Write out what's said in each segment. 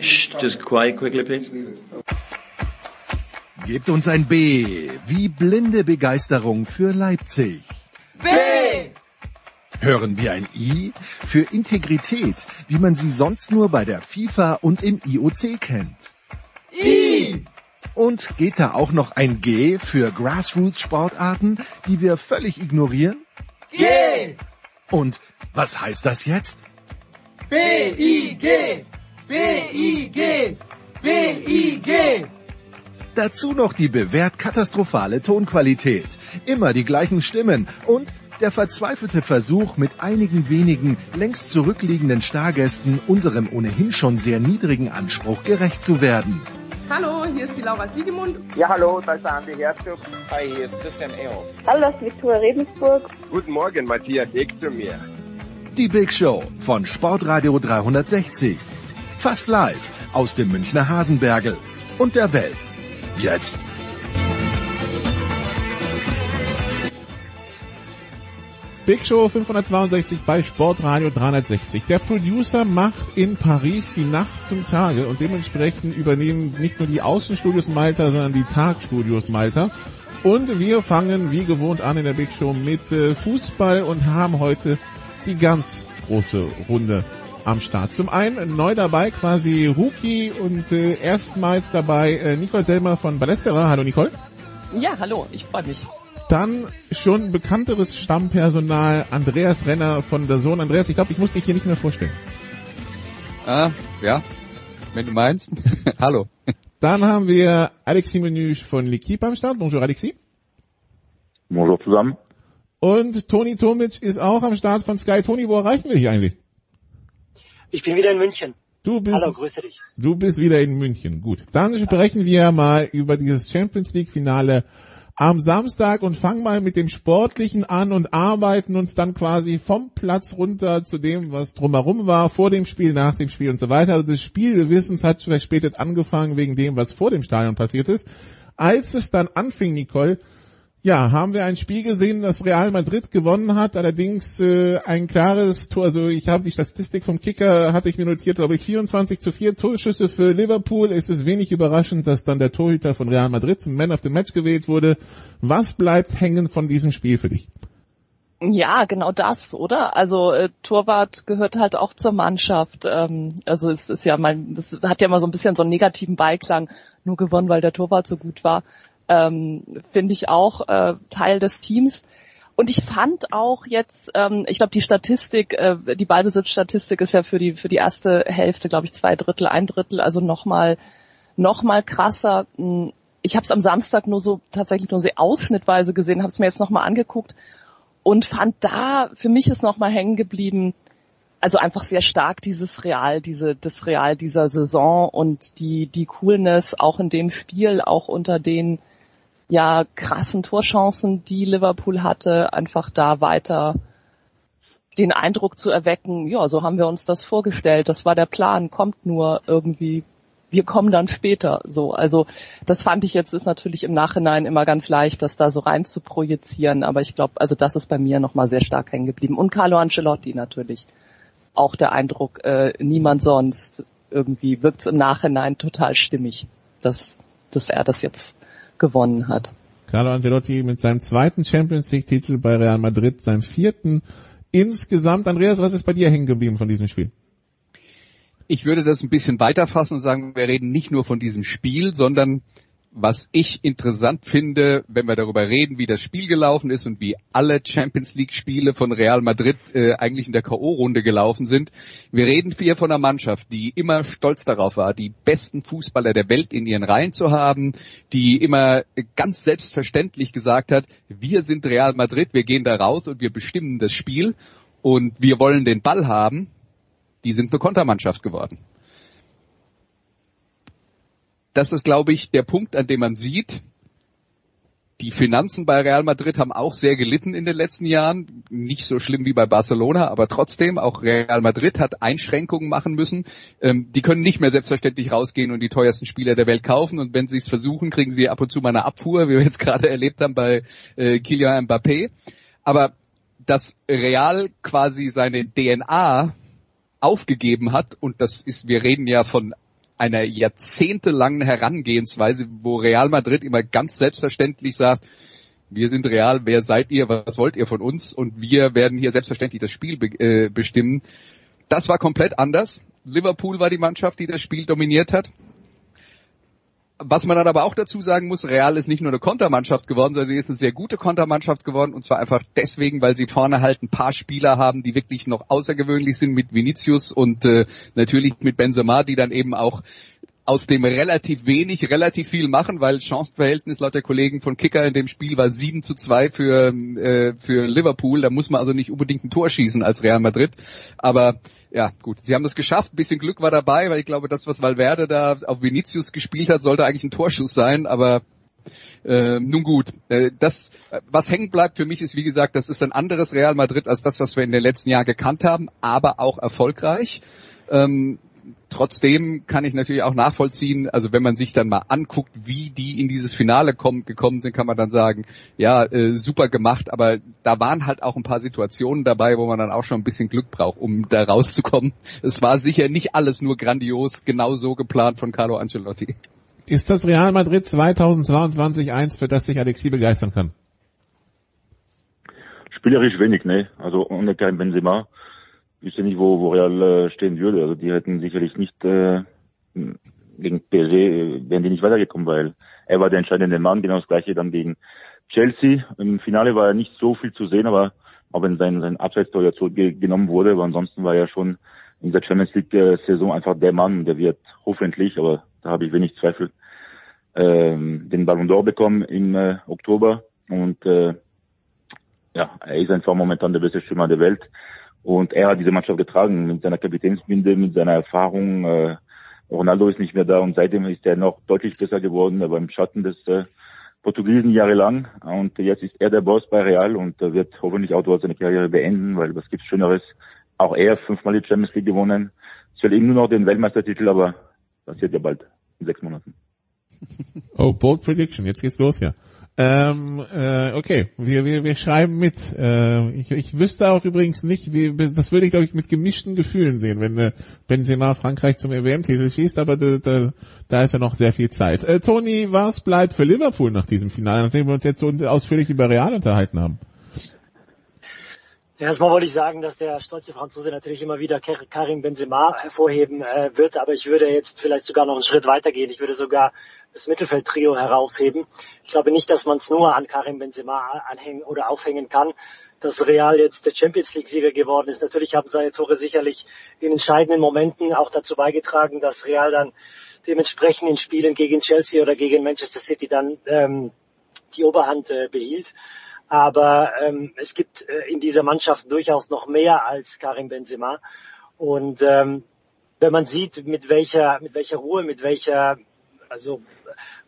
Shh, just quiet quickly, please. Gebt uns ein B wie blinde Begeisterung für Leipzig. B! Hören wir ein I für Integrität, wie man sie sonst nur bei der FIFA und im IOC kennt. I! Und geht da auch noch ein G für Grassroots-Sportarten, die wir völlig ignorieren? G! Und was heißt das jetzt? B-I-G! B-I-G! B-I-G! Dazu noch die bewährt katastrophale Tonqualität, immer die gleichen Stimmen und der verzweifelte Versuch, mit einigen wenigen längst zurückliegenden Stargästen unserem ohnehin schon sehr niedrigen Anspruch gerecht zu werden. Hallo, hier ist die Laura Siegemund. Ja, hallo, da ist der Andi Herzog. Hi, hier ist Christian Ehoff. Hallo, das ist Viktoria Rebensburg. Guten Morgen, Matthias Ekströmier. Die Big Show von Sportradio 360. Fast live aus dem Münchner Hasenbergel und der Welt. Jetzt. Big Show 562 bei Sportradio 360. Der Producer macht in Paris die Nacht zum Tage und dementsprechend übernehmen nicht nur die Außenstudios Malta, sondern die Tagstudios Malta. Und wir fangen wie gewohnt an in der Big Show mit äh, Fußball und haben heute die ganz große Runde am Start. Zum einen neu dabei quasi Rookie und äh, erstmals dabei äh, Nicole Selmer von Ballesterer. Hallo Nicole. Ja, hallo, ich freue mich. Dann schon bekannteres Stammpersonal Andreas Renner von der Sohn. Andreas, ich glaube, ich muss dich hier nicht mehr vorstellen. Ah, ja, wenn du meinst. Hallo. Dann haben wir Alexis Menüsch von L'Equipe am Start. Bonjour Alexis. Bonjour zusammen. Und Toni Tomic ist auch am Start von Sky. Toni, wo erreichen wir dich eigentlich? Ich bin wieder in München. Du bist, Hallo, grüße dich. Du bist wieder in München. Gut. Dann sprechen wir mal über dieses Champions League Finale am Samstag und fangen mal mit dem Sportlichen an und arbeiten uns dann quasi vom Platz runter zu dem, was drumherum war, vor dem Spiel, nach dem Spiel und so weiter. Also das Spiel, wir wissen, es hat verspätet angefangen wegen dem, was vor dem Stadion passiert ist. Als es dann anfing, Nicole, ja, haben wir ein Spiel gesehen, das Real Madrid gewonnen hat, allerdings äh, ein klares Tor, also ich habe die Statistik vom Kicker, hatte ich mir notiert, glaube ich, 24 zu 4 Torschüsse für Liverpool. Es ist wenig überraschend, dass dann der Torhüter von Real Madrid zum Man of the Match gewählt wurde. Was bleibt hängen von diesem Spiel für dich? Ja, genau das, oder? Also äh, Torwart gehört halt auch zur Mannschaft. Ähm, also es ist ja mal, es hat ja mal so ein bisschen so einen negativen Beiklang, nur gewonnen, weil der Torwart so gut war ähm, finde ich auch äh, Teil des Teams. Und ich fand auch jetzt, ähm, ich glaube, die Statistik, äh, die Ballbesitzstatistik ist ja für die für die erste Hälfte, glaube ich, zwei Drittel, ein Drittel, also nochmal noch mal krasser. Hm, ich habe es am Samstag nur so tatsächlich nur sehr ausschnittweise gesehen, habe es mir jetzt nochmal angeguckt und fand da, für mich ist nochmal hängen geblieben, also einfach sehr stark dieses Real, diese, das Real dieser Saison und die, die Coolness auch in dem Spiel, auch unter den ja krassen Torchancen, die Liverpool hatte, einfach da weiter den Eindruck zu erwecken, ja, so haben wir uns das vorgestellt, das war der Plan, kommt nur irgendwie, wir kommen dann später, so. Also, das fand ich jetzt ist natürlich im Nachhinein immer ganz leicht, das da so rein zu projizieren, aber ich glaube, also das ist bei mir nochmal sehr stark hängen geblieben. Und Carlo Ancelotti natürlich. Auch der Eindruck, äh, niemand sonst irgendwie wirkt im Nachhinein total stimmig, dass, dass er das jetzt gewonnen hat. Carlo Ancelotti mit seinem zweiten Champions League Titel bei Real Madrid, seinem vierten insgesamt. Andreas, was ist bei dir hängen geblieben von diesem Spiel? Ich würde das ein bisschen weiterfassen und sagen, wir reden nicht nur von diesem Spiel, sondern was ich interessant finde, wenn wir darüber reden, wie das Spiel gelaufen ist und wie alle Champions League Spiele von Real Madrid äh, eigentlich in der KO-Runde gelaufen sind. Wir reden hier von einer Mannschaft, die immer stolz darauf war, die besten Fußballer der Welt in ihren Reihen zu haben, die immer ganz selbstverständlich gesagt hat, wir sind Real Madrid, wir gehen da raus und wir bestimmen das Spiel und wir wollen den Ball haben. Die sind eine Kontermannschaft geworden das ist, glaube ich, der Punkt, an dem man sieht, die Finanzen bei Real Madrid haben auch sehr gelitten in den letzten Jahren. Nicht so schlimm wie bei Barcelona, aber trotzdem, auch Real Madrid hat Einschränkungen machen müssen. Ähm, die können nicht mehr selbstverständlich rausgehen und die teuersten Spieler der Welt kaufen. Und wenn sie es versuchen, kriegen sie ab und zu mal eine Abfuhr, wie wir jetzt gerade erlebt haben bei äh, Kylian Mbappé. Aber dass Real quasi seine DNA aufgegeben hat und das ist, wir reden ja von einer jahrzehntelangen Herangehensweise, wo Real Madrid immer ganz selbstverständlich sagt, wir sind real, wer seid ihr, was wollt ihr von uns und wir werden hier selbstverständlich das Spiel be äh, bestimmen. Das war komplett anders. Liverpool war die Mannschaft, die das Spiel dominiert hat. Was man dann aber auch dazu sagen muss, Real ist nicht nur eine Kontermannschaft geworden, sondern sie ist eine sehr gute Kontermannschaft geworden und zwar einfach deswegen, weil sie vorne halt ein paar Spieler haben, die wirklich noch außergewöhnlich sind mit Vinicius und äh, natürlich mit Benzema, die dann eben auch aus dem relativ wenig relativ viel machen, weil Chancenverhältnis laut der Kollegen von Kicker in dem Spiel war 7 zu 2 für, äh, für Liverpool. Da muss man also nicht unbedingt ein Tor schießen als Real Madrid. Aber ja, gut, sie haben das geschafft. Ein bisschen Glück war dabei, weil ich glaube, das, was Valverde da auf Vinicius gespielt hat, sollte eigentlich ein Torschuss sein, aber äh, nun gut, äh, das, was hängen bleibt für mich ist, wie gesagt, das ist ein anderes Real Madrid als das, was wir in den letzten Jahren gekannt haben, aber auch erfolgreich. Ähm, trotzdem kann ich natürlich auch nachvollziehen, also wenn man sich dann mal anguckt, wie die in dieses Finale kommen, gekommen sind, kann man dann sagen, ja, äh, super gemacht, aber da waren halt auch ein paar Situationen dabei, wo man dann auch schon ein bisschen Glück braucht, um da rauszukommen. Es war sicher nicht alles nur grandios, genau so geplant von Carlo Ancelotti. Ist das Real Madrid 2022 eins, für das sich Alexi begeistern kann? Spielerisch wenig, ne? Also ohne kein Benzema wüsste nicht, wo, wo Real äh, stehen würde. Also die hätten sicherlich nicht äh, gegen PSG äh, wären die nicht weitergekommen, weil er war der entscheidende Mann, genau das gleiche dann gegen Chelsea. Im Finale war ja nicht so viel zu sehen, aber auch wenn sein, sein Abseitstor ja zurückgenommen wurde, aber ansonsten war er schon in der Champions League äh, Saison einfach der Mann, der wird hoffentlich, aber da habe ich wenig Zweifel, ähm, den Ballon d'Or bekommen im äh, Oktober und äh, ja, er ist einfach momentan der beste Stürmer der Welt. Und er hat diese Mannschaft getragen mit seiner Kapitänsbinde, mit seiner Erfahrung. Äh, Ronaldo ist nicht mehr da und seitdem ist er noch deutlich besser geworden, aber im Schatten des äh, Portugiesen jahrelang. Und jetzt ist er der Boss bei Real und äh, wird hoffentlich auch dort seine Karriere beenden, weil was gibt's Schöneres? Auch er fünfmal die Champions League gewonnen. Es fehlt ihm nur noch den Weltmeistertitel, aber passiert ja bald in sechs Monaten. Oh, bold prediction. Jetzt geht's los hier. Ähm, äh, okay, wir, wir, wir schreiben mit. Äh, ich, ich wüsste auch übrigens nicht, wie, das würde ich glaube ich mit gemischten Gefühlen sehen, wenn äh, Benzema Frankreich zum WM-Titel schießt, aber da, da, da ist ja noch sehr viel Zeit. Äh, Toni, was bleibt für Liverpool nach diesem Finale, nachdem wir uns jetzt so ausführlich über Real unterhalten haben? Erstmal wollte ich sagen, dass der stolze Franzose natürlich immer wieder Karim Benzema hervorheben äh, wird, aber ich würde jetzt vielleicht sogar noch einen Schritt weitergehen. Ich würde sogar das Mittelfeldtrio herausheben. Ich glaube nicht, dass man es nur an Karim Benzema anhängen oder aufhängen kann, dass Real jetzt der Champions League Sieger geworden ist. Natürlich haben seine Tore sicherlich in entscheidenden Momenten auch dazu beigetragen, dass Real dann dementsprechend in Spielen gegen Chelsea oder gegen Manchester City dann ähm, die Oberhand äh, behielt. Aber ähm, es gibt äh, in dieser Mannschaft durchaus noch mehr als Karim Benzema. Und ähm, wenn man sieht, mit welcher, mit welcher Ruhe, mit welcher, also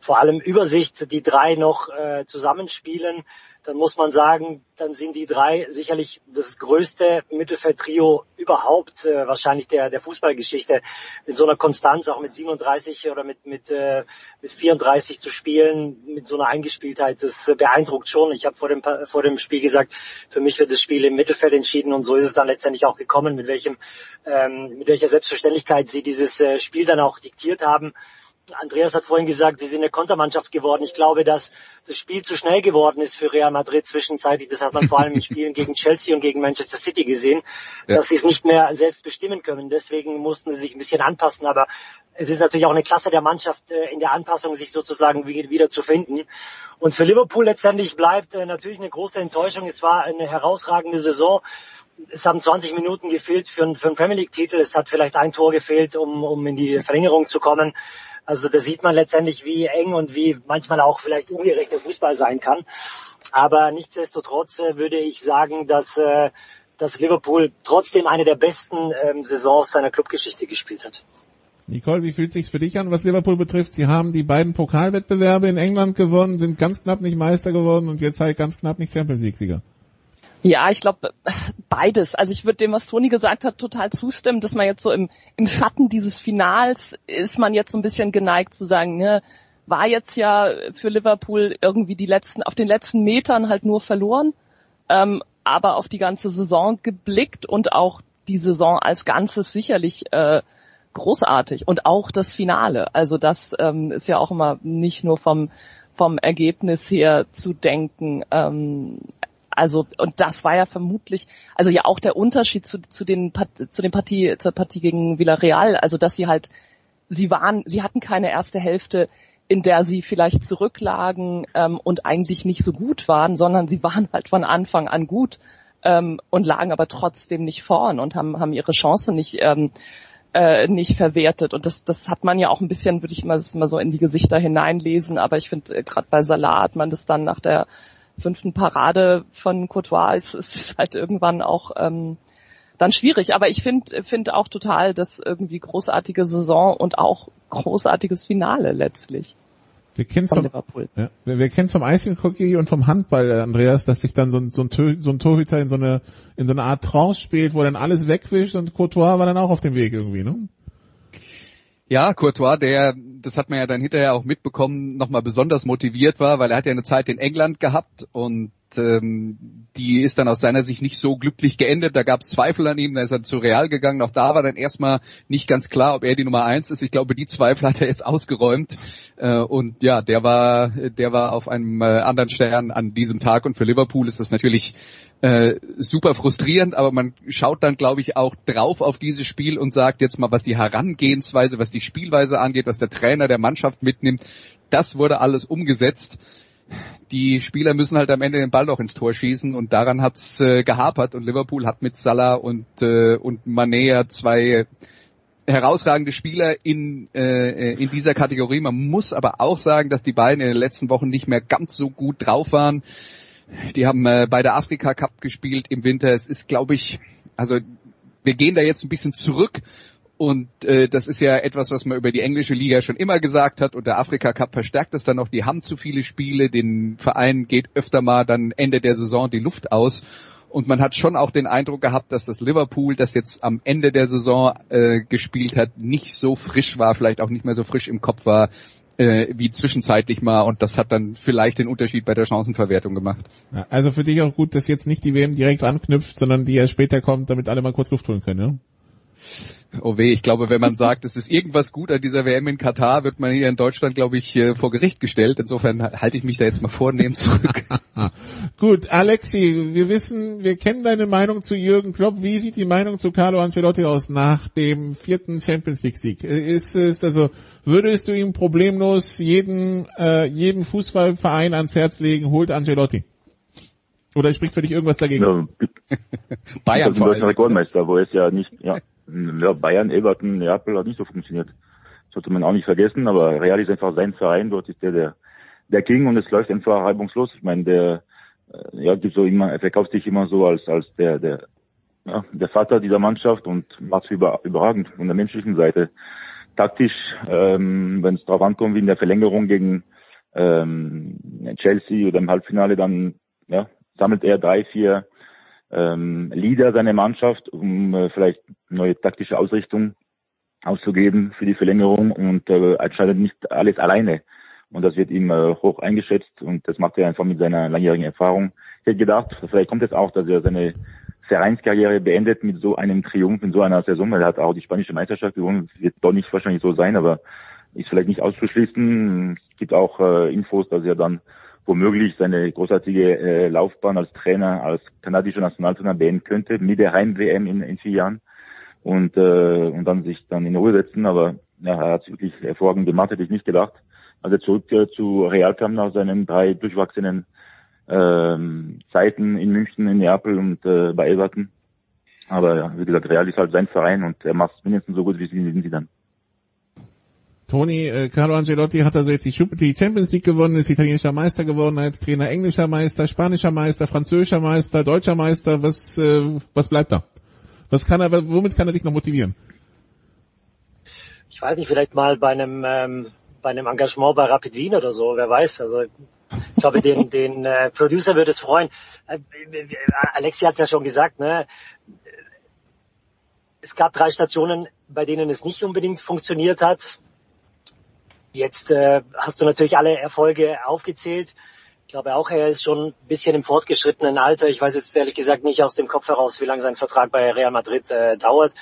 vor allem Übersicht die drei noch äh, zusammenspielen, dann muss man sagen, dann sind die drei sicherlich das größte Mittelfeldtrio überhaupt, äh, wahrscheinlich der, der Fußballgeschichte, in so einer Konstanz, auch mit 37 oder mit, mit, äh, mit 34 zu spielen, mit so einer Eingespieltheit, das beeindruckt schon. Ich habe vor dem, vor dem Spiel gesagt, für mich wird das Spiel im Mittelfeld entschieden und so ist es dann letztendlich auch gekommen, mit welchem, ähm, mit welcher Selbstverständlichkeit sie dieses äh, Spiel dann auch diktiert haben. Andreas hat vorhin gesagt, sie sind eine Kontermannschaft geworden. Ich glaube, dass das Spiel zu schnell geworden ist für Real Madrid zwischenzeitlich. Das hat man vor allem in Spielen gegen Chelsea und gegen Manchester City gesehen, ja. dass sie es nicht mehr selbst bestimmen können. Deswegen mussten sie sich ein bisschen anpassen. Aber es ist natürlich auch eine Klasse der Mannschaft äh, in der Anpassung, sich sozusagen wieder zu finden. Und für Liverpool letztendlich bleibt äh, natürlich eine große Enttäuschung. Es war eine herausragende Saison es haben 20 Minuten gefehlt für, für einen Premier League Titel. Es hat vielleicht ein Tor gefehlt, um, um in die Verlängerung zu kommen. Also da sieht man letztendlich, wie eng und wie manchmal auch vielleicht ungerecht der Fußball sein kann. Aber nichtsdestotrotz äh, würde ich sagen, dass, äh, dass Liverpool trotzdem eine der besten ähm, Saisons seiner Clubgeschichte gespielt hat. Nicole, wie fühlt sich's für dich an, was Liverpool betrifft? Sie haben die beiden Pokalwettbewerbe in England gewonnen, sind ganz knapp nicht Meister geworden und jetzt halt ganz knapp nicht Champions League Sieger. Ja, ich glaube beides. Also ich würde dem, was Toni gesagt hat, total zustimmen, dass man jetzt so im, im Schatten dieses Finals ist man jetzt so ein bisschen geneigt zu sagen, ne, war jetzt ja für Liverpool irgendwie die letzten, auf den letzten Metern halt nur verloren, ähm, aber auf die ganze Saison geblickt und auch die Saison als Ganzes sicherlich äh, großartig und auch das Finale. Also das ähm, ist ja auch immer nicht nur vom vom Ergebnis her zu denken. Ähm, also und das war ja vermutlich, also ja auch der Unterschied zu, zu den zu den Partie zur Partie gegen Villarreal, also dass sie halt sie waren, sie hatten keine erste Hälfte, in der sie vielleicht zurücklagen ähm, und eigentlich nicht so gut waren, sondern sie waren halt von Anfang an gut ähm, und lagen aber trotzdem nicht vorn und haben haben ihre Chance nicht ähm, äh, nicht verwertet. Und das, das hat man ja auch ein bisschen, würde ich mal, mal so in die Gesichter hineinlesen, aber ich finde, äh, gerade bei Salah hat man das dann nach der fünften Parade von Courtois ist, ist es halt irgendwann auch ähm, dann schwierig. Aber ich finde finde auch total das irgendwie großartige Saison und auch großartiges Finale letztlich. Wir kennen vom, ja, wir, wir kennen vom Eishockey und vom Handball, Andreas, dass sich dann so ein, so ein, so ein Torhüter in so eine in so eine Art Trance spielt, wo dann alles wegwischt und Courtois war dann auch auf dem Weg irgendwie, ne? Ja, Courtois, der, das hat man ja dann hinterher auch mitbekommen, nochmal besonders motiviert war, weil er hat ja eine Zeit in England gehabt und ähm, die ist dann aus seiner Sicht nicht so glücklich geendet. Da gab es Zweifel an ihm, da ist er zu Real gegangen. Auch da war dann erstmal nicht ganz klar, ob er die Nummer eins ist. Ich glaube, die Zweifel hat er jetzt ausgeräumt. Äh, und ja, der war, der war auf einem äh, anderen Stern an diesem Tag. Und für Liverpool ist das natürlich äh, super frustrierend, aber man schaut dann, glaube ich, auch drauf auf dieses Spiel und sagt jetzt mal, was die Herangehensweise, was die Spielweise angeht, was der Trainer der Mannschaft mitnimmt, das wurde alles umgesetzt die Spieler müssen halt am Ende den Ball noch ins Tor schießen und daran hat's äh, gehapert und Liverpool hat mit Salah und äh, und Mané ja zwei herausragende Spieler in äh, in dieser Kategorie. Man muss aber auch sagen, dass die beiden in den letzten Wochen nicht mehr ganz so gut drauf waren. Die haben äh, bei der Afrika Cup gespielt im Winter. Es ist, glaube ich, also wir gehen da jetzt ein bisschen zurück und äh, das ist ja etwas, was man über die englische Liga schon immer gesagt hat. Und der Afrika Cup verstärkt es dann noch. Die haben zu viele Spiele. Den Vereinen geht öfter mal dann Ende der Saison die Luft aus. Und man hat schon auch den Eindruck gehabt, dass das Liverpool, das jetzt am Ende der Saison äh, gespielt hat, nicht so frisch war, vielleicht auch nicht mehr so frisch im Kopf war, äh, wie zwischenzeitlich mal. Und das hat dann vielleicht den Unterschied bei der Chancenverwertung gemacht. Ja, also für dich auch gut, dass jetzt nicht die WM direkt anknüpft, sondern die erst später kommt, damit alle mal kurz Luft holen können, ja? Oh weh, ich glaube, wenn man sagt, es ist irgendwas gut an dieser WM in Katar, wird man hier in Deutschland, glaube ich, äh, vor Gericht gestellt. Insofern halte ich mich da jetzt mal vornehm zurück. gut, Alexi, wir wissen, wir kennen deine Meinung zu Jürgen Klopp. Wie sieht die Meinung zu Carlo Ancelotti aus nach dem vierten Champions League Sieg? Ist es, also, würdest du ihm problemlos jeden, äh, jeden Fußballverein ans Herz legen, holt Ancelotti? Oder spricht für dich irgendwas dagegen? Ja, Bayern vor allem. Rekordmeister, wo es ja nicht, ja, Bayern, Everton, Neapel hat nicht so funktioniert. Sollte man auch nicht vergessen, aber Real ist einfach sein Verein, dort ist der der, der King und es läuft einfach reibungslos. Ich meine, der äh, ja, gibt so immer, er verkauft sich immer so als als der der ja, der Vater dieser Mannschaft und macht es über, überragend von der menschlichen Seite. Taktisch, ähm, wenn es darauf ankommt, wie in der Verlängerung gegen ähm, Chelsea oder im Halbfinale, dann ja, sammelt er drei, vier ähm, Leader seiner Mannschaft, um äh, vielleicht neue taktische Ausrichtung auszugeben für die Verlängerung und äh, entscheidet nicht alles alleine. Und das wird ihm äh, hoch eingeschätzt und das macht er einfach mit seiner langjährigen Erfahrung. Ich hätte gedacht, vielleicht kommt es auch, dass er seine Vereinskarriere beendet mit so einem Triumph in so einer Saison. Er hat auch die spanische Meisterschaft gewonnen, wird doch nicht wahrscheinlich so sein, aber ist vielleicht nicht auszuschließen. Es gibt auch äh, Infos, dass er dann womöglich seine großartige äh, Laufbahn als Trainer, als kanadischer Nationaltrainer beenden könnte mit der Heim-WM in, in vier Jahren und äh, und dann sich dann in Ruhe setzen. Aber ja, er hat wirklich hervorragend gemacht, hätte ich nicht gedacht. Als er zurück äh, zu Real kam nach seinen drei durchwachsenen ähm, Zeiten in München, in Neapel und äh, bei Everton. Aber ja, wie gesagt, Real ist halt sein Verein und er macht es mindestens so gut, wie sie, wie sie dann. Toni, äh, Carlo Ancelotti hat also jetzt die Champions League gewonnen, ist italienischer Meister geworden als Trainer, englischer Meister, spanischer Meister, französischer Meister, deutscher Meister. Was, äh, was bleibt da? Was kann er, womit kann er sich noch motivieren? Ich weiß nicht, vielleicht mal bei einem, ähm, bei einem Engagement bei Rapid Wien oder so, wer weiß. Also ich glaube, den, den äh, Producer würde es freuen. Äh, Alexi hat es ja schon gesagt, ne? Es gab drei Stationen, bei denen es nicht unbedingt funktioniert hat Jetzt äh, hast du natürlich alle Erfolge aufgezählt. Ich glaube auch, er ist schon ein bisschen im fortgeschrittenen Alter. Ich weiß jetzt ehrlich gesagt nicht aus dem Kopf heraus, wie lange sein Vertrag bei Real Madrid äh, dauert.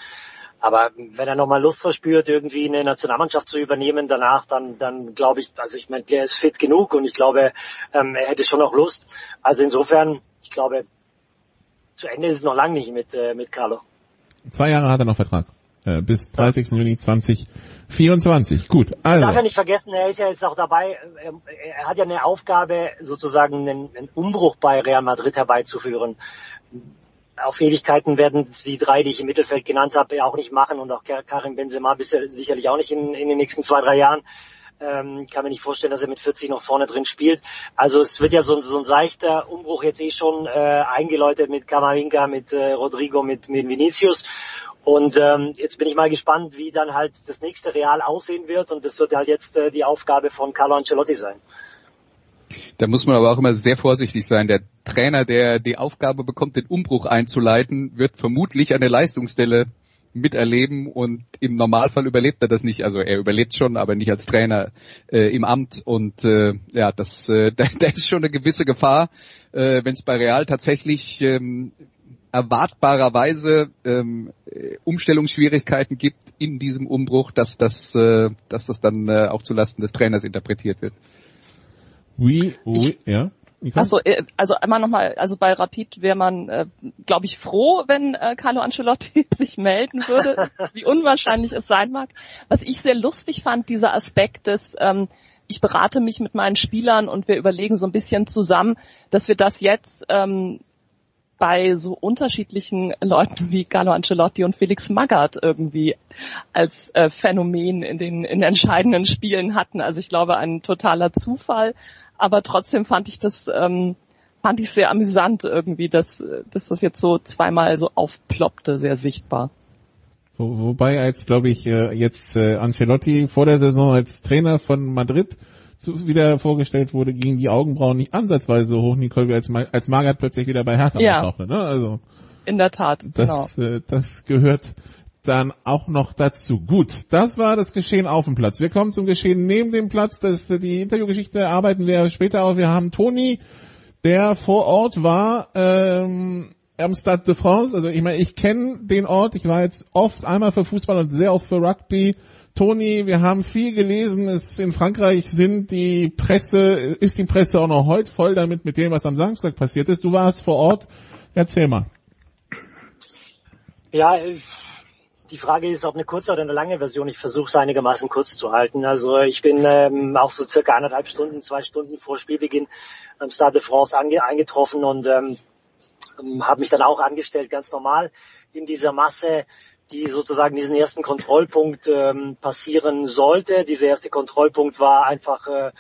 Aber wenn er nochmal Lust verspürt, irgendwie eine Nationalmannschaft zu übernehmen danach, dann, dann glaube ich, also ich meine, der ist fit genug und ich glaube, ähm, er hätte schon noch Lust. Also insofern, ich glaube, zu Ende ist es noch lange nicht mit, äh, mit Carlo. Zwei Jahre hat er noch Vertrag. Äh, bis 30. Ja. Juni 2024. Gut, also. Darf er nicht vergessen, er ist ja jetzt auch dabei, er, er hat ja eine Aufgabe, sozusagen einen, einen Umbruch bei Real Madrid herbeizuführen auf Ewigkeiten werden die drei, die ich im Mittelfeld genannt habe, auch nicht machen und auch Karim Benzema bisher sicherlich auch nicht in, in den nächsten zwei, drei Jahren. Ähm, kann mir nicht vorstellen, dass er mit 40 noch vorne drin spielt. Also es wird ja so, so ein seichter Umbruch jetzt eh schon äh, eingeläutet mit Camavinga, mit äh, Rodrigo, mit, mit Vinicius. Und ähm, jetzt bin ich mal gespannt, wie dann halt das nächste Real aussehen wird. Und das wird halt jetzt äh, die Aufgabe von Carlo Ancelotti sein. Da muss man aber auch immer sehr vorsichtig sein. Der Trainer, der die Aufgabe bekommt, den Umbruch einzuleiten, wird vermutlich eine Leistungsstelle miterleben und im Normalfall überlebt er das nicht. Also er überlebt schon, aber nicht als Trainer äh, im Amt. Und äh, ja, das, äh, da, da ist schon eine gewisse Gefahr, äh, wenn es bei Real tatsächlich ähm, erwartbarerweise ähm, Umstellungsschwierigkeiten gibt in diesem Umbruch, dass das, äh, dass das dann äh, auch zulasten des Trainers interpretiert wird. Oui, oui, ja. Achso, äh, also einmal nochmal, also bei Rapid wäre man, äh, glaube ich, froh, wenn äh, Carlo Ancelotti sich melden würde, wie unwahrscheinlich es sein mag. Was ich sehr lustig fand, dieser Aspekt des, ähm, ich berate mich mit meinen Spielern und wir überlegen so ein bisschen zusammen, dass wir das jetzt ähm, bei so unterschiedlichen Leuten wie Carlo Ancelotti und Felix Magath irgendwie als äh, Phänomen in den in entscheidenden Spielen hatten. Also ich glaube, ein totaler Zufall aber trotzdem fand ich das ähm, fand ich sehr amüsant irgendwie, dass, dass das jetzt so zweimal so aufploppte, sehr sichtbar. Wo, wobei als glaube ich äh, jetzt äh, Ancelotti vor der Saison als Trainer von Madrid zu, wieder vorgestellt wurde, gingen die Augenbrauen nicht ansatzweise so hoch, Nicole, wie als, als Magath plötzlich wieder bei Hertha ja. auftauchte. Ne? Also in der Tat. Das, genau. äh, das gehört dann auch noch dazu. Gut, das war das Geschehen auf dem Platz. Wir kommen zum Geschehen neben dem Platz. Das, die Interviewgeschichte arbeiten wir später auf. Wir haben Toni, der vor Ort war ähm, am Stade de France. Also ich meine, ich kenne den Ort. Ich war jetzt oft einmal für Fußball und sehr oft für Rugby. Toni, wir haben viel gelesen. Es in Frankreich sind die Presse, ist die Presse auch noch heute voll damit mit dem, was am Samstag passiert ist. Du warst vor Ort. Erzähl mal. Ja, die Frage ist, ob eine kurze oder eine lange Version. Ich versuche es einigermaßen kurz zu halten. Also ich bin ähm, auch so circa anderthalb Stunden, zwei Stunden vor Spielbeginn am Stade de France eingetroffen und ähm, ähm, habe mich dann auch angestellt, ganz normal in dieser Masse, die sozusagen diesen ersten Kontrollpunkt ähm, passieren sollte. Dieser erste Kontrollpunkt war einfach äh,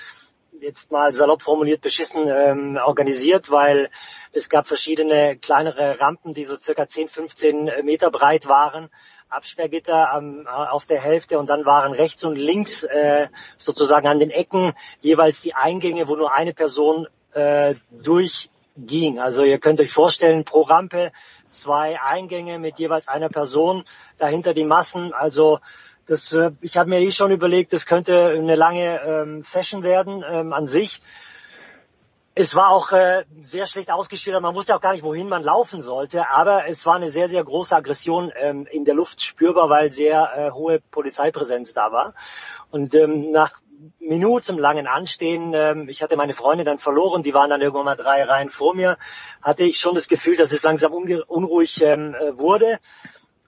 jetzt mal salopp formuliert beschissen ähm, organisiert, weil es gab verschiedene kleinere Rampen, die so circa 10, 15 Meter breit waren Absperrgitter ähm, auf der Hälfte und dann waren rechts und links äh, sozusagen an den Ecken jeweils die Eingänge, wo nur eine Person äh, durchging. Also ihr könnt euch vorstellen, pro Rampe zwei Eingänge mit jeweils einer Person, dahinter die Massen. Also das, äh, ich habe mir eh schon überlegt, das könnte eine lange ähm, Session werden ähm, an sich. Es war auch äh, sehr schlecht ausgeschildert. Man wusste auch gar nicht, wohin man laufen sollte. Aber es war eine sehr, sehr große Aggression ähm, in der Luft spürbar, weil sehr äh, hohe Polizeipräsenz da war. Und ähm, nach minutenlangen Anstehen, ähm, ich hatte meine Freunde dann verloren, die waren dann irgendwann mal drei Reihen vor mir, hatte ich schon das Gefühl, dass es langsam unruhig ähm, äh, wurde.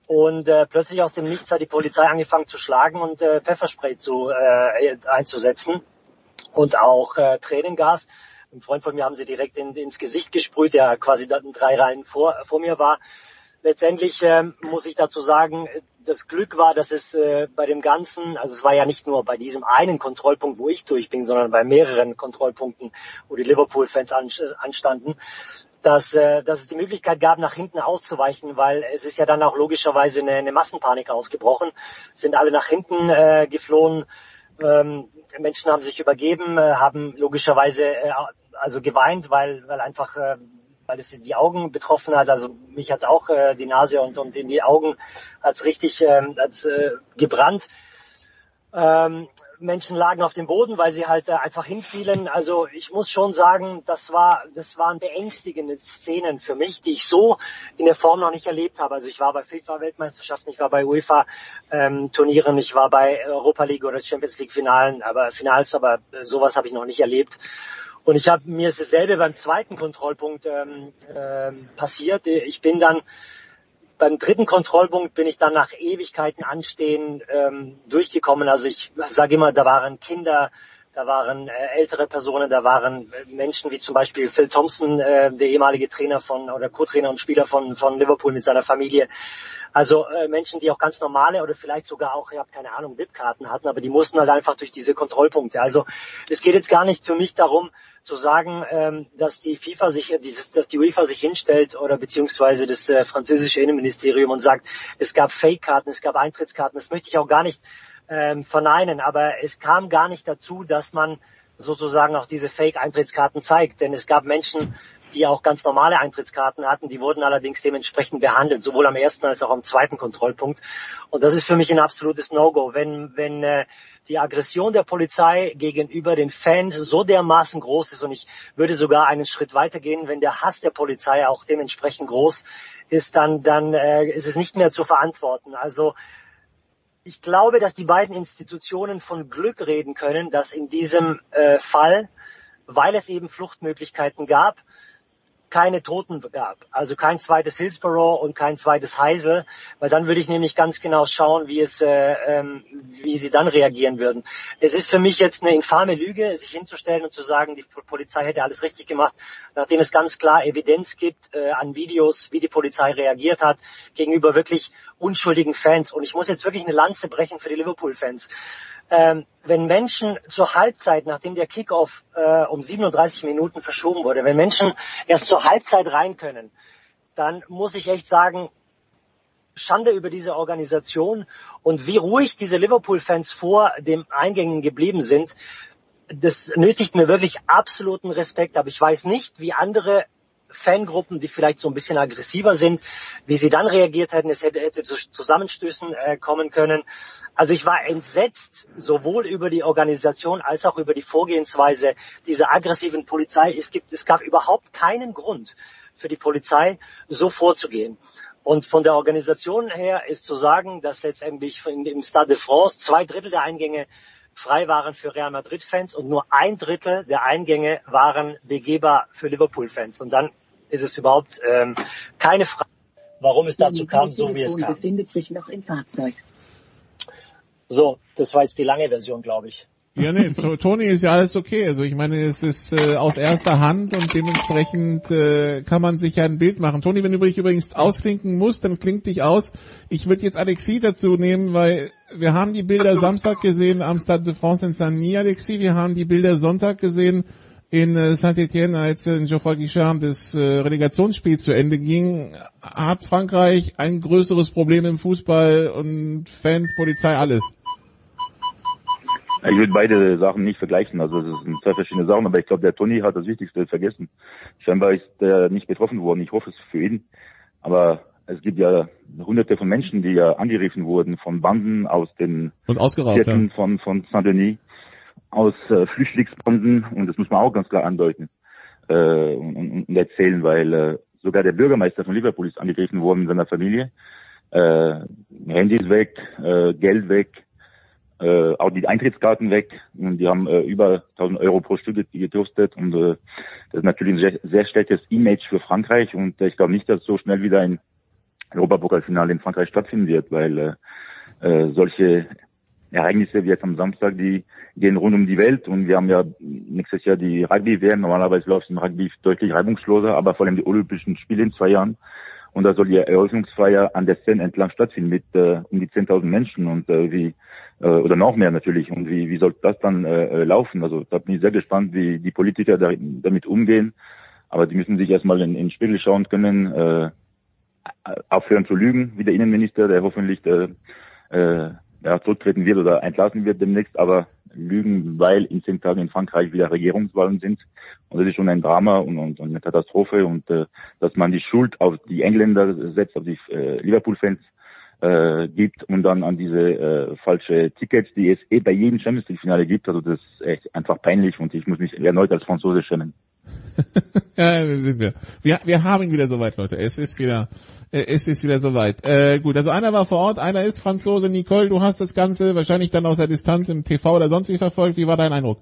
Und äh, plötzlich aus dem Nichts hat die Polizei angefangen zu schlagen und äh, Pfefferspray zu, äh, einzusetzen und auch äh, Tränengas. Ein Freund von mir haben sie direkt in, ins Gesicht gesprüht, der quasi drei Reihen vor, vor mir war. Letztendlich ähm, muss ich dazu sagen, das Glück war, dass es äh, bei dem Ganzen, also es war ja nicht nur bei diesem einen Kontrollpunkt, wo ich durch bin, sondern bei mehreren Kontrollpunkten, wo die Liverpool-Fans an, anstanden, dass, äh, dass es die Möglichkeit gab, nach hinten auszuweichen, weil es ist ja dann auch logischerweise eine, eine Massenpanik ausgebrochen, sind alle nach hinten äh, geflohen, ähm, Menschen haben sich übergeben, äh, haben logischerweise äh, also geweint, weil, weil einfach äh, weil es die Augen betroffen hat. Also mich hat's auch äh, die Nase und, und in die Augen hat's richtig ähm, hat's, äh, gebrannt. Ähm, Menschen lagen auf dem Boden, weil sie halt äh, einfach hinfielen. Also ich muss schon sagen, das war, das waren beängstigende Szenen für mich, die ich so in der Form noch nicht erlebt habe. Also ich war bei FIFA-Weltmeisterschaften, ich war bei UEFA-Turnieren, ähm, ich war bei Europa League oder Champions League Finalen, aber Finals, aber sowas habe ich noch nicht erlebt. Und ich habe mir ist dasselbe beim zweiten Kontrollpunkt ähm, ähm, passiert. Ich bin dann beim dritten Kontrollpunkt bin ich dann nach Ewigkeiten anstehen ähm, durchgekommen. Also ich sage immer, da waren Kinder, da waren äh, ältere Personen, da waren äh, Menschen wie zum Beispiel Phil Thompson, äh, der ehemalige Trainer von oder Co-Trainer und Spieler von, von Liverpool mit seiner Familie. Also äh, Menschen, die auch ganz normale oder vielleicht sogar auch, ich habe keine Ahnung, VIP-Karten hatten, aber die mussten halt einfach durch diese Kontrollpunkte. Also es geht jetzt gar nicht für mich darum zu sagen, ähm, dass die FIFA sich, äh, dass die UEFA sich hinstellt oder beziehungsweise das französische Innenministerium und sagt, es gab Fake-Karten, es gab Eintrittskarten. Das möchte ich auch gar nicht ähm, verneinen, aber es kam gar nicht dazu, dass man sozusagen auch diese Fake-Eintrittskarten zeigt, denn es gab Menschen, die auch ganz normale Eintrittskarten hatten. Die wurden allerdings dementsprechend behandelt, sowohl am ersten als auch am zweiten Kontrollpunkt. Und das ist für mich ein absolutes No-Go. Wenn, wenn äh, die Aggression der Polizei gegenüber den Fans so dermaßen groß ist und ich würde sogar einen Schritt weitergehen, wenn der Hass der Polizei auch dementsprechend groß ist, dann, dann äh, ist es nicht mehr zu verantworten. Also ich glaube, dass die beiden Institutionen von Glück reden können, dass in diesem äh, Fall, weil es eben Fluchtmöglichkeiten gab, keine Toten gab. Also kein zweites Hillsborough und kein zweites Heisel, weil dann würde ich nämlich ganz genau schauen, wie es, äh, ähm, wie sie dann reagieren würden. Es ist für mich jetzt eine infame Lüge, sich hinzustellen und zu sagen, die Polizei hätte alles richtig gemacht, nachdem es ganz klar Evidenz gibt äh, an Videos, wie die Polizei reagiert hat gegenüber wirklich unschuldigen Fans. Und ich muss jetzt wirklich eine Lanze brechen für die Liverpool-Fans ähm, wenn Menschen zur Halbzeit, nachdem der Kickoff äh, um 37 Minuten verschoben wurde, wenn Menschen erst zur Halbzeit rein können, dann muss ich echt sagen, Schande über diese Organisation und wie ruhig diese Liverpool-Fans vor dem Eingängen geblieben sind, das nötigt mir wirklich absoluten Respekt. Aber ich weiß nicht, wie andere Fangruppen, die vielleicht so ein bisschen aggressiver sind, wie sie dann reagiert hätten. Es hätte, hätte zu Zusammenstößen äh, kommen können. Also ich war entsetzt, sowohl über die Organisation als auch über die Vorgehensweise dieser aggressiven Polizei. Es, gibt, es gab überhaupt keinen Grund für die Polizei, so vorzugehen. Und von der Organisation her ist zu sagen, dass letztendlich im Stade de France zwei Drittel der Eingänge frei waren für Real Madrid-Fans und nur ein Drittel der Eingänge waren begehbar für Liverpool-Fans. Und dann ist es überhaupt ähm, keine Frage, warum es dazu kam, so wie es kam. befindet sich noch im Fahrzeug. So, das war jetzt die lange Version, glaube ich. Ja, nee, Toni ist ja alles okay. Also ich meine, es ist äh, aus erster Hand und dementsprechend äh, kann man sich ja ein Bild machen. Toni, wenn du dich übrigens ausklinken musst, dann klingt dich aus. Ich würde jetzt Alexis dazu nehmen, weil wir haben die Bilder Samstag gesehen am Stade de France in Saint-Denis, Alexis. Wir haben die Bilder Sonntag gesehen in äh, Saint-Etienne, als in Geoffroy Guichard das äh, Relegationsspiel zu Ende ging. Hat Frankreich ein größeres Problem im Fußball und Fans, Polizei, alles? Ich würde beide Sachen nicht vergleichen. Also das sind zwei verschiedene Sachen, aber ich glaube, der Tony hat das Wichtigste vergessen. Scheinbar ist er nicht betroffen worden. Ich hoffe es für ihn. Aber es gibt ja hunderte von Menschen, die ja angegriffen wurden von Banden aus den Vierteln ja. von, von Saint-Denis, aus äh, Flüchtlingsbanden. Und das muss man auch ganz klar andeuten äh, und, und erzählen, weil äh, sogar der Bürgermeister von Liverpool ist angegriffen worden in seiner Familie. Äh, Handys weg, äh, Geld weg, äh, auch die Eintrittskarten weg. Und die haben äh, über 1000 Euro pro Stück getürstet. Und äh, das ist natürlich ein sehr, sehr schlechtes Image für Frankreich. Und äh, ich glaube nicht, dass so schnell wieder ein Europapokalfinale in Frankreich stattfinden wird, weil äh, äh, solche Ereignisse wie jetzt am Samstag, die gehen rund um die Welt und wir haben ja nächstes Jahr die Rugby-WM. Normalerweise läuft im Rugby deutlich reibungsloser, aber vor allem die Olympischen Spiele in zwei Jahren. Und da soll die Eröffnungsfeier an der Seine entlang stattfinden mit äh, um die 10.000 Menschen und äh, wie oder noch mehr natürlich. Und wie, wie soll das dann äh, äh, laufen? Also da bin ich sehr gespannt, wie die Politiker da, damit umgehen. Aber die müssen sich erstmal in, in den Spiegel schauen können, äh, aufhören zu lügen, wie der Innenminister, der hoffentlich äh, äh, ja, zurücktreten wird oder entlassen wird demnächst, aber lügen, weil in zehn Tagen in Frankreich wieder Regierungswahlen sind. Und das ist schon ein Drama und, und, und eine Katastrophe. Und äh, dass man die Schuld auf die Engländer setzt, auf die äh, Liverpool-Fans, äh, gibt und dann an diese äh, falsche Tickets, die es eh bei jedem Champions League Finale gibt. Also das ist echt einfach peinlich und ich muss mich erneut als Franzose schämen. ja, sind wir. wir. Wir haben ihn wieder soweit, Leute. Es ist wieder, äh, es ist wieder soweit. Äh, gut, also einer war vor Ort, einer ist Franzose. Nicole, du hast das Ganze wahrscheinlich dann aus der Distanz im TV oder sonst wie verfolgt. Wie war dein Eindruck?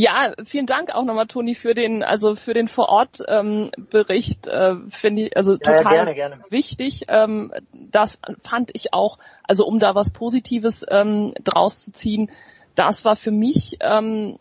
Ja, vielen Dank auch nochmal, Toni, für den, also für den Vorort ähm, Bericht, äh, finde ich, also total ja, gerne, gerne. wichtig. Ähm, das fand ich auch, also um da was Positives ähm, draus zu ziehen, das war für mich ähm,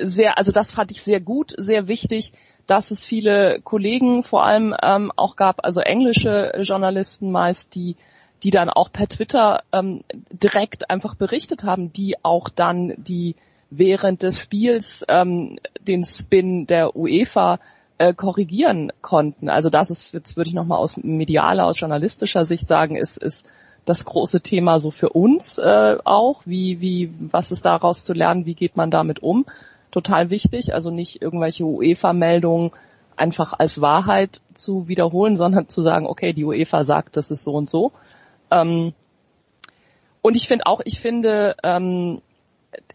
sehr, also das fand ich sehr gut, sehr wichtig, dass es viele Kollegen vor allem ähm, auch gab, also englische Journalisten meist, die die dann auch per Twitter ähm, direkt einfach berichtet haben, die auch dann die während des Spiels ähm, den Spin der UEFA äh, korrigieren konnten. Also das ist, jetzt würde ich nochmal aus medialer, aus journalistischer Sicht sagen, ist, ist das große Thema so für uns äh, auch, wie, wie, was ist daraus zu lernen, wie geht man damit um. Total wichtig, also nicht irgendwelche UEFA-Meldungen einfach als Wahrheit zu wiederholen, sondern zu sagen, okay, die UEFA sagt, das ist so und so. Ähm, und ich finde auch, ich finde, ähm,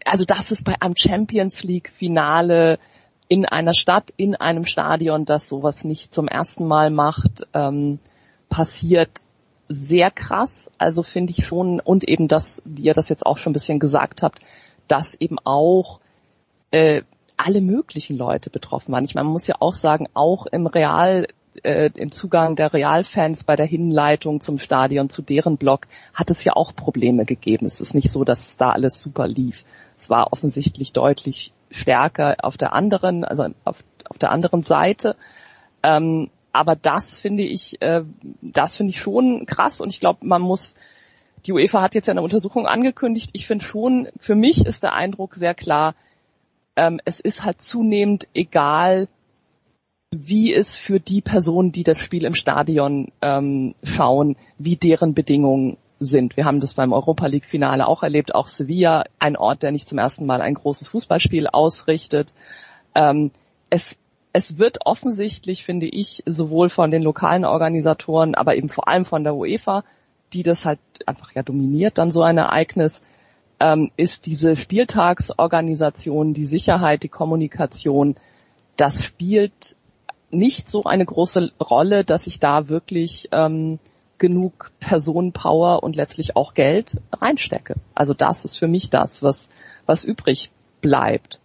also das ist bei einem Champions League Finale in einer Stadt, in einem Stadion, das sowas nicht zum ersten Mal macht, ähm, passiert sehr krass. Also finde ich schon, und eben das, wie ihr das jetzt auch schon ein bisschen gesagt habt, dass eben auch äh, alle möglichen Leute betroffen waren. Ich meine, man muss ja auch sagen, auch im Real, äh, im Zugang der Realfans bei der Hinleitung zum Stadion, zu deren Block, hat es ja auch Probleme gegeben. Es ist nicht so, dass da alles super lief. Es war offensichtlich deutlich stärker auf der anderen, also auf, auf der anderen Seite. Ähm, aber das finde ich, äh, das finde ich schon krass und ich glaube, man muss, die UEFA hat jetzt ja eine Untersuchung angekündigt. Ich finde schon, für mich ist der Eindruck sehr klar, ähm, es ist halt zunehmend egal, wie es für die Personen, die das Spiel im Stadion ähm, schauen, wie deren Bedingungen sind. Wir haben das beim Europa League Finale auch erlebt, auch Sevilla, ein Ort, der nicht zum ersten Mal ein großes Fußballspiel ausrichtet. Ähm, es, es wird offensichtlich, finde ich, sowohl von den lokalen Organisatoren, aber eben vor allem von der UEFA, die das halt einfach ja dominiert, dann so ein Ereignis, ähm, ist diese Spieltagsorganisation, die Sicherheit, die Kommunikation, das spielt nicht so eine große Rolle, dass ich da wirklich ähm, genug Personenpower und letztlich auch Geld reinstecke. Also das ist für mich das, was, was übrig bleibt.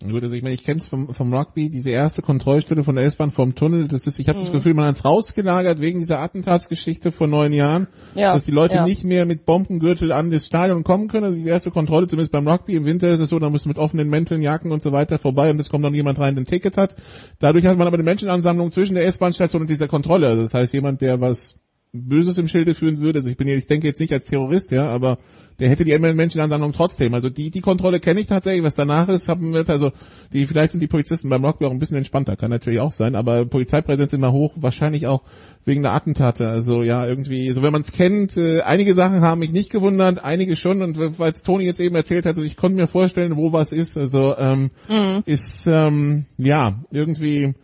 Gut, also ich meine, ich kenne es vom, vom Rugby, diese erste Kontrollstelle von der S-Bahn vom Tunnel, das ist, ich habe mhm. das Gefühl, man hat es rausgelagert wegen dieser Attentatsgeschichte vor neun Jahren, ja, dass die Leute ja. nicht mehr mit Bombengürtel an das Stadion kommen können. Also die erste Kontrolle, zumindest beim Rugby, im Winter ist es so, da muss mit offenen Mänteln, Jacken und so weiter vorbei und es kommt dann jemand rein, der ein Ticket hat. Dadurch hat man aber eine Menschenansammlung zwischen der S-Bahn-Station und dieser Kontrolle. Also das heißt, jemand, der was Böses im Schilde führen würde. Also ich bin ich denke jetzt nicht als Terrorist, ja, aber der hätte die Menschenansammlung trotzdem. Also die, die Kontrolle kenne ich tatsächlich, was danach ist, haben wir, also die, vielleicht sind die Polizisten beim Rugby auch ein bisschen entspannter, kann natürlich auch sein, aber Polizeipräsenz immer hoch, wahrscheinlich auch wegen der Attentate. Also ja, irgendwie, so wenn man es kennt, äh, einige Sachen haben mich nicht gewundert, einige schon und weil es Toni jetzt eben erzählt hat, also ich konnte mir vorstellen, wo was ist. Also ähm, mhm. ist ähm, ja irgendwie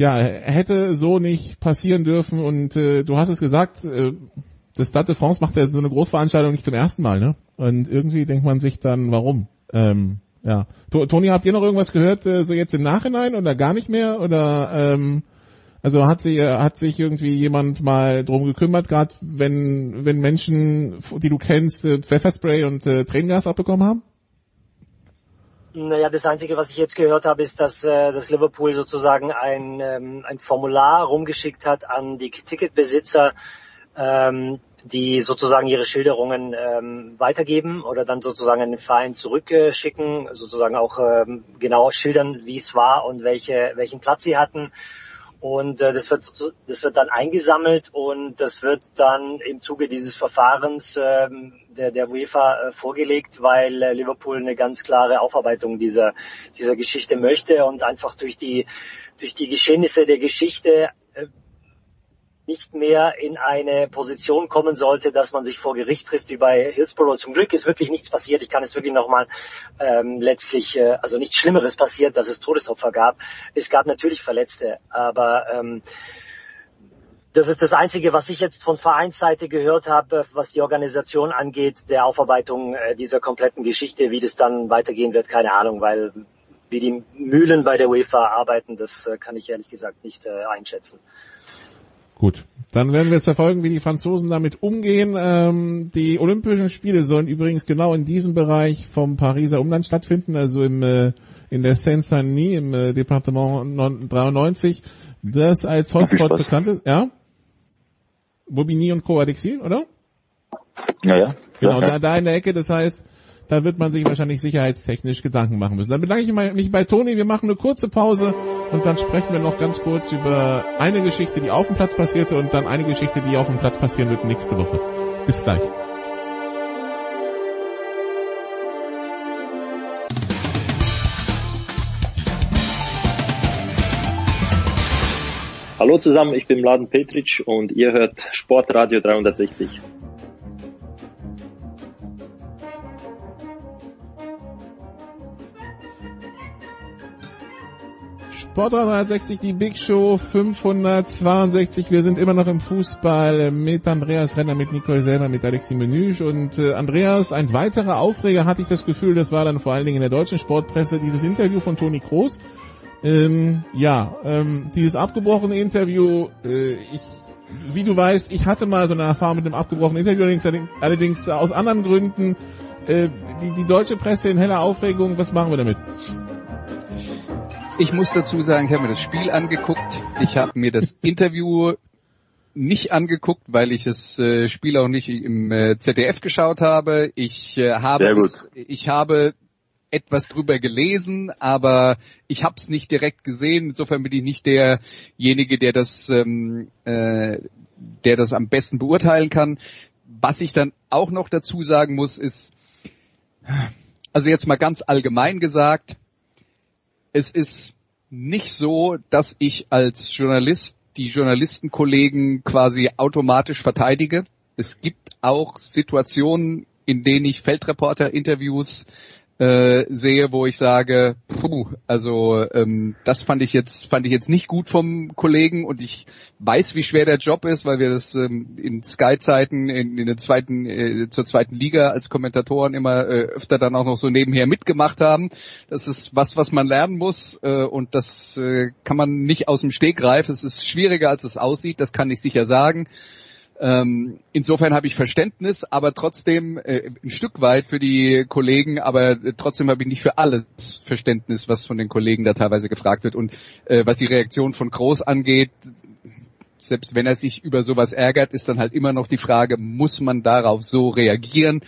ja, hätte so nicht passieren dürfen und äh, du hast es gesagt, äh, das Stade de France macht ja so eine Großveranstaltung nicht zum ersten Mal, ne? Und irgendwie denkt man sich dann, warum? Ähm, ja. Toni, habt ihr noch irgendwas gehört, äh, so jetzt im Nachhinein oder gar nicht mehr? Oder ähm, also hat sich hat sich irgendwie jemand mal drum gekümmert, gerade wenn wenn Menschen, die du kennst, äh, Pfefferspray und äh, Tränengas abbekommen haben? Naja, das Einzige, was ich jetzt gehört habe, ist, dass, äh, dass Liverpool sozusagen ein, ähm, ein Formular rumgeschickt hat an die Ticketbesitzer, ähm, die sozusagen ihre Schilderungen ähm, weitergeben oder dann sozusagen an den Verein zurückschicken, sozusagen auch genau schildern, wie es war und welche, welchen Platz sie hatten. Und äh, das, wird, das wird dann eingesammelt und das wird dann im Zuge dieses Verfahrens ähm, der, der UEFA äh, vorgelegt, weil äh, Liverpool eine ganz klare Aufarbeitung dieser, dieser Geschichte möchte und einfach durch die, durch die Geschehnisse der Geschichte äh, nicht mehr in eine Position kommen sollte, dass man sich vor Gericht trifft wie bei Hillsborough. Zum Glück ist wirklich nichts passiert. Ich kann es wirklich nochmal ähm, letztlich, äh, also nichts Schlimmeres passiert, dass es Todesopfer gab. Es gab natürlich Verletzte, aber ähm, das ist das Einzige, was ich jetzt von Vereinsseite gehört habe, was die Organisation angeht, der Aufarbeitung äh, dieser kompletten Geschichte. Wie das dann weitergehen wird, keine Ahnung, weil wie die Mühlen bei der UEFA arbeiten, das äh, kann ich ehrlich gesagt nicht äh, einschätzen. Gut, dann werden wir es verfolgen, wie die Franzosen damit umgehen. Ähm, die Olympischen Spiele sollen übrigens genau in diesem Bereich vom Pariser Umland stattfinden, also im, äh, in der Seine-Saint-Denis im äh, Departement 93, das als Hotspot bekannt ist. Ja? Bobigny und Co. Adexil, oder? Ja, ja. Genau, ja, da, da in der Ecke, das heißt, da wird man sich wahrscheinlich sicherheitstechnisch Gedanken machen müssen. Dann bedanke ich mich bei Toni, wir machen eine kurze Pause und dann sprechen wir noch ganz kurz über eine Geschichte, die auf dem Platz passierte und dann eine Geschichte, die auf dem Platz passieren wird nächste Woche. Bis gleich. Hallo zusammen, ich bin Mladen Petric und ihr hört Sportradio 360. Sport 360, die Big Show 562. Wir sind immer noch im Fußball mit Andreas Renner, mit Nicole Selber, mit Alexi Menüsch und äh, Andreas, ein weiterer Aufreger hatte ich das Gefühl, das war dann vor allen Dingen in der deutschen Sportpresse, dieses Interview von Toni Kroos ähm, ja, ähm, dieses abgebrochene Interview, äh, ich, wie du weißt, ich hatte mal so eine Erfahrung mit einem abgebrochenen Interview, allerdings, allerdings aus anderen Gründen. Äh, die, die deutsche Presse in heller Aufregung, was machen wir damit? Ich muss dazu sagen, ich habe mir das Spiel angeguckt. Ich habe mir das Interview nicht angeguckt, weil ich das äh, Spiel auch nicht im äh, ZDF geschaut habe. Ich äh, habe es, ich habe etwas drüber gelesen, aber ich habe es nicht direkt gesehen. Insofern bin ich nicht derjenige, der das, ähm, äh, der das am besten beurteilen kann. Was ich dann auch noch dazu sagen muss, ist, also jetzt mal ganz allgemein gesagt, es ist nicht so, dass ich als Journalist die Journalistenkollegen quasi automatisch verteidige. Es gibt auch Situationen, in denen ich Feldreporter-Interviews äh, sehe, wo ich sage, puh, also ähm, das fand ich jetzt fand ich jetzt nicht gut vom Kollegen und ich weiß, wie schwer der Job ist, weil wir das ähm, in Sky-Zeiten in, in der zweiten äh, zur zweiten Liga als Kommentatoren immer äh, öfter dann auch noch so nebenher mitgemacht haben. Das ist was, was man lernen muss äh, und das äh, kann man nicht aus dem Stegreif. Es ist schwieriger, als es aussieht. Das kann ich sicher sagen. Ähm, insofern habe ich Verständnis, aber trotzdem äh, ein Stück weit für die Kollegen, aber trotzdem habe ich nicht für alles Verständnis, was von den Kollegen da teilweise gefragt wird. Und äh, was die Reaktion von Groß angeht, selbst wenn er sich über sowas ärgert, ist dann halt immer noch die Frage, muss man darauf so reagieren?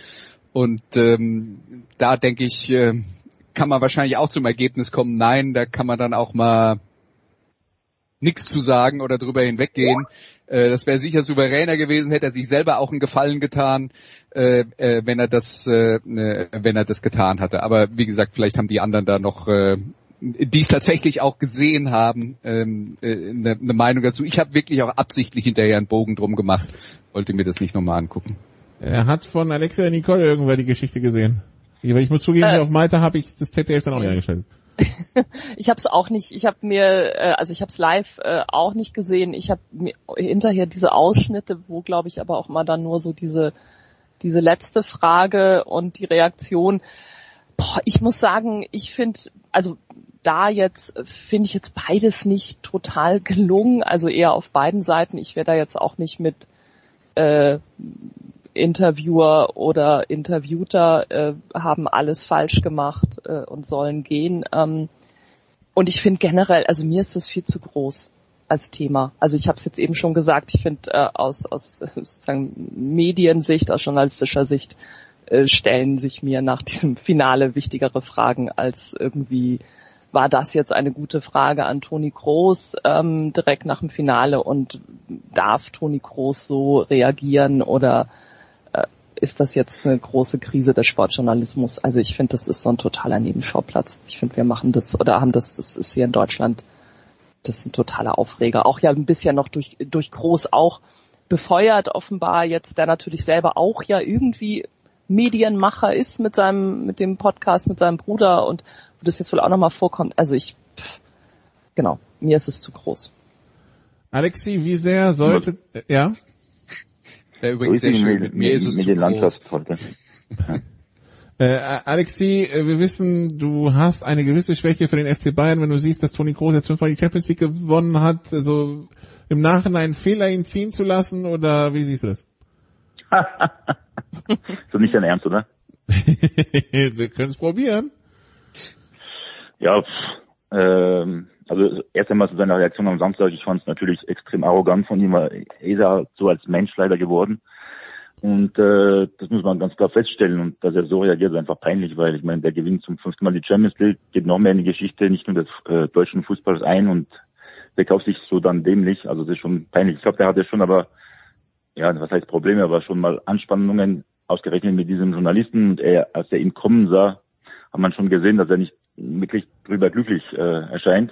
Und ähm, da denke ich, äh, kann man wahrscheinlich auch zum Ergebnis kommen, nein, da kann man dann auch mal nichts zu sagen oder drüber hinweggehen. Äh, das wäre sicher souveräner gewesen, hätte er sich selber auch einen Gefallen getan, äh, äh, wenn er das, äh, ne, wenn er das getan hatte. Aber wie gesagt, vielleicht haben die anderen da noch äh, die es tatsächlich auch gesehen haben, ähm, äh, eine, eine Meinung dazu. Ich habe wirklich auch absichtlich hinterher einen Bogen drum gemacht, wollte mir das nicht nochmal angucken. Er hat von Alexia Nicole irgendwann die Geschichte gesehen. Ich muss zugeben, äh, auf Malta habe ich das ZDF dann auch nicht eingestellt. ich habe es auch nicht, ich habe mir, äh, also ich habe es live äh, auch nicht gesehen. Ich habe hinterher diese Ausschnitte, wo glaube ich aber auch mal dann nur so diese diese letzte Frage und die Reaktion. Boah, ich muss sagen, ich finde, also da jetzt finde ich jetzt beides nicht total gelungen, also eher auf beiden Seiten. Ich wäre da jetzt auch nicht mit äh, Interviewer oder Interviewter äh, haben alles falsch gemacht äh, und sollen gehen. Ähm, und ich finde generell, also mir ist das viel zu groß als Thema. Also ich habe es jetzt eben schon gesagt, ich finde äh, aus, aus sozusagen Mediensicht, aus journalistischer Sicht äh, stellen sich mir nach diesem Finale wichtigere Fragen als irgendwie war das jetzt eine gute Frage an Toni Kroos ähm, direkt nach dem Finale und darf Toni Kroos so reagieren oder ist das jetzt eine große Krise des Sportjournalismus. Also ich finde, das ist so ein totaler Nebenschauplatz. Ich finde, wir machen das oder haben das, das ist hier in Deutschland, das ist ein totaler Aufreger. Auch ja ein bisschen noch durch, durch Groß auch befeuert offenbar jetzt, der natürlich selber auch ja irgendwie Medienmacher ist mit seinem, mit dem Podcast, mit seinem Bruder und wo das jetzt wohl auch nochmal vorkommt. Also ich, pff, genau, mir ist es zu groß. Alexi, wie sehr sollte, äh, ja? Der übrigens sehr schön. Mit, mir ist es zu groß. Äh, Alexi, äh, wir wissen, du hast eine gewisse Schwäche für den FC Bayern, wenn du siehst, dass Toni Kroos jetzt fünfmal die Champions League gewonnen hat. Also im Nachhinein Fehler ihn ziehen zu lassen oder wie siehst du das? so nicht dein Ernst, oder? wir können es probieren. Ja, pff, ähm, also erst einmal zu seiner Reaktion am Samstag, ich fand es natürlich extrem arrogant von ihm, er ist so als Mensch leider geworden. Und äh, das muss man ganz klar feststellen. Und dass er so reagiert, ist einfach peinlich, weil ich meine, der gewinnt zum fünften Mal die Champions League, geht noch mehr in die Geschichte nicht nur des äh, deutschen Fußballs ein und verkauft sich so dann dämlich. Also das ist schon peinlich. Ich glaube, der hatte schon aber, ja, was heißt Probleme, aber schon mal Anspannungen ausgerechnet mit diesem Journalisten. Und er, als er ihn kommen sah, hat man schon gesehen, dass er nicht wirklich drüber glücklich äh, erscheint.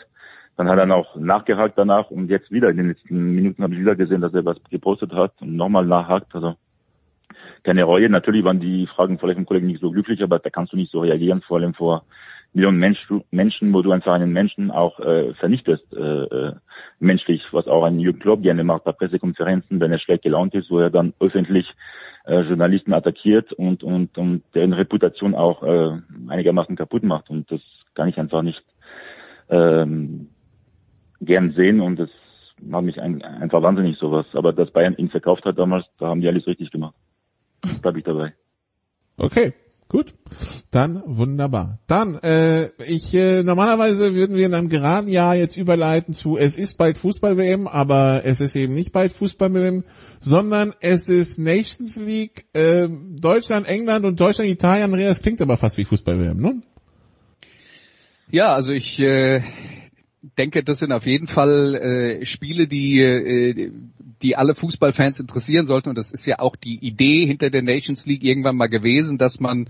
Dann hat er noch nachgehakt danach und jetzt wieder in den letzten Minuten habe ich wieder gesehen, dass er was gepostet hat und nochmal nachhakt. Also keine Reue. Natürlich waren die Fragen vielleicht vom Kollegen nicht so glücklich, aber da kannst du nicht so reagieren, vor allem vor Millionen Mensch, Menschen, wo du einfach einen Menschen auch äh, vernichtest, äh, äh, menschlich, was auch ein Jürgen Klopp gerne macht bei Pressekonferenzen, wenn er schlecht gelaunt ist, wo er dann öffentlich äh, Journalisten attackiert und, und, und deren Reputation auch äh, einigermaßen kaputt macht. Und das kann ich einfach nicht ähm, gern sehen und das macht mich ein, einfach wahnsinnig sowas. Aber dass Bayern ihn verkauft hat damals, da haben die alles richtig gemacht bleibe ich dabei. Okay, gut. Dann wunderbar. Dann, äh, ich äh, normalerweise würden wir in einem geraden Jahr jetzt überleiten zu es ist bald Fußball-WM, aber es ist eben nicht bald Fußball-WM, sondern es ist Nations League, äh, Deutschland, England und Deutschland, Italien. Andreas klingt aber fast wie Fußball-WM, ne? Ja, also ich äh, denke, das sind auf jeden Fall äh, Spiele, die, äh, die alle Fußballfans interessieren sollten. Und das ist ja auch die Idee hinter der Nations League irgendwann mal gewesen, dass man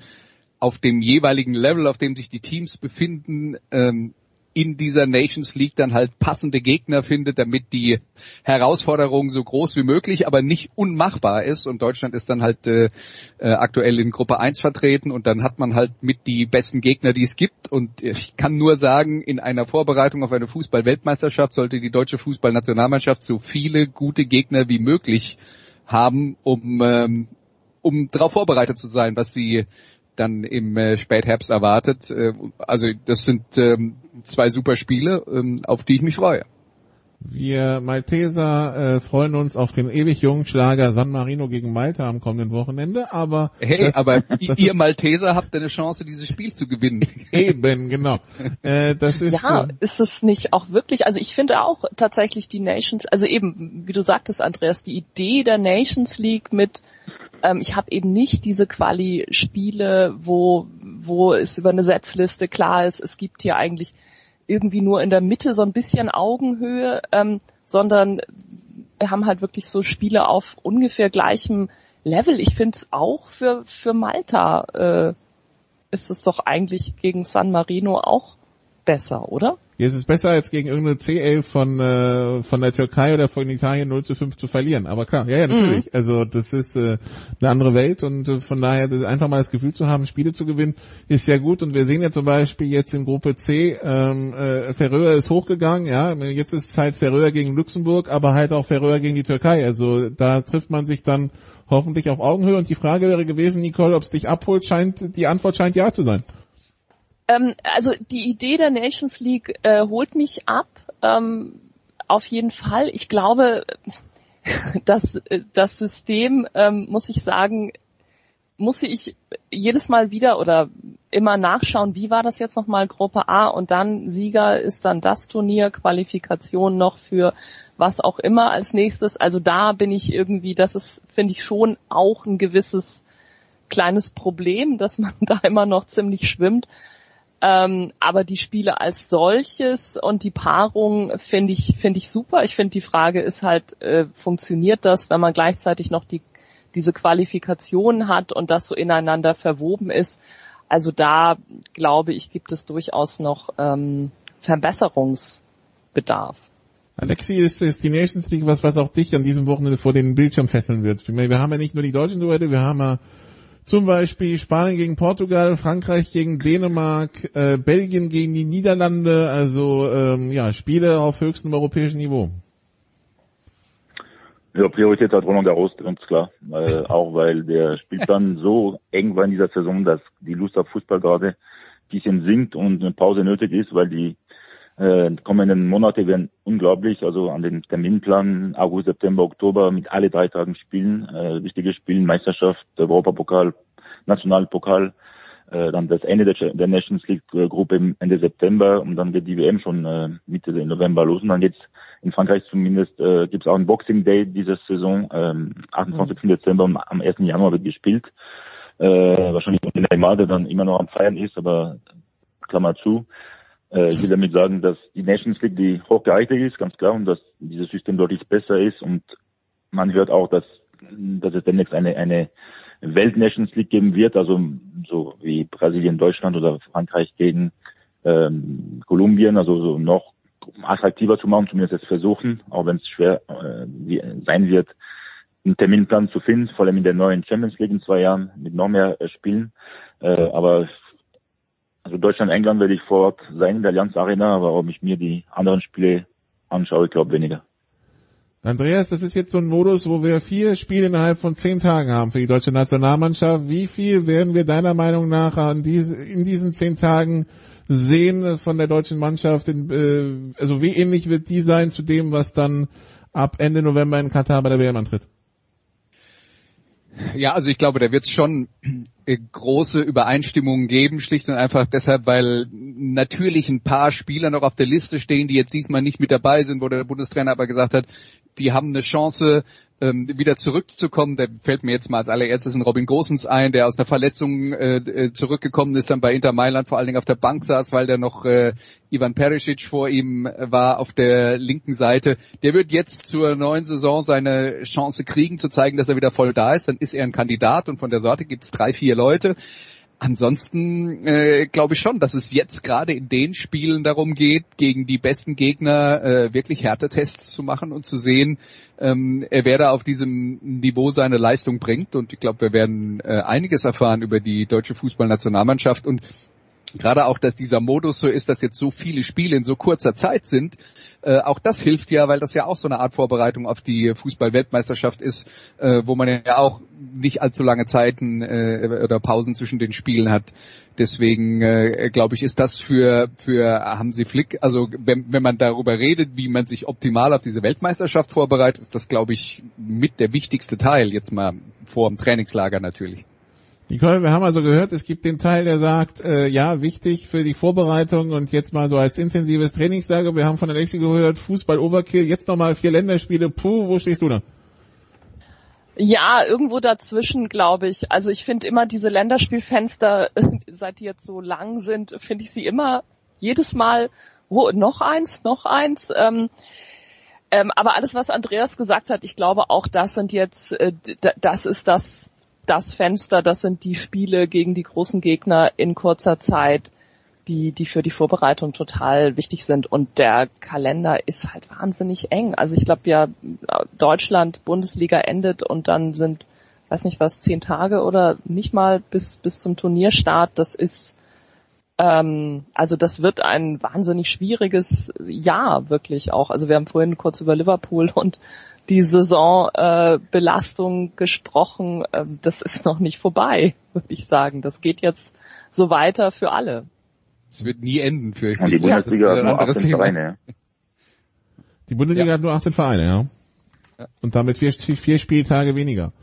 auf dem jeweiligen Level, auf dem sich die Teams befinden, ähm, in dieser Nations League dann halt passende Gegner findet, damit die Herausforderung so groß wie möglich, aber nicht unmachbar ist. Und Deutschland ist dann halt äh, äh, aktuell in Gruppe 1 vertreten und dann hat man halt mit die besten Gegner, die es gibt. Und ich kann nur sagen, in einer Vorbereitung auf eine Fußball-Weltmeisterschaft sollte die deutsche Fußballnationalmannschaft so viele gute Gegner wie möglich haben, um, ähm, um darauf vorbereitet zu sein, was sie dann im äh, Spätherbst erwartet. Äh, also das sind ähm, zwei super Spiele, ähm, auf die ich mich freue. Wir Malteser äh, freuen uns auf den ewig jungen Schlager San Marino gegen Malta am kommenden Wochenende, aber hey, das, aber das ihr Malteser habt eine Chance, dieses Spiel zu gewinnen. Eben, genau. Äh, das ist ja, äh, ist es nicht auch wirklich? Also ich finde auch tatsächlich die Nations, also eben wie du sagtest, Andreas, die Idee der Nations League mit ähm, ich habe eben nicht diese Quali-Spiele, wo, wo es über eine Setzliste klar ist, es gibt hier eigentlich irgendwie nur in der Mitte so ein bisschen Augenhöhe, ähm, sondern wir haben halt wirklich so Spiele auf ungefähr gleichem Level. Ich finde es auch für, für Malta äh, ist es doch eigentlich gegen San Marino auch besser, oder? Es ist besser als gegen irgendeine C11 von, äh, von der Türkei oder von Italien 0 zu 5 zu verlieren. Aber klar, ja, ja, natürlich. Mhm. Also das ist äh, eine andere Welt und äh, von daher einfach mal das Gefühl zu haben, Spiele zu gewinnen, ist sehr gut. Und wir sehen ja zum Beispiel jetzt in Gruppe C, ähm, äh, Ferröer ist hochgegangen, ja, jetzt ist halt Ferröer gegen Luxemburg, aber halt auch Ferröer gegen die Türkei. Also da trifft man sich dann hoffentlich auf Augenhöhe. Und die Frage wäre gewesen, Nicole, ob es dich abholt, scheint, die Antwort scheint ja zu sein. Ähm, also die Idee der Nations League äh, holt mich ab. Ähm, auf jeden Fall. Ich glaube, das, das System, ähm, muss ich sagen, muss ich jedes Mal wieder oder immer nachschauen, wie war das jetzt nochmal Gruppe A und dann Sieger ist dann das Turnier, Qualifikation noch für was auch immer als nächstes. Also da bin ich irgendwie, das ist, finde ich schon auch ein gewisses kleines Problem, dass man da immer noch ziemlich schwimmt. Ähm, aber die Spiele als solches und die Paarung finde ich, finde ich super. Ich finde die Frage ist halt, äh, funktioniert das, wenn man gleichzeitig noch die, diese Qualifikation hat und das so ineinander verwoben ist? Also da glaube ich, gibt es durchaus noch ähm, Verbesserungsbedarf. Alexi, ist, ist die Nations League was, was auch dich an diesem Wochenende vor den Bildschirm fesseln wird? Wir haben ja nicht nur die deutschen Duette, wir haben ja zum Beispiel Spanien gegen Portugal, Frankreich gegen Dänemark, äh, Belgien gegen die Niederlande, also ähm, ja, Spiele auf höchstem europäischen Niveau. Ja, Priorität hat Roland Garros, ganz klar. Äh, auch weil der Spielplan so eng war in dieser Saison, dass die Lust auf Fußball gerade ein bisschen sinkt und eine Pause nötig ist, weil die äh, kommenden Monate werden unglaublich. Also an den Terminplan August, September, Oktober mit alle drei Tagen Spielen, äh, wichtige Spielen, Meisterschaft, Europapokal, Nationalpokal, äh, dann das Ende der, der Nations League Gruppe Ende September und dann geht die WM schon äh, Mitte November los und dann geht's in Frankreich zumindest äh, gibt es auch einen Boxing Day diese Saison, ähm, 28. Mhm. Dezember und am 1. Januar wird gespielt. Äh, wahrscheinlich in Neymar, der dann immer noch am Feiern ist, aber Klammer zu. Äh, ich will damit sagen, dass die Nations League die hochgeeignet ist, ganz klar, und dass dieses System deutlich besser ist. Und man hört auch, dass, dass es demnächst eine, eine Welt-Nations League geben wird, also so wie Brasilien, Deutschland oder Frankreich gegen ähm, Kolumbien, also so noch attraktiver zu machen, zumindest jetzt versuchen, auch wenn es schwer äh, sein wird, einen Terminplan zu finden, vor allem in der neuen Champions League in zwei Jahren mit noch mehr äh, Spielen. Äh, aber also Deutschland, England werde ich vor Ort sein in der Allianz Arena, aber ob ich mir die anderen Spiele anschaue, ich glaube weniger. Andreas, das ist jetzt so ein Modus, wo wir vier Spiele innerhalb von zehn Tagen haben für die deutsche Nationalmannschaft. Wie viel werden wir deiner Meinung nach in diesen zehn Tagen sehen von der deutschen Mannschaft? Äh, also wie ähnlich wird die sein zu dem, was dann ab Ende November in Katar bei der WM antritt? Ja, also ich glaube, da wird es schon äh, große Übereinstimmungen geben, schlicht und einfach deshalb, weil natürlich ein paar Spieler noch auf der Liste stehen, die jetzt diesmal nicht mit dabei sind, wo der Bundestrainer aber gesagt hat, die haben eine Chance, ähm, wieder zurückzukommen. Da fällt mir jetzt mal als allererstes ein Robin Gosens ein, der aus einer Verletzung äh, äh, zurückgekommen ist, dann bei Inter Mailand vor allen Dingen auf der Bank saß, weil der noch äh, Ivan Perisic vor ihm war auf der linken Seite. Der wird jetzt zur neuen Saison seine Chance kriegen, zu zeigen, dass er wieder voll da ist. Dann ist er ein Kandidat und von der Sorte gibt es drei, vier Leute. Ansonsten äh, glaube ich schon, dass es jetzt gerade in den Spielen darum geht, gegen die besten Gegner äh, wirklich Härtetests zu machen und zu sehen, ähm, wer da auf diesem Niveau seine Leistung bringt. Und ich glaube, wir werden äh, einiges erfahren über die deutsche Fußballnationalmannschaft und gerade auch, dass dieser Modus so ist, dass jetzt so viele Spiele in so kurzer Zeit sind, äh, auch das hilft ja, weil das ja auch so eine Art Vorbereitung auf die Fußball-Weltmeisterschaft ist, äh, wo man ja auch nicht allzu lange Zeiten äh, oder Pausen zwischen den Spielen hat. Deswegen äh, glaube ich, ist das für für Hamsi Flick, also wenn, wenn man darüber redet, wie man sich optimal auf diese Weltmeisterschaft vorbereitet, ist das glaube ich mit der wichtigste Teil jetzt mal vor dem Trainingslager natürlich. Nicole, wir haben also gehört, es gibt den Teil, der sagt, äh, ja, wichtig für die Vorbereitung und jetzt mal so als intensives Trainingslager. Wir haben von Alexi gehört, Fußball Overkill, jetzt nochmal vier Länderspiele. Puh, wo stehst du da? Ja, irgendwo dazwischen, glaube ich. Also ich finde immer diese Länderspielfenster, seit die jetzt so lang sind, finde ich sie immer jedes Mal, oh, noch eins, noch eins. Ähm, ähm, aber alles, was Andreas gesagt hat, ich glaube auch, das sind jetzt, äh, das ist das das Fenster, das sind die Spiele gegen die großen Gegner in kurzer Zeit, die, die für die Vorbereitung total wichtig sind. Und der Kalender ist halt wahnsinnig eng. Also ich glaube ja, Deutschland, Bundesliga endet und dann sind, weiß nicht was, zehn Tage oder nicht mal bis, bis zum Turnierstart. Das ist, ähm, also das wird ein wahnsinnig schwieriges Jahr wirklich auch. Also wir haben vorhin kurz über Liverpool und die Saisonbelastung äh, gesprochen. Äh, das ist noch nicht vorbei, würde ich sagen. Das geht jetzt so weiter für alle. Es wird nie enden, für Und die Bundesliga hat nur 18 Vereine. Die Bundesliga ja. hat nur 18 Vereine, ja. ja. Und damit vier, vier Spieltage weniger.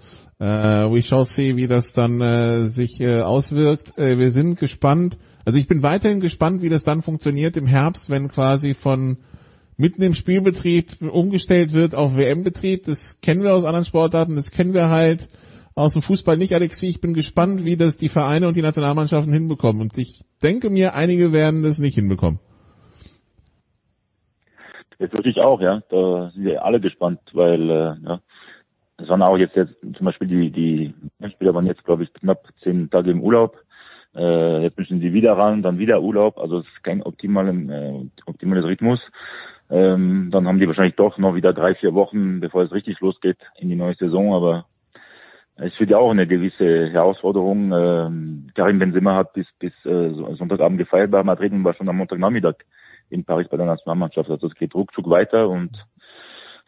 Uh, we shall see, wie das dann uh, sich uh, auswirkt. wir sind gespannt. Also ich bin weiterhin gespannt, wie das dann funktioniert im Herbst, wenn quasi von mitten im Spielbetrieb umgestellt wird auf WM-Betrieb. Das kennen wir aus anderen Sportarten, das kennen wir halt aus dem Fußball nicht, Alexi. Ich bin gespannt, wie das die Vereine und die Nationalmannschaften hinbekommen. Und ich denke mir, einige werden das nicht hinbekommen. Jetzt wirklich auch, ja. Da sind wir alle gespannt, weil äh, ja, es waren auch jetzt, jetzt zum Beispiel die, die Spieler waren jetzt, glaube ich, knapp zehn Tage im Urlaub. Äh, jetzt müssen sie wieder ran, dann wieder Urlaub. Also es ist kein optimaler, äh, optimales Rhythmus. Ähm, dann haben die wahrscheinlich doch noch wieder drei, vier Wochen, bevor es richtig losgeht in die neue Saison. Aber es wird ja auch eine gewisse Herausforderung. Ähm, Karim Benzema hat bis, bis äh, Sonntagabend gefeiert bei Madrid und war schon am Montagnachmittag in Paris bei der Nationalmannschaft. Also es geht ruckzuck weiter und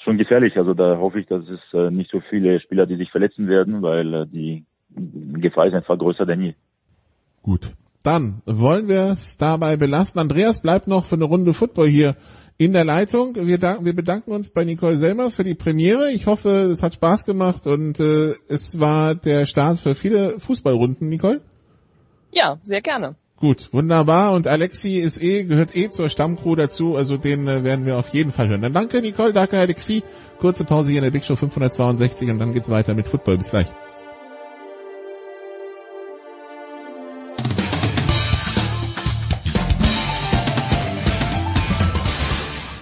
schon gefährlich. Also da hoffe ich, dass es äh, nicht so viele Spieler, die sich verletzen werden, weil äh, die Gefahr ist einfach größer denn je. Gut. Dann wollen wir es dabei belassen. Andreas bleibt noch für eine Runde Football hier in der Leitung. Wir, wir bedanken uns bei Nicole Selmer für die Premiere. Ich hoffe, es hat Spaß gemacht und äh, es war der Start für viele Fußballrunden, Nicole. Ja, sehr gerne. Gut, wunderbar. Und Alexi ist eh, gehört eh zur Stammcrew dazu, also den äh, werden wir auf jeden Fall hören. Dann danke Nicole, danke Alexi. Kurze Pause hier in der Big Show 562 und dann geht's weiter mit Football. Bis gleich.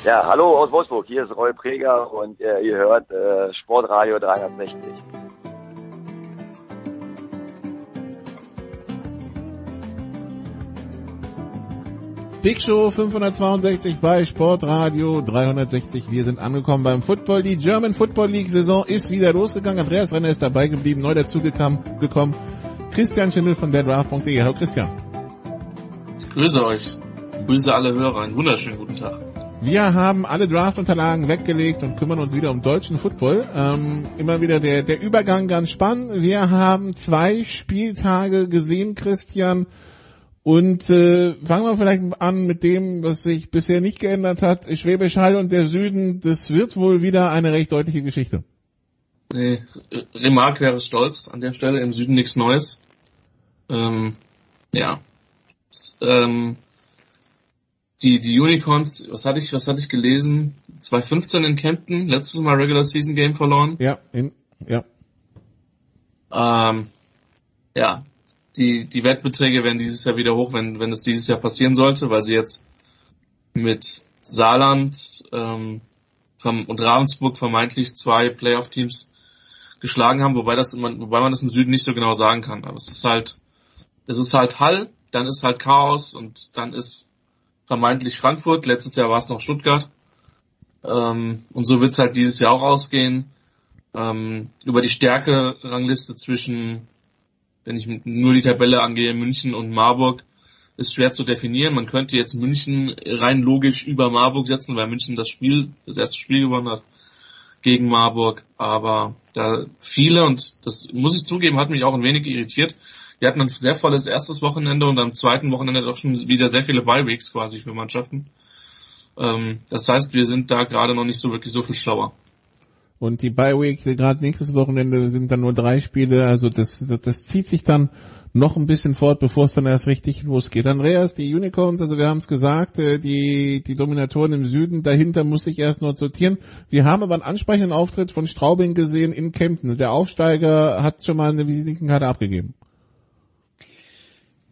Ja, hallo aus Wolfsburg, hier ist Roy Preger und äh, ihr hört äh, Sportradio 360. Big Show 562 bei Sportradio 360. Wir sind angekommen beim Football. Die German Football League Saison ist wieder losgegangen. Andreas Renner ist dabei geblieben, neu dazugekommen. Christian Schimmel von derdraft.de. Hallo Christian. Ich grüße euch. Ich grüße alle Hörer. Einen wunderschönen guten Tag. Wir haben alle Draftunterlagen weggelegt und kümmern uns wieder um deutschen Football. Ähm, immer wieder der, der Übergang ganz spannend. Wir haben zwei Spieltage gesehen, Christian. Und äh, fangen wir vielleicht an mit dem, was sich bisher nicht geändert hat. Schwäbisch Hall und der Süden, das wird wohl wieder eine recht deutliche Geschichte. Nee, Remark wäre stolz an der Stelle, im Süden nichts Neues. Ähm, ja. Ähm, die, die Unicorns, was hatte ich, was hatte ich gelesen? 2015 in Kempten, letztes Mal Regular Season Game verloren. Ja, in, ja. Ähm, ja, die, die Wettbeträge werden dieses Jahr wieder hoch, wenn, wenn es dieses Jahr passieren sollte, weil sie jetzt mit Saarland ähm, und Ravensburg vermeintlich zwei Playoff-Teams geschlagen haben, wobei das wobei man das im Süden nicht so genau sagen kann. Aber es ist halt, es ist halt Hall, dann ist halt Chaos und dann ist vermeintlich Frankfurt, letztes Jahr war es noch Stuttgart. Ähm, und so wird es halt dieses Jahr auch ausgehen. Ähm, über die Stärke-Rangliste zwischen, wenn ich nur die Tabelle angehe, München und Marburg, ist schwer zu definieren. Man könnte jetzt München rein logisch über Marburg setzen, weil München das Spiel, das erste Spiel gewonnen hat gegen Marburg. Aber da viele, und das muss ich zugeben, hat mich auch ein wenig irritiert, wir hatten ein sehr volles erstes Wochenende und am zweiten Wochenende doch schon wieder sehr viele Bye-Weeks quasi für Mannschaften. Ähm, das heißt, wir sind da gerade noch nicht so wirklich so viel schlauer. Und die Bye-Week, gerade nächstes Wochenende sind dann nur drei Spiele, also das, das, das zieht sich dann noch ein bisschen fort, bevor es dann erst richtig losgeht. Andreas, die Unicorns, also wir haben es gesagt, äh, die, die Dominatoren im Süden, dahinter muss ich erst noch sortieren. Wir haben aber einen ansprechenden Auftritt von Straubing gesehen in Kempten. Der Aufsteiger hat schon mal eine Visitenkarte abgegeben.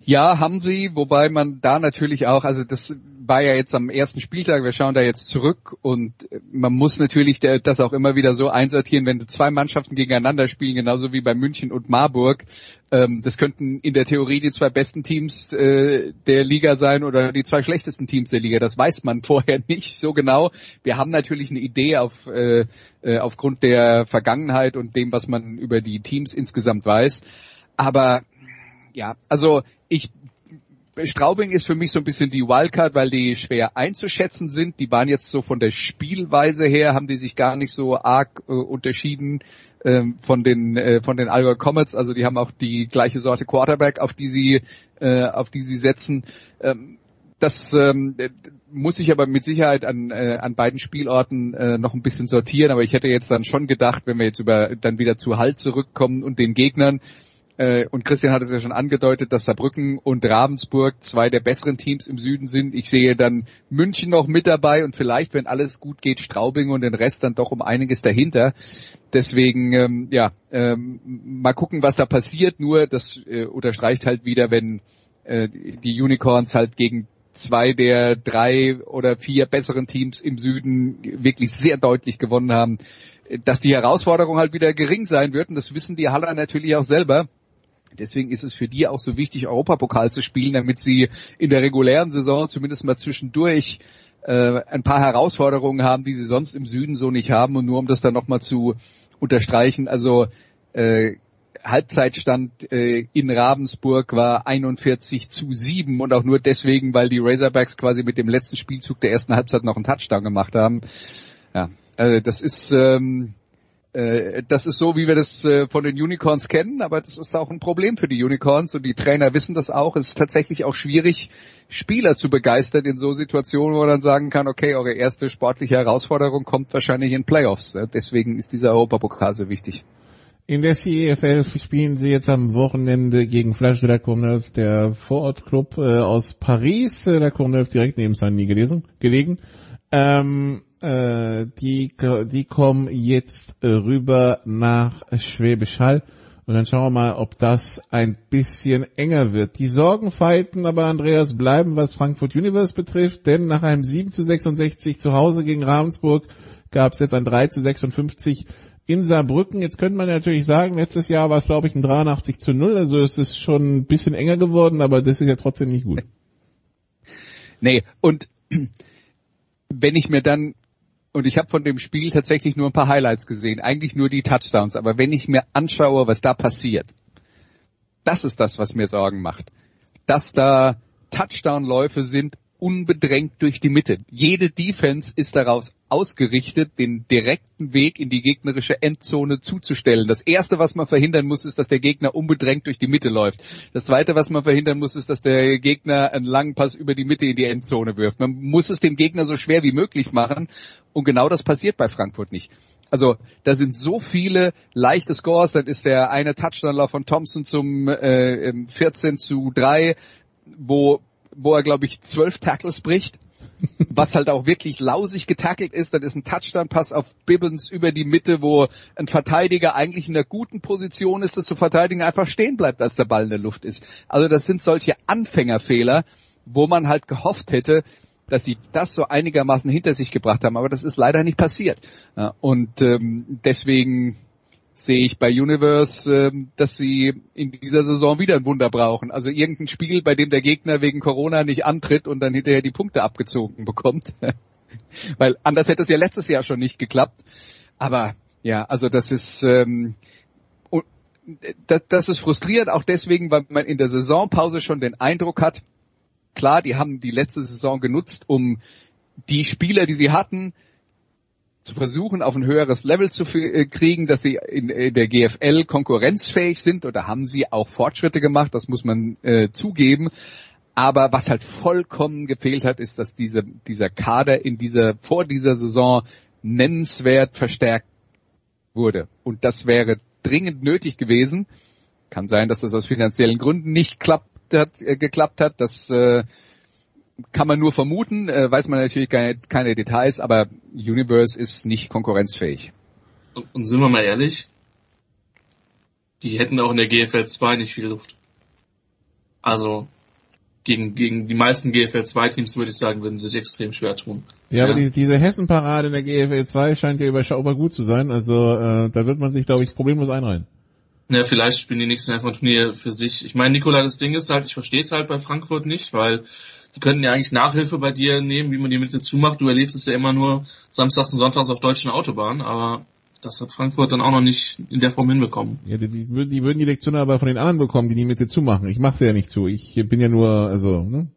Ja, haben sie, wobei man da natürlich auch, also das war ja jetzt am ersten Spieltag, wir schauen da jetzt zurück und man muss natürlich das auch immer wieder so einsortieren, wenn zwei Mannschaften gegeneinander spielen, genauso wie bei München und Marburg. Ähm, das könnten in der Theorie die zwei besten Teams äh, der Liga sein oder die zwei schlechtesten Teams der Liga. Das weiß man vorher nicht so genau. Wir haben natürlich eine Idee auf, äh, äh, aufgrund der Vergangenheit und dem, was man über die Teams insgesamt weiß. Aber ja, also ich Straubing ist für mich so ein bisschen die Wildcard, weil die schwer einzuschätzen sind. Die waren jetzt so von der Spielweise her, haben die sich gar nicht so arg äh, unterschieden ähm, von den äh, von den Allgäu Comets. Also die haben auch die gleiche Sorte Quarterback, auf die sie äh, auf die sie setzen. Ähm, das ähm, muss ich aber mit Sicherheit an, äh, an beiden Spielorten äh, noch ein bisschen sortieren. Aber ich hätte jetzt dann schon gedacht, wenn wir jetzt über dann wieder zu Halt zurückkommen und den Gegnern, äh, und Christian hat es ja schon angedeutet, dass Saarbrücken und Ravensburg zwei der besseren Teams im Süden sind. Ich sehe dann München noch mit dabei und vielleicht, wenn alles gut geht, Straubing und den Rest dann doch um einiges dahinter. Deswegen, ähm, ja, ähm, mal gucken, was da passiert. Nur, das äh, unterstreicht halt wieder, wenn äh, die Unicorns halt gegen zwei der drei oder vier besseren Teams im Süden wirklich sehr deutlich gewonnen haben, dass die Herausforderung halt wieder gering sein wird. Und das wissen die Haller natürlich auch selber. Deswegen ist es für die auch so wichtig, Europapokal zu spielen, damit sie in der regulären Saison zumindest mal zwischendurch äh, ein paar Herausforderungen haben, die sie sonst im Süden so nicht haben. Und nur um das dann nochmal zu unterstreichen, also äh, Halbzeitstand äh, in Ravensburg war 41 zu 7 und auch nur deswegen, weil die Razorbacks quasi mit dem letzten Spielzug der ersten Halbzeit noch einen Touchdown gemacht haben. Ja, Äh, das ist ähm, äh, das ist so, wie wir das äh, von den Unicorns kennen, aber das ist auch ein Problem für die Unicorns und die Trainer wissen das auch. Es ist tatsächlich auch schwierig, Spieler zu begeistern in so Situationen, wo man dann sagen kann, okay, eure erste sportliche Herausforderung kommt wahrscheinlich in Playoffs. Deswegen ist dieser Europapokal so wichtig. In der CEFL spielen sie jetzt am Wochenende gegen Flash de la Courneuve, der Vorortclub äh, aus Paris. Äh, der Courneuve direkt neben Saint-Denis gelegen. Ähm, äh, die, die kommen jetzt äh, rüber nach Schwäbisch Hall. Und dann schauen wir mal, ob das ein bisschen enger wird. Die Sorgen feiten aber Andreas bleiben, was Frankfurt Universe betrifft, denn nach einem 7 zu 66 zu Hause gegen Ravensburg gab es jetzt ein 3 zu 56 in Saarbrücken. Jetzt könnte man natürlich sagen, letztes Jahr war es glaube ich ein 83 zu 0, also es ist schon ein bisschen enger geworden, aber das ist ja trotzdem nicht gut. Nee, und wenn ich mir dann und ich habe von dem Spiel tatsächlich nur ein paar Highlights gesehen, eigentlich nur die Touchdowns, aber wenn ich mir anschaue, was da passiert, das ist das, was mir Sorgen macht. Dass da Touchdown-Läufe sind unbedrängt durch die Mitte. Jede Defense ist daraus ausgerichtet, den direkten Weg in die gegnerische Endzone zuzustellen. Das erste, was man verhindern muss, ist, dass der Gegner unbedrängt durch die Mitte läuft. Das zweite, was man verhindern muss, ist, dass der Gegner einen langen Pass über die Mitte in die Endzone wirft. Man muss es dem Gegner so schwer wie möglich machen. Und genau das passiert bei Frankfurt nicht. Also da sind so viele leichte Scores. Dann ist der eine Touchdownlauf von Thompson zum äh, 14 zu 3, wo wo er, glaube ich, zwölf Tackles bricht. was halt auch wirklich lausig getackelt ist, dann ist ein Touchdown-Pass auf Bibbins über die Mitte, wo ein Verteidiger eigentlich in einer guten Position ist, das zu verteidigen, einfach stehen bleibt, als der Ball in der Luft ist. Also das sind solche Anfängerfehler, wo man halt gehofft hätte, dass sie das so einigermaßen hinter sich gebracht haben, aber das ist leider nicht passiert. Und ähm, deswegen sehe ich bei Universe, ähm, dass sie in dieser Saison wieder ein Wunder brauchen. Also irgendein Spiel, bei dem der Gegner wegen Corona nicht antritt und dann hinterher die Punkte abgezogen bekommt. Weil anders hätte es ja letztes Jahr schon nicht geklappt. Aber ja, also das ist ähm, das ist frustrierend auch deswegen, weil man in der Saisonpause schon den Eindruck hat, klar, die haben die letzte Saison genutzt, um die Spieler, die sie hatten, zu versuchen, auf ein höheres Level zu äh, kriegen, dass sie in, in der GFL konkurrenzfähig sind oder haben sie auch Fortschritte gemacht, das muss man äh, zugeben. Aber was halt vollkommen gefehlt hat, ist, dass diese, dieser Kader in dieser, vor dieser Saison nennenswert verstärkt wurde. Und das wäre dringend nötig gewesen. Kann sein, dass das aus finanziellen Gründen nicht klappt, hat, äh, geklappt hat. Das äh, kann man nur vermuten, äh, weiß man natürlich keine, keine Details, aber Universe ist nicht konkurrenzfähig. Und, und sind wir mal ehrlich, die hätten auch in der GFL 2 nicht viel Luft. Also gegen, gegen die meisten GFL 2 Teams würde ich sagen, würden sie sich extrem schwer tun. Ja, ja. aber die, diese Hessen-Parade in der GFL 2 scheint ja überschaubar gut zu sein. Also äh, da wird man sich, glaube ich, problemlos einreihen. Ja, vielleicht spielen die nächsten einfach Turnier für sich. Ich meine, Nikola, das Ding ist halt, ich verstehe es halt bei Frankfurt nicht, weil die könnten ja eigentlich Nachhilfe bei dir nehmen, wie man die Mitte zumacht. Du erlebst es ja immer nur samstags und sonntags auf deutschen Autobahnen, aber das hat Frankfurt dann auch noch nicht in der Form hinbekommen. Ja, die, die, würden, die würden die Lektion aber von den anderen bekommen, die die Mitte zumachen. Ich mache sie ja nicht zu. Ich bin ja nur, also, ne?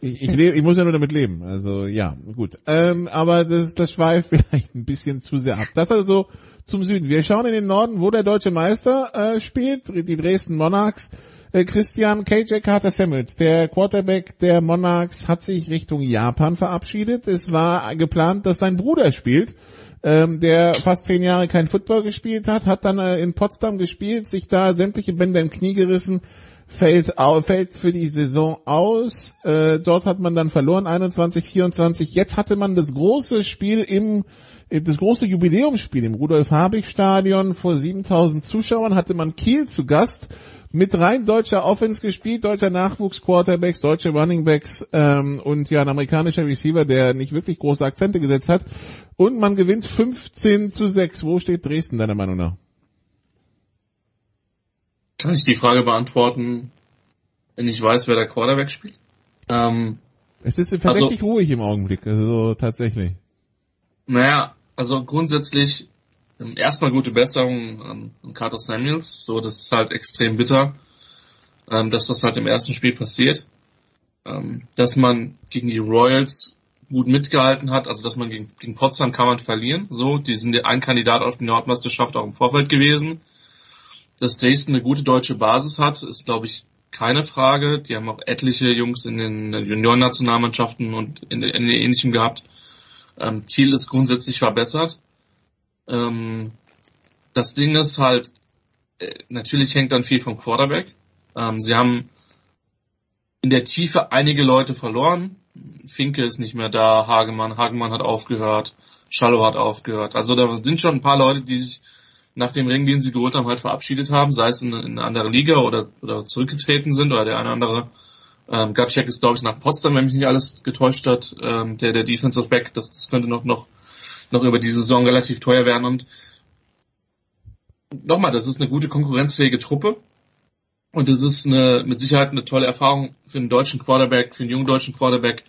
Ich, ich, lebe, ich muss ja nur damit leben. Also ja, gut. Ähm, aber das, das schweift vielleicht ein bisschen zu sehr ab. Das also zum Süden. Wir schauen in den Norden, wo der deutsche Meister äh, spielt, die Dresden Monarchs. Äh, Christian KJ Carter Samuels, der Quarterback der Monarchs, hat sich Richtung Japan verabschiedet. Es war geplant, dass sein Bruder spielt, ähm, der fast zehn Jahre kein Football gespielt hat, hat dann äh, in Potsdam gespielt, sich da sämtliche Bänder im Knie gerissen, fällt, fällt für die Saison aus. Äh, dort hat man dann verloren, 21, 24. Jetzt hatte man das große Spiel im das große Jubiläumsspiel im Rudolf-Habig-Stadion vor 7000 Zuschauern hatte man Kiel zu Gast mit rein deutscher Offense gespielt, deutscher Nachwuchs-Quarterbacks, deutsche Runningbacks ähm, und ja ein amerikanischer Receiver, der nicht wirklich große Akzente gesetzt hat. Und man gewinnt 15 zu 6. Wo steht Dresden deiner Meinung nach? Kann ich die Frage beantworten, wenn ich weiß, wer der Quarterback spielt? Ähm, es ist verdächtig also, ruhig im Augenblick, also tatsächlich. Naja, also grundsätzlich erstmal gute Besserung an, an Carter Samuels. So, das ist halt extrem bitter, ähm, dass das halt im ersten Spiel passiert. Ähm, dass man gegen die Royals gut mitgehalten hat, also dass man gegen, gegen Potsdam kann man verlieren. So, die sind ein Kandidat auf die Nordmeisterschaft auch im Vorfeld gewesen. Dass Dresden eine gute deutsche Basis hat, ist glaube ich keine Frage. Die haben auch etliche Jungs in den Juniorennationalmannschaften und in, in, ähnlichem gehabt. Ähm, Kiel ist grundsätzlich verbessert. Ähm, das Ding ist halt, äh, natürlich hängt dann viel vom Quarterback. Ähm, sie haben in der Tiefe einige Leute verloren. Finke ist nicht mehr da, Hagemann, Hagemann hat aufgehört, Schallow hat aufgehört. Also da sind schon ein paar Leute, die sich nach dem Ring, den sie geholt haben, halt verabschiedet haben, sei es in, in eine andere Liga oder, oder zurückgetreten sind oder der eine andere. Ähm, Gatschek ist, glaube ich, nach Potsdam, wenn mich nicht alles getäuscht hat, ähm, der, der Defensive Back, das, das könnte noch, noch, noch über die Saison relativ teuer werden und nochmal, das ist eine gute konkurrenzfähige Truppe. Und es ist eine, mit Sicherheit eine tolle Erfahrung für einen deutschen Quarterback, für einen jungen deutschen Quarterback,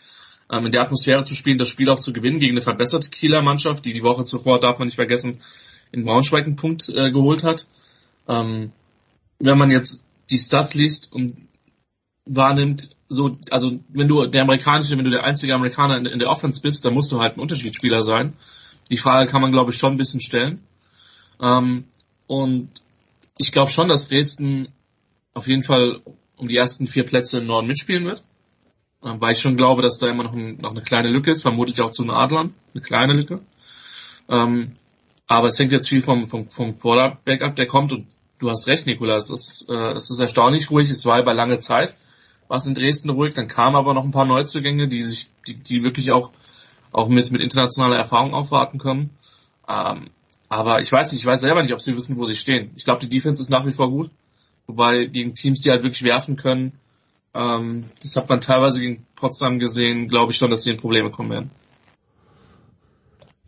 ähm, in der Atmosphäre zu spielen, das Spiel auch zu gewinnen gegen eine verbesserte Kieler Mannschaft, die die Woche zuvor, darf man nicht vergessen, in Braunschweig einen Punkt äh, geholt hat. Ähm, wenn man jetzt die Stats liest und wahrnimmt, so, also wenn du der amerikanische, wenn du der einzige Amerikaner in, in der Offense bist, dann musst du halt ein Unterschiedsspieler sein. Die Frage kann man, glaube ich, schon ein bisschen stellen. Ähm, und ich glaube schon, dass Dresden auf jeden Fall um die ersten vier Plätze im Norden mitspielen wird. Ähm, weil ich schon glaube, dass da immer noch, ein, noch eine kleine Lücke ist, vermutlich auch zu den Adlern, eine kleine Lücke. Ähm, aber es hängt jetzt viel vom, vom, vom Quarterback ab, der kommt. Und du hast recht, Nikolas, es ist, äh, es ist erstaunlich ruhig, es war über lange Zeit, war in Dresden ruhig, dann kamen aber noch ein paar Neuzugänge, die sich, die, die wirklich auch, auch mit, mit internationaler Erfahrung aufwarten können. Ähm, aber ich weiß nicht, ich weiß selber nicht, ob sie wissen, wo sie stehen. Ich glaube, die Defense ist nach wie vor gut. Wobei gegen Teams, die halt wirklich werfen können, ähm, das hat man teilweise gegen Potsdam gesehen, glaube ich schon, dass sie in Probleme kommen werden.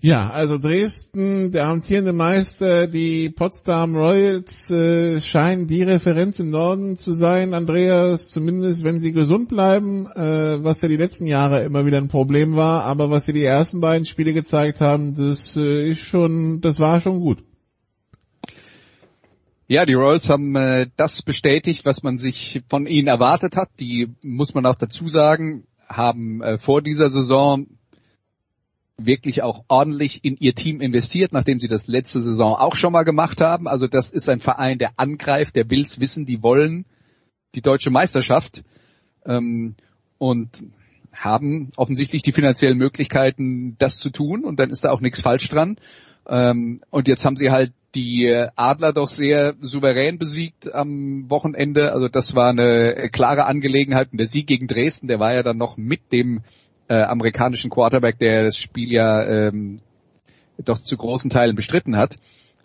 Ja, also Dresden, der amtierende Meister, die Potsdam Royals äh, scheinen die Referenz im Norden zu sein, Andreas, zumindest wenn sie gesund bleiben, äh, was ja die letzten Jahre immer wieder ein Problem war, aber was sie die ersten beiden Spiele gezeigt haben, das äh, ist schon, das war schon gut. Ja, die Royals haben äh, das bestätigt, was man sich von ihnen erwartet hat. Die muss man auch dazu sagen, haben äh, vor dieser Saison wirklich auch ordentlich in ihr Team investiert, nachdem sie das letzte Saison auch schon mal gemacht haben. Also das ist ein Verein, der angreift, der will's wissen, die wollen die deutsche Meisterschaft ähm, und haben offensichtlich die finanziellen Möglichkeiten, das zu tun und dann ist da auch nichts falsch dran. Ähm, und jetzt haben sie halt die Adler doch sehr souverän besiegt am Wochenende. Also das war eine klare Angelegenheit. Und der Sieg gegen Dresden, der war ja dann noch mit dem äh, amerikanischen Quarterback, der das Spiel ja ähm, doch zu großen Teilen bestritten hat,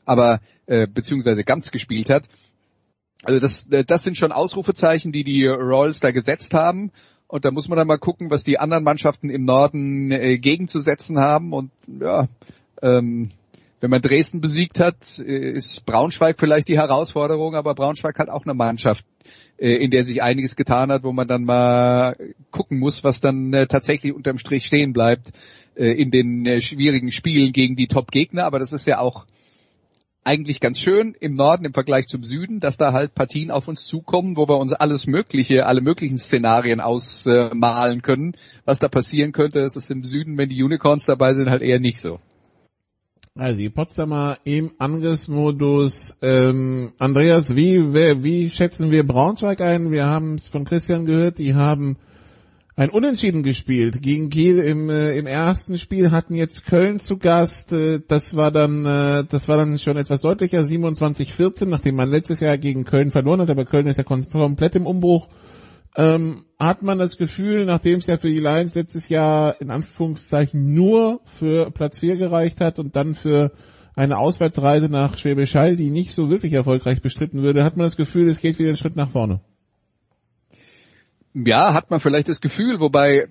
aber äh, beziehungsweise ganz gespielt hat. Also das, äh, das sind schon Ausrufezeichen, die die Royals da gesetzt haben. Und da muss man dann mal gucken, was die anderen Mannschaften im Norden äh, gegenzusetzen haben. Und ja, ähm, wenn man Dresden besiegt hat, äh, ist Braunschweig vielleicht die Herausforderung, aber Braunschweig hat auch eine Mannschaft, äh, in der sich einiges getan hat, wo man dann mal gucken muss, was dann äh, tatsächlich unterm Strich stehen bleibt in den schwierigen Spielen gegen die Top-Gegner. Aber das ist ja auch eigentlich ganz schön im Norden im Vergleich zum Süden, dass da halt Partien auf uns zukommen, wo wir uns alles Mögliche, alle möglichen Szenarien ausmalen können, was da passieren könnte. Das ist im Süden, wenn die Unicorns dabei sind, halt eher nicht so. Also die Potsdamer im Angriffsmodus. Ähm, Andreas, wie, wie, wie schätzen wir Braunschweig ein? Wir haben es von Christian gehört, die haben ein Unentschieden gespielt gegen Kiel im, äh, im ersten Spiel, hatten jetzt Köln zu Gast. Äh, das war dann äh, das war dann schon etwas deutlicher, 27-14, nachdem man letztes Jahr gegen Köln verloren hat, aber Köln ist ja komplett im Umbruch ähm, hat man das Gefühl, nachdem es ja für die Lions letztes Jahr in Anführungszeichen nur für Platz 4 gereicht hat und dann für eine Auswärtsreise nach Schwäbisch Hall, die nicht so wirklich erfolgreich bestritten würde, hat man das Gefühl, es geht wieder einen Schritt nach vorne. Ja, hat man vielleicht das Gefühl, wobei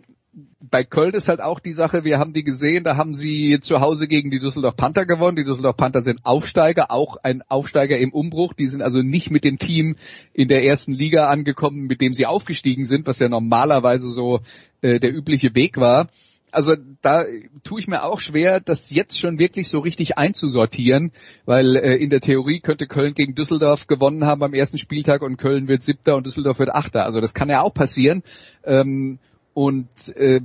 bei Köln ist halt auch die Sache, wir haben die gesehen, da haben sie zu Hause gegen die Düsseldorf Panther gewonnen. Die Düsseldorf Panther sind Aufsteiger, auch ein Aufsteiger im Umbruch. Die sind also nicht mit dem Team in der ersten Liga angekommen, mit dem sie aufgestiegen sind, was ja normalerweise so äh, der übliche Weg war. Also da tue ich mir auch schwer, das jetzt schon wirklich so richtig einzusortieren, weil äh, in der Theorie könnte Köln gegen Düsseldorf gewonnen haben am ersten Spieltag und Köln wird siebter und Düsseldorf wird achter. Also das kann ja auch passieren. Ähm, und äh,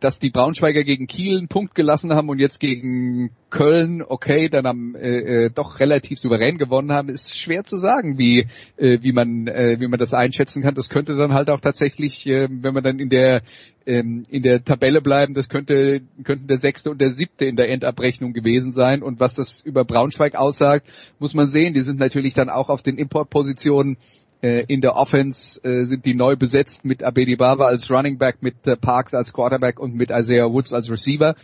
dass die Braunschweiger gegen Kiel einen Punkt gelassen haben und jetzt gegen Köln, okay, dann am äh, äh, doch relativ souverän gewonnen haben, ist schwer zu sagen, wie äh, wie man äh, wie man das einschätzen kann. Das könnte dann halt auch tatsächlich, äh, wenn man dann in der ähm, in der Tabelle bleiben, das könnte könnten der sechste und der siebte in der Endabrechnung gewesen sein. Und was das über Braunschweig aussagt, muss man sehen. Die sind natürlich dann auch auf den Importpositionen in der Offense äh, sind die neu besetzt mit Abedi Bava als Running Back, mit äh, Parks als Quarterback und mit Isaiah Woods als Receiver.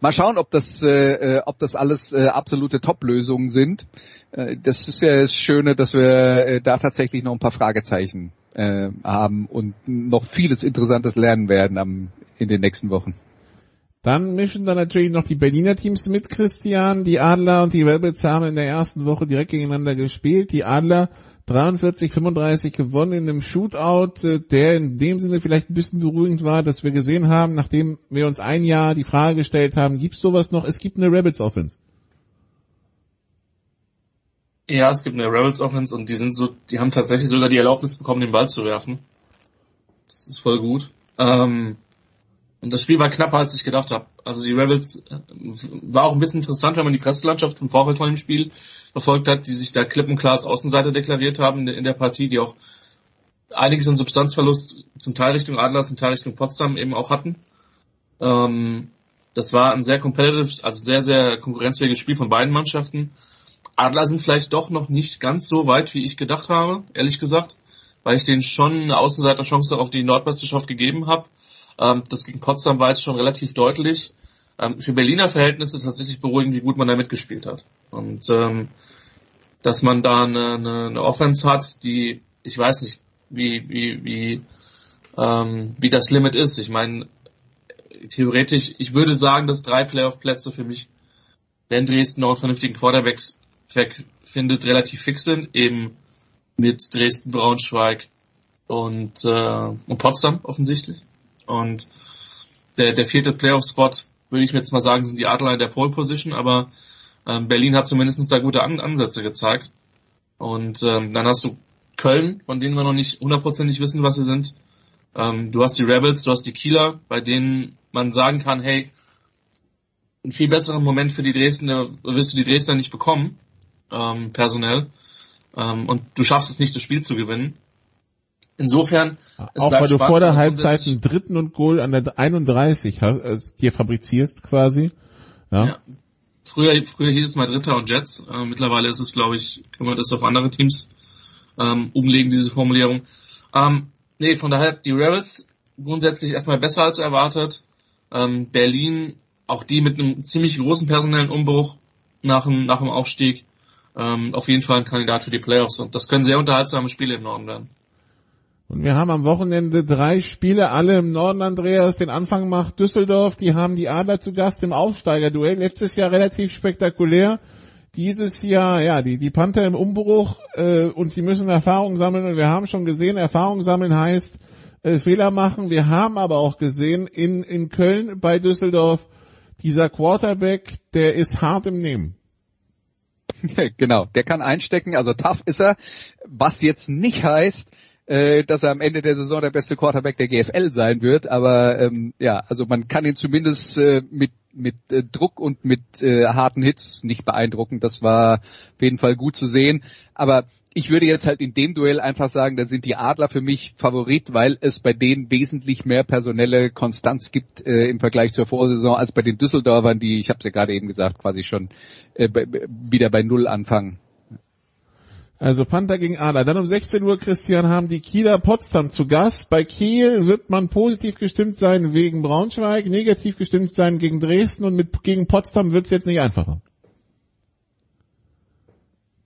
Mal schauen, ob das, äh, ob das alles äh, absolute Top-Lösungen sind. Äh, das ist ja das Schöne, dass wir äh, da tatsächlich noch ein paar Fragezeichen äh, haben und noch vieles Interessantes lernen werden am, in den nächsten Wochen. Dann mischen da natürlich noch die Berliner Teams mit, Christian. Die Adler und die Rebels haben in der ersten Woche direkt gegeneinander gespielt. Die Adler 43, 35 gewonnen in einem Shootout, äh, der in dem Sinne vielleicht ein bisschen beruhigend war, dass wir gesehen haben, nachdem wir uns ein Jahr die Frage gestellt haben, gibt es sowas noch? Es gibt eine Rebels Offense. Ja, es gibt eine Rebels Offense und die sind so, die haben tatsächlich sogar die Erlaubnis bekommen, den Ball zu werfen. Das ist voll gut. Ähm, und das Spiel war knapper, als ich gedacht habe. Also die Rebels äh, war auch ein bisschen interessant, wenn man die Presselandschaft im Vorfeld von dem Spiel verfolgt hat, die sich da klipp und klar als Außenseiter deklariert haben in der Partie, die auch einiges an Substanzverlust zum Teil Richtung Adler, zum Teil Richtung Potsdam eben auch hatten. Ähm, das war ein sehr competitive, also sehr, sehr konkurrenzfähiges Spiel von beiden Mannschaften. Adler sind vielleicht doch noch nicht ganz so weit, wie ich gedacht habe, ehrlich gesagt, weil ich denen schon eine Außenseiterchance auf die Nordmeisterschaft gegeben habe. Ähm, das gegen Potsdam war jetzt schon relativ deutlich ähm, für Berliner Verhältnisse tatsächlich beruhigend, wie gut man da mitgespielt hat. Und ähm, dass man da eine, eine, eine Offense hat, die, ich weiß nicht, wie, wie, wie, ähm, wie das Limit ist. Ich meine, theoretisch, ich würde sagen, dass drei Playoff-Plätze für mich, wenn Dresden noch einen vernünftigen Quarterbacks findet, relativ fix sind, eben mit Dresden, Braunschweig und, äh, und Potsdam offensichtlich. Und der, der vierte Playoff-Spot würde ich mir jetzt mal sagen, sind die Adler in der Pole Position, aber ähm, Berlin hat zumindest da gute An Ansätze gezeigt. Und ähm, dann hast du Köln, von denen wir noch nicht hundertprozentig wissen, was sie sind. Ähm, du hast die Rebels, du hast die Kieler, bei denen man sagen kann, hey, einen viel besseren Moment für die Dresdner wirst du die Dresdner nicht bekommen, ähm, personell. Ähm, und du schaffst es nicht, das Spiel zu gewinnen. Insofern, auch weil du vor der Halbzeit einen dritten und Goal an der 31 hast, äh, dir fabrizierst quasi. Ja. ja. Früher, früher hieß es mal Dritter und Jets. Äh, mittlerweile ist es, glaube ich, kann man das auf andere Teams ähm, umlegen, diese Formulierung. Ähm, nee, von daher, die Rebels grundsätzlich erstmal besser als erwartet. Ähm, Berlin, auch die mit einem ziemlich großen personellen Umbruch nach dem, nach dem Aufstieg. Ähm, auf jeden Fall ein Kandidat für die Playoffs. Und das können sehr unterhaltsame Spiele im Norden werden. Und wir haben am Wochenende drei Spiele, alle im Norden, Andreas. Den Anfang macht Düsseldorf. Die haben die Adler zu Gast im Aufsteigerduell. Letztes Jahr relativ spektakulär. Dieses Jahr, ja, die, die Panther im Umbruch äh, und sie müssen Erfahrung sammeln. Und wir haben schon gesehen, Erfahrung sammeln heißt äh, Fehler machen. Wir haben aber auch gesehen, in, in Köln bei Düsseldorf, dieser Quarterback, der ist hart im Nehmen. genau, der kann einstecken, also tough ist er. Was jetzt nicht heißt, äh, dass er am Ende der Saison der beste Quarterback der GFL sein wird. Aber ähm, ja, also man kann ihn zumindest äh, mit mit äh, Druck und mit äh, harten Hits nicht beeindrucken. Das war auf jeden Fall gut zu sehen. Aber ich würde jetzt halt in dem Duell einfach sagen, da sind die Adler für mich Favorit, weil es bei denen wesentlich mehr personelle Konstanz gibt äh, im Vergleich zur Vorsaison als bei den Düsseldorfern, die, ich habe es ja gerade eben gesagt, quasi schon äh, wieder bei Null anfangen. Also Panther gegen Adler. Dann um 16 Uhr, Christian, haben die Kieler Potsdam zu Gast. Bei Kiel wird man positiv gestimmt sein wegen Braunschweig, negativ gestimmt sein gegen Dresden und mit gegen Potsdam wird es jetzt nicht einfacher.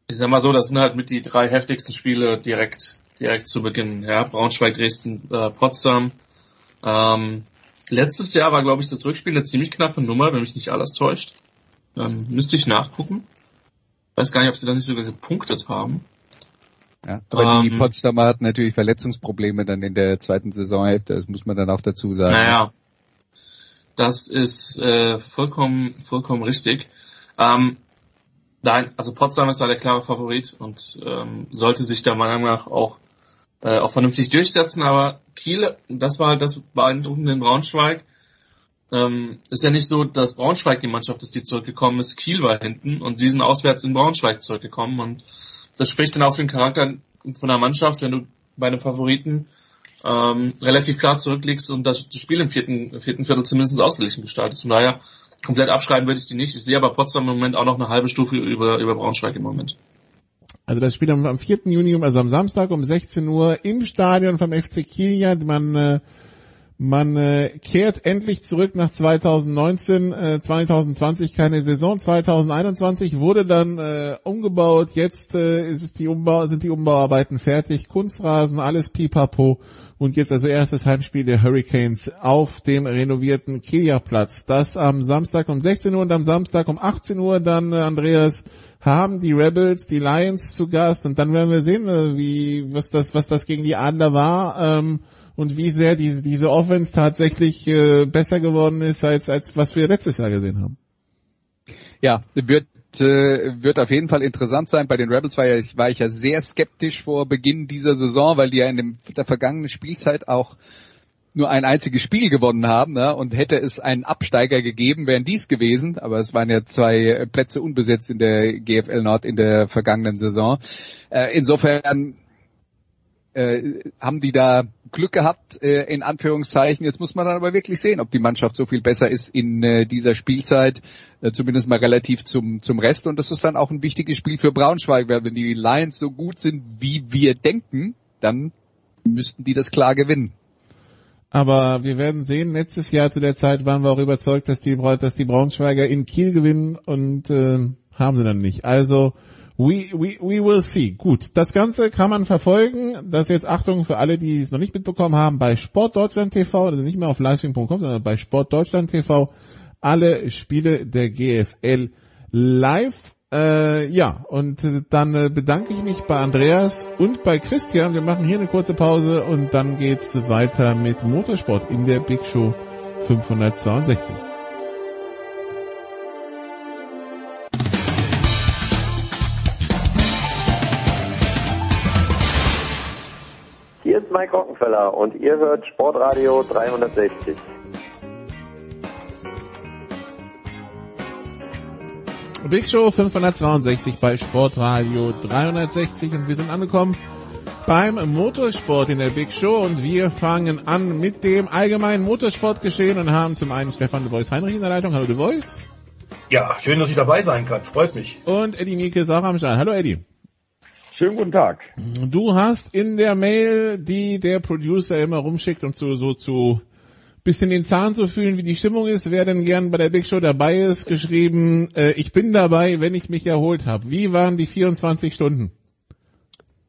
Ich sag mal so, das sind halt mit die drei heftigsten Spiele direkt, direkt zu Beginn. Ja, Braunschweig, Dresden, äh, Potsdam. Ähm, letztes Jahr war, glaube ich, das Rückspiel eine ziemlich knappe Nummer, wenn mich nicht alles täuscht. Ähm, müsste ich nachgucken weiß gar nicht, ob sie da nicht sogar gepunktet haben. Ja, aber ähm, die Potsdamer hatten natürlich Verletzungsprobleme dann in der zweiten Saisonhälfte, das muss man dann auch dazu sagen. Naja, das ist äh, vollkommen, vollkommen richtig. Ähm, nein, also Potsdam ist da der klare Favorit und ähm, sollte sich da meiner Meinung nach auch äh, auch vernünftig durchsetzen, aber Kiel, das war halt das beeindruckende in Braunschweig, ähm, ist ja nicht so, dass Braunschweig die Mannschaft ist, die zurückgekommen ist. Kiel war hinten und sie sind auswärts in Braunschweig zurückgekommen und das spricht dann auch für den Charakter von der Mannschaft, wenn du bei den Favoriten ähm, relativ klar zurückliegst und das, Spiel im vierten, vierten Viertel zumindest ausgeglichen gestaltest. Von daher komplett abschreiben würde ich die nicht. Ich sehe aber Potsdam im Moment auch noch eine halbe Stufe über, über Braunschweig im Moment. Also das Spiel am, am 4. Juni, also am Samstag um 16 Uhr im Stadion vom FC Kiel. Man äh, man äh, kehrt endlich zurück nach 2019, äh, 2020 keine Saison, 2021 wurde dann äh, umgebaut, jetzt äh, ist die Umbau, sind die Umbauarbeiten fertig, Kunstrasen, alles pipapo. Und jetzt also erstes Heimspiel der Hurricanes auf dem renovierten Kilia-Platz. Das am Samstag um 16 Uhr und am Samstag um 18 Uhr dann, äh, Andreas, haben die Rebels die Lions zu Gast. Und dann werden wir sehen, äh, wie was das was das gegen die Adler war. Ähm, und wie sehr diese, diese Offense tatsächlich äh, besser geworden ist, als, als was wir letztes Jahr gesehen haben. Ja, wird äh, wird auf jeden Fall interessant sein. Bei den Rebels war, ja, war ich ja sehr skeptisch vor Beginn dieser Saison, weil die ja in dem, der vergangenen Spielzeit auch nur ein einziges Spiel gewonnen haben ne? und hätte es einen Absteiger gegeben, wären dies gewesen, aber es waren ja zwei Plätze unbesetzt in der GFL Nord in der vergangenen Saison. Äh, insofern äh, haben die da Glück gehabt, äh, in Anführungszeichen. Jetzt muss man dann aber wirklich sehen, ob die Mannschaft so viel besser ist in äh, dieser Spielzeit, äh, zumindest mal relativ zum, zum Rest. Und das ist dann auch ein wichtiges Spiel für Braunschweig, weil wenn die Lions so gut sind, wie wir denken, dann müssten die das klar gewinnen. Aber wir werden sehen, letztes Jahr zu der Zeit waren wir auch überzeugt, dass die, dass die Braunschweiger in Kiel gewinnen und äh, haben sie dann nicht. Also We, we, we will see. Gut, das Ganze kann man verfolgen. Das jetzt Achtung für alle, die es noch nicht mitbekommen haben, bei Sportdeutschland TV, also nicht mehr auf livestream.com, sondern bei Sportdeutschland TV, alle Spiele der GFL live. Äh, ja, und dann äh, bedanke ich mich bei Andreas und bei Christian. Wir machen hier eine kurze Pause und dann geht's weiter mit Motorsport in der Big Show 562. Mike Rockenfeller und ihr hört Sportradio 360. Big Show 562 bei Sportradio 360 und wir sind angekommen beim Motorsport in der Big Show und wir fangen an mit dem allgemeinen Motorsportgeschehen und haben zum einen Stefan de Vois Heinrich in der Leitung. Hallo de Vois. Ja, schön, dass ich dabei sein kann. Freut mich. Und Eddie Mieke ist auch am Start. Hallo Eddie. Schönen guten Tag. Du hast in der Mail, die der Producer immer rumschickt, um zu, so zu bisschen den Zahn zu fühlen, wie die Stimmung ist, wer denn gern bei der Big Show dabei ist, geschrieben, äh, ich bin dabei, wenn ich mich erholt habe. Wie waren die 24 Stunden?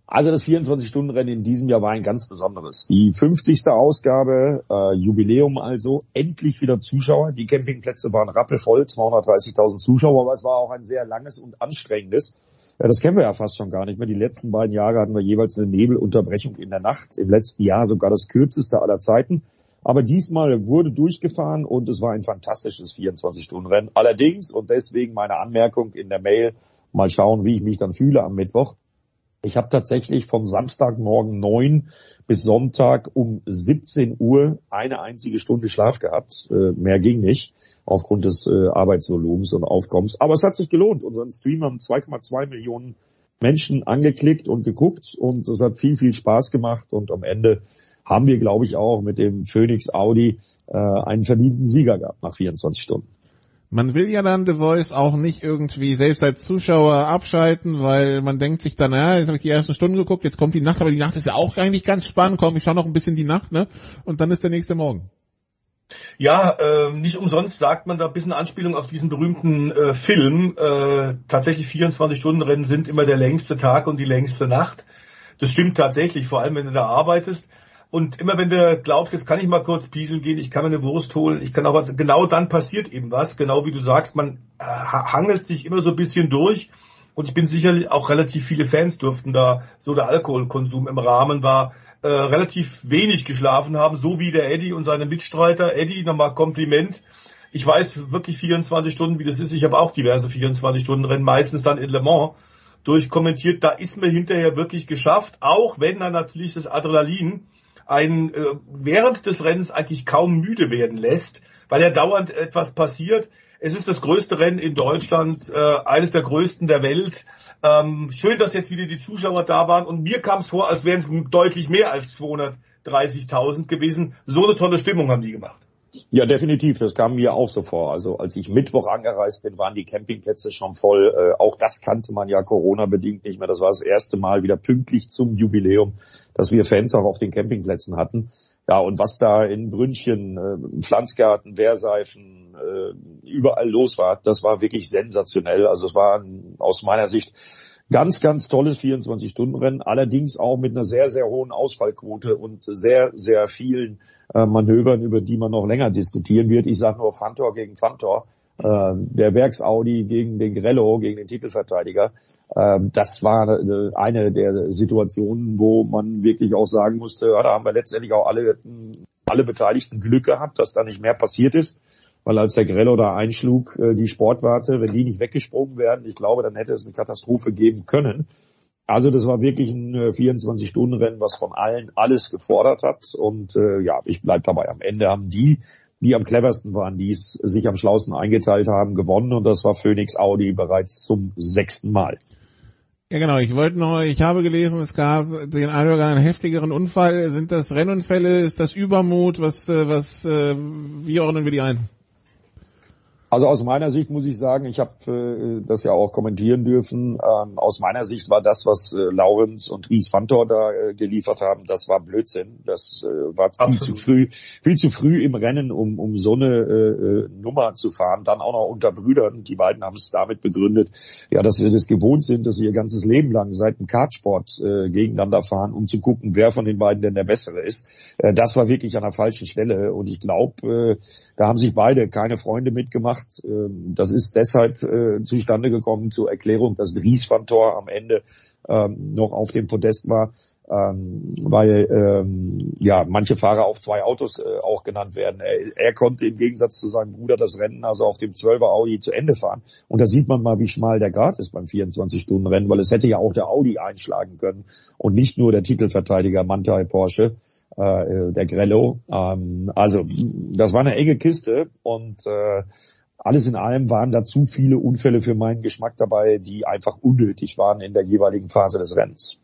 Also das 24-Stunden-Rennen in diesem Jahr war ein ganz besonderes. Die 50. Ausgabe, äh, Jubiläum also, endlich wieder Zuschauer. Die Campingplätze waren rappelvoll, 230.000 Zuschauer, aber es war auch ein sehr langes und anstrengendes. Ja, das kennen wir ja fast schon gar nicht mehr. Die letzten beiden Jahre hatten wir jeweils eine Nebelunterbrechung in der Nacht. Im letzten Jahr sogar das kürzeste aller Zeiten. Aber diesmal wurde durchgefahren und es war ein fantastisches 24-Stunden-Rennen. Allerdings, und deswegen meine Anmerkung in der Mail, mal schauen, wie ich mich dann fühle am Mittwoch. Ich habe tatsächlich vom Samstagmorgen neun bis Sonntag um 17 Uhr eine einzige Stunde Schlaf gehabt. Äh, mehr ging nicht aufgrund des äh, Arbeitsvolumens und Aufkommens. Aber es hat sich gelohnt. Unseren Stream haben 2,2 Millionen Menschen angeklickt und geguckt und es hat viel, viel Spaß gemacht und am Ende haben wir, glaube ich, auch mit dem Phoenix Audi äh, einen verdienten Sieger gehabt nach 24 Stunden. Man will ja dann The Voice auch nicht irgendwie selbst als Zuschauer abschalten, weil man denkt sich dann, ja, jetzt habe ich die ersten Stunden geguckt, jetzt kommt die Nacht, aber die Nacht ist ja auch eigentlich ganz spannend, komm, ich schaue noch ein bisschen die Nacht, ne? Und dann ist der nächste Morgen. Ja, äh, nicht umsonst sagt man da ein bisschen Anspielung auf diesen berühmten äh, Film. Äh, tatsächlich 24-Stunden-Rennen sind immer der längste Tag und die längste Nacht. Das stimmt tatsächlich, vor allem wenn du da arbeitest. Und immer wenn du glaubst, jetzt kann ich mal kurz pieseln gehen, ich kann mir eine Wurst holen, ich kann was, genau dann passiert eben was. Genau wie du sagst, man äh, hangelt sich immer so ein bisschen durch. Und ich bin sicherlich auch relativ viele Fans durften da, so der Alkoholkonsum im Rahmen war, äh, relativ wenig geschlafen haben, so wie der Eddie und seine Mitstreiter. Eddie, nochmal Kompliment. Ich weiß wirklich 24 Stunden, wie das ist. Ich habe auch diverse 24-Stunden-Rennen, meistens dann in Le Mans durchkommentiert. Da ist mir hinterher wirklich geschafft, auch wenn dann natürlich das Adrenalin einen äh, während des Rennens eigentlich kaum müde werden lässt, weil ja dauernd etwas passiert. Es ist das größte Rennen in Deutschland, äh, eines der größten der Welt. Ähm, schön, dass jetzt wieder die Zuschauer da waren und mir kam es vor, als wären es deutlich mehr als 230.000 gewesen. So eine tolle Stimmung haben die gemacht. Ja, definitiv. Das kam mir auch so vor. Also als ich Mittwoch angereist bin, waren die Campingplätze schon voll. Äh, auch das kannte man ja Corona-bedingt nicht mehr. Das war das erste Mal wieder pünktlich zum Jubiläum, dass wir Fans auch auf den Campingplätzen hatten. Ja, und was da in Brünnchen, äh, Pflanzgarten, Wehrseifen, äh, überall los war, das war wirklich sensationell. Also es war aus meiner Sicht ganz, ganz tolles 24-Stunden-Rennen, allerdings auch mit einer sehr, sehr hohen Ausfallquote und sehr, sehr vielen äh, Manövern, über die man noch länger diskutieren wird. Ich sage nur Fantor gegen Fantor. Äh, der Werks-Audi gegen den Grello, gegen den Titelverteidiger. Äh, das war äh, eine der Situationen, wo man wirklich auch sagen musste, ja, da haben wir letztendlich auch alle, alle Beteiligten Glück gehabt, dass da nicht mehr passiert ist. Weil als der Grello da einschlug, äh, die Sportwarte, wenn die nicht weggesprungen wären, ich glaube, dann hätte es eine Katastrophe geben können. Also das war wirklich ein 24-Stunden-Rennen, was von allen alles gefordert hat. Und äh, ja, ich bleib dabei. Am Ende haben die, die am cleversten waren, die es sich am schlausten eingeteilt haben, gewonnen. Und das war Phoenix Audi bereits zum sechsten Mal. Ja genau, ich wollte noch, ich habe gelesen, es gab den einen heftigeren Unfall. Sind das Rennunfälle? Ist das Übermut? Was, äh, was, äh, wie ordnen wir die ein? Also aus meiner Sicht muss ich sagen, ich habe äh, das ja auch kommentieren dürfen. Ähm, aus meiner Sicht war das, was äh, Laurenz und Ries Fantor da äh, geliefert haben, das war Blödsinn. Das äh, war viel zu früh, viel zu früh im Rennen, um, um so eine äh, äh, Nummer zu fahren. Dann auch noch unter Brüdern. Die beiden haben es damit begründet, ja, dass sie das gewohnt sind, dass sie ihr ganzes Leben lang seit dem Kartsport äh, gegeneinander fahren, um zu gucken, wer von den beiden denn der Bessere ist. Äh, das war wirklich an der falschen Stelle. Und ich glaube, äh, da haben sich beide keine Freunde mitgemacht. Ähm, das ist deshalb äh, zustande gekommen zur Erklärung, dass Dries van Tor am Ende ähm, noch auf dem Podest war, ähm, weil ja manche Fahrer auf zwei Autos äh, auch genannt werden. Er, er, konnte im Gegensatz zu seinem Bruder das Rennen also auf dem 12er Audi zu Ende fahren. Und da sieht man mal, wie schmal der Grad ist beim 24-Stunden-Rennen, weil es hätte ja auch der Audi einschlagen können und nicht nur der Titelverteidiger Mantai Porsche äh, der Grello. Ähm, also das war eine enge Kiste und äh, alles in allem waren da zu viele Unfälle für meinen Geschmack dabei, die einfach unnötig waren in der jeweiligen Phase des Rennens.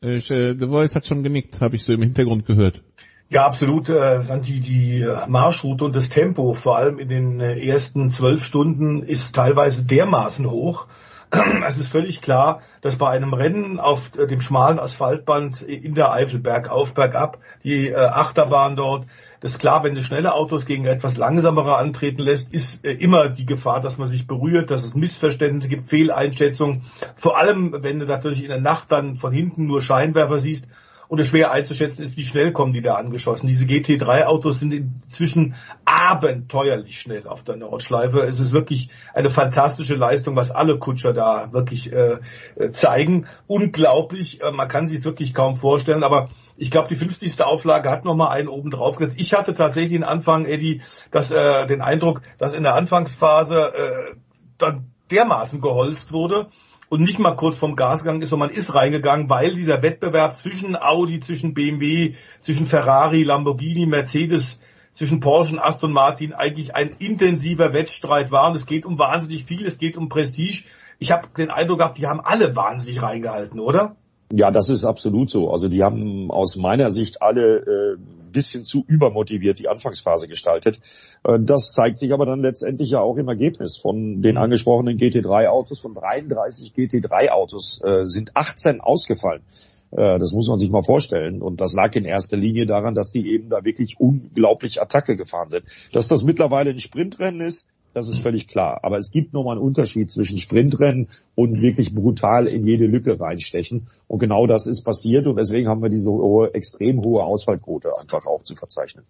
Ich, äh, The Voice hat schon genickt, habe ich so im Hintergrund gehört. Ja, absolut. Äh, die, die Marschroute und das Tempo, vor allem in den äh, ersten zwölf Stunden, ist teilweise dermaßen hoch, es ist völlig klar, dass bei einem Rennen auf äh, dem schmalen Asphaltband in der Eifel bergauf, bergab, die äh, Achterbahn dort, das ist klar, wenn du schnelle Autos gegen etwas langsamere antreten lässt, ist äh, immer die Gefahr, dass man sich berührt, dass es Missverständnisse gibt, Fehleinschätzungen. Vor allem, wenn du natürlich in der Nacht dann von hinten nur Scheinwerfer siehst und es schwer einzuschätzen ist, wie schnell kommen die da angeschossen. Diese GT3-Autos sind inzwischen abenteuerlich schnell auf der Nordschleife. Es ist wirklich eine fantastische Leistung, was alle Kutscher da wirklich äh, äh zeigen. Unglaublich, äh, man kann sich es wirklich kaum vorstellen, aber ich glaube, die 50. Auflage hat nochmal einen oben drauf gesetzt. Ich hatte tatsächlich den Anfang, Eddie, dass, äh, den Eindruck, dass in der Anfangsphase äh, dann dermaßen geholzt wurde, und nicht mal kurz vom Gas gegangen ist, sondern man ist reingegangen, weil dieser Wettbewerb zwischen Audi, zwischen BMW, zwischen Ferrari, Lamborghini, Mercedes, zwischen Porsche und Aston Martin eigentlich ein intensiver Wettstreit war. Und es geht um wahnsinnig viel, es geht um Prestige. Ich habe den Eindruck gehabt, die haben alle wahnsinnig reingehalten, oder? Ja, das ist absolut so. Also die haben aus meiner Sicht alle äh, bisschen zu übermotiviert die Anfangsphase gestaltet. Äh, das zeigt sich aber dann letztendlich ja auch im Ergebnis. Von den angesprochenen GT3-Autos, von 33 GT3-Autos äh, sind 18 ausgefallen. Äh, das muss man sich mal vorstellen. Und das lag in erster Linie daran, dass die eben da wirklich unglaublich Attacke gefahren sind. Dass das mittlerweile ein Sprintrennen ist, das ist völlig klar. Aber es gibt nochmal einen Unterschied zwischen Sprintrennen und wirklich brutal in jede Lücke reinstechen. Und genau das ist passiert und deswegen haben wir diese hohe, extrem hohe Ausfallquote einfach auch zu verzeichnen.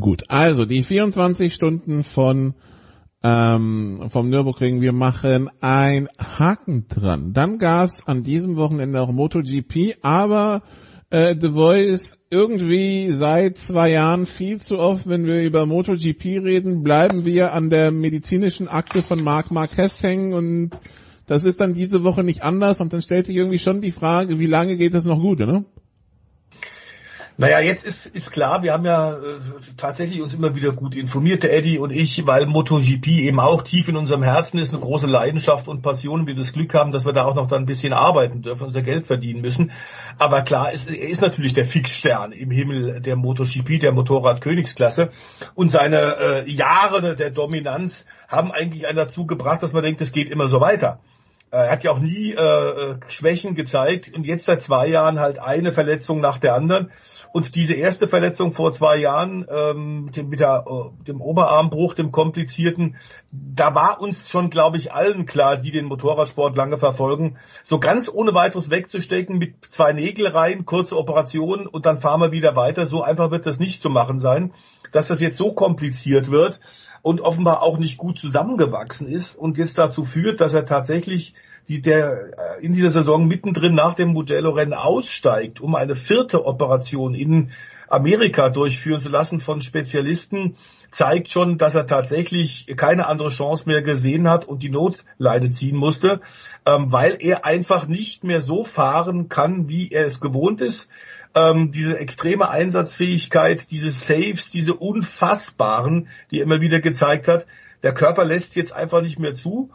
Gut, also die 24 Stunden von ähm, vom Nürburgring, wir machen ein Haken dran. Dann gab's an diesem Wochenende auch MotoGP, aber äh, The Voice irgendwie seit zwei Jahren viel zu oft, wenn wir über MotoGP reden, bleiben wir an der medizinischen Akte von Marc Marquez hängen und Das ist dann diese Woche nicht anders und dann stellt sich irgendwie schon die Frage, wie lange geht das noch gut, ne? Naja, jetzt ist, ist klar, wir haben ja äh, tatsächlich uns immer wieder gut informiert, der Eddie und ich, weil MotoGP eben auch tief in unserem Herzen ist, eine große Leidenschaft und Passion. Wir das Glück haben, dass wir da auch noch dann ein bisschen arbeiten dürfen, unser Geld verdienen müssen. Aber klar, ist, er ist natürlich der Fixstern im Himmel der MotoGP, der Motorrad-Königsklasse. Und seine äh, Jahre der Dominanz haben eigentlich einen dazu gebracht, dass man denkt, es geht immer so weiter. Er hat ja auch nie äh, Schwächen gezeigt und jetzt seit zwei Jahren halt eine Verletzung nach der anderen. Und diese erste Verletzung vor zwei Jahren ähm, mit der, äh, dem Oberarmbruch, dem komplizierten, da war uns schon, glaube ich, allen klar, die den Motorradsport lange verfolgen, so ganz ohne weiteres wegzustecken mit zwei Nägelreihen, kurze Operation und dann fahren wir wieder weiter. So einfach wird das nicht zu machen sein. Dass das jetzt so kompliziert wird und offenbar auch nicht gut zusammengewachsen ist und jetzt dazu führt, dass er tatsächlich die der äh, in dieser Saison mittendrin nach dem Mugello-Rennen aussteigt, um eine vierte Operation in Amerika durchführen zu lassen von Spezialisten, zeigt schon, dass er tatsächlich keine andere Chance mehr gesehen hat und die Notleine ziehen musste, ähm, weil er einfach nicht mehr so fahren kann, wie er es gewohnt ist. Ähm, diese extreme Einsatzfähigkeit, diese Saves, diese unfassbaren, die er immer wieder gezeigt hat, der Körper lässt jetzt einfach nicht mehr zu.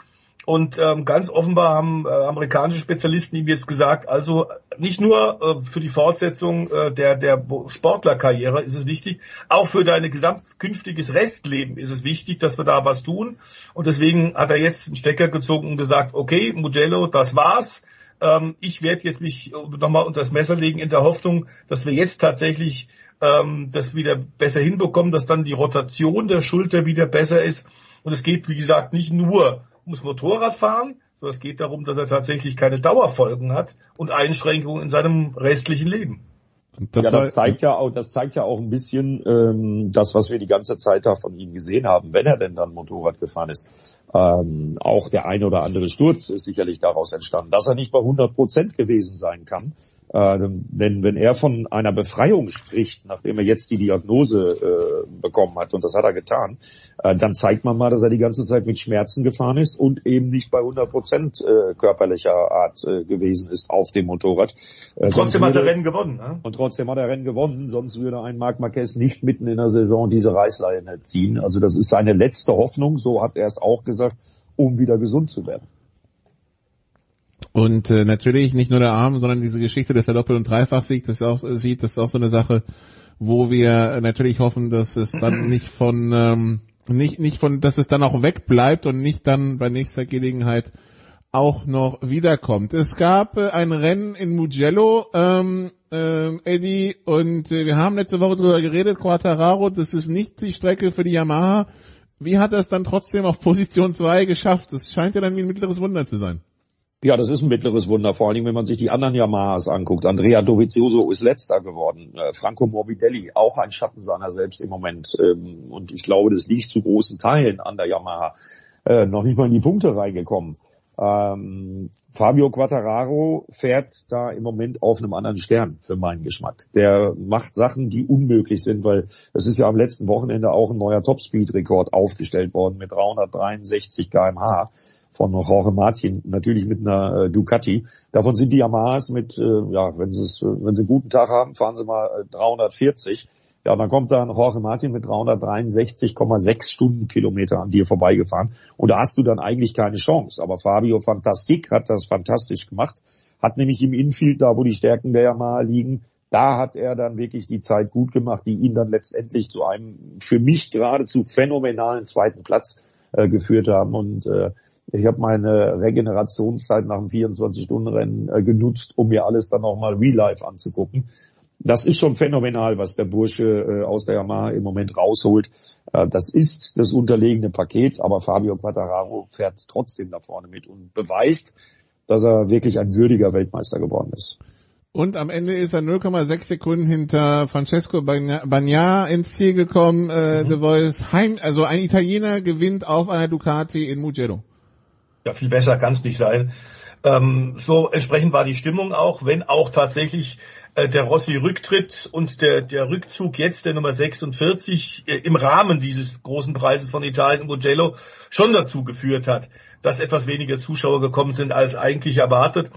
Und ähm, ganz offenbar haben äh, amerikanische Spezialisten ihm jetzt gesagt, also nicht nur äh, für die Fortsetzung äh, der, der Sportlerkarriere ist es wichtig, auch für dein gesamtkünftiges Restleben ist es wichtig, dass wir da was tun. Und deswegen hat er jetzt einen Stecker gezogen und gesagt, okay, Mugello, das war's. Ähm, ich werde jetzt mich nochmal unter das Messer legen in der Hoffnung, dass wir jetzt tatsächlich ähm, das wieder besser hinbekommen, dass dann die Rotation der Schulter wieder besser ist. Und es geht, wie gesagt, nicht nur ums Motorradfahren, sondern es geht darum, dass er tatsächlich keine Dauerfolgen hat und Einschränkungen in seinem restlichen Leben. Das ja, das zeigt ja auch, das zeigt ja auch ein bisschen ähm, das, was wir die ganze Zeit da von ihm gesehen haben, wenn er denn dann Motorrad gefahren ist. Ähm, auch der ein oder andere Sturz ist sicherlich daraus entstanden, dass er nicht bei 100 Prozent gewesen sein kann. Äh, denn wenn er von einer Befreiung spricht, nachdem er jetzt die Diagnose äh, bekommen hat, und das hat er getan, äh, dann zeigt man mal, dass er die ganze Zeit mit Schmerzen gefahren ist und eben nicht bei 100 Prozent äh, körperlicher Art äh, gewesen ist auf dem Motorrad. Äh, trotzdem hat er Rennen gewonnen. Ne? Und trotzdem hat er Rennen gewonnen, sonst würde ein Marc Marquez nicht mitten in der Saison diese Reißleine ziehen. Also das ist seine letzte Hoffnung, so hat er es auch gesagt, um wieder gesund zu werden. Und äh, natürlich nicht nur der Arm, sondern diese Geschichte, dass er Doppel- und Dreifach-Sieg das auch äh, sieht, das ist auch so eine Sache, wo wir natürlich hoffen, dass es dann nicht von ähm, nicht nicht von, dass es dann auch wegbleibt und nicht dann bei nächster Gelegenheit auch noch wiederkommt. Es gab äh, ein Rennen in Mugello, ähm, äh, Eddie, und äh, wir haben letzte Woche darüber geredet, Quattararo, das ist nicht die Strecke für die Yamaha. Wie hat er es dann trotzdem auf Position 2 geschafft? Das scheint ja dann wie ein mittleres Wunder zu sein. Ja, das ist ein mittleres Wunder, vor allen Dingen, wenn man sich die anderen Yamahas anguckt. Andrea Dovizioso ist letzter geworden. Äh, Franco Morbidelli, auch ein Schatten seiner selbst im Moment. Ähm, und ich glaube, das liegt zu großen Teilen an der Yamaha. Äh, noch nicht mal in die Punkte reingekommen. Ähm, Fabio Quattararo fährt da im Moment auf einem anderen Stern für meinen Geschmack. Der macht Sachen, die unmöglich sind, weil es ist ja am letzten Wochenende auch ein neuer Topspeed-Rekord aufgestellt worden mit 363 kmh von Jorge Martin, natürlich mit einer äh, Ducati. Davon sind die Yamahas mit, äh, ja, wenn sie wenn sie einen guten Tag haben, fahren sie mal äh, 340. Ja, dann kommt dann Jorge Martin mit 363,6 Stundenkilometer an dir vorbeigefahren. Und da hast du dann eigentlich keine Chance. Aber Fabio Fantastik hat das fantastisch gemacht. Hat nämlich im Infield, da wo die Stärken der Yamaha liegen, da hat er dann wirklich die Zeit gut gemacht, die ihn dann letztendlich zu einem für mich geradezu phänomenalen zweiten Platz äh, geführt haben. Und äh, ich habe meine Regenerationszeit nach dem 24-Stunden-Rennen äh, genutzt, um mir alles dann nochmal real life anzugucken. Das ist schon phänomenal, was der Bursche äh, aus der Yamaha im Moment rausholt. Äh, das ist das unterlegene Paket, aber Fabio Quattararo fährt trotzdem da vorne mit und beweist, dass er wirklich ein würdiger Weltmeister geworden ist. Und am Ende ist er 0,6 Sekunden hinter Francesco Bagna ins Ziel gekommen. Äh, mhm. The Voice Heim, also ein Italiener gewinnt auf einer Ducati in Mugello. Ja, viel besser kann es nicht sein. Ähm, so entsprechend war die Stimmung auch, wenn auch tatsächlich äh, der Rossi-Rücktritt und der, der Rückzug jetzt der Nummer 46 äh, im Rahmen dieses großen Preises von Italien Mugello schon dazu geführt hat, dass etwas weniger Zuschauer gekommen sind als eigentlich erwartet.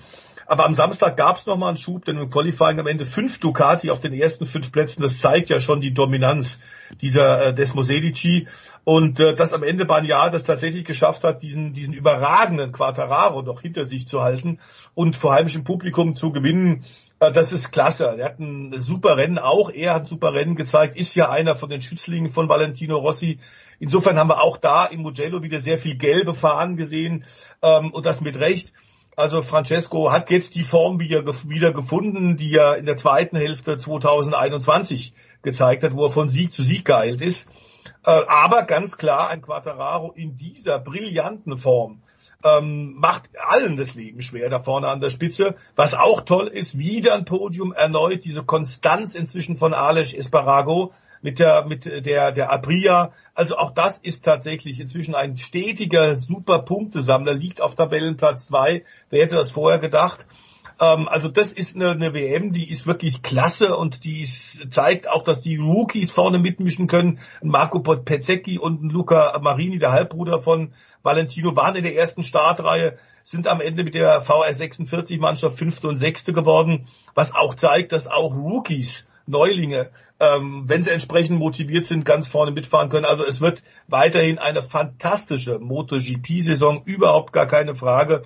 Aber am Samstag gab es nochmal einen Schub, denn im Qualifying am Ende fünf Ducati auf den ersten fünf Plätzen. Das zeigt ja schon die Dominanz dieser äh, Desmosedici. Und äh, dass am Ende Bagnaia das tatsächlich geschafft hat, diesen, diesen überragenden Quattararo noch hinter sich zu halten und vor heimischem Publikum zu gewinnen, äh, das ist klasse. Er hat ein super Rennen, auch er hat ein super Rennen gezeigt, ist ja einer von den Schützlingen von Valentino Rossi. Insofern haben wir auch da im Mugello wieder sehr viel gelbe Fahnen gesehen ähm, und das mit Recht. Also Francesco hat jetzt die Form wieder, wieder gefunden, die er in der zweiten Hälfte 2021 gezeigt hat, wo er von Sieg zu Sieg geeilt ist. Äh, aber ganz klar, ein Quattararo in dieser brillanten Form ähm, macht allen das Leben schwer da vorne an der Spitze. Was auch toll ist, wieder ein Podium erneut, diese Konstanz inzwischen von Alex Esparago mit der mit der der Abria. Also auch das ist tatsächlich inzwischen ein stetiger super Punktesammler, liegt auf Tabellenplatz zwei. Wer hätte das vorher gedacht? Ähm, also das ist eine, eine WM, die ist wirklich klasse und die ist, zeigt auch, dass die Rookies vorne mitmischen können. Marco Pezzecchi und Luca Marini, der Halbbruder von Valentino, waren in der ersten Startreihe, sind am Ende mit der VS 46 Mannschaft fünfte und sechste geworden, was auch zeigt, dass auch Rookies Neulinge, ähm, wenn sie entsprechend motiviert sind, ganz vorne mitfahren können. Also es wird weiterhin eine fantastische MotoGP-Saison, überhaupt gar keine Frage.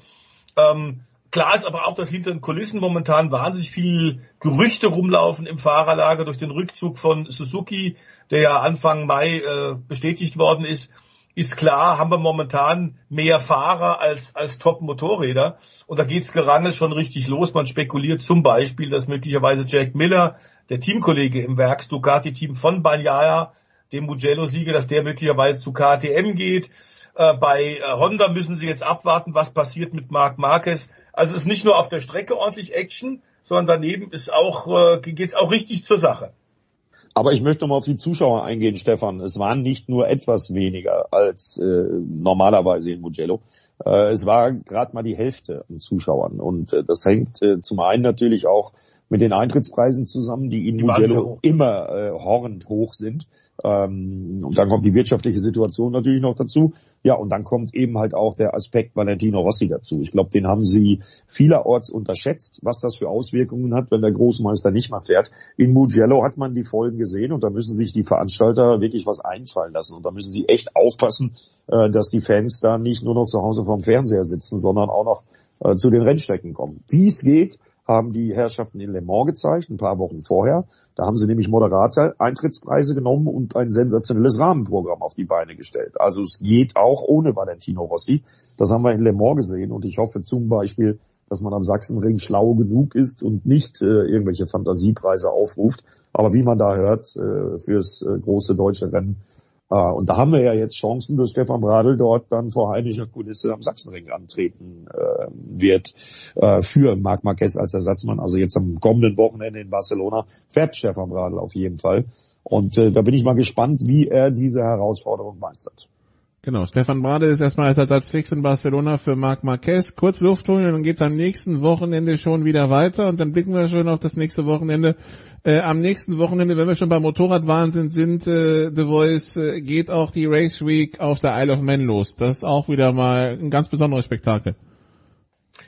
Ähm, Klar ist aber auch, dass hinter den Kulissen momentan wahnsinnig viel Gerüchte rumlaufen im Fahrerlager durch den Rückzug von Suzuki, der ja Anfang Mai äh, bestätigt worden ist. Ist klar, haben wir momentan mehr Fahrer als, als Top-Motorräder. Und da geht's gerangelt schon richtig los. Man spekuliert zum Beispiel, dass möglicherweise Jack Miller, der Teamkollege im Werks Ducati-Team von Bagnaia, dem Mugello-Sieger, dass der möglicherweise zu KTM geht. Äh, bei äh, Honda müssen sie jetzt abwarten, was passiert mit Marc Marquez. Also es ist nicht nur auf der Strecke ordentlich Action, sondern daneben ist auch, äh, geht es auch richtig zur Sache. Aber ich möchte mal auf die Zuschauer eingehen, Stefan. Es waren nicht nur etwas weniger als äh, normalerweise in Mugello. Äh, es war gerade mal die Hälfte an Zuschauern. Und äh, das hängt äh, zum einen natürlich auch mit den Eintrittspreisen zusammen, die in die Mugello immer äh, horrend hoch sind. Ähm, und dann kommt die wirtschaftliche Situation natürlich noch dazu. Ja, und dann kommt eben halt auch der Aspekt Valentino Rossi dazu. Ich glaube, den haben sie vielerorts unterschätzt, was das für Auswirkungen hat, wenn der Großmeister nicht mehr fährt. In Mugello hat man die Folgen gesehen und da müssen sich die Veranstalter wirklich was einfallen lassen. Und da müssen sie echt aufpassen, äh, dass die Fans da nicht nur noch zu Hause vorm Fernseher sitzen, sondern auch noch äh, zu den Rennstrecken kommen. Wie es geht, haben die Herrschaften in Le Mans gezeigt, ein paar Wochen vorher. Da haben sie nämlich Moderator Eintrittspreise genommen und ein sensationelles Rahmenprogramm auf die Beine gestellt. Also es geht auch ohne Valentino Rossi. Das haben wir in Le Mans gesehen und ich hoffe zum Beispiel, dass man am Sachsenring schlau genug ist und nicht äh, irgendwelche Fantasiepreise aufruft. Aber wie man da hört, äh, fürs äh, große deutsche Rennen Ah, und da haben wir ja jetzt Chancen, dass Stefan Bradl dort dann vor heimischer Kulisse am Sachsenring antreten äh, wird äh, für Marc Marquez als Ersatzmann. Also jetzt am kommenden Wochenende in Barcelona fährt Stefan Bradl auf jeden Fall. Und äh, da bin ich mal gespannt, wie er diese Herausforderung meistert. Genau, Stefan Brade ist erstmal als Ersatz fix in Barcelona für Marc Marquez. Kurz Luft holen und dann geht's am nächsten Wochenende schon wieder weiter und dann blicken wir schon auf das nächste Wochenende. Äh, am nächsten Wochenende, wenn wir schon beim Motorradwahnsinn sind, äh, The Voice, äh, geht auch die Race Week auf der Isle of Man los. Das ist auch wieder mal ein ganz besonderes Spektakel.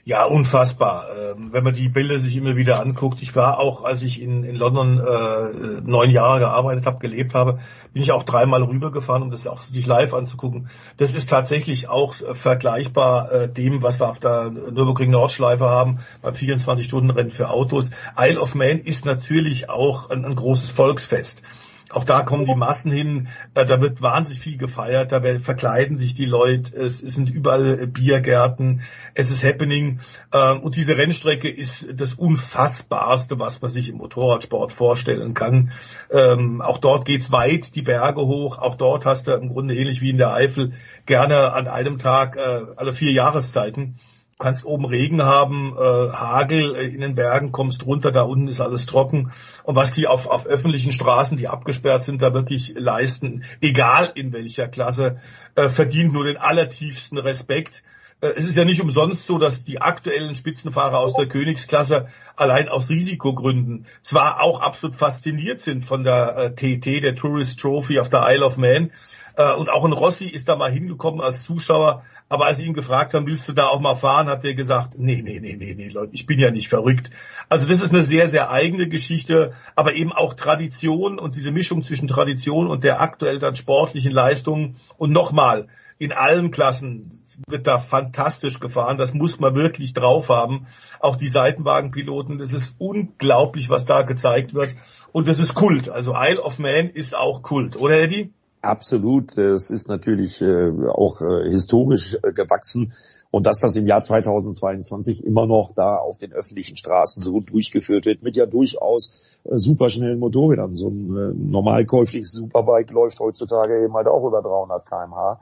Ja, unfassbar. Ähm, wenn man die Bilder sich immer wieder anguckt. Ich war auch, als ich in, in London äh, neun Jahre gearbeitet habe, gelebt habe, bin ich auch dreimal rübergefahren, um das auch sich live anzugucken. Das ist tatsächlich auch vergleichbar äh, dem, was wir auf der Nürburgring Nordschleife haben, beim 24-Stunden-Rennen für Autos. Isle of Man ist natürlich auch ein, ein großes Volksfest. Auch da kommen die Massen hin, äh, da wird wahnsinnig viel gefeiert, da verkleiden sich die Leute, es sind überall Biergärten, es ist Happening. Ähm, und diese Rennstrecke ist das Unfassbarste, was man sich im Motorradsport vorstellen kann. Ähm, auch dort geht's weit die Berge hoch, auch dort hast du im Grunde ähnlich wie in der Eifel gerne an einem Tag äh, alle vier Jahreszeiten kannst oben Regen haben, äh, Hagel in den Bergen, kommst runter, da unten ist alles trocken. Und was die auf, auf öffentlichen Straßen, die abgesperrt sind, da wirklich leisten, egal in welcher Klasse, äh, verdient nur den allertiefsten Respekt. Äh, es ist ja nicht umsonst so, dass die aktuellen Spitzenfahrer aus der Königsklasse allein aus Risikogründen zwar auch absolut fasziniert sind von der TT, äh, der Tourist Trophy auf der Isle of Man, äh, und auch ein Rossi ist da mal hingekommen als Zuschauer, aber als sie ihn gefragt haben, willst du da auch mal fahren, hat er gesagt, nee, nee, nee, nee, nee, Leute, ich bin ja nicht verrückt. Also das ist eine sehr, sehr eigene Geschichte, aber eben auch Tradition und diese Mischung zwischen Tradition und der aktuell dann sportlichen Leistung und nochmal, in allen Klassen wird da fantastisch gefahren. Das muss man wirklich drauf haben. Auch die Seitenwagenpiloten, das ist unglaublich, was da gezeigt wird. Und das ist Kult. Also Isle of Man ist auch Kult, oder Eddie? Absolut. Es ist natürlich äh, auch äh, historisch äh, gewachsen. Und dass das im Jahr 2022 immer noch da auf den öffentlichen Straßen so durchgeführt wird, mit ja durchaus superschnellen Motorrädern. So ein normal käufliches Superbike läuft heutzutage eben halt auch über 300 kmh.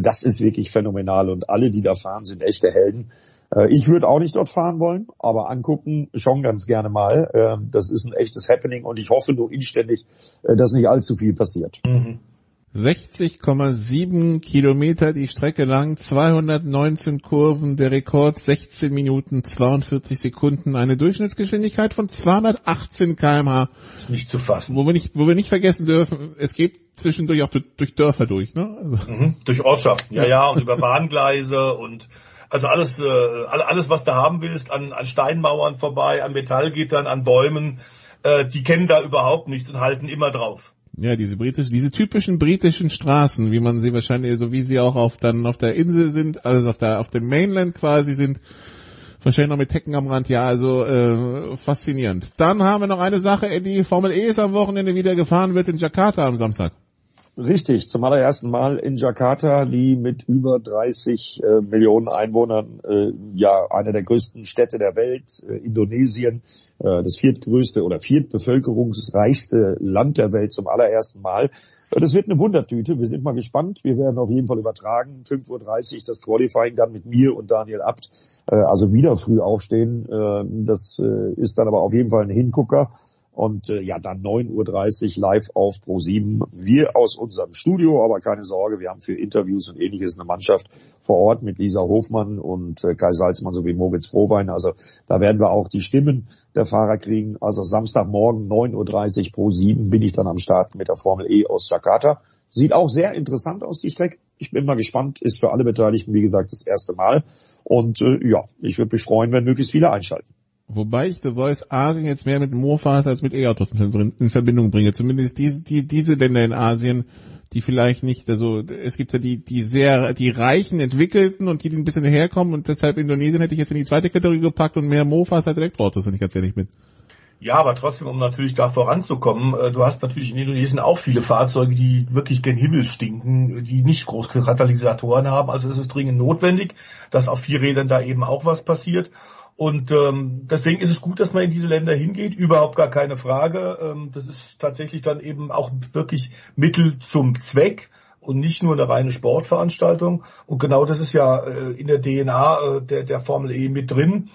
das ist wirklich phänomenal und alle, die da fahren, sind echte Helden. ich würde auch nicht dort fahren wollen, aber angucken schon ganz gerne mal. Ähm, das ist ein echtes Happening und ich hoffe nur inständig, dass nicht allzu viel passiert. Mhm. 60,7 Kilometer die Strecke lang, 219 Kurven, der Rekord 16 Minuten 42 Sekunden, eine Durchschnittsgeschwindigkeit von 218 kmh. Nicht zu fassen. Wo wir nicht, wo wir nicht vergessen dürfen, es geht zwischendurch auch durch, Dörfer durch, ne? Also. Mhm, durch Ortschaften, ja, ja, und über Bahngleise und also alles, äh, alles, was du haben willst, an, an Steinmauern vorbei, an Metallgittern, an Bäumen, äh, die kennen da überhaupt nichts und halten immer drauf. Ja, diese britischen, diese typischen britischen Straßen, wie man sie wahrscheinlich, so wie sie auch auf dann auf der Insel sind, also auf der auf dem Mainland quasi sind, wahrscheinlich noch mit Hecken am Rand, ja, also äh, faszinierend. Dann haben wir noch eine Sache, die Formel E ist am Wochenende wieder gefahren wird in Jakarta am Samstag. Richtig, zum allerersten Mal in Jakarta, die mit über 30 äh, Millionen Einwohnern, äh, ja, eine der größten Städte der Welt, äh, Indonesien, äh, das viertgrößte oder viertbevölkerungsreichste Land der Welt zum allerersten Mal. Das wird eine Wundertüte. Wir sind mal gespannt. Wir werden auf jeden Fall übertragen. 5.30 Uhr das Qualifying dann mit mir und Daniel Abt. Äh, also wieder früh aufstehen. Äh, das ist dann aber auf jeden Fall ein Hingucker. Und äh, ja, dann 9.30 Uhr live auf Pro7. Wir aus unserem Studio, aber keine Sorge, wir haben für Interviews und ähnliches eine Mannschaft vor Ort mit Lisa Hofmann und äh, Kai Salzmann sowie Moritz Frohwein. Also da werden wir auch die Stimmen der Fahrer kriegen. Also Samstagmorgen 9.30 Uhr Pro7 bin ich dann am Start mit der Formel E aus Jakarta. Sieht auch sehr interessant aus, die Strecke. Ich bin mal gespannt. Ist für alle Beteiligten, wie gesagt, das erste Mal. Und äh, ja, ich würde mich freuen, wenn möglichst viele einschalten. Wobei ich The Voice Asien jetzt mehr mit Mofas als mit E-Autos in Verbindung bringe. Zumindest diese, die, diese Länder in Asien, die vielleicht nicht, also es gibt ja die, die sehr, die reichen, entwickelten und die, die ein bisschen herkommen und deshalb Indonesien hätte ich jetzt in die zweite Kategorie gepackt und mehr Mofas als Elektroautos, wenn ich ganz ehrlich bin. Ja, aber trotzdem, um natürlich da voranzukommen, äh, du hast natürlich in Indonesien auch viele Fahrzeuge, die wirklich gen Himmel stinken, die nicht große Katalysatoren haben. Also es ist dringend notwendig, dass auf vier Rädern da eben auch was passiert. Und ähm, deswegen ist es gut, dass man in diese Länder hingeht, überhaupt gar keine Frage. Ähm, das ist tatsächlich dann eben auch wirklich Mittel zum Zweck und nicht nur eine reine Sportveranstaltung. Und genau das ist ja äh, in der DNA äh, der, der Formel E mit drin.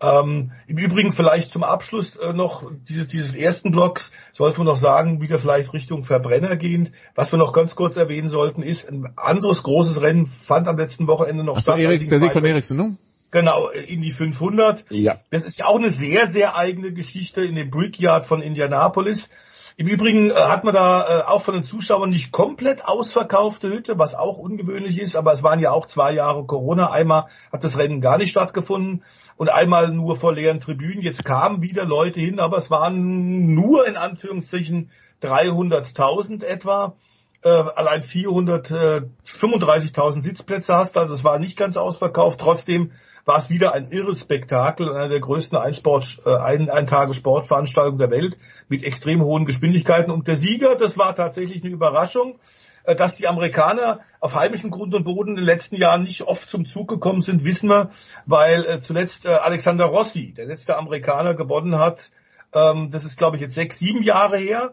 Ähm, Im Übrigen vielleicht zum Abschluss äh, noch diese, dieses ersten Blocks sollten wir noch sagen, wieder vielleicht Richtung Verbrenner gehend. Was wir noch ganz kurz erwähnen sollten, ist ein anderes großes Rennen fand am letzten Wochenende noch statt. Erik, der Sieg von Eriksen, ne? Genau, in die 500. Ja. Das ist ja auch eine sehr, sehr eigene Geschichte in dem Brickyard von Indianapolis. Im Übrigen äh, hat man da äh, auch von den Zuschauern nicht komplett ausverkaufte Hütte, was auch ungewöhnlich ist, aber es waren ja auch zwei Jahre Corona. Einmal hat das Rennen gar nicht stattgefunden und einmal nur vor leeren Tribünen. Jetzt kamen wieder Leute hin, aber es waren nur in Anführungszeichen 300.000 etwa. Äh, allein 435.000 Sitzplätze hast, also es war nicht ganz ausverkauft. Trotzdem war es wieder ein irres Spektakel und eine der größten Einsport, äh, ein, ein Tage Sportveranstaltungen der Welt mit extrem hohen Geschwindigkeiten. Und der Sieger, das war tatsächlich eine Überraschung, äh, dass die Amerikaner auf heimischem Grund und Boden in den letzten Jahren nicht oft zum Zug gekommen sind, wissen wir, weil äh, zuletzt äh, Alexander Rossi, der letzte Amerikaner, gewonnen hat. Ähm, das ist, glaube ich, jetzt sechs, sieben Jahre her.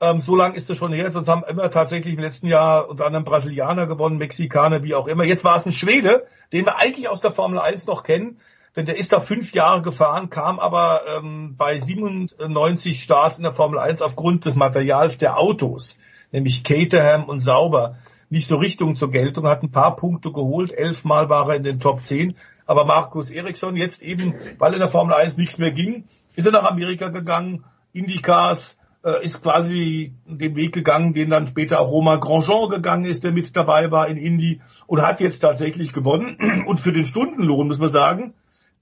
Ähm, so lang ist das schon her, sonst haben immer tatsächlich im letzten Jahr unter anderem Brasilianer gewonnen, Mexikaner, wie auch immer. Jetzt war es ein Schwede, den wir eigentlich aus der Formel 1 noch kennen, denn der ist da fünf Jahre gefahren, kam aber ähm, bei 97 Starts in der Formel 1 aufgrund des Materials der Autos, nämlich Caterham und Sauber, nicht so Richtung zur Geltung, hat ein paar Punkte geholt, elfmal war er in den Top 10, aber Markus Eriksson jetzt eben, weil in der Formel 1 nichts mehr ging, ist er nach Amerika gegangen, Indycars, äh, ist quasi den Weg gegangen, den dann später auch Romain Grandjean gegangen ist, der mit dabei war in Indy und hat jetzt tatsächlich gewonnen. Und für den Stundenlohn muss man sagen,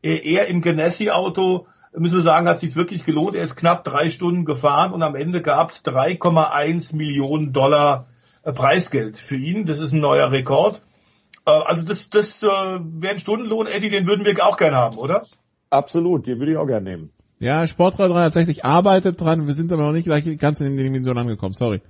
er im Ganassi-Auto, müssen wir sagen, hat sich wirklich gelohnt. Er ist knapp drei Stunden gefahren und am Ende gab es 3,1 Millionen Dollar äh, Preisgeld für ihn. Das ist ein neuer Rekord. Äh, also das, das äh, wäre ein Stundenlohn, Eddie, den würden wir auch gerne haben, oder? Absolut, den würde ich auch gerne nehmen. Ja, Sportrad 3 tatsächlich arbeitet dran. Wir sind aber noch nicht gleich ganz in den Dimensionen angekommen, sorry.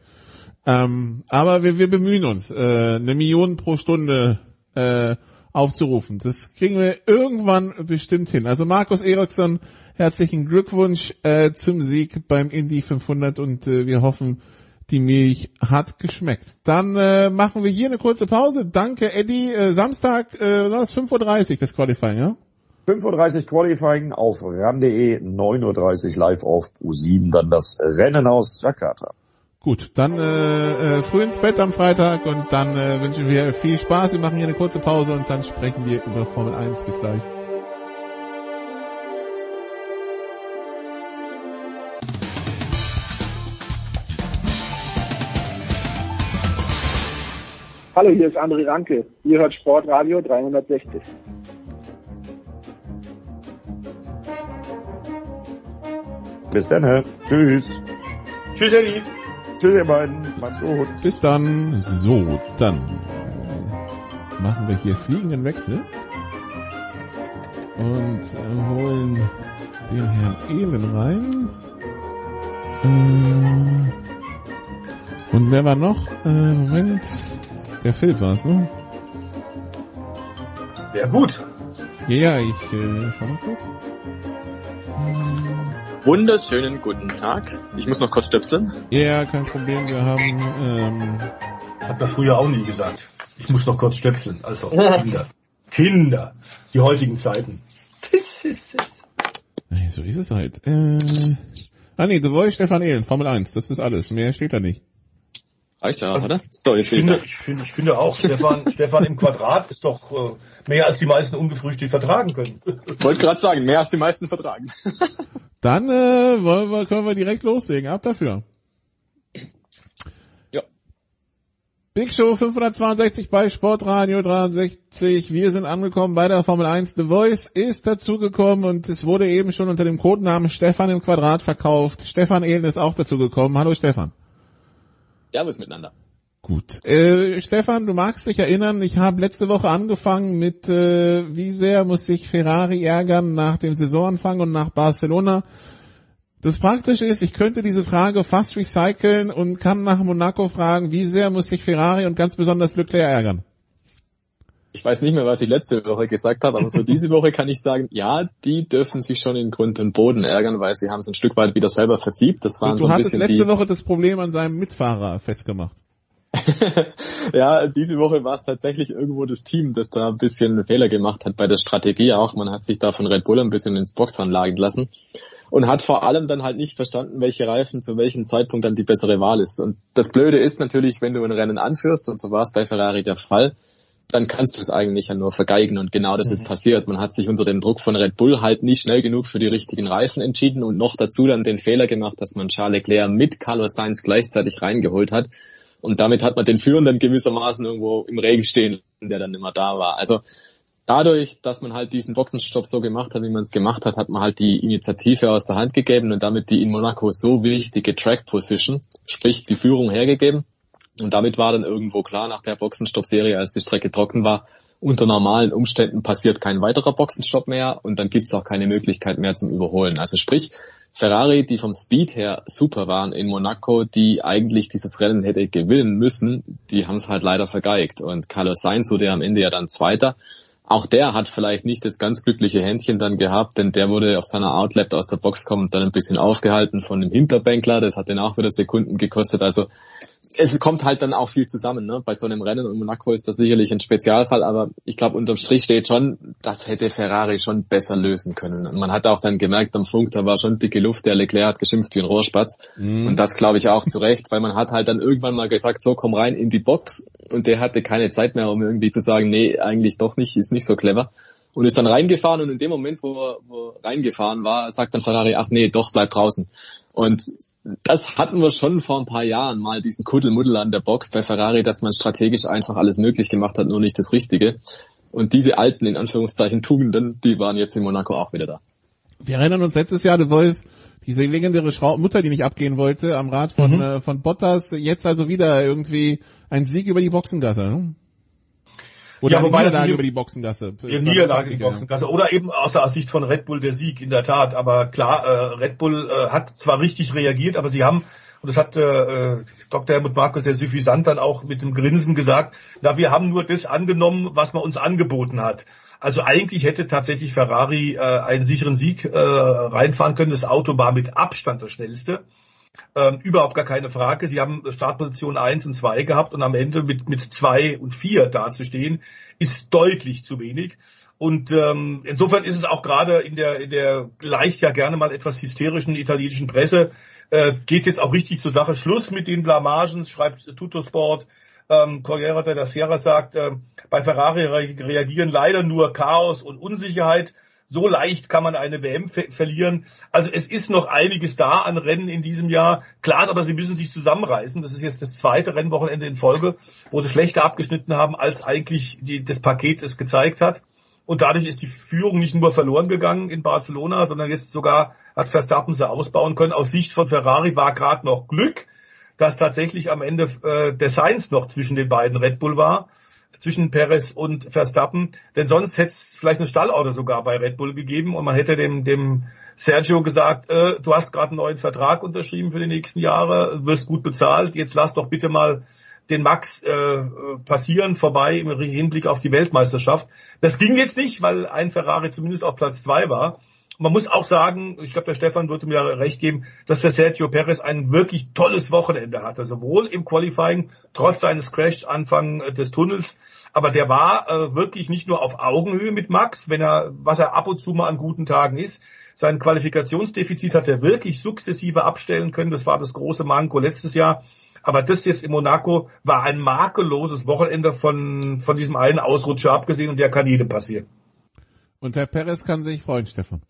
Ähm, aber wir, wir bemühen uns, äh, eine Million pro Stunde äh, aufzurufen. Das kriegen wir irgendwann bestimmt hin. Also Markus Eriksson, herzlichen Glückwunsch äh, zum Sieg beim Indy 500 und äh, wir hoffen, die Milch hat geschmeckt. Dann äh, machen wir hier eine kurze Pause. Danke, Eddie. Äh, Samstag, äh, das ist 5.30 Uhr das Qualifying, ja? 5.30 Uhr Qualifying auf ran.de, 9.30 Uhr live auf U7, dann das Rennen aus Jakarta. Gut, dann äh, äh, früh ins Bett am Freitag und dann äh, wünschen wir viel Spaß. Wir machen hier eine kurze Pause und dann sprechen wir über Formel 1. Bis gleich. Hallo, hier ist André Ranke. Ihr hört Sportradio 360. Bis dann. Tschüss. Tschüss, Eddie. Tschüss, ihr beiden. Macht's gut. Bis dann. So, dann äh, machen wir hier fliegenden Wechsel und äh, holen den Herrn Ehlen rein. Äh, und wer war noch? Äh, Moment. Der Philipp war es, ne? Ja, gut. Ja, ja, ich äh, schau mal kurz. Wunderschönen guten Tag. Ich muss noch kurz stöpseln. Ja, kein Problem. Wir haben... Ähm, Hat man früher auch nie gesagt. Ich muss noch kurz stöpseln. Also Kinder. Kinder. Die heutigen Zeiten. Das ist es. Nee, so ist es halt. Äh, ah nee, The Voice Stefan Ehlen, Formel 1. Das ist alles. Mehr steht da nicht. Reicht ja, oder? So, jetzt Ich finde, ich finde, ich finde auch, Stefan, Stefan im Quadrat ist doch äh, mehr als die meisten ungefrühstückt vertragen können. Wollte gerade sagen, mehr als die meisten vertragen. Dann äh, wollen wir, können wir direkt loslegen. Ab dafür. Ja. Big Show 562 bei Sportradio 63. Wir sind angekommen bei der Formel 1. The Voice ist dazugekommen und es wurde eben schon unter dem Codenamen Stefan im Quadrat verkauft. Stefan Ehlen ist auch dazugekommen. Hallo Stefan. Servus miteinander. Gut. Äh, Stefan, du magst dich erinnern, ich habe letzte Woche angefangen mit, äh, wie sehr muss sich Ferrari ärgern nach dem Saisonanfang und nach Barcelona. Das Praktische ist, ich könnte diese Frage fast recyceln und kann nach Monaco fragen, wie sehr muss sich Ferrari und ganz besonders Leclerc ärgern? Ich weiß nicht mehr, was ich letzte Woche gesagt habe, aber für diese Woche kann ich sagen, ja, die dürfen sich schon in Grund und Boden ärgern, weil sie haben es ein Stück weit wieder selber versiebt. Das waren Und so du ein hattest bisschen letzte die, Woche das Problem an seinem Mitfahrer festgemacht. Ja, diese Woche war es tatsächlich irgendwo das Team, das da ein bisschen Fehler gemacht hat bei der Strategie auch. Man hat sich da von Red Bull ein bisschen ins Boxhorn lagen lassen und hat vor allem dann halt nicht verstanden, welche Reifen zu welchem Zeitpunkt dann die bessere Wahl ist. Und das Blöde ist natürlich, wenn du ein Rennen anführst, und so war es bei Ferrari der Fall, dann kannst du es eigentlich ja nur vergeigen und genau das ist passiert. Man hat sich unter dem Druck von Red Bull halt nicht schnell genug für die richtigen Reifen entschieden und noch dazu dann den Fehler gemacht, dass man Charles Leclerc mit Carlos Sainz gleichzeitig reingeholt hat. Und damit hat man den Führenden gewissermaßen irgendwo im Regen stehen, der dann immer da war. Also dadurch, dass man halt diesen Boxenstopp so gemacht hat, wie man es gemacht hat, hat man halt die Initiative aus der Hand gegeben und damit die in Monaco so wichtige Track Position, sprich die Führung hergegeben. Und damit war dann irgendwo klar nach der Boxenstopp-Serie, als die Strecke trocken war, unter normalen Umständen passiert kein weiterer Boxenstopp mehr und dann gibt's auch keine Möglichkeit mehr zum Überholen. Also sprich, Ferrari, die vom Speed her super waren in Monaco, die eigentlich dieses Rennen hätte gewinnen müssen, die haben es halt leider vergeigt. Und Carlos Sainz wurde am Ende ja dann Zweiter. Auch der hat vielleicht nicht das ganz glückliche Händchen dann gehabt, denn der wurde auf seiner Outlap aus der Box kommen dann ein bisschen aufgehalten von dem Hinterbänkler. Das hat den auch wieder Sekunden gekostet. Also es kommt halt dann auch viel zusammen, ne? Bei so einem Rennen und Monaco ist das sicherlich ein Spezialfall, aber ich glaube unterm Strich steht schon, das hätte Ferrari schon besser lösen können. Und man hat auch dann gemerkt am Funk, da war schon dicke Luft, der Leclerc hat geschimpft wie ein Rohrspatz. Mhm. Und das glaube ich auch zu Recht, weil man hat halt dann irgendwann mal gesagt, so komm rein in die Box und der hatte keine Zeit mehr, um irgendwie zu sagen, nee, eigentlich doch nicht, ist nicht so clever. Und ist dann reingefahren und in dem Moment, wo er, wo er reingefahren war, sagt dann Ferrari, ach nee, doch, bleib draußen. Und das hatten wir schon vor ein paar Jahren mal, diesen Kuddelmuddel an der Box bei Ferrari, dass man strategisch einfach alles möglich gemacht hat, nur nicht das Richtige. Und diese alten, in Anführungszeichen, Tugenden, die waren jetzt in Monaco auch wieder da. Wir erinnern uns letztes Jahr, The Voice, diese legendäre Schrau Mutter, die nicht abgehen wollte, am Rad von, mhm. äh, von Bottas, jetzt also wieder irgendwie ein Sieg über die Boxengasse. Ne? Oder ja, wobei Niederlage über die Boxengasse. Ja, Niederlage die Boxengasse. Oder eben aus der Sicht von Red Bull der Sieg, in der Tat. Aber klar, äh, Red Bull äh, hat zwar richtig reagiert, aber sie haben, und das hat äh, Dr. Helmut Markus sehr suffisant dann auch mit dem Grinsen gesagt, na, wir haben nur das angenommen, was man uns angeboten hat. Also eigentlich hätte tatsächlich Ferrari äh, einen sicheren Sieg äh, reinfahren können. Das Auto war mit Abstand das schnellste. Ähm, überhaupt gar keine Frage. Sie haben Startposition 1 und 2 gehabt und am Ende mit, mit 2 und 4 dazustehen, ist deutlich zu wenig. Und ähm, insofern ist es auch gerade in der, in der leicht ja gerne mal etwas hysterischen italienischen Presse, äh, geht jetzt auch richtig zur Sache. Schluss mit den Blamagen, schreibt Tuttosport. Ähm, Corriere della Sierra sagt, äh, bei Ferrari reagieren leider nur Chaos und Unsicherheit so leicht kann man eine WM ver verlieren. Also es ist noch einiges da an Rennen in diesem Jahr. Klar, aber sie müssen sich zusammenreißen. Das ist jetzt das zweite Rennwochenende in Folge, wo sie schlechter abgeschnitten haben, als eigentlich die, das Paket es gezeigt hat. Und dadurch ist die Führung nicht nur verloren gegangen in Barcelona, sondern jetzt sogar hat Verstappen sie ausbauen können. Aus Sicht von Ferrari war gerade noch Glück, dass tatsächlich am Ende äh, der Sainz noch zwischen den beiden Red Bull war zwischen Perez und Verstappen, denn sonst hätte es vielleicht ein Stallauto sogar bei Red Bull gegeben und man hätte dem, dem Sergio gesagt, äh, du hast gerade einen neuen Vertrag unterschrieben für die nächsten Jahre, wirst gut bezahlt, jetzt lass doch bitte mal den Max äh, passieren vorbei im Hinblick auf die Weltmeisterschaft. Das ging jetzt nicht, weil ein Ferrari zumindest auf Platz zwei war. Man muss auch sagen, ich glaube, der Stefan würde mir recht geben, dass der Sergio Perez ein wirklich tolles Wochenende hatte. Sowohl im Qualifying, trotz seines Crash Anfang des Tunnels, aber der war äh, wirklich nicht nur auf Augenhöhe mit Max, wenn er, was er ab und zu mal an guten Tagen ist. Sein Qualifikationsdefizit hat er wirklich sukzessive abstellen können. Das war das große Manko letztes Jahr. Aber das jetzt in Monaco war ein makelloses Wochenende von, von diesem einen Ausrutscher abgesehen und der kann jedem passieren. Und Herr Perez kann sich freuen, Stefan.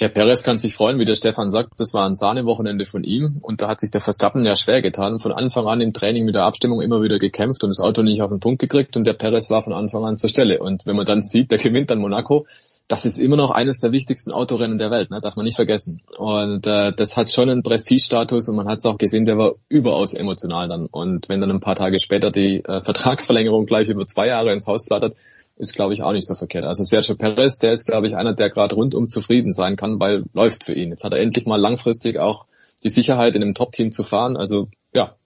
Der Perez kann sich freuen, wie der Stefan sagt, das war ein Sahnewochenende von ihm und da hat sich der Verstappen ja schwer getan. Von Anfang an im Training mit der Abstimmung immer wieder gekämpft und das Auto nicht auf den Punkt gekriegt und der Perez war von Anfang an zur Stelle. Und wenn man dann sieht, der gewinnt dann Monaco, das ist immer noch eines der wichtigsten Autorennen der Welt, ne? darf man nicht vergessen. Und äh, das hat schon einen Prestigestatus und man hat es auch gesehen, der war überaus emotional dann. Und wenn dann ein paar Tage später die äh, Vertragsverlängerung gleich über zwei Jahre ins Haus flattert, ist, glaube ich, auch nicht so verkehrt. Also Sergio Perez, der ist, glaube ich, einer, der gerade rundum zufrieden sein kann, weil läuft für ihn. Jetzt hat er endlich mal langfristig auch die Sicherheit, in einem Top-Team zu fahren. Also ja,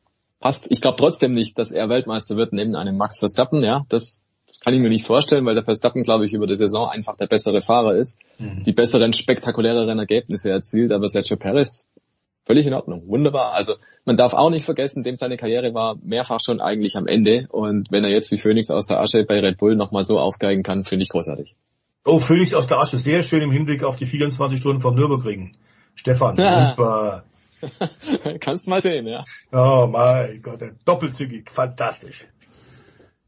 passt. Ich glaube trotzdem nicht, dass er Weltmeister wird neben einem Max Verstappen. Ja, das, das kann ich mir nicht vorstellen, weil der Verstappen, glaube ich, über die Saison einfach der bessere Fahrer ist, mhm. die besseren, spektakuläreren Ergebnisse erzielt. Aber Sergio Perez völlig in Ordnung, wunderbar. Also man darf auch nicht vergessen, dem seine Karriere war mehrfach schon eigentlich am Ende und wenn er jetzt wie Phoenix aus der Asche bei Red Bull nochmal so aufgeigen kann, finde ich großartig. Oh, Phoenix aus der Asche, sehr schön im Hinblick auf die 24 Stunden vom Nürburgring. Stefan, super. Kannst mal sehen, ja. Oh mein Gott, doppelzügig, fantastisch.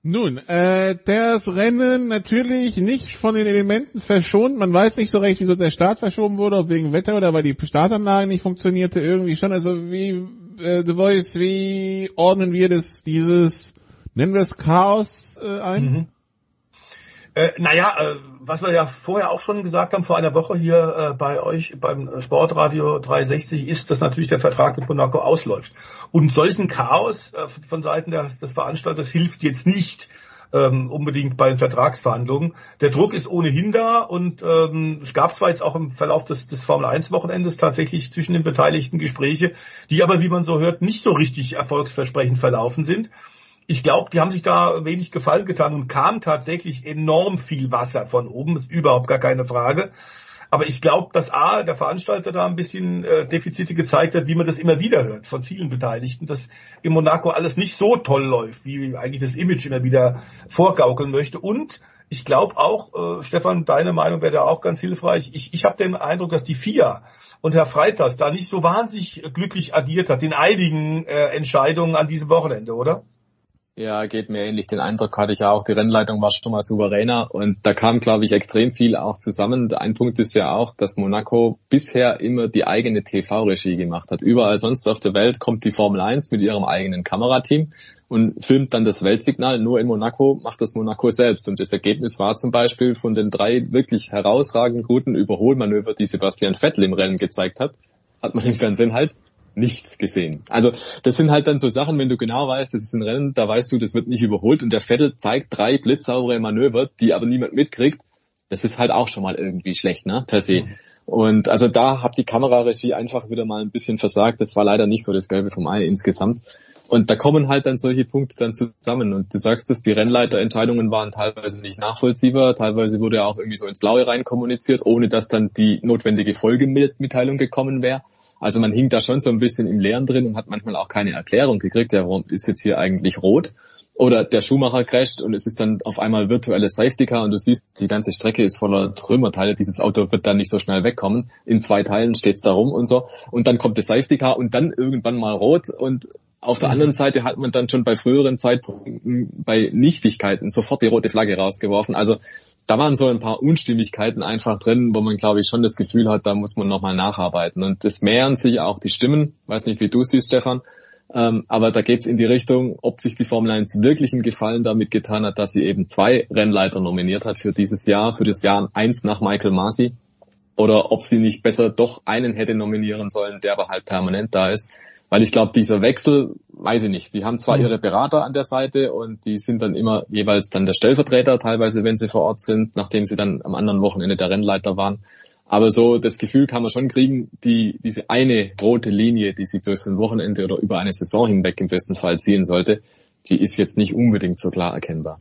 Nun, äh, das Rennen natürlich nicht von den Elementen verschont. Man weiß nicht so recht, wieso der Start verschoben wurde, ob wegen Wetter oder weil die Startanlage nicht funktionierte. Irgendwie schon. Also wie äh, The Voice, wie ordnen wir das, dieses, nennen wir es Chaos äh, ein? Mhm. Äh, naja, äh, was wir ja vorher auch schon gesagt haben, vor einer Woche hier äh, bei euch beim Sportradio 360, ist, dass natürlich der Vertrag mit Monaco ausläuft. Und solchen Chaos äh, von Seiten des, des Veranstalters hilft jetzt nicht ähm, unbedingt bei den Vertragsverhandlungen. Der Druck ist ohnehin da und ähm, es gab zwar jetzt auch im Verlauf des, des Formel 1 Wochenendes tatsächlich zwischen den Beteiligten Gespräche, die aber, wie man so hört, nicht so richtig erfolgsversprechend verlaufen sind ich glaube, die haben sich da wenig Gefallen getan und kam tatsächlich enorm viel Wasser von oben, ist überhaupt gar keine Frage. Aber ich glaube, dass A, der Veranstalter da ein bisschen äh, Defizite gezeigt hat, wie man das immer wieder hört von vielen Beteiligten, dass in Monaco alles nicht so toll läuft, wie eigentlich das Image immer wieder vorgaukeln möchte. Und ich glaube auch, äh, Stefan, deine Meinung wäre da auch ganz hilfreich. Ich, ich habe den Eindruck, dass die FIA und Herr Freitas da nicht so wahnsinnig glücklich agiert hat in einigen äh, Entscheidungen an diesem Wochenende, oder? Ja, geht mir ähnlich. Den Eindruck hatte ich auch. Die Rennleitung war schon mal souveräner und da kam, glaube ich, extrem viel auch zusammen. Ein Punkt ist ja auch, dass Monaco bisher immer die eigene TV-Regie gemacht hat. Überall sonst auf der Welt kommt die Formel 1 mit ihrem eigenen Kamerateam und filmt dann das Weltsignal. Nur in Monaco macht das Monaco selbst. Und das Ergebnis war zum Beispiel von den drei wirklich herausragend guten Überholmanöver, die Sebastian Vettel im Rennen gezeigt hat, hat man im Fernsehen halt nichts gesehen. Also das sind halt dann so Sachen, wenn du genau weißt, das ist ein Rennen, da weißt du, das wird nicht überholt und der Vettel zeigt drei blitzsaubere Manöver, die aber niemand mitkriegt. Das ist halt auch schon mal irgendwie schlecht, ne, per se. Und also da hat die Kameraregie einfach wieder mal ein bisschen versagt. Das war leider nicht so das Gelbe vom Ei insgesamt. Und da kommen halt dann solche Punkte dann zusammen. Und du sagst es, die Rennleiterentscheidungen waren teilweise nicht nachvollziehbar, teilweise wurde auch irgendwie so ins Blaue rein kommuniziert, ohne dass dann die notwendige Folgemitteilung gekommen wäre. Also man hing da schon so ein bisschen im Leeren drin und hat manchmal auch keine Erklärung gekriegt, ja, warum ist jetzt hier eigentlich rot? Oder der Schuhmacher crasht und es ist dann auf einmal virtuelles Safety Car und du siehst, die ganze Strecke ist voller Trümmerteile, dieses Auto wird dann nicht so schnell wegkommen. In zwei Teilen steht's da rum und so. Und dann kommt das Safety Car und dann irgendwann mal rot und auf der anderen Seite hat man dann schon bei früheren Zeitpunkten bei Nichtigkeiten sofort die rote Flagge rausgeworfen. Also da waren so ein paar Unstimmigkeiten einfach drin, wo man, glaube ich, schon das Gefühl hat, da muss man nochmal nacharbeiten. Und das mehren sich auch die Stimmen. Weiß nicht, wie du siehst, Stefan. Ähm, aber da geht's in die Richtung, ob sich die Formel 1 wirklich einen Gefallen damit getan hat, dass sie eben zwei Rennleiter nominiert hat für dieses Jahr, für das Jahr eins nach Michael Masi. Oder ob sie nicht besser doch einen hätte nominieren sollen, der aber halt permanent da ist. Weil ich glaube, dieser Wechsel, weiß ich nicht, die haben zwar mhm. ihre Berater an der Seite und die sind dann immer jeweils dann der Stellvertreter, teilweise wenn sie vor Ort sind, nachdem sie dann am anderen Wochenende der Rennleiter waren. Aber so das Gefühl kann man schon kriegen, die, diese eine rote Linie, die sie durch ein Wochenende oder über eine Saison hinweg im besten Fall ziehen sollte, die ist jetzt nicht unbedingt so klar erkennbar.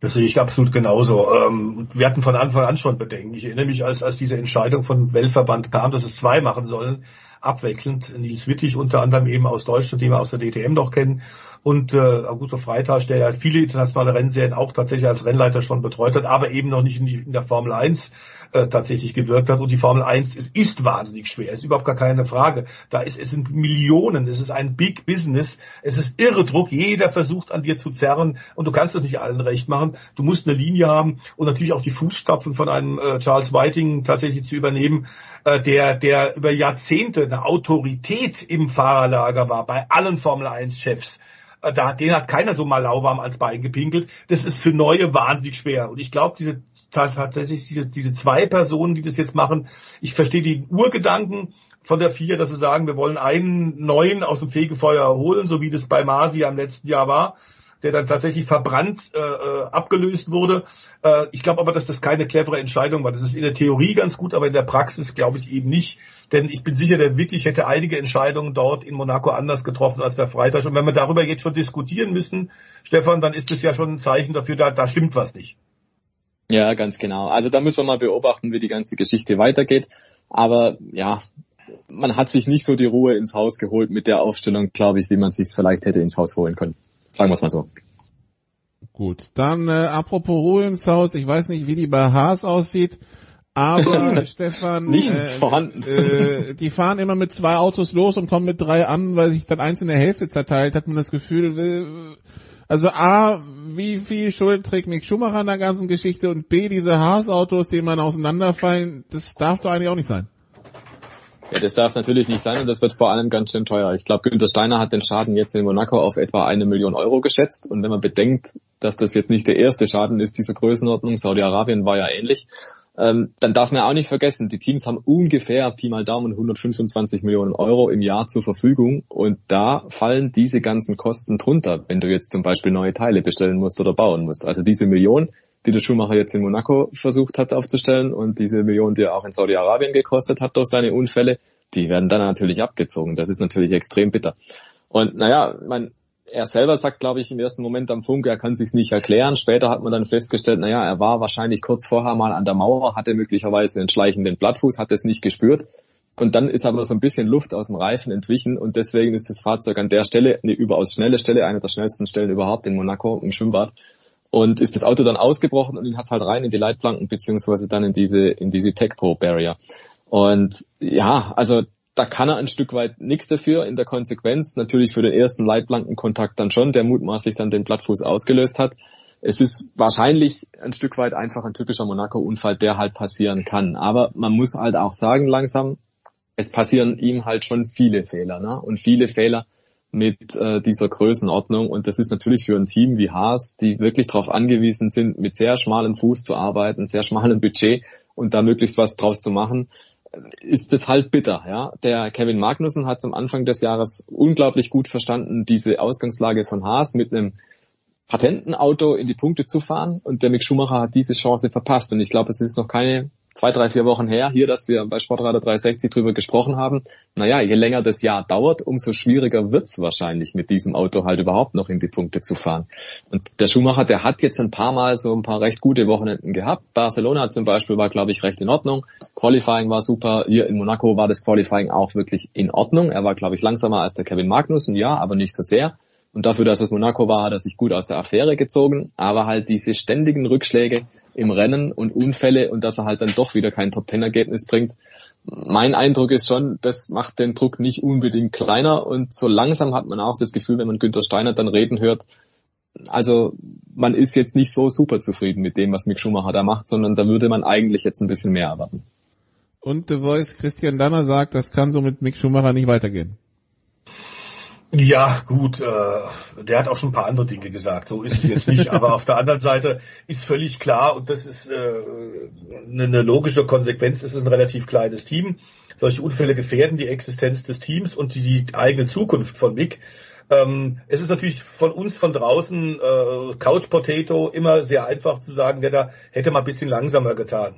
Das sehe ich absolut genauso. Ähm, wir hatten von Anfang an schon Bedenken. Ich erinnere mich, als, als diese Entscheidung von Weltverband kam, dass es zwei machen sollen, abwechselnd. Nils Wittig unter anderem eben aus Deutschland, den wir aus der DTM noch kennen. Und äh, Augusto Freitag, der ja viele internationale Rennserien auch tatsächlich als Rennleiter schon betreut hat, aber eben noch nicht in, die, in der Formel 1 äh, tatsächlich gewirkt hat. Und die Formel 1 ist, ist wahnsinnig schwer, ist überhaupt gar keine Frage. Da ist es sind Millionen, es ist ein Big Business, es ist irre Druck, jeder versucht an dir zu zerren und du kannst es nicht allen recht machen. Du musst eine Linie haben und natürlich auch die Fußstapfen von einem äh, Charles Whiting tatsächlich zu übernehmen, der, der über Jahrzehnte eine Autorität im Fahrerlager war, bei allen Formel 1 Chefs äh, da, den hat keiner so mal lauwarm als Bein gepinkelt. Das ist für Neue wahnsinnig schwer. Und ich glaube, diese tatsächlich diese, diese zwei Personen, die das jetzt machen, ich verstehe den Urgedanken von der vier, dass sie sagen, wir wollen einen neuen aus dem Fegefeuer holen, so wie das bei Masi am letzten Jahr war der dann tatsächlich verbrannt äh, äh, abgelöst wurde. Äh, ich glaube aber, dass das keine clevere Entscheidung war. Das ist in der Theorie ganz gut, aber in der Praxis glaube ich eben nicht. Denn ich bin sicher, der Wittig hätte einige Entscheidungen dort in Monaco anders getroffen als der Freitag. Und wenn wir darüber jetzt schon diskutieren müssen, Stefan, dann ist es ja schon ein Zeichen dafür, da, da stimmt was nicht. Ja, ganz genau. Also da müssen wir mal beobachten, wie die ganze Geschichte weitergeht. Aber ja, man hat sich nicht so die Ruhe ins Haus geholt mit der Aufstellung, glaube ich, wie man sich vielleicht hätte ins Haus holen können. Sagen wir es mal so. Gut, dann äh, apropos Ruhe ins Haus, ich weiß nicht, wie die bei Haas aussieht, aber Stefan, nicht äh, vorhanden. Äh, die fahren immer mit zwei Autos los und kommen mit drei an, weil sich dann eins in der Hälfte zerteilt, hat man das Gefühl, äh, also A, wie viel Schuld trägt Mick Schumacher an der ganzen Geschichte und B, diese Haas-Autos, die man auseinanderfallen, das darf doch eigentlich auch nicht sein. Ja, das darf natürlich nicht sein und das wird vor allem ganz schön teuer. Ich glaube, Günther Steiner hat den Schaden jetzt in Monaco auf etwa eine Million Euro geschätzt und wenn man bedenkt, dass das jetzt nicht der erste Schaden ist dieser Größenordnung, Saudi-Arabien war ja ähnlich, ähm, dann darf man auch nicht vergessen, die Teams haben ungefähr Pi mal Daumen 125 Millionen Euro im Jahr zur Verfügung und da fallen diese ganzen Kosten drunter, wenn du jetzt zum Beispiel neue Teile bestellen musst oder bauen musst. Also diese Million, die der Schumacher jetzt in Monaco versucht hat aufzustellen und diese Million, die er auch in Saudi-Arabien gekostet hat durch seine Unfälle, die werden dann natürlich abgezogen. Das ist natürlich extrem bitter. Und naja, man, er selber sagt, glaube ich, im ersten Moment am Funk, er kann sich's nicht erklären. Später hat man dann festgestellt, naja, er war wahrscheinlich kurz vorher mal an der Mauer, hatte möglicherweise einen schleichenden Blattfuß, hat es nicht gespürt. Und dann ist aber so ein bisschen Luft aus dem Reifen entwichen und deswegen ist das Fahrzeug an der Stelle eine überaus schnelle Stelle, eine der schnellsten Stellen überhaupt in Monaco im Schwimmbad. Und ist das Auto dann ausgebrochen und ihn hat's halt rein in die Leitplanken beziehungsweise dann in diese in diese Tech Pro Barrier. Und ja, also da kann er ein Stück weit nichts dafür in der Konsequenz. Natürlich für den ersten Leitplankenkontakt dann schon, der mutmaßlich dann den Plattfuß ausgelöst hat. Es ist wahrscheinlich ein Stück weit einfach ein typischer Monaco-Unfall, der halt passieren kann. Aber man muss halt auch sagen langsam, es passieren ihm halt schon viele Fehler. Ne? Und viele Fehler mit äh, dieser Größenordnung. Und das ist natürlich für ein Team wie Haas, die wirklich darauf angewiesen sind, mit sehr schmalem Fuß zu arbeiten, sehr schmalem Budget und da möglichst was draus zu machen, ist es halt bitter. Ja, der Kevin Magnussen hat am Anfang des Jahres unglaublich gut verstanden, diese Ausgangslage von Haas mit einem Patentenauto in die Punkte zu fahren und der Mick Schumacher hat diese Chance verpasst und ich glaube, es ist noch keine zwei, drei, vier Wochen her hier, dass wir bei Sportradar 360 drüber gesprochen haben. Naja, je länger das Jahr dauert, umso schwieriger wird's wahrscheinlich mit diesem Auto halt überhaupt noch in die Punkte zu fahren. Und der Schumacher, der hat jetzt ein paar Mal so ein paar recht gute Wochenenden gehabt. Barcelona zum Beispiel war, glaube ich, recht in Ordnung. Qualifying war super. Hier in Monaco war das Qualifying auch wirklich in Ordnung. Er war, glaube ich, langsamer als der Kevin Magnussen, ja, aber nicht so sehr. Und dafür, dass es Monaco war, hat er sich gut aus der Affäre gezogen. Aber halt diese ständigen Rückschläge im Rennen und Unfälle und dass er halt dann doch wieder kein Top-Ten-Ergebnis bringt. Mein Eindruck ist schon, das macht den Druck nicht unbedingt kleiner und so langsam hat man auch das Gefühl, wenn man Günther Steiner dann reden hört, also man ist jetzt nicht so super zufrieden mit dem, was Mick Schumacher da macht, sondern da würde man eigentlich jetzt ein bisschen mehr erwarten. Und The Voice Christian Danner sagt, das kann so mit Mick Schumacher nicht weitergehen. Ja, gut, äh, der hat auch schon ein paar andere Dinge gesagt, so ist es jetzt nicht, aber auf der anderen Seite ist völlig klar, und das ist äh, eine logische Konsequenz, es ist ein relativ kleines Team. Solche Unfälle gefährden die Existenz des Teams und die, eigene Zukunft von Mick. Ähm, es ist natürlich von uns von draußen, äh, Couch Potato, immer sehr einfach zu sagen, der da hätte mal ein bisschen langsamer getan.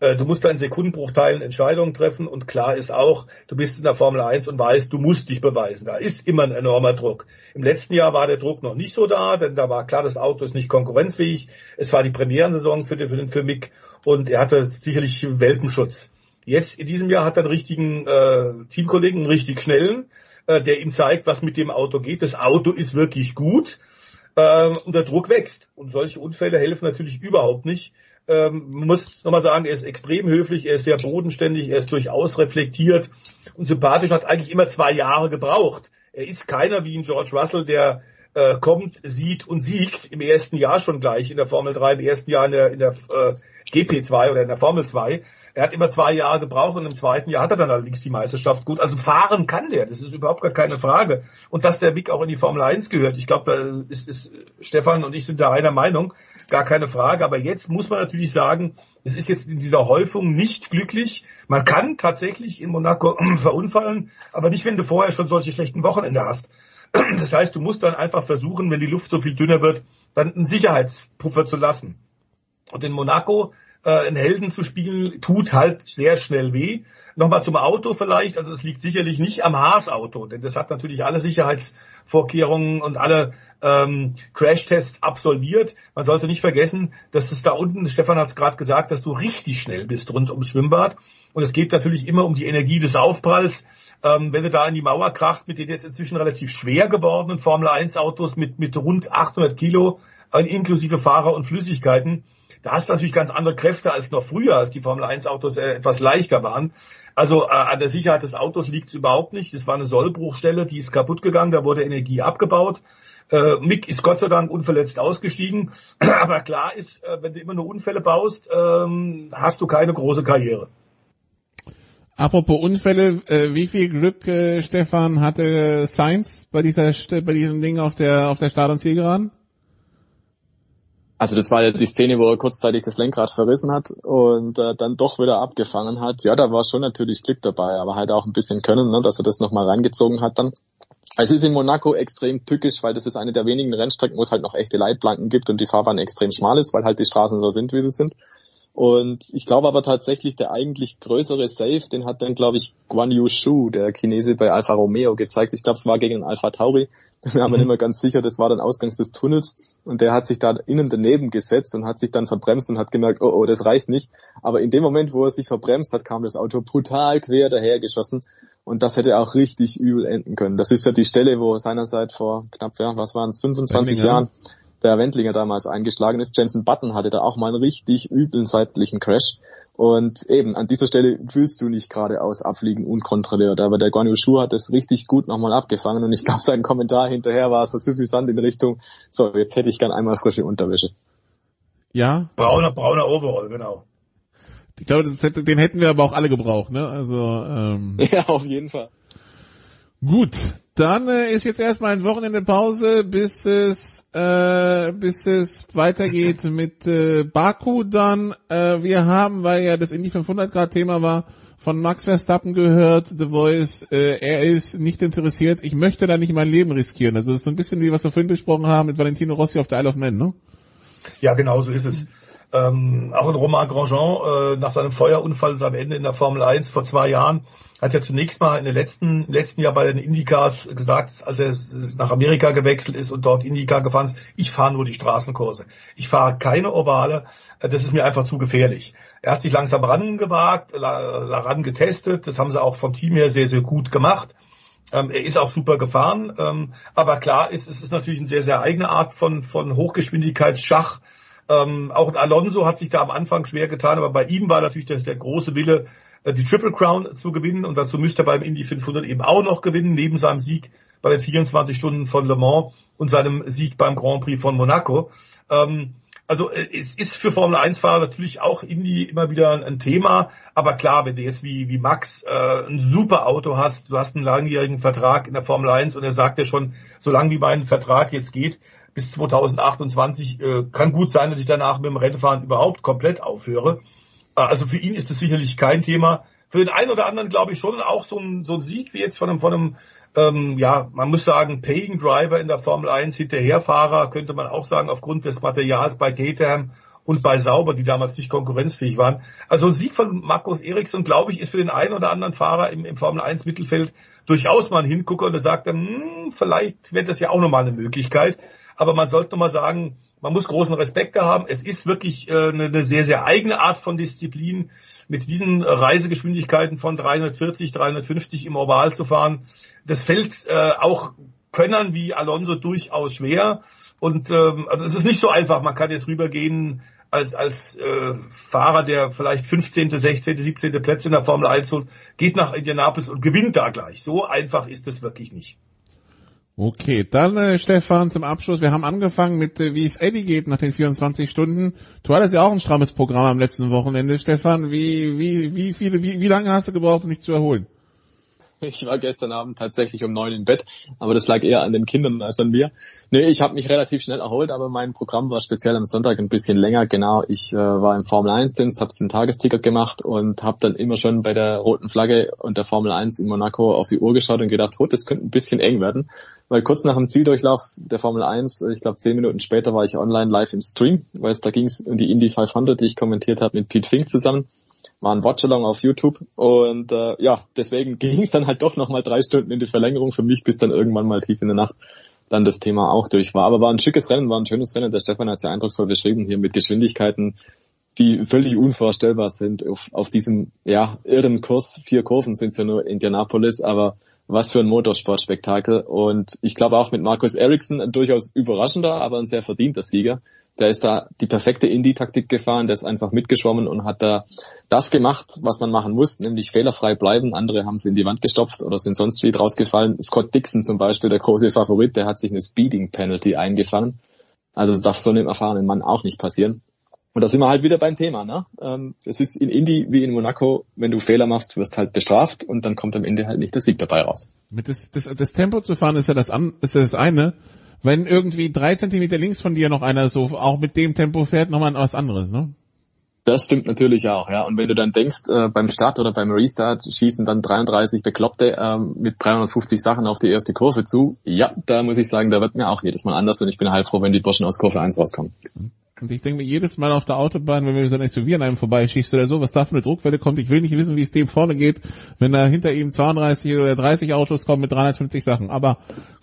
Äh, du musst da in Sekundenbruchteilen Entscheidungen treffen und klar ist auch, du bist in der Formel 1 und weißt, du musst dich beweisen. Da ist immer ein enormer Druck. Im letzten Jahr war der Druck noch nicht so da, denn da war klar, das Auto ist nicht konkurrenzfähig. Es war die Premierensaison für den, für den für Mick und er hatte sicherlich Welpenschutz. Jetzt in diesem Jahr hat er einen richtigen äh, Teamkollegen, einen richtig schnellen, äh, der ihm zeigt, was mit dem Auto geht. Das Auto ist wirklich gut äh, und der Druck wächst. Und solche Unfälle helfen natürlich überhaupt nicht ähm, muss nochmal sagen, er ist extrem höflich, er ist sehr bodenständig, er ist durchaus reflektiert und sympathisch, hat eigentlich immer zwei Jahre gebraucht. Er ist keiner wie ein George Russell, der äh, kommt, sieht und siegt im ersten Jahr schon gleich in der Formel 3, im ersten Jahr in der, in der äh, GP2 oder in der Formel 2. Er hat immer zwei Jahre gebraucht und im zweiten Jahr hat er dann allerdings die Meisterschaft gut. Also fahren kann der, das ist überhaupt gar keine Frage. Und dass der Mick auch in die Formel 1 gehört, ich glaube, da ist, ist Stefan und ich sind da einer Meinung, gar keine Frage. Aber jetzt muss man natürlich sagen, es ist jetzt in dieser Häufung nicht glücklich. Man kann tatsächlich in Monaco verunfallen, aber nicht, wenn du vorher schon solche schlechten Wochenende hast. Das heißt, du musst dann einfach versuchen, wenn die Luft so viel dünner wird, dann einen Sicherheitspuffer zu lassen. Und in Monaco äh, einen Helden zu spielen, tut halt sehr schnell weh. Nochmal zum Auto vielleicht, also es liegt sicherlich nicht am Haas-Auto, denn das hat natürlich alle Sicherheitsvorkehrungen und alle ähm, Crash-Tests absolviert. Man sollte nicht vergessen, dass es da unten, Stefan hat es gerade gesagt, dass du richtig schnell bist rund ums Schwimmbad. Und es geht natürlich immer um die Energie des Aufpralls. Ähm, wenn du da in die Mauer krachst mit den jetzt inzwischen relativ schwer gewordenen Formel 1 Autos mit, mit rund 800 Kilo, äh, inklusive Fahrer und Flüssigkeiten, da hast du natürlich ganz andere Kräfte als noch früher, als die Formel 1 Autos äh, etwas leichter waren. Also äh, an der Sicherheit des Autos liegt es überhaupt nicht. Das war eine Sollbruchstelle, die ist kaputt gegangen, da wurde Energie abgebaut. Äh, Mick ist Gott sei Dank unverletzt ausgestiegen. Aber klar ist, äh, wenn du immer nur Unfälle baust, ähm, hast du keine große Karriere. Apropos Unfälle, äh, wie viel Glück, äh, Stefan, hatte Sainz bei dieser bei diesem Ding auf der auf der Start- und Zielgeraden? Also das war ja die Szene, wo er kurzzeitig das Lenkrad verrissen hat und äh, dann doch wieder abgefangen hat. Ja, da war schon natürlich Glück dabei, aber halt auch ein bisschen Können, ne, dass er das nochmal reingezogen hat dann. Es ist in Monaco extrem tückisch, weil das ist eine der wenigen Rennstrecken, wo es halt noch echte Leitplanken gibt und die Fahrbahn extrem schmal ist, weil halt die Straßen so sind, wie sie sind. Und ich glaube aber tatsächlich, der eigentlich größere Save, den hat dann, glaube ich, Guan Yu Shu, der Chinese bei Alfa Romeo, gezeigt. Ich glaube, es war gegen Alpha Tauri. Wir haben mhm. nicht mehr ganz sicher, das war dann Ausgangs des Tunnels. Und der hat sich da innen daneben gesetzt und hat sich dann verbremst und hat gemerkt, oh, oh, das reicht nicht. Aber in dem Moment, wo er sich verbremst hat, kam das Auto brutal quer dahergeschossen. Und das hätte auch richtig übel enden können. Das ist ja die Stelle, wo seinerzeit vor knapp, ja, was waren es, 25 Wendlinger. Jahren der Wendlinger damals eingeschlagen ist. Jensen Button hatte da auch mal einen richtig üblen seitlichen Crash. Und eben, an dieser Stelle fühlst du nicht geradeaus abfliegen unkontrolliert. Aber der Guan Shu hat das richtig gut nochmal abgefangen. Und ich glaube, sein Kommentar hinterher war so suffisant in Richtung, so, jetzt hätte ich gern einmal frische Unterwäsche. Ja? Brauner, brauner Overall, genau. Ich glaube, den hätten wir aber auch alle gebraucht, ne? Also, ähm, Ja, auf jeden Fall. Gut, dann äh, ist jetzt erstmal ein Wochenende Pause, bis es äh, bis es weitergeht mit äh, Baku. Dann äh, wir haben, weil ja das Indy 500 Grad Thema war, von Max Verstappen gehört, The Voice. Äh, er ist nicht interessiert. Ich möchte da nicht mein Leben riskieren. Also das ist so ein bisschen wie was wir vorhin besprochen haben mit Valentino Rossi auf der Isle of Man, ne? Ja, genau so ist es. Ähm, auch in Romain Grandjean äh, nach seinem Feuerunfall am Ende in der Formel 1 vor zwei Jahren hat ja zunächst mal in den letzten, letzten Jahr bei den Indycars gesagt, als er nach Amerika gewechselt ist und dort Indycar gefahren ist, ich fahre nur die Straßenkurse. Ich fahre keine Ovale, das ist mir einfach zu gefährlich. Er hat sich langsam rangewagt, ran getestet, das haben sie auch vom Team her sehr, sehr gut gemacht. Ähm, er ist auch super gefahren, ähm, aber klar ist, es ist natürlich eine sehr, sehr eigene Art von, von Hochgeschwindigkeitsschach. Ähm, auch Alonso hat sich da am Anfang schwer getan, aber bei ihm war natürlich das, der große Wille, die Triple Crown zu gewinnen und dazu müsste er beim Indy 500 eben auch noch gewinnen, neben seinem Sieg bei den 24 Stunden von Le Mans und seinem Sieg beim Grand Prix von Monaco. Ähm, also äh, es ist für Formel 1 Fahrer natürlich auch Indy immer wieder ein Thema, aber klar, wenn du jetzt wie, wie Max äh, ein super Auto hast, du hast einen langjährigen Vertrag in der Formel 1 und er sagt ja schon, solange wie mein Vertrag jetzt geht, bis 2028, äh, kann gut sein, dass ich danach mit dem Rennfahren überhaupt komplett aufhöre. Also für ihn ist das sicherlich kein Thema. Für den einen oder anderen glaube ich schon auch so ein, so ein Sieg wie jetzt von einem, von einem ähm, ja, man muss sagen, Paying Driver in der Formel 1, Hinterherfahrer, könnte man auch sagen, aufgrund des Materials bei Caterham und bei Sauber, die damals nicht konkurrenzfähig waren. Also ein Sieg von Markus Eriksson, glaube ich, ist für den einen oder anderen Fahrer im, im Formel 1 Mittelfeld durchaus mal ein Hingucker und der sagt dann, hm, vielleicht wäre das ja auch nochmal eine Möglichkeit. Aber man sollte nochmal sagen, man muss großen Respekt haben. Es ist wirklich äh, eine, sehr, sehr eigene Art von Disziplin, mit diesen Reisegeschwindigkeiten von 340, 350 im Oval zu fahren. Das fällt äh, auch Könnern wie Alonso durchaus schwer. Und ähm, also es ist nicht so einfach. Man kann jetzt rübergehen als, als äh, Fahrer, der vielleicht 15., 16., 17. Plätze in der Formel 1 holt, geht nach Indianapolis und gewinnt da gleich. So einfach ist es wirklich nicht. Okay, dann äh, Stefan zum Abschluss. Wir haben angefangen mit, äh, wie es Eddie geht nach den 24 Stunden. Du hattest ja auch ein strammes Programm am letzten Wochenende, Stefan. Wie, wie, wie viele, wie, wie lange hast du gebraucht, um dich zu erholen? Ich war gestern Abend tatsächlich um neun im Bett, aber das lag eher an den Kindern als an mir. Nee, ich habe mich relativ schnell erholt, aber mein Programm war speziell am Sonntag ein bisschen länger. Genau, ich äh, war im Formel 1 Dienst, habe den Tagesticket gemacht und habe dann immer schon bei der roten Flagge und der Formel 1 in Monaco auf die Uhr geschaut und gedacht, oh, das könnte ein bisschen eng werden. Weil kurz nach dem Zieldurchlauf der Formel 1, ich glaube zehn Minuten später war ich online live im Stream, weil es da ging es um die Indy 500, die ich kommentiert habe mit Pete Fink zusammen war ein Watchalong auf YouTube und äh, ja, deswegen ging es dann halt doch nochmal drei Stunden in die Verlängerung für mich, bis dann irgendwann mal tief in der Nacht dann das Thema auch durch war. Aber war ein schickes Rennen, war ein schönes Rennen. Der Stefan hat es ja eindrucksvoll beschrieben hier mit Geschwindigkeiten, die völlig unvorstellbar sind auf, auf diesem ja irren Kurs. Vier Kurven sind ja nur Indianapolis, aber was für ein Motorsportspektakel. Und ich glaube auch mit Markus Ericsson ein durchaus überraschender, aber ein sehr verdienter Sieger der ist da die perfekte Indie-Taktik gefahren, der ist einfach mitgeschwommen und hat da das gemacht, was man machen muss, nämlich fehlerfrei bleiben. Andere haben sie in die Wand gestopft oder sind sonst wie rausgefallen. Scott Dixon zum Beispiel, der große Favorit, der hat sich eine Speeding-Penalty eingefangen. Also das darf so einem erfahrenen Mann auch nicht passieren. Und da sind wir halt wieder beim Thema. Ne? Ähm, es ist in Indy wie in Monaco, wenn du Fehler machst, wirst halt bestraft und dann kommt am Ende halt nicht der Sieg dabei raus. Das, das, das Tempo zu fahren ist ja das, ist ja das eine wenn irgendwie drei Zentimeter links von dir noch einer so auch mit dem Tempo fährt, nochmal was anderes, ne? Das stimmt natürlich auch, ja. Und wenn du dann denkst, äh, beim Start oder beim Restart schießen dann 33 Bekloppte ähm, mit 350 Sachen auf die erste Kurve zu, ja, da muss ich sagen, da wird mir auch jedes Mal anders und ich bin heilfroh, wenn die Burschen aus Kurve 1 rauskommen. Und ich denke mir jedes Mal auf der Autobahn, wenn mir so ein SUV an einem vorbeischießt oder so, was da für eine Druckwelle kommt, ich will nicht wissen, wie es dem vorne geht, wenn da hinter ihm 32 oder 30 Autos kommen mit 350 Sachen. Aber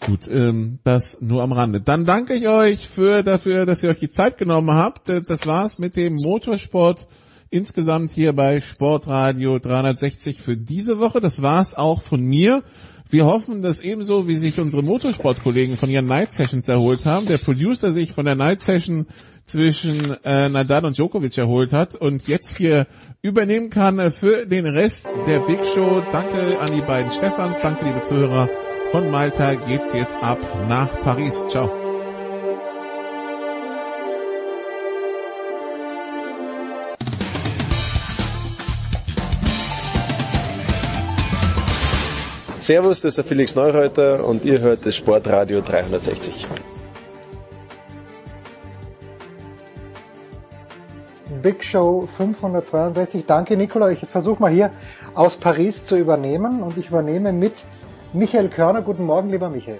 gut, ähm, das nur am Rande. Dann danke ich euch für dafür, dass ihr euch die Zeit genommen habt. Äh, Das war's mit dem Motorsport insgesamt hier bei Sportradio 360 für diese Woche. Das war's auch von mir. Wir hoffen, dass ebenso wie sich unsere Motorsportkollegen von ihren Night Sessions erholt haben, der Producer sich von der Night Session zwischen äh, Nadal und Djokovic erholt hat und jetzt hier übernehmen kann für den Rest der Big Show. Danke an die beiden Stefans, danke liebe Zuhörer. Von Malta geht's jetzt ab nach Paris. Ciao. Servus, das ist der Felix Neureuter und ihr hört das Sportradio 360. Big Show 562. Danke, Nicola. Ich versuche mal hier aus Paris zu übernehmen und ich übernehme mit Michael Körner. Guten Morgen, lieber Michael.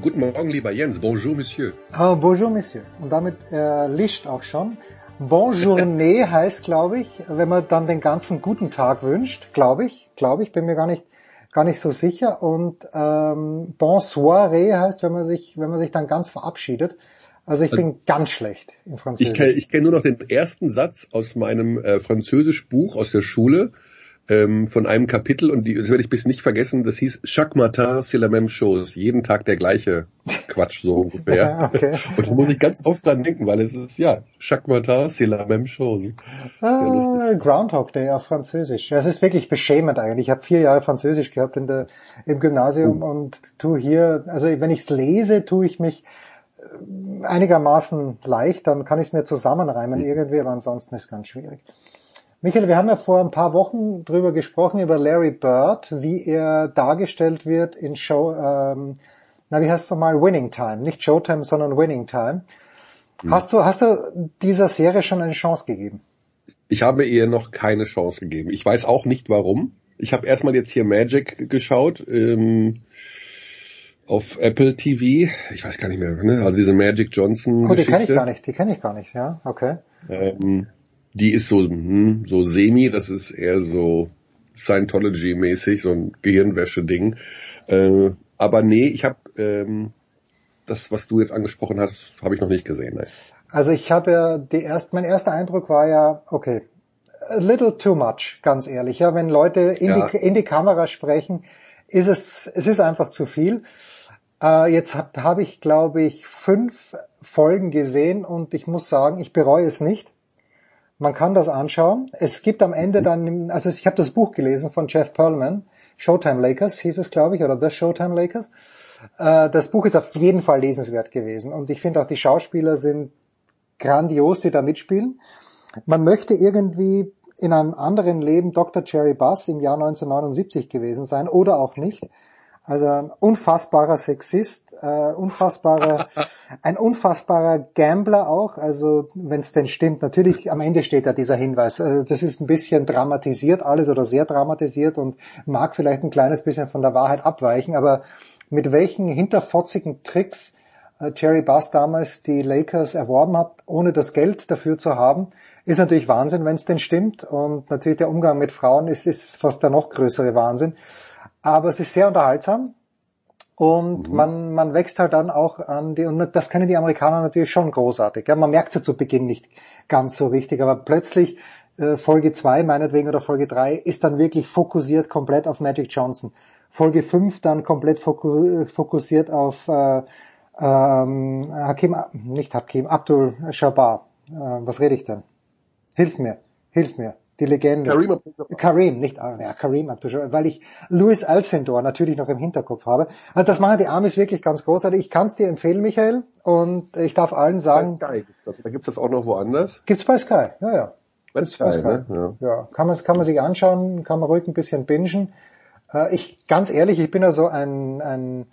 Guten Morgen, lieber Jens. Bonjour, Monsieur. Ah, bonjour, Monsieur. Und damit äh, Licht auch schon. Bonjournée heißt, glaube ich, wenn man dann den ganzen guten Tag wünscht, glaube ich, glaube ich, bin mir gar nicht gar nicht so sicher. Und ähm, Bonsoiré heißt, wenn man sich wenn man sich dann ganz verabschiedet. Also ich bin ganz schlecht im Französisch. Ich kenne kenn nur noch den ersten Satz aus meinem äh, Französischbuch aus der Schule ähm, von einem Kapitel und die, das werde ich bis nicht vergessen, das hieß Chaque matin c'est la même chose. Jeden Tag der gleiche Quatsch so ungefähr. okay. Und da muss ich ganz oft dran denken, weil es ist, ja, Chaque matin c'est la même chose. Ah, Groundhog Day auf Französisch. Das ist wirklich beschämend eigentlich. Ich habe vier Jahre Französisch gehabt in der, im Gymnasium Oh. und tu hier, also wenn ich es lese, tue ich mich einigermaßen leicht, dann kann ich es mir zusammenreimen irgendwie, aber ansonsten ist es ganz schwierig. Michael, wir haben ja vor ein paar Wochen drüber gesprochen, über Larry Bird, wie er dargestellt wird in Show, ähm, na wie heißt es nochmal, Winning Time. Nicht Showtime, sondern Winning Time. Hast du, hast du dieser Serie schon eine Chance gegeben? Ich habe ihr noch keine Chance gegeben. Ich weiß auch nicht warum. Ich habe erstmal jetzt hier Magic geschaut ähm, auf Apple TV. Ich weiß gar nicht mehr, ne? Also diese Magic Johnson. Oh, die kenne ich gar nicht, die kenne ich gar nicht, ja, okay. Ähm, die ist so hm, so semi. Das ist eher so Scientology-mäßig, so ein Gehirnwäsche-Ding. Äh, aber nee, ich habe ähm, das, was du jetzt angesprochen hast, habe ich noch nicht gesehen. Nein. Also ich habe ja die erst, mein erster Eindruck war ja, okay, a little too much, ganz ehrlich. Ja, wenn Leute in, Ja. die, in die Kamera sprechen, ist es, es ist einfach zu viel. Äh, jetzt habe hab ich, glaube ich, fünf Folgen gesehen und ich muss sagen, ich bereue es nicht. Man kann das anschauen. Es gibt am Ende dann, also ich habe das Buch gelesen von Jeff Pearlman, Showtime Lakers hieß es, glaube ich, oder The Showtime Lakers. Äh, Das Buch ist auf jeden Fall lesenswert gewesen und ich finde auch die Schauspieler sind grandios, die da mitspielen. Man möchte irgendwie in einem anderen Leben Dr. Jerry Buss im Jahr 1979 gewesen sein oder auch nicht. Also ein unfassbarer Sexist, äh, unfassbarer, ein unfassbarer Gambler auch. Also wenn es denn stimmt, natürlich am Ende steht da dieser Hinweis. Äh, das ist ein bisschen dramatisiert alles oder sehr dramatisiert und mag vielleicht ein kleines bisschen von der Wahrheit abweichen. Aber mit welchen hinterfotzigen Tricks äh, Jerry Buss damals die Lakers erworben hat, ohne das Geld dafür zu haben, ist natürlich Wahnsinn, wenn es denn stimmt. Und natürlich der Umgang mit Frauen ist, ist fast der noch größere Wahnsinn. Aber es ist sehr unterhaltsam und man, man wächst halt dann auch an die, und das können die Amerikaner natürlich schon großartig. Ja, man merkt es ja zu Beginn nicht ganz so richtig, aber plötzlich äh, Folge 2 meinetwegen oder Folge 3 ist dann wirklich fokussiert komplett auf Magic Johnson. Folge 5 dann komplett foku fokussiert auf äh, ähm, Hakim, nicht Hakim, Abdul Shabar. Äh, was rede ich denn? Hilf mir, hilf mir. Die Legende. Abdul-Jabbar. Kareem, nicht, ah, ja, Kareem Abdul-Jabbar, weil ich Louis Alcindor natürlich noch im Hinterkopf habe. Also das machen die Amis wirklich ganz großartig. Ich kann es dir empfehlen, Michael, und ich darf allen sagen, Bei Sky gibt's das. Da gibt's das auch noch woanders. gibt's bei Sky, ja, ja. Bei Sky, ne? Ja. Ja, kann man, kann man sich anschauen, kann man ruhig ein bisschen bingen. Äh, ich, ganz ehrlich, ich bin ja so ein, ein,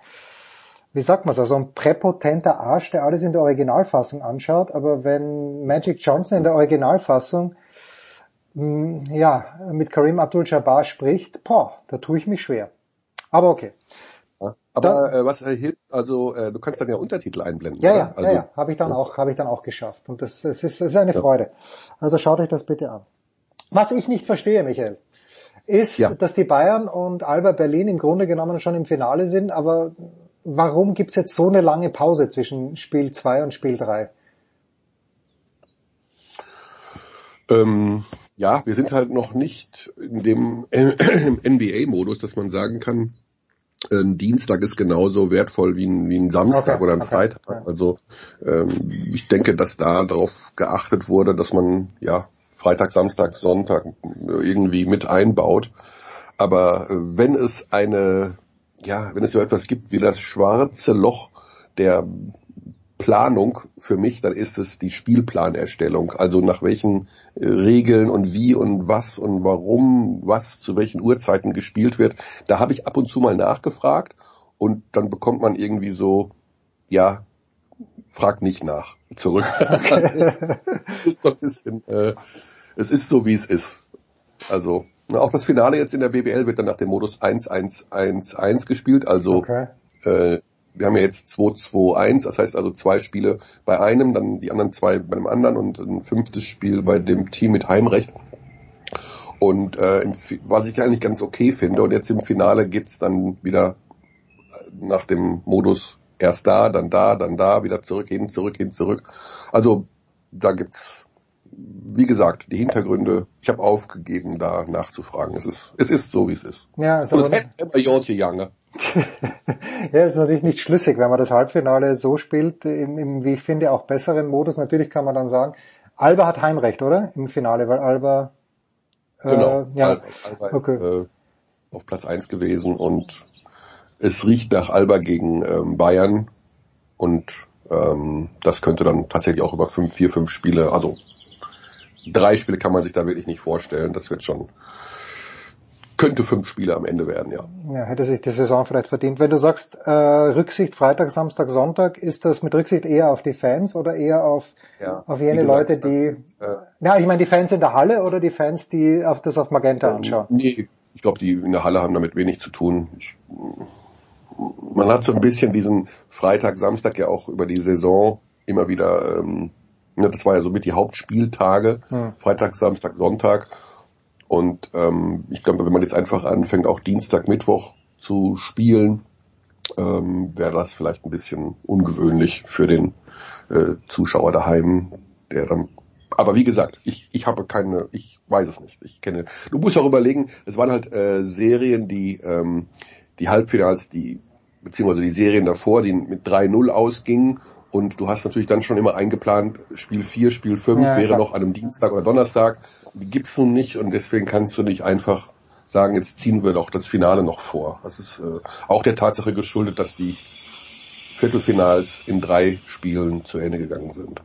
wie sagt man so, so ein präpotenter Arsch, der alles in der Originalfassung anschaut, aber wenn Magic Johnson in der Originalfassung ja, mit Kareem Abdul-Jabbar spricht, boah, da tue ich mich schwer. Aber okay. Aber äh, was äh, hilft, also äh, du kannst dann ja Untertitel einblenden. Ja, oder? ja, also, ja, ja, habe ich dann auch, habe ich dann auch geschafft. Und das, das ist, das ist eine Freude. Also schaut euch das bitte an. Was ich nicht verstehe, Michael, ist, Ja. dass die Bayern und Alba Berlin im Grunde genommen schon im Finale sind, aber warum gibt's jetzt so eine lange Pause zwischen Spiel 2 und Spiel 3? Ähm, ja, wir sind halt noch nicht in dem NBA-Modus, dass man sagen kann, ein Dienstag ist genauso wertvoll wie ein, wie ein Samstag Okay, oder ein okay, Freitag. Also ähm, ich denke, dass da darauf geachtet wurde, dass man ja Freitag, Samstag, Sonntag irgendwie mit einbaut. Aber äh, wenn es eine, ja, wenn es so etwas gibt wie das schwarze Loch der Planung für mich, dann ist es die Spielplanerstellung. Also nach welchen äh, Regeln und wie und was und warum, was zu welchen Uhrzeiten gespielt wird. Da habe ich ab und zu mal nachgefragt und dann bekommt man irgendwie so, ja, frag nicht nach zurück. es ist so ein bisschen, äh, es ist so wie es ist. Also na, auch das Finale jetzt in der BBL wird dann nach dem Modus 1-1-1-1 gespielt. Also Okay. äh, wir haben ja jetzt 2-2-1, das heißt also zwei Spiele bei einem, dann die anderen zwei bei dem anderen und ein fünftes Spiel bei dem Team mit Heimrecht. Und äh, was ich eigentlich ganz okay finde, und jetzt im Finale geht's dann wieder nach dem Modus erst da, dann da, dann da, wieder zurück, hin, zurück, hin, zurück. Also da gibt's, wie gesagt, die Hintergründe. Ich habe aufgegeben, da nachzufragen. Es ist, es ist so, wie es ist. Ja, ist aber, immer Jortje Jange. ja, ist natürlich nicht schlüssig, wenn man das Halbfinale so spielt, im, im, wie ich finde, auch besseren Modus. Natürlich kann man dann sagen, Alba hat Heimrecht, oder? Im Finale, weil Alba, äh, Genau. ja, Alba, Alba ist okay. äh, auf Platz eins gewesen und es riecht nach Alba gegen ähm, Bayern und ähm, das könnte dann tatsächlich auch über fünf, vier, fünf Spiele, also drei Spiele kann man sich da wirklich nicht vorstellen. Das wird schon, könnte fünf Spiele am Ende werden, ja. Ja, hätte sich die Saison vielleicht verdient. Wenn du sagst, äh, Rücksicht Freitag, Samstag, Sonntag, ist das mit Rücksicht eher auf die Fans oder eher auf, Ja, auf jene gesagt, Leute, die, Äh, ja, ich meine die Fans in der Halle oder die Fans, die auf das auf Magenta anschauen? Nee, ich glaube, die in der Halle haben damit wenig zu tun. Ich, man hat so ein bisschen diesen Freitag, Samstag ja auch über die Saison immer wieder, ähm, ne, das war ja so mit die Hauptspieltage, Hm. Freitag, Samstag, Sonntag. Und ähm, ich glaube, wenn man jetzt einfach anfängt, auch Dienstag, Mittwoch zu spielen, ähm, wäre das vielleicht ein bisschen ungewöhnlich für den äh, Zuschauer daheim, der dann aber wie gesagt, ich, ich habe keine, ich weiß es nicht. Ich kenne. Du musst auch überlegen, es waren halt äh, Serien, die ähm, die Halbfinals, die beziehungsweise die Serien davor, die mit 3-0 ausgingen und du hast natürlich dann schon immer eingeplant, Spiel 4, Spiel 5 Ja, wäre klar. noch an einem Dienstag oder Donnerstag. Die gibt's nun nicht und deswegen kannst du nicht einfach sagen, jetzt ziehen wir doch das Finale noch vor. Das ist äh, auch der Tatsache geschuldet, dass die Viertelfinals in drei Spielen zu Ende gegangen sind.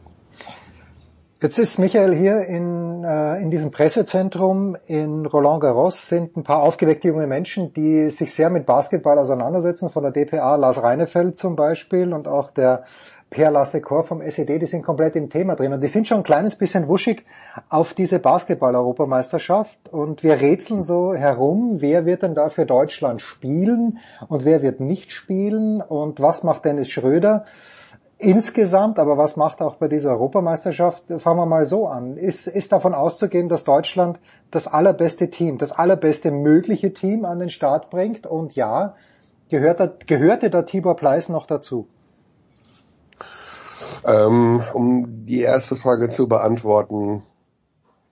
Jetzt ist Michael hier in, äh, in diesem Pressezentrum in Roland Garros sind ein paar aufgeweckte junge Menschen, die sich sehr mit Basketball auseinandersetzen, von der DPA Lars Reinefeld zum Beispiel und auch der Per Lasse Kor vom SED, die sind komplett im Thema drin und die sind schon ein kleines bisschen wuschig auf diese Basketball-Europameisterschaft und wir rätseln so herum, wer wird denn da für Deutschland spielen und wer wird nicht spielen und was macht Dennis Schröder? insgesamt, aber was macht auch bei dieser Europameisterschaft? Fangen wir mal so an. Ist, ist davon auszugehen, dass Deutschland das allerbeste Team, das allerbeste mögliche Team an den Start bringt? Und ja, gehört gehörte da Tibor Pleiss noch dazu? Ähm, um die erste Frage zu beantworten,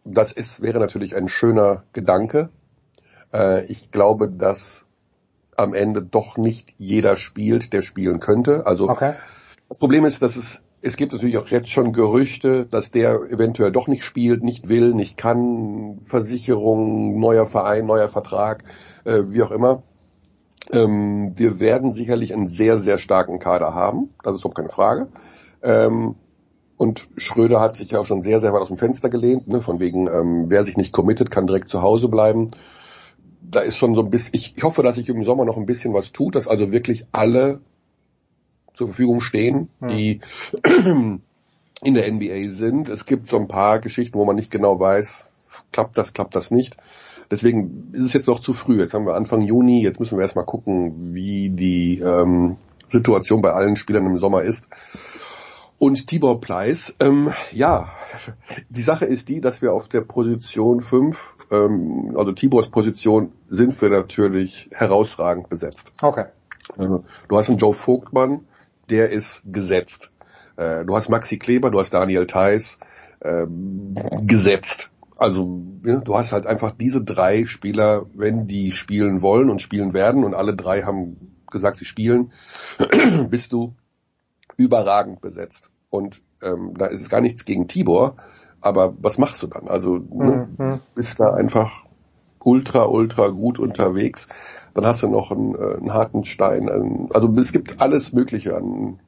das ist, wäre natürlich ein schöner Gedanke. Äh, ich glaube, dass am Ende doch nicht jeder spielt, der spielen könnte. Also Okay. das Problem ist, dass es es gibt natürlich auch jetzt schon Gerüchte, dass der eventuell doch nicht spielt, nicht will, nicht kann, Versicherung, neuer Verein, neuer Vertrag, äh, wie auch immer. Ähm, wir werden sicherlich einen sehr, sehr starken Kader haben, das ist überhaupt keine Frage. Ähm, und Schröder hat sich ja auch schon sehr, sehr weit aus dem Fenster gelehnt, ne, von wegen, ähm, wer sich nicht committet, kann direkt zu Hause bleiben. Da ist schon so ein bisschen, ich, ich hoffe, dass sich im Sommer noch ein bisschen was tut, dass also wirklich alle zur Verfügung stehen, Hm. die in der NBA sind. Es gibt so ein paar Geschichten, wo man nicht genau weiß, klappt das, klappt das nicht. Deswegen ist es jetzt noch zu früh. Jetzt haben wir Anfang Juni, jetzt müssen wir erstmal gucken, wie die ähm, Situation bei allen Spielern im Sommer ist. Und Tibor Pleiss, ähm, ja, die Sache ist die, dass wir auf der Position 5, ähm, also Tibors Position, sind wir natürlich herausragend besetzt. Okay. Also, du hast einen Joe Vogtmann, der ist gesetzt. Äh, du hast Maxi Kleber, du hast Daniel Theiss, ähm, gesetzt. Also ja, du hast halt einfach diese drei Spieler, wenn die spielen wollen und spielen werden und alle drei haben gesagt, sie spielen, bist du überragend besetzt. Und ähm, da ist es gar nichts gegen Tibor, aber was machst du dann? Also ne, Mhm. bist da einfach ultra, ultra gut unterwegs. Dann hast du noch einen, äh, einen harten Stein. Also es gibt alles Mögliche an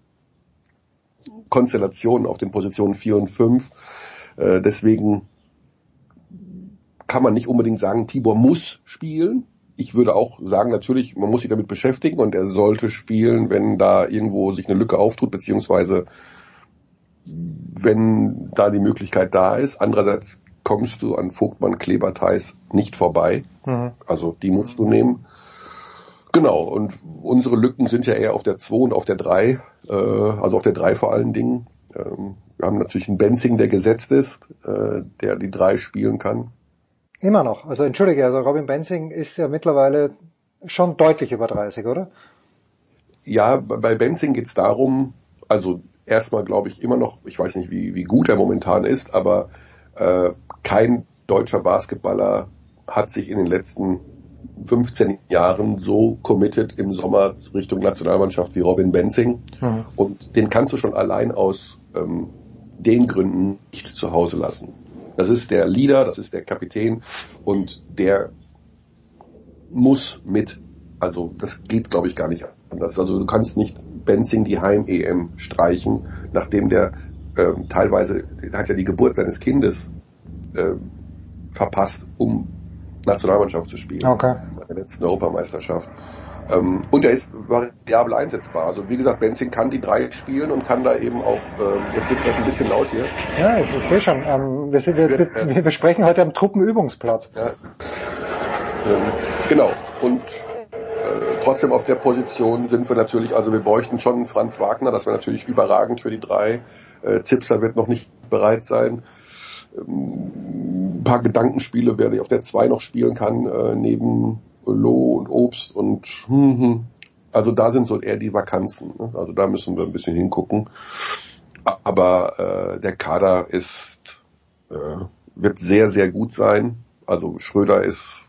Konstellationen auf den Positionen 4 und 5. Äh, deswegen kann man nicht unbedingt sagen, Tibor muss spielen. Ich würde auch sagen, natürlich, man muss sich damit beschäftigen und er sollte spielen, wenn da irgendwo sich eine Lücke auftut, beziehungsweise wenn da die Möglichkeit da ist. Andererseits kommst du an Vogtmann, Kleber, Theis nicht vorbei. Mhm. Also die musst du nehmen. Genau, und unsere Lücken sind ja eher auf der 2 und auf der 3, äh, also auf der 3 vor allen Dingen. Ähm, wir haben natürlich einen Benzing, der gesetzt ist, äh, der die 3 spielen kann. Immer noch. Also entschuldige, also Robin Benzing ist ja mittlerweile schon deutlich über 30, oder? Ja, bei Benzing geht's darum, also erstmal glaube ich immer noch, ich weiß nicht, wie, wie gut er momentan ist, aber äh, kein deutscher Basketballer hat sich in den letzten 15 Jahren so committed im Sommer Richtung Nationalmannschaft wie Robin Benzing. Mhm. Und den kannst du schon allein aus ähm, den Gründen nicht zu Hause lassen. Das ist der Leader, das ist der Kapitän und der muss mit. Also das geht, glaube ich, gar nicht anders. Also du kannst nicht Benzing die Heim-EM streichen, nachdem der ähm, teilweise, der hat ja die Geburt seines Kindes ähm, verpasst, um Nationalmannschaft zu spielen. Okay. Bei der letzten Europameisterschaft. Ähm, und er ist variabel einsetzbar. Also wie gesagt, Benzing kann die drei spielen und kann da eben auch, ähm, jetzt wird es halt ein bisschen laut hier. Ja, ich, ich sehe schon. Ähm, wir, sind, wir, wir, wir sprechen heute am Truppenübungsplatz. Ja. Ähm, genau. Und äh, trotzdem auf der Position sind wir natürlich, also wir bräuchten schon Franz Wagner, das wäre natürlich überragend für die drei. Äh, Zipser wird noch nicht bereit sein. Ähm, ein paar Gedankenspiele, wer auf der 2 noch spielen kann, äh, neben Loh und Obst und hm, hm. also da sind so eher die Vakanzen. Ne? Also da müssen wir ein bisschen hingucken. Aber äh, der Kader ist äh, wird sehr, sehr gut sein. Also Schröder ist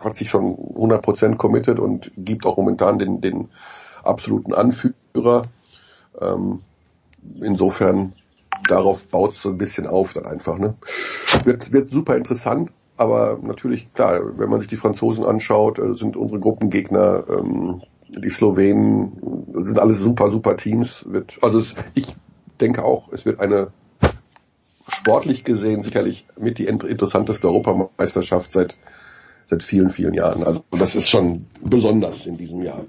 hat sich schon 100% committed und gibt auch momentan den, den absoluten Anführer. Ähm, insofern darauf baut so ein bisschen auf dann einfach. Ne? Wird, wird super interessant, aber natürlich, klar, wenn man sich die Franzosen anschaut, äh, sind unsere Gruppengegner, ähm, die Slowenen, sind alles super, super Teams. Wird, also es, ich denke auch, es wird eine sportlich gesehen sicherlich mit die interessanteste Europameisterschaft seit seit vielen, vielen Jahren. Also das ist schon besonders in diesem Jahr.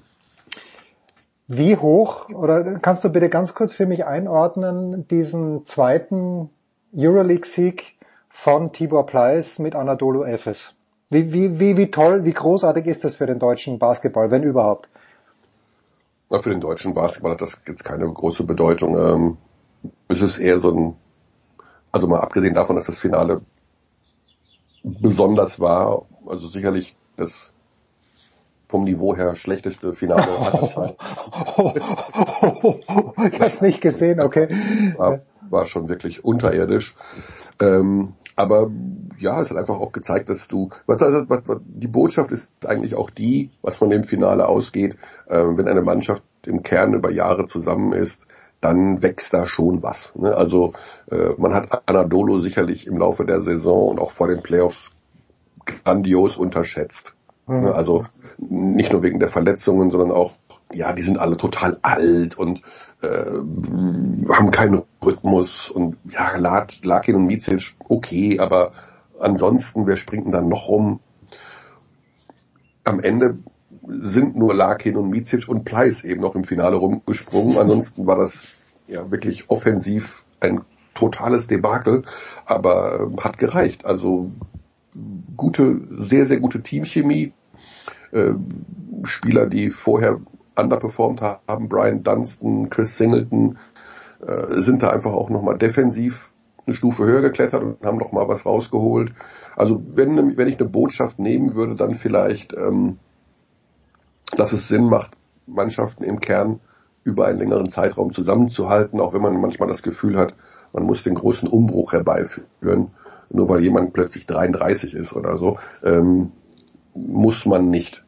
Wie hoch, oder kannst du bitte ganz kurz für mich einordnen, diesen zweiten Euroleague-Sieg von Tibor Pleiss mit Anadolu Efes? Wie, wie, wie, wie toll, wie großartig ist das für den deutschen Basketball, wenn überhaupt? Na, für den deutschen Basketball hat das jetzt keine große Bedeutung. Ähm, es ist eher so ein, also mal abgesehen davon, dass das Finale besonders war, also sicherlich das vom Niveau her schlechteste Finale aller Zeiten. ich habe es nicht gesehen, okay. Es war, war schon wirklich unterirdisch. Ähm, aber ja, es hat einfach auch gezeigt, dass du, was, was, was, die Botschaft ist eigentlich auch die, was von dem Finale ausgeht, äh, wenn eine Mannschaft im Kern über Jahre zusammen ist, dann wächst da schon was. Ne? Also äh, man hat Anadolu sicherlich im Laufe der Saison und auch vor den Playoffs grandios unterschätzt. Mhm. Ne? Also nicht nur wegen der Verletzungen, sondern auch, ja, die sind alle total alt und äh, haben keinen Rhythmus und ja, Larkin und Micic, okay, aber ansonsten, wer springt denn dann noch rum? Am Ende sind nur Larkin und Micic und Pleiss eben noch im Finale rumgesprungen. Ansonsten war das ja wirklich offensiv ein totales Debakel, aber äh, hat gereicht. Also gute, sehr, sehr gute Teamchemie. Äh, Spieler, die vorher underperformed haben, Brian Dunstan, Chris Singleton, äh, sind da einfach auch nochmal defensiv eine Stufe höher geklettert und haben noch mal was rausgeholt. Also wenn, wenn ich eine Botschaft nehmen würde, dann vielleicht, ähm, dass es Sinn macht, Mannschaften im Kern über einen längeren Zeitraum zusammenzuhalten, auch wenn man manchmal das Gefühl hat, man muss den großen Umbruch herbeiführen, nur weil jemand plötzlich 33 ist oder so, ähm, muss man nicht.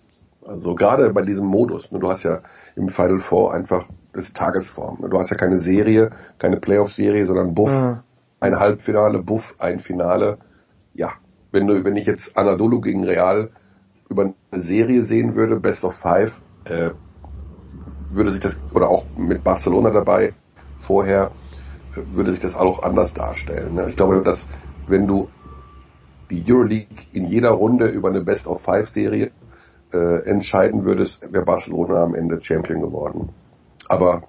Also gerade bei diesem Modus, ne, du hast ja im Final Four einfach das Tagesform. Ne, du hast ja keine Serie, keine Playoff-Serie, sondern Buff, mhm. ein Halbfinale, Buff, ein Finale. Ja, wenn du, wenn ich jetzt Anadolu gegen Real über eine Serie sehen würde, Best of Five, äh, würde sich das, oder auch mit Barcelona dabei vorher, würde sich das auch anders darstellen. Ne? Ich glaube, dass wenn du die Euroleague in jeder Runde über eine Best of Five Serie äh, entscheiden würdest, wäre Barcelona am Ende Champion geworden. Aber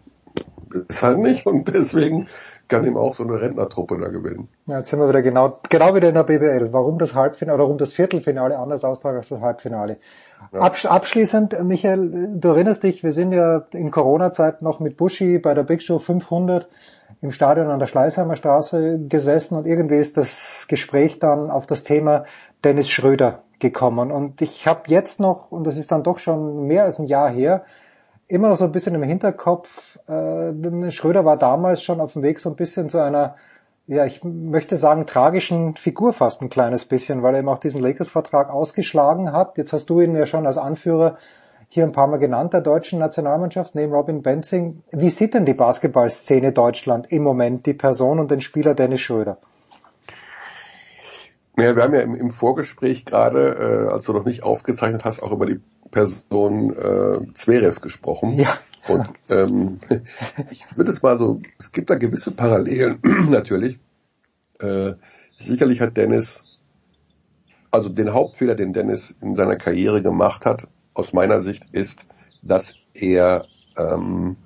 ist halt nicht und deswegen kann ihm auch so eine Rentnertruppe da gewinnen. Ja, jetzt sind wir wieder genau, genau wieder in der BBL. Warum das Halbfinale, oder warum das Viertelfinale anders austragen als das Halbfinale. Ja. Absch abschließend, Michael, du erinnerst dich, wir sind ja in Corona-Zeit noch mit Buschi bei der Big Show 500 im Stadion an der Schleißheimer Straße gesessen und irgendwie ist das Gespräch dann auf das Thema Dennis Schröder gekommen. Und ich habe jetzt noch, und das ist dann doch schon mehr als ein Jahr her, immer noch so ein bisschen im Hinterkopf, äh, Schröder war damals schon auf dem Weg so ein bisschen zu einer, ja, ich möchte sagen, tragischen Figur fast ein kleines bisschen, weil er eben auch diesen Lakers-Vertrag ausgeschlagen hat. Jetzt hast du ihn ja schon als Anführer hier ein paar Mal genannt, der deutschen Nationalmannschaft, neben Robin Benzing. Wie sieht denn die Basketballszene Deutschland im Moment, die Person und den Spieler Dennis Schröder? Ja, wir haben ja im, im Vorgespräch gerade, äh, als du noch nicht aufgezeichnet hast, auch über die Person äh, Zverev gesprochen. Ja. Und ähm, ich würde es mal so, es gibt da gewisse Parallelen natürlich. Äh, sicherlich hat Dennis, also den Hauptfehler, den Dennis in seiner Karriere gemacht hat, aus meiner Sicht, ist, dass er ähm,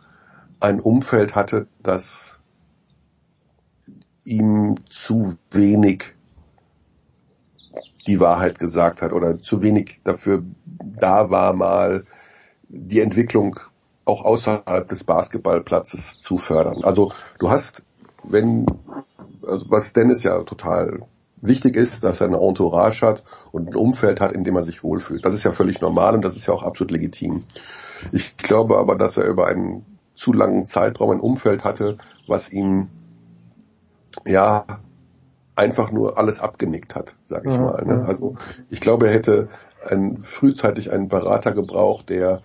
ein Umfeld hatte, das ihm zu wenig die Wahrheit gesagt hat oder zu wenig dafür da war, mal die Entwicklung auch außerhalb des Basketballplatzes zu fördern. Also du hast, wenn, also was Dennis ja total wichtig ist, dass er eine Entourage hat und ein Umfeld hat, in dem er sich wohlfühlt. Das ist ja völlig normal und das ist ja auch absolut legitim. Ich glaube aber, dass er über einen zu langen Zeitraum ein Umfeld hatte, was ihm ja einfach nur alles abgenickt hat, sag ich mhm. mal. Ne? Also ich glaube, er hätte ein, frühzeitig einen Berater gebraucht, der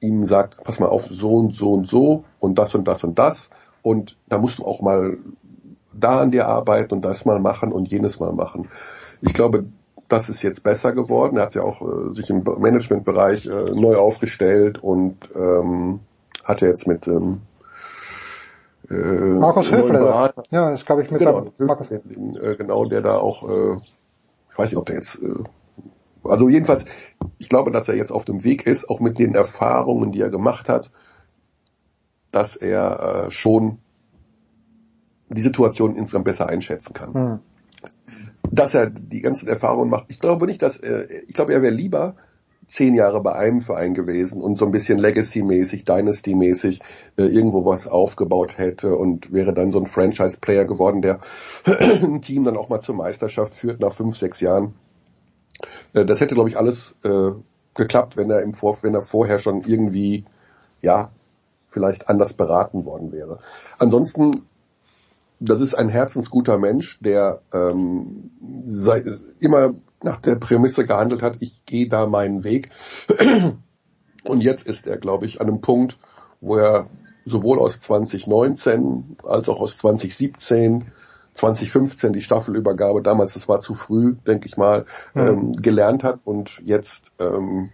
ihm sagt, pass mal auf, so und so und so und das und das und das und da musst du auch mal da an dir arbeiten und das mal machen und jenes mal machen. Ich glaube, das ist jetzt besser geworden. Er hat ja auch äh, sich im Managementbereich äh, neu aufgestellt und ähm, hat ja jetzt mit ähm, äh, Markus Höfler. Ja, das glaube ich mit genau, Markus. Den, äh, genau, der da auch, äh, ich weiß nicht, ob der jetzt, äh, also jedenfalls, ich glaube, dass er jetzt auf dem Weg ist, auch mit den Erfahrungen, die er gemacht hat, dass er äh, schon die Situation insgesamt besser einschätzen kann. Hm. Dass er die ganzen Erfahrungen macht. Ich glaube nicht, dass er, ich glaube, er wäre lieber zehn Jahre bei einem Verein gewesen und so ein bisschen Legacy-mäßig, Dynasty-mäßig äh, irgendwo was aufgebaut hätte und wäre dann so ein Franchise-Player geworden, der ein Team dann auch mal zur Meisterschaft führt nach fünf, sechs Jahren. Äh, das hätte, glaube ich, alles äh, geklappt, wenn er im Vor wenn er vorher schon irgendwie, ja, vielleicht anders beraten worden wäre. Ansonsten das ist ein herzensguter Mensch, der ähm, sei, immer nach der Prämisse gehandelt hat, ich gehe da meinen Weg. Und jetzt ist er, glaube ich, an einem Punkt, wo er sowohl aus 2019 als auch aus 2017, 2015 die Staffelübergabe, damals, das war zu früh, denke ich mal, mhm. ähm, gelernt hat und jetzt ähm,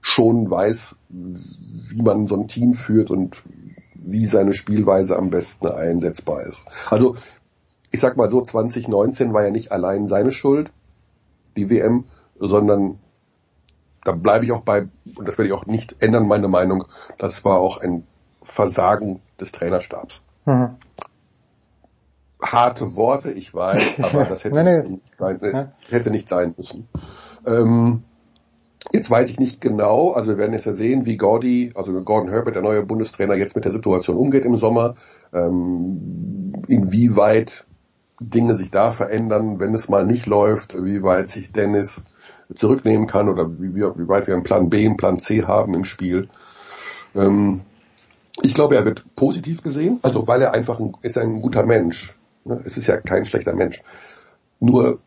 schon weiß, wie man so ein Team führt und wie seine Spielweise am besten einsetzbar ist. Also ich sag mal so, 2019 war ja nicht allein seine Schuld die WM, sondern da bleibe ich auch bei, und das werde ich auch nicht ändern, meine Meinung, das war auch ein Versagen des Trainerstabs. Mhm. harte Worte, ich weiß, aber das hätte, Nee, nee. Nicht, sein, äh, hätte nicht sein müssen. Ähm, jetzt weiß ich nicht genau, also wir werden jetzt ja sehen, wie Gordy, also Gordon Herbert, der neue Bundestrainer, jetzt mit der Situation umgeht im Sommer, ähm, inwieweit Dinge sich da verändern, wenn es mal nicht läuft, wie weit sich Dennis zurücknehmen kann oder wie, wie, weit wir einen Plan B, einen Plan C haben im Spiel. Ähm, ich glaube, er wird positiv gesehen, also weil er einfach ein, ist ein guter Mensch. Ne? Es ist ja kein schlechter Mensch. Nur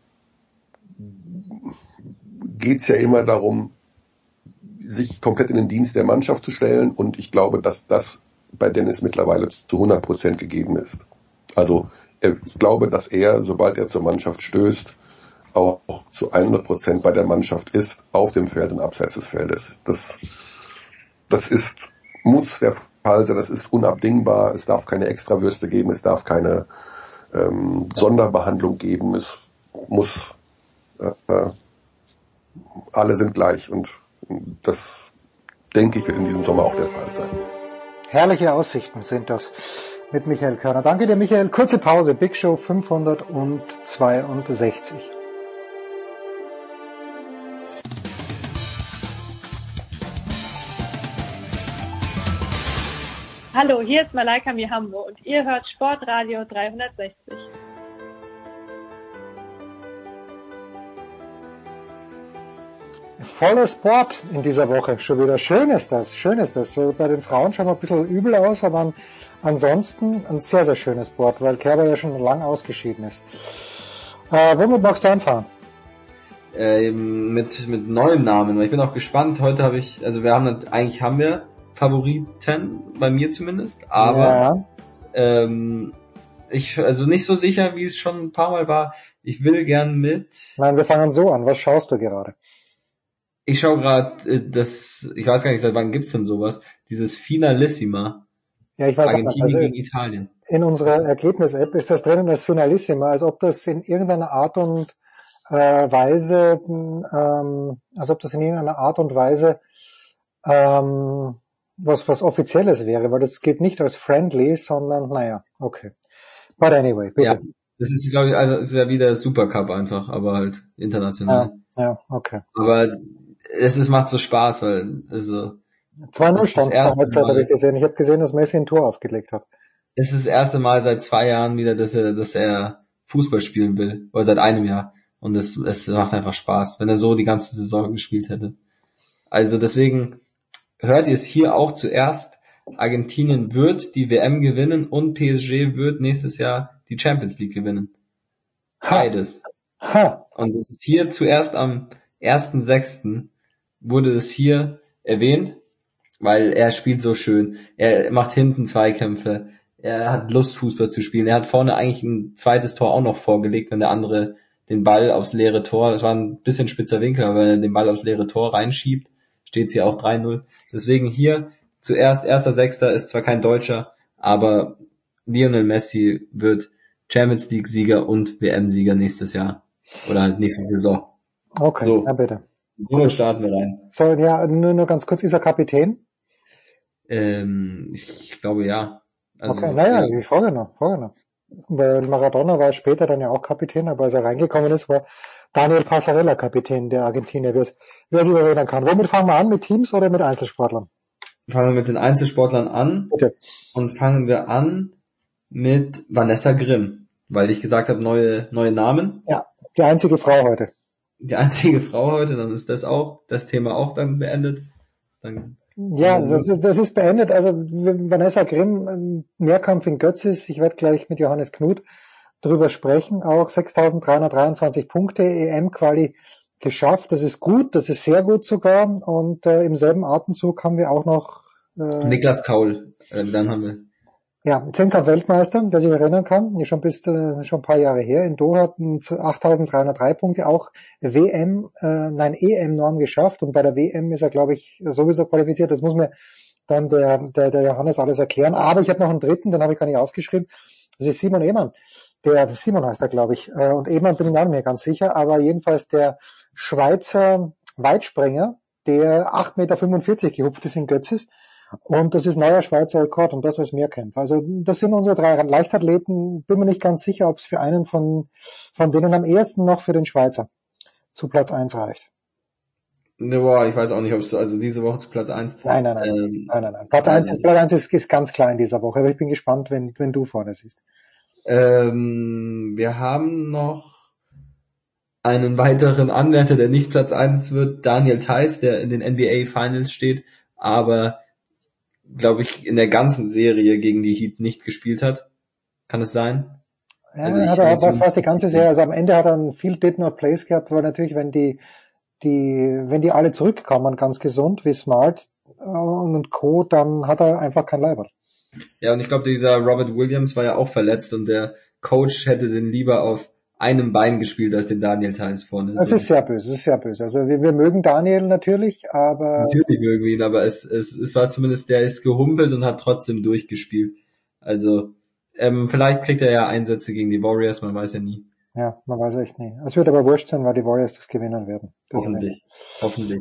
geht's ja immer darum, sich komplett in den Dienst der Mannschaft zu stellen und ich glaube, dass das bei Dennis mittlerweile zu 100 Prozent gegeben ist. Also äh, ich glaube, dass er, sobald er zur Mannschaft stößt, auch zu 100 Prozent bei der Mannschaft ist, auf dem Feld und abseits des Feldes. Das, das ist, muss der Fall sein, das ist unabdingbar, es darf keine Extrawürste geben, es darf keine ähm, Sonderbehandlung geben, es muss, äh, alle sind gleich und das denke ich wird in diesem Sommer auch der Fall sein. Herrliche Aussichten sind das mit Michael Körner. Danke dir, Michael. Kurze Pause. Big Show 562. Hallo, hier ist Malaika Mihambo und ihr hört Sportradio 360. Voller Sport in dieser Woche. Schon wieder schön ist das. Schön ist das. So bei den Frauen schauen wir ein bisschen übel aus, aber an, ansonsten ein sehr, sehr schönes Sport, weil Kerber ja schon lang ausgeschieden ist. Äh, womit magst du anfahren? Äh, mit, mit neuen Namen. Ich bin auch gespannt. Heute habe ich, also wir haben eigentlich haben wir Favoriten, bei mir zumindest, aber Ja. ähm, ich also nicht so sicher, wie es schon ein paar Mal war. Ich will gern mit. Nein, wir fangen so an. Was schaust du gerade? Ich schaue gerade äh, das, ich weiß gar nicht, seit wann gibt's denn sowas? Dieses Finalissima. Ja, ich weiß. Argentinien Also gegen Italien. in unserer Ergebnis-App ist das drinnen als Finalissima, als ob das in irgendeiner Art und äh, Weise, ähm, als ob das in irgendeiner Art und Weise ähm, was was Offizielles wäre, weil das geht nicht als friendly, sondern naja, okay. But anyway, bitte. Ja, das ist glaube ich, also es ist ja wie der Supercup einfach, aber halt international. Ja, ja okay. Aber es ist, macht so Spaß, weil also 2-0 das ist stand zur Halbzeit, habe ich gesehen. Ich habe gesehen, dass Messi ein Tor aufgelegt hat. Es ist das erste Mal seit zwei Jahren wieder, dass er, dass er Fußball spielen will. Oder seit einem Jahr. Und es, es macht einfach Spaß, wenn er so die ganze Saison gespielt hätte. Also deswegen hört ihr es hier auch zuerst. Argentinien wird die WM gewinnen und PSG wird nächstes Jahr die Champions League gewinnen. Beides. Ha. Und es ist hier zuerst am 1.6. wurde es hier erwähnt, weil er spielt so schön. Er macht hinten Zweikämpfe. Er hat Lust, Fußball zu spielen. Er hat vorne eigentlich ein zweites Tor auch noch vorgelegt, wenn der andere den Ball aufs leere Tor, das war ein bisschen spitzer Winkel, aber wenn er den Ball aufs leere Tor reinschiebt, steht es hier auch 3-0. Deswegen hier zuerst erster Sechster ist zwar kein Deutscher, aber Lionel Messi wird Champions League Sieger und WM Sieger nächstes Jahr oder halt nächste Saison. Okay, So. ja bitte. So starten wir rein. So, ja, nur, nur ganz kurz, ist er Kapitän? Ähm, ich glaube ja. Also, okay, naja, ja. ich frage noch, frage noch. Weil Maradona war später dann ja auch Kapitän, aber als er reingekommen ist, war Daniel Passarella Kapitän der Argentinier, wer es erinnern kann. Womit fangen wir an, mit Teams oder mit Einzelsportlern? Fangen wir mit den Einzelsportlern an Bitte. und fangen wir an mit Vanessa Grimm, weil ich gesagt habe, neue, neue Namen. Ja, die einzige Frau heute. Die einzige Frau heute, dann ist das auch, das Thema auch dann beendet. Dann, Ja, das, ist- das ist beendet. Also Vanessa Grimm, ein Mehrkampf in Götzis. Ich werde gleich mit Johannes Knut drüber sprechen. Auch 6.323 Punkte, EM-Quali geschafft. Das ist gut, das ist sehr gut sogar. Und äh, im selben Atemzug haben wir auch noch äh, Niklas Kaul, äh, dann haben wir ja, Zehnkampf-Weltmeister, wer sich erinnern kann, schon bis äh, schon ein paar Jahre her. In Doha hat 8.303 Punkte, auch WM, äh, nein EM-Norm geschafft und bei der WM ist er, glaube ich, sowieso qualifiziert. Das muss mir dann der, der, der Johannes alles erklären. Aber ich habe noch einen dritten, den habe ich gar nicht aufgeschrieben. Das ist Simon Ehmann. Der Simon heißt er, glaube ich. Äh, Und Ehmann bin ich mir nicht mehr ganz sicher, aber jedenfalls der Schweizer Weitspringer, der 8,45 Meter gehupft ist in Götzis Und das ist neuer Schweizer Rekord und das als Mehrkämpfer. Also das sind unsere drei Leichtathleten. Bin mir nicht ganz sicher, ob es für einen von, von denen am ersten noch für den Schweizer zu Platz eins reicht. Ne, boah, ich weiß auch nicht, ob es also diese Woche zu Platz eins. Nein, nein, nein. Ähm, nein, nein, nein. Platz eins ist, Platz eins ist, ist ganz klar in dieser Woche, aber ich bin gespannt, wenn, wenn du vorne siehst. Ähm, wir haben noch einen weiteren Anwärter, der nicht Platz eins wird, Daniel Theiss, der in den NBA Finals steht, aber glaube ich in der ganzen Serie gegen die Heat nicht gespielt hat. Kann es sein? Ja, Also ich hat er, was war's die ganze Serie, also am Ende hat er ein viel Did Not Place gehabt, weil natürlich, wenn die, die, wenn die alle zurückkommen, ganz gesund, wie Smart äh, und Co., dann hat er einfach kein Leiber. Ja, und ich glaube, dieser Robert Williams war ja auch verletzt und der Coach hätte den lieber auf einem Bein gespielt als den Daniel Theiss vorne. Das ist sehr böse, das ist sehr böse. Also wir, wir mögen Daniel natürlich, aber Natürlich mögen wir ihn, aber es, es, es war zumindest, der ist gehumpelt und hat trotzdem durchgespielt. Also, ähm, vielleicht kriegt er ja Einsätze gegen die Warriors, man weiß ja nie. ja, man weiß echt nie. Es wird aber wurscht sein, weil die Warriors das gewinnen werden. Das Hoffentlich. Hoffentlich.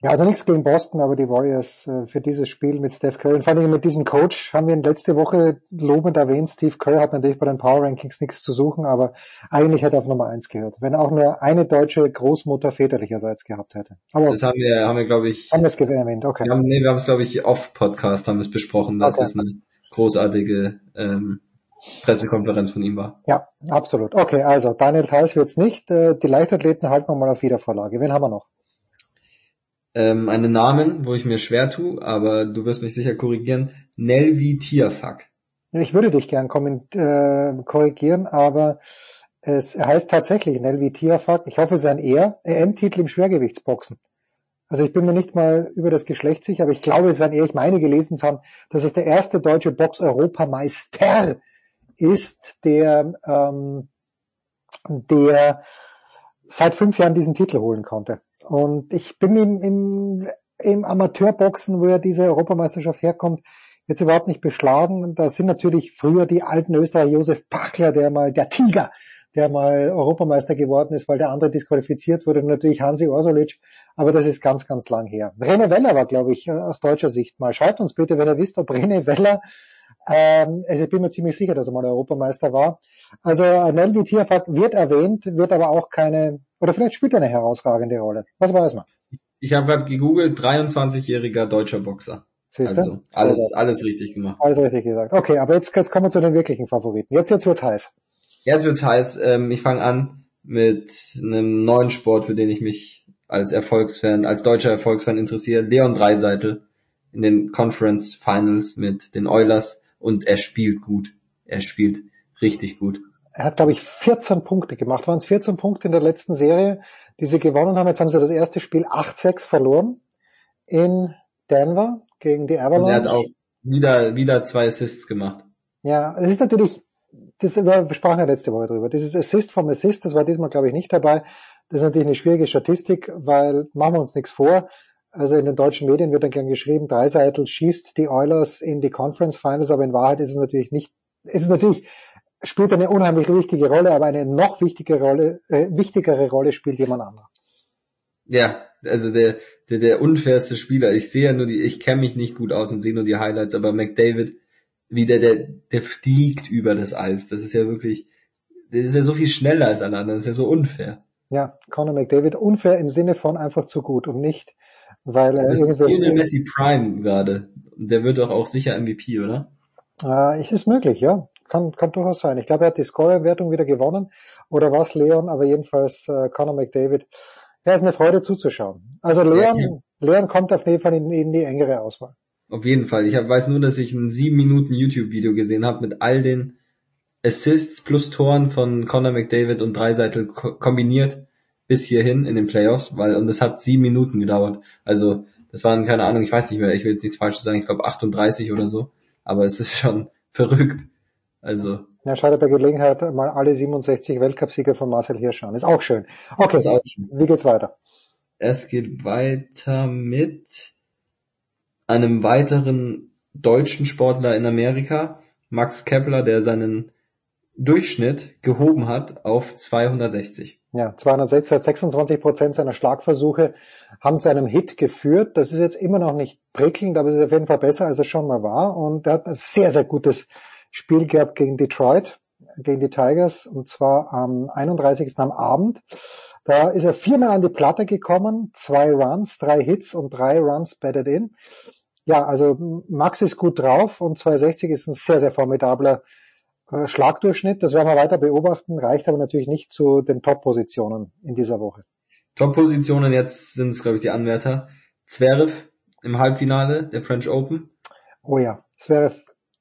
Ja, also nichts gegen Boston, aber die Warriors äh, für dieses Spiel mit Steph Curry und vor allem mit diesem Coach haben wir ihn letzte Woche lobend erwähnt. Steve Kerr hat natürlich bei den Power Rankings nichts zu suchen, aber eigentlich hätte er auf Nummer eins gehört, wenn auch nur eine deutsche Großmutter väterlicherseits gehabt hätte. Aber Das haben wir, haben wir, glaube ich, haben wir es erwähnt, okay. wir haben, nee, wir haben es, glaube ich, off-Podcast haben wir es besprochen, dass Okay. das eine großartige ähm, Pressekonferenz von ihm war. Ja, absolut. Okay, also Daniel Theiss wird's nicht. Äh, Die Leichtathleten halten wir mal auf Wiedervorlage. Wen haben wir noch? Ähm, einen Namen, wo ich mir schwer tue, aber du wirst mich sicher korrigieren. Nelvi Tierfuck. Ich würde dich gern äh, korrigieren, aber es heißt tatsächlich Nelvi Tiafak. Ich hoffe, es ist ein Er. EM-Titel im Schwergewichtsboxen. Also ich bin mir nicht mal über das Geschlecht sicher, aber ich glaube, es ist ein Er. Ich meine gelesen zu haben, dass es der erste deutsche Box-Europameister ist, der, ähm, der seit fünf Jahren diesen Titel holen konnte. Und ich bin im, im, im Amateurboxen, wo ja diese Europameisterschaft herkommt, jetzt überhaupt nicht beschlagen. Da sind natürlich früher die alten Österreicher Josef Pachler, der mal, der Tiger, der mal Europameister geworden ist, weil der andere disqualifiziert wurde, natürlich Hansi Orsulic, aber das ist ganz, ganz lang her. René Weller war, glaube ich, aus deutscher Sicht mal. Schreibt uns bitte, wenn ihr wisst, ob René Weller, ähm, also ich bin mir ziemlich sicher, dass er mal Europameister war. Also Nelvi Tierfahrt wird erwähnt, wird aber auch keine, oder vielleicht spielt er eine herausragende Rolle. Was weiß man? Ich habe gerade gegoogelt, 23-jähriger deutscher Boxer. Siehst du? Also alles, alles richtig gemacht. Alles richtig gesagt. Okay, aber jetzt, jetzt kommen wir zu den wirklichen Favoriten. Jetzt, jetzt wird's heiß. Jetzt wird's heiß. Ähm, ich fange an mit einem neuen Sport, für den ich mich als Erfolgsfan, als deutscher Erfolgsfan interessiere. Leon Dreiseitel in den Conference Finals mit den Oilers und er spielt gut. Er spielt richtig gut. Er hat, glaube ich, 14 Punkte gemacht. Waren es 14 Punkte in der letzten Serie, die sie gewonnen haben. Jetzt haben sie das erste Spiel 8-6 verloren in Denver gegen die Und er Avalanche. hat auch wieder, wieder zwei Assists gemacht. Ja, es ist natürlich, das, wir sprachen ja letzte Woche drüber. Dieses Assist vom Assist, das war diesmal, glaube ich, nicht dabei. Das ist natürlich eine schwierige Statistik, weil machen wir uns nichts vor. Also in den deutschen Medien wird dann gern geschrieben, Dreiseitel schießt die Oilers in die Conference Finals, aber in Wahrheit ist es natürlich nicht, ist es natürlich, spielt eine unheimlich wichtige Rolle, aber eine noch wichtige Rolle, äh, wichtigere Rolle spielt jemand anderer. Ja, also der, der, der unfairste Spieler. Ich sehe ja nur die, ich kenne mich nicht gut aus und sehe nur die Highlights, aber McDavid, wie der, der, der fliegt über das Eis. Das ist ja wirklich, der ist ja so viel schneller als alle anderen. Das ist ja so unfair. Ja, Conor McDavid unfair im Sinne von einfach zu gut und nicht, weil er Das ist irgendwie, Lionel Messi Prime gerade. Der wird doch auch sicher MVP, oder? Äh, es ist möglich, ja. Kann, kann durchaus sein. Ich glaube, er hat die Scorer-Wertung wieder gewonnen. Oder was, Leon? Aber jedenfalls äh, Conor McDavid. Ja, ist eine Freude zuzuschauen. Also Leon, Ja, Leon kommt auf jeden Fall in, in die engere Auswahl. Auf jeden Fall. Ich hab, weiß nur, dass ich ein sieben Minuten YouTube-Video gesehen habe mit all den Assists plus Toren von Conor McDavid und Dreiseitel ko kombiniert bis hierhin in den Playoffs, weil und das hat sieben Minuten gedauert. Also das waren keine Ahnung, ich weiß nicht mehr, ich will jetzt nichts Falsches sagen, ich glaube 38 oder so, aber es ist schon verrückt. Also Ja, schade bei Gelegenheit mal alle 67 Weltcupsieger von Marcel Hirsch an. Ist auch schön. Okay, auch schön. wie geht's weiter? es geht weiter mit einem weiteren deutschen Sportler in Amerika, Max Kepler, der seinen Durchschnitt gehoben hat auf 260. Ja, 206, 26 Prozent seiner Schlagversuche haben zu einem Hit geführt. Das ist jetzt immer noch nicht prickelnd, aber es ist auf jeden Fall besser, als es schon mal war. Und er hat ein sehr, sehr gutes Spiel gehabt gegen Detroit, gegen die Tigers, und zwar am 31. am Abend. Da ist er viermal an die Platte gekommen, zwei Runs, drei Hits und drei Runs batted in. Ja, also Max ist gut drauf und 260 ist ein sehr, sehr formidabler Schlagdurchschnitt. Das werden wir weiter beobachten, reicht aber natürlich nicht zu den Top-Positionen in dieser Woche. Top-Positionen jetzt sind es, glaube ich, die Anwärter. Zverev im Halbfinale der French Open. Oh ja, Zverev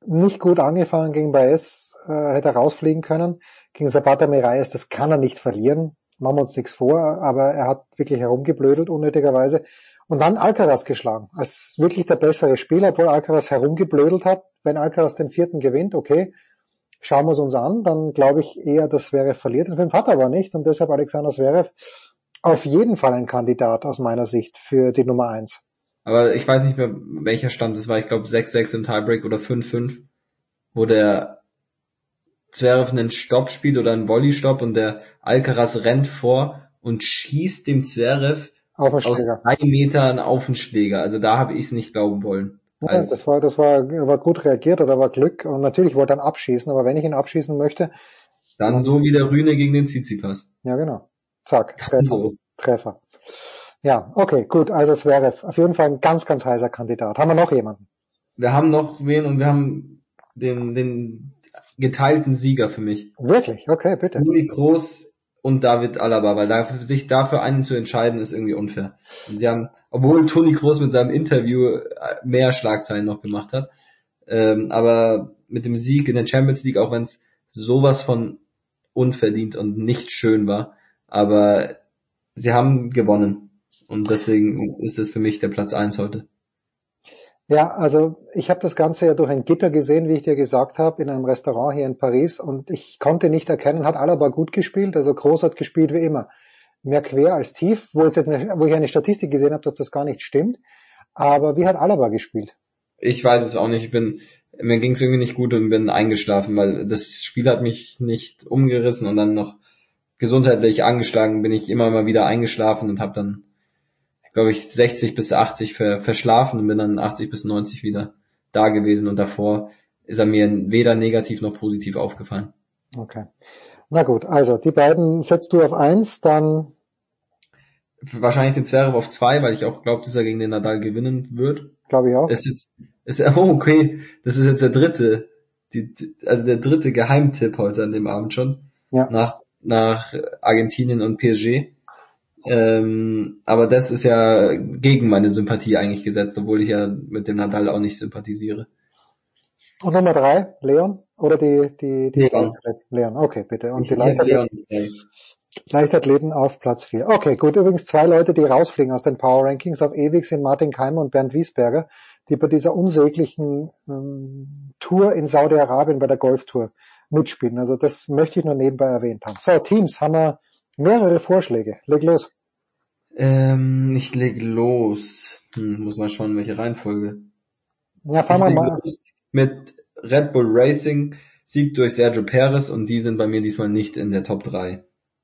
nicht gut angefangen gegen Baez, äh, hätte rausfliegen können. Gegen Zapata Miralles, das kann er nicht verlieren. Machen wir uns nichts vor, aber er hat wirklich herumgeblödelt, unnötigerweise. Und dann Alcaraz geschlagen, als wirklich der bessere Spieler, obwohl Alcaraz herumgeblödelt hat. Wenn Alcaraz den vierten gewinnt, okay, schauen wir es uns an, dann glaube ich eher, dass Zverev verliert. Den Film hat er aber nicht und deshalb Alexander Zverev auf jeden Fall ein Kandidat aus meiner Sicht für die Nummer eins. Aber ich weiß nicht mehr, welcher Stand es war. Ich glaube 6-6 im Tiebreak oder 5-5, wo der Zverev einen Stopp spielt oder einen Volley-Stopp und der Alcaraz rennt vor und schießt dem Zverev aus drei Metern auf den Schläger. Also da habe ich es nicht glauben wollen. Ja, das war, das war, war gut reagiert oder war Glück und natürlich wollte er abschießen, aber wenn ich ihn abschießen möchte. Dann so wie der Rühne gegen den Tsitsipas. Ja, genau. Zack, Treffer. So. Treffer. Ja, okay, gut. Also es wäre auf jeden Fall ein ganz, ganz heißer Kandidat. Haben wir noch jemanden? Wir haben noch wen und wir haben den, den geteilten Sieger für mich. Wirklich? Okay, bitte. Uli Groß und David Alaba, weil da, sich dafür einen zu entscheiden, ist irgendwie unfair. Und sie haben, obwohl Toni Kroos mit seinem Interview äh, mehr Schlagzeilen noch gemacht hat, ähm, aber mit dem Sieg in der Champions League, auch wenn es sowas von unverdient und nicht schön war, aber sie haben gewonnen. Und deswegen ist es für mich der Platz eins heute. Ja, also ich habe das Ganze ja durch ein Gitter gesehen, wie ich dir gesagt habe, in einem Restaurant hier in Paris und ich konnte nicht erkennen, hat Alaba gut gespielt, also Groß hat gespielt wie immer. Mehr quer als tief, wo, jetzt eine, wo ich eine Statistik gesehen habe, dass das gar nicht stimmt. Aber wie hat Alaba gespielt? Ich weiß es auch nicht. Ich bin, mir ging es irgendwie nicht gut und bin eingeschlafen, weil das Spiel hat mich nicht umgerissen und dann noch gesundheitlich angeschlagen bin ich immer mal wieder eingeschlafen und habe dann glaube ich, 60 bis 80 ver verschlafen und bin dann 80 bis 90 wieder da gewesen und davor ist er mir weder negativ noch positiv aufgefallen. Okay. Na gut, also die beiden setzt du auf eins, dann wahrscheinlich den Zverev auf zwei, weil ich auch glaube, dass er gegen den Nadal gewinnen wird. Glaube ich auch. Ist jetzt, ist, oh, okay, das ist jetzt der dritte, die, also der dritte Geheimtipp heute an dem Abend schon. Ja. Nach, nach Argentinien und PSG. Ähm, aber das ist ja gegen meine Sympathie eigentlich gesetzt, obwohl ich ja mit dem Nadal auch nicht sympathisiere. Und Nummer drei, Leon? Oder die, die, die Leon. Leon, okay, bitte. Und ich die Leichtathleten, Leichtathleten auf Platz vier. Okay, gut. Übrigens zwei Leute, die rausfliegen aus den Power Rankings auf ewig sind Martin Keimer und Bernd Wiesberger, die bei dieser unsäglichen ähm, Tour in Saudi-Arabien bei der Golftour mitspielen. Also das möchte ich nur nebenbei erwähnt haben. So, Teams haben wir mehrere Vorschläge. Leg los. Ähm, ich leg los. Hm, muss mal schauen, welche Reihenfolge. Ja, fahren wir mal. Mit Red Bull Racing, Sieg durch Sergio Perez und die sind bei mir diesmal nicht in der Top 3.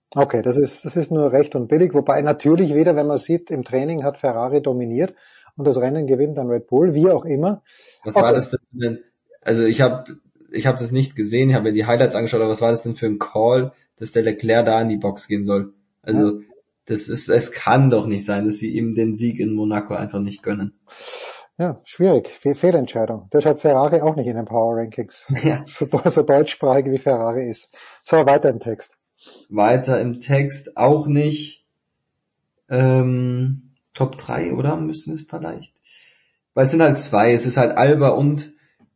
Okay, das ist, das ist nur recht und billig, wobei natürlich wieder, wenn man sieht, im Training hat Ferrari dominiert und das Rennen gewinnt dann Red Bull, wie auch immer. Was okay. war das denn? Also ich habe ich hab das nicht gesehen, ich habe mir die Highlights angeschaut, aber was war das denn für ein Call, dass der Leclerc da in die Box gehen soll? Also das ist, es kann doch nicht sein, dass sie ihm den Sieg in Monaco einfach nicht gönnen. Ja, schwierig. Fe Fehlentscheidung. Deshalb Ferrari auch nicht in den Power Rankings. Ja. So, so deutschsprachig wie Ferrari ist. So, weiter im Text. Weiter im Text auch nicht. Ähm, Top 3, oder? Müssen wir es vielleicht? Weil es sind halt zwei. Es ist halt Alba und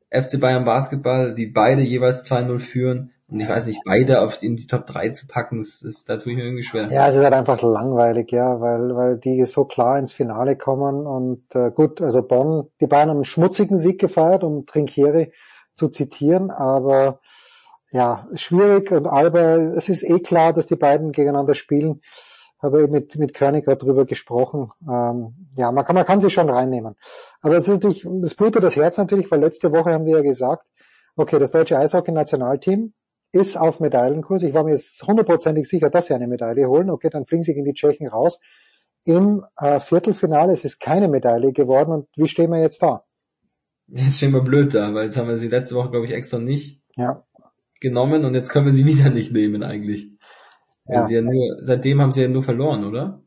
FC Bayern Basketball, die beide jeweils 2-0 führen. Und ich weiß nicht, beide auf in die Top 3 zu packen, das ist, da tue ich mir irgendwie schwer. Ja, es ist halt einfach langweilig, ja, weil, weil die so klar ins Finale kommen und äh, gut, also Bonn, die Bayern haben einen schmutzigen Sieg gefeiert, um Trinkieri zu zitieren, aber ja, schwierig und Alba, es ist eh klar, dass die beiden gegeneinander spielen. Habe mit, mit König gerade drüber gesprochen. Ähm, ja, man kann, man kann sie schon reinnehmen. Aber es ist natürlich, das blutet das Herz natürlich, weil letzte Woche haben wir ja gesagt, okay, das deutsche Eishockey-Nationalteam ist auf Medaillenkurs. Ich war mir jetzt hundertprozentig sicher, dass sie eine Medaille holen. Okay, dann fliegen sie gegen die Tschechen raus. Im äh, Viertelfinale es ist keine Medaille geworden. Und wie stehen wir jetzt da? Jetzt stehen wir blöd da, weil jetzt haben wir sie letzte Woche, glaube ich, extra nicht ja. genommen und jetzt können wir sie wieder nicht nehmen eigentlich. Ja. Ja nur, seitdem haben sie ja nur verloren, oder?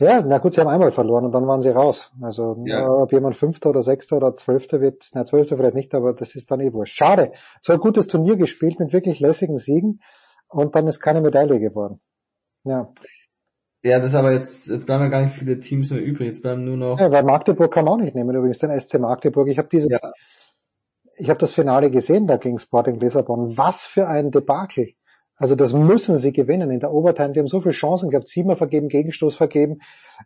Ja, na gut, sie haben einmal verloren und dann waren sie raus. Also Ja. ob jemand Fünfter oder Sechster oder Zwölfter wird, na Zwölfter vielleicht nicht, aber das ist dann eh wurscht. Schade. So ein gutes Turnier gespielt mit wirklich lässigen Siegen und dann ist keine Medaille geworden. Ja. Ja, das ist aber jetzt, jetzt bleiben ja gar nicht viele Teams mehr übrig. Jetzt bleiben nur noch. ja weil Magdeburg kann man auch nicht nehmen, übrigens den SC Magdeburg. Ich habe dieses, Ja. ich habe das Finale gesehen da gegen Sporting Lissabon. Was für ein Debakel. Also das müssen sie gewinnen in der Overtime. Die haben so viele Chancen gehabt, siebenmal vergeben, Gegenstoß vergeben,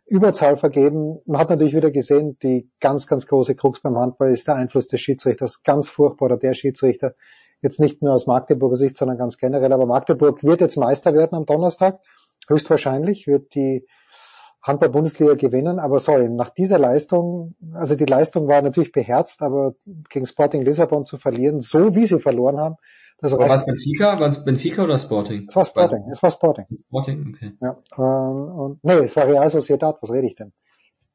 Überzahl vergeben. Man hat natürlich wieder gesehen, die ganz, ganz große Krux beim Handball ist der Einfluss des Schiedsrichters. Ganz furchtbar, oder der Schiedsrichter. Jetzt nicht nur aus Magdeburger Sicht, sondern ganz generell. Aber Magdeburg wird jetzt Meister werden am Donnerstag. Höchstwahrscheinlich wird die Handball-Bundesliga gewinnen. Aber sorry, nach dieser Leistung, also die Leistung war natürlich beherzt, aber gegen Sporting Lissabon zu verlieren, so wie sie verloren haben, das war es Benfica? War es Benfica oder Sporting? es war Sporting, es war Sporting. Sporting, okay. Ja, ähm, und, nee, es war Real Sociedad, was rede ich denn?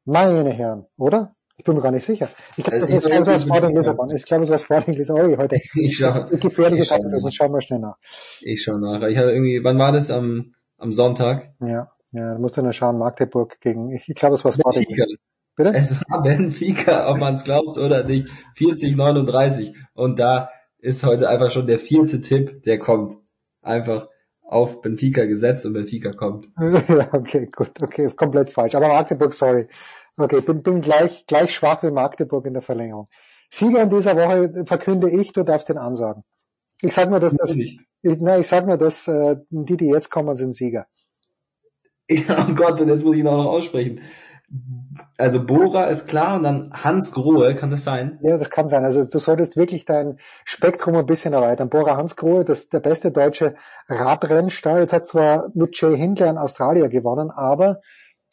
Meine Herren, oder? Ich bin mir gar nicht sicher. Ich glaube, Also das ich war, das Sporting. Lissabon. Ich glaube, es war Sporting Lissabon. Oh, heute. Ich schau, Gefährliches ich schau Halbwissen, nach. schauen wir schnell nach. Ich schau nach. Ich hatte irgendwie, wann war das? Am, am Sonntag? Ja, ja, da musst du nur schauen, Magdeburg gegen, ich, ich glaube, es war Sporting. Benfica. Bitte? Es war Benfica, ob man es glaubt oder nicht. 40, 39. Und da ist heute einfach schon der vierte Tipp, der kommt. Einfach auf Benfica gesetzt und Benfica kommt. ja, okay, gut, okay, komplett falsch. Aber Magdeburg, sorry. Okay, bin, bin gleich, gleich schwach wie Magdeburg in der Verlängerung. Sieger in dieser Woche verkünde ich, du darfst den ansagen. Ich sag nur, dass das, ich, na, ich sag nur, dass äh, die, die jetzt kommen, sind Sieger. Ja, oh Gott, und jetzt muss ich ihn auch noch aussprechen. Also Bora ist klar und dann Hans Grohe, kann das sein? Ja, das kann sein. Also du solltest wirklich dein Spektrum ein bisschen erweitern. Bora Hansgrohe, das ist der beste deutsche Radrennstall. Jetzt hat zwar mit Jay Hindley ein Australier gewonnen, aber